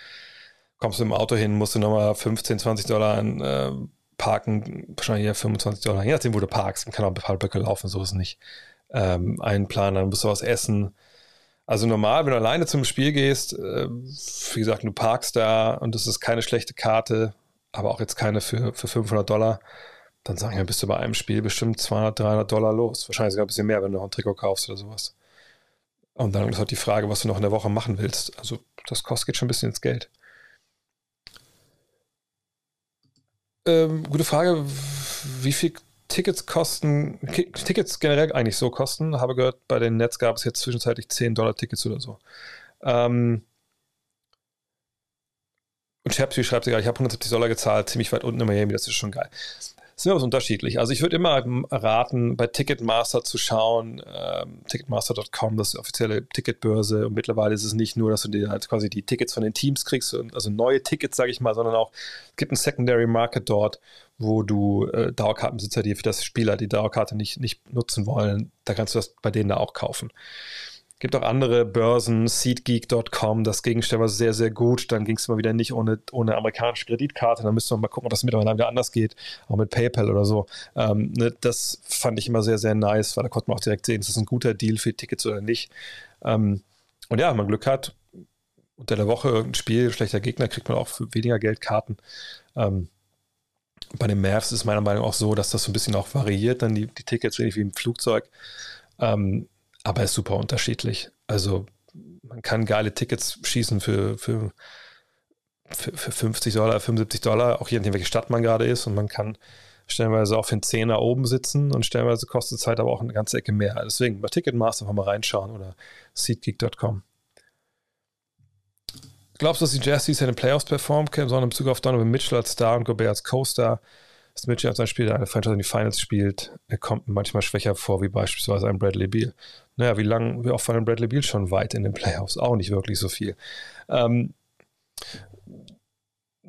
Kommst du im Auto hin, musst du nochmal 15, 20 Dollar an, äh, parken, wahrscheinlich eher 25 Dollar, je nachdem, wo du parkst. Man kann auch ein paar Böcke laufen, so ist es nicht. Ähm, einplanen, dann musst du was essen also normal, wenn du alleine zum Spiel gehst, äh, wie gesagt, du parkst da und das ist keine schlechte Karte, aber auch jetzt keine für, für 500 Dollar, dann sagen wir, bist du bei einem Spiel bestimmt 200, 300 Dollar los. Wahrscheinlich sogar ein bisschen mehr, wenn du noch ein Trikot kaufst oder sowas. Und dann ist halt die Frage, was du noch in der Woche machen willst. Also das kostet schon ein bisschen ins Geld. Ähm, gute Frage, wie viel Tickets kosten, Tickets generell eigentlich so kosten. Habe gehört, bei den Nets gab es jetzt zwischenzeitlich 10 Dollar Tickets oder so. Ähm, und Chapsy schreibt sogar, ich habe 170 Dollar gezahlt, ziemlich weit unten in Miami, das ist schon geil immer was unterschiedlich. Also ich würde immer raten, bei Ticketmaster zu schauen, ähm, ticketmaster.com, das ist die offizielle Ticketbörse und mittlerweile ist es nicht nur, dass du dir halt quasi die Tickets von den Teams kriegst, also neue Tickets, sage ich mal, sondern auch, es gibt einen Secondary Market dort, wo du äh, Dauerkartenbesitzer, die für das Spieler die Dauerkarte nicht, nicht nutzen wollen, da kannst du das bei denen da auch kaufen gibt auch andere Börsen, SeedGeek.com, das Gegenstell war sehr, sehr gut. Dann ging es mal wieder nicht ohne, ohne amerikanische Kreditkarte. Dann müsste man mal gucken, ob das mittlerweile wieder anders geht, auch mit PayPal oder so. Ähm, ne, das fand ich immer sehr, sehr nice, weil da konnte man auch direkt sehen, ist das ein guter Deal für Tickets oder nicht. Ähm, und ja, wenn man Glück hat, unter der Woche irgendein Spiel, schlechter Gegner, kriegt man auch für weniger Geldkarten. Ähm, bei den Mavs ist meiner Meinung nach auch so, dass das so ein bisschen auch variiert, dann die, die Tickets ähnlich wie im Flugzeug. Ähm, aber ist super unterschiedlich. Also man kann geile Tickets schießen für, für, für, für 50 Dollar, 75 Dollar, auch je nachdem, welche Stadt man gerade ist. Und man kann stellenweise auch für einen Zehner oben sitzen und stellenweise kostet es halt aber auch eine ganze Ecke mehr. Deswegen bei Ticketmaster einfach mal reinschauen oder seatgeek.com. Glaubst du, dass die Jazz in den Playoffs performen können, sondern in Bezug auf Donovan Mitchell als Star und Gobert als Co-Star? Dass Mitchell als ein Spieler, der eine Franchise in die Finals spielt, er kommt manchmal schwächer vor, wie beispielsweise ein Bradley Beal. Naja, wie lange, oft war ein Bradley Beal schon weit in den Playoffs? Auch nicht wirklich so viel. Ähm,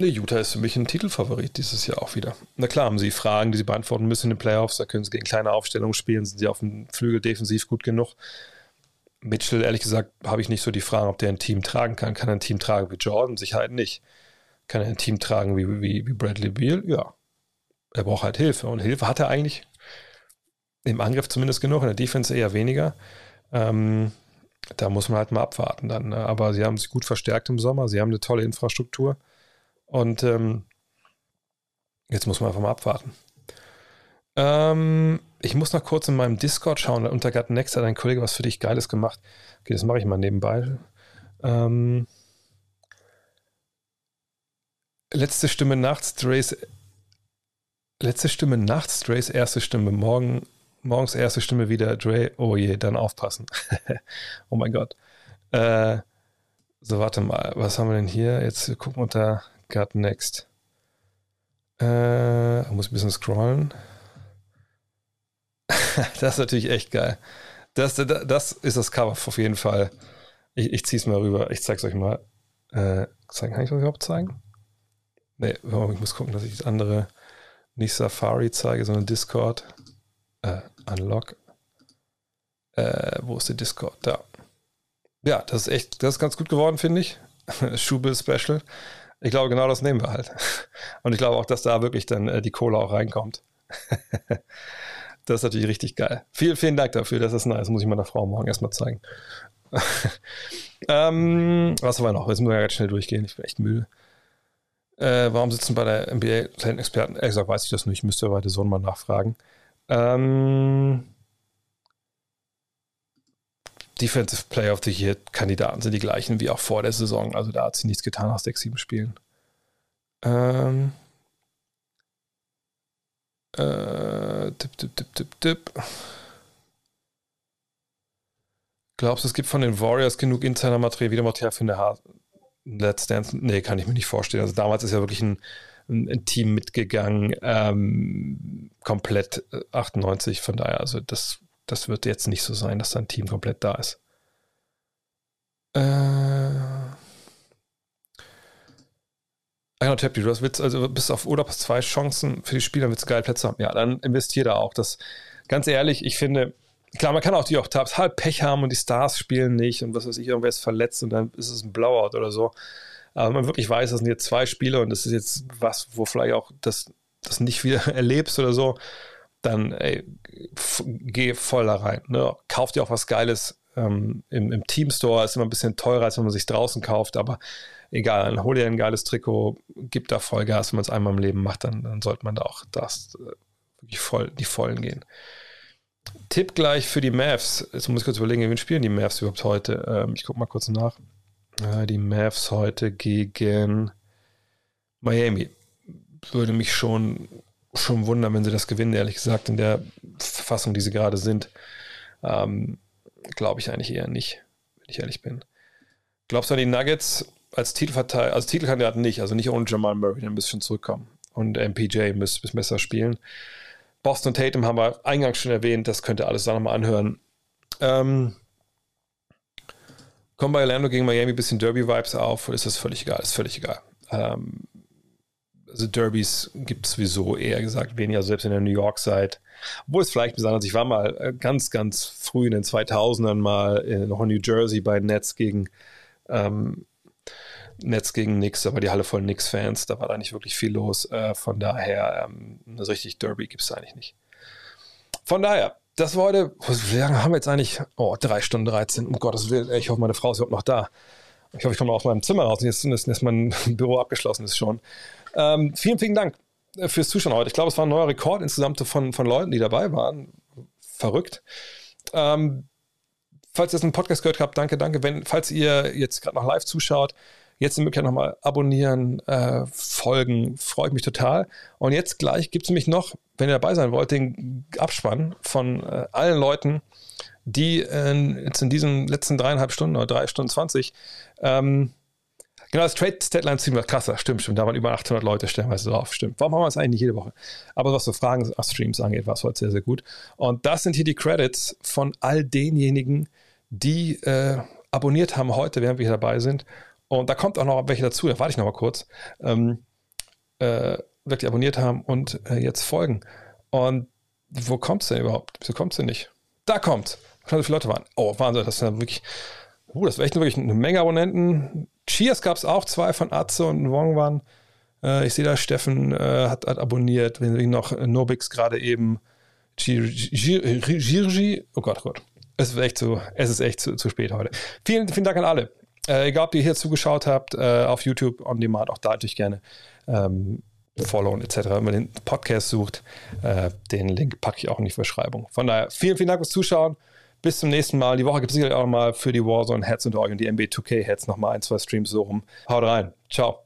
Ne, Utah ist für mich ein Titelfavorit dieses Jahr auch wieder. Na klar, haben sie Fragen, die sie beantworten müssen in den Playoffs. Da können sie gegen kleine Aufstellungen spielen, sind sie auf dem Flügel defensiv gut genug. Mitchell, ehrlich gesagt, habe ich nicht so die Frage, ob der ein Team tragen kann. Kann er ein Team tragen wie Jordan? Sicherheit nicht. Kann er ein Team tragen wie, wie, wie Bradley Beal? Ja. Er braucht halt Hilfe. Und Hilfe hat er eigentlich im Angriff zumindest genug, in der Defense eher weniger. Ähm, da muss man halt mal abwarten dann. Ne? Aber sie haben sich gut verstärkt im Sommer. Sie haben eine tolle Infrastruktur. Und ähm, jetzt muss man einfach mal abwarten. Ähm, ich muss noch kurz in meinem Discord schauen. Unter Gut Next hat ein Kollege was für dich Geiles gemacht. Okay, das mache ich mal nebenbei. Ähm, letzte Stimme nachts, Drays. Letzte Stimme nachts, Drays erste Stimme. Morgen, morgens erste Stimme wieder, Dre. Oh je, dann aufpassen. (laughs) oh mein Gott. Äh, so, warte mal. Was haben wir denn hier? Jetzt wir gucken unter Got next. Äh, muss ein bisschen scrollen. (laughs) das ist natürlich echt geil. Das, das ist das Cover auf jeden Fall. Ich, ich ziehe es mal rüber. Ich zeige es euch mal. Äh, zeigen, kann ich das überhaupt zeigen? Nee, ich muss gucken, dass ich das andere nicht Safari zeige, sondern Discord. Äh, unlock. Äh, wo ist der Discord? Da. Ja, das ist echt, das ist ganz gut geworden, finde ich. (laughs) Schubel Special. Ich glaube, genau das nehmen wir halt. (laughs) Und ich glaube auch, dass da wirklich dann äh, die Kohle auch reinkommt. (laughs) das ist natürlich richtig geil. Vielen, vielen Dank dafür. Das ist nice. Das muss ich meiner Frau morgen erstmal zeigen. ähm, was haben wir noch? Jetzt müssen wir ganz schnell durchgehen. Ich bin echt müde. Äh, warum sitzen bei der NBA-Experten? Ehrlich gesagt, weiß ich das nicht. Ich müsste bei der Sohn mal nachfragen. Ähm, Defensive Player of the Year Kandidaten sind die gleichen wie auch vor der Saison. Also da hat sie nichts getan nach sechs, sieben Spielen. Ähm. Äh, tipp, tipp, tipp, tipp, tipp. Glaubst du, es gibt von den Warriors genug Insider-Material wieder Material für eine Let's Dance? Nee, kann ich mir nicht vorstellen. Also damals ist ja wirklich ein, ein, ein Team mitgegangen, ähm, komplett 98, äh, von daher, also das das wird jetzt nicht so sein, dass dein Team komplett da ist. Äh. Genau, Tappy, du willst also bis auf oder plus zwei Chancen für die Spieler, willst du geile Plätze haben. Ja, dann investier da auch. Das, ganz ehrlich, ich finde, klar, man kann auch die auch halb Pech haben und die Stars spielen nicht und was weiß ich, irgendwer ist verletzt und dann ist es ein Blowout oder so. Aber man wirklich weiß, das sind jetzt zwei Spiele und das ist jetzt was, wo vielleicht auch das, das nicht wieder (laughs) erlebst oder so dann ey, geh voll da rein. Ne? Kauf dir auch was Geiles ähm, im, im Teamstore. Ist immer ein bisschen teurer, als wenn man sich draußen kauft, aber egal, dann hol dir ein geiles Trikot, gib da Vollgas. Wenn man es einmal im Leben macht, dann, dann sollte man da auch das äh, wirklich voll, die Vollen gehen. Tipp gleich für die Mavs. Jetzt muss ich kurz überlegen, wen spielen die Mavs überhaupt heute? Ähm, ich gucke mal kurz nach. Die Mavs heute gegen Miami. Würde mich schon schon wundern, wenn sie das gewinnen, ehrlich gesagt, in der Verfassung, die sie gerade sind. Ähm, Glaube ich eigentlich eher nicht, wenn ich ehrlich bin. Glaubst du an die Nuggets als Titelverteidiger, als Titelkandidaten nicht, also nicht ohne Jamal Murray, dann müsste schon zurückkommen. Und MPJ müsste bis besser spielen. Boston Tatum haben wir eingangs schon erwähnt, das könnte alles da nochmal anhören. Ähm, kommen bei Orlando gegen Miami ein bisschen Derby-Vibes auf, oder ist das völlig egal? Ist völlig egal. Ähm, also Derbys gibt es sowieso eher gesagt weniger, selbst in der New York Side. Obwohl es vielleicht besonders, ich war mal äh, ganz, ganz früh in den 2000ern mal in, noch in New Jersey bei Nets gegen ähm, Nets gegen Knicks, aber die Halle voll Knicks-Fans, da war da nicht wirklich viel los. Äh, von daher, ähm, so richtig Derby gibt es eigentlich nicht. Von daher, das war heute, wie lange haben wir jetzt eigentlich? Oh, drei Stunden 13, um Gottes Willen, ich hoffe, meine Frau ist überhaupt noch da. Ich hoffe, ich komme aus meinem Zimmer raus. Jetzt ist, ist mein (laughs) Büro abgeschlossen ist schon. Ähm, vielen, vielen Dank äh, fürs Zuschauen heute. Ich glaube, es war ein neuer Rekord insgesamt von, von Leuten, die dabei waren. Verrückt. Ähm, falls ihr jetzt einen Podcast gehört habt, danke, danke. Wenn, falls ihr jetzt gerade noch live zuschaut, jetzt die Möglichkeit nochmal abonnieren, äh, folgen, freue ich mich total. Und jetzt gleich gibt es nämlich noch, wenn ihr dabei sein wollt, den Abspann von äh, allen Leuten, die äh, jetzt in diesen letzten dreieinhalb Stunden oder drei Stunden 20 ähm, Genau, das Trade Deadline Stream war krasser, stimmt, stimmt. Da waren über 800 Leute stellenweise drauf, stimmt. Warum haben wir das eigentlich nicht jede Woche? Aber was so Fragen aus Streams angeht, war es heute sehr, sehr gut. Und das sind hier die Credits von all denjenigen, die äh, abonniert haben heute, während wir hier dabei sind. Und da kommt auch noch welche dazu, da warte ich noch mal kurz. Ähm, äh, die abonniert haben und äh, jetzt folgen. Und wo kommt es denn überhaupt? Wieso kommt es denn nicht? Da kommt. So viele Leute waren. Oh, Wahnsinn, das ja wirklich. Uh, das war echt wirklich eine Menge Abonnenten. Cheers gab es auch, zwei von Atze und Wong waren. Äh, ich sehe da, Steffen äh, hat, hat, abonniert, wenn noch äh, Nobix gerade eben. Girgi, oh Gott, oh Gott. Es ist echt zu, es ist echt zu, zu spät heute. Vielen, vielen Dank an alle. Äh, egal, ob ihr hier zugeschaut habt, äh, auf YouTube, on demand, auch da natürlich gerne ähm, followen etc. Wenn man den Podcast sucht, äh, den Link packe ich auch in die Verschreibung. Von daher, vielen, vielen Dank fürs Zuschauen. Bis zum nächsten Mal. Die Woche gibt es sicherlich auch noch mal für die Warzone-Heads und euch und die MB2K-Heads noch mal ein, zwei Streams so rum. Haut rein. Ciao.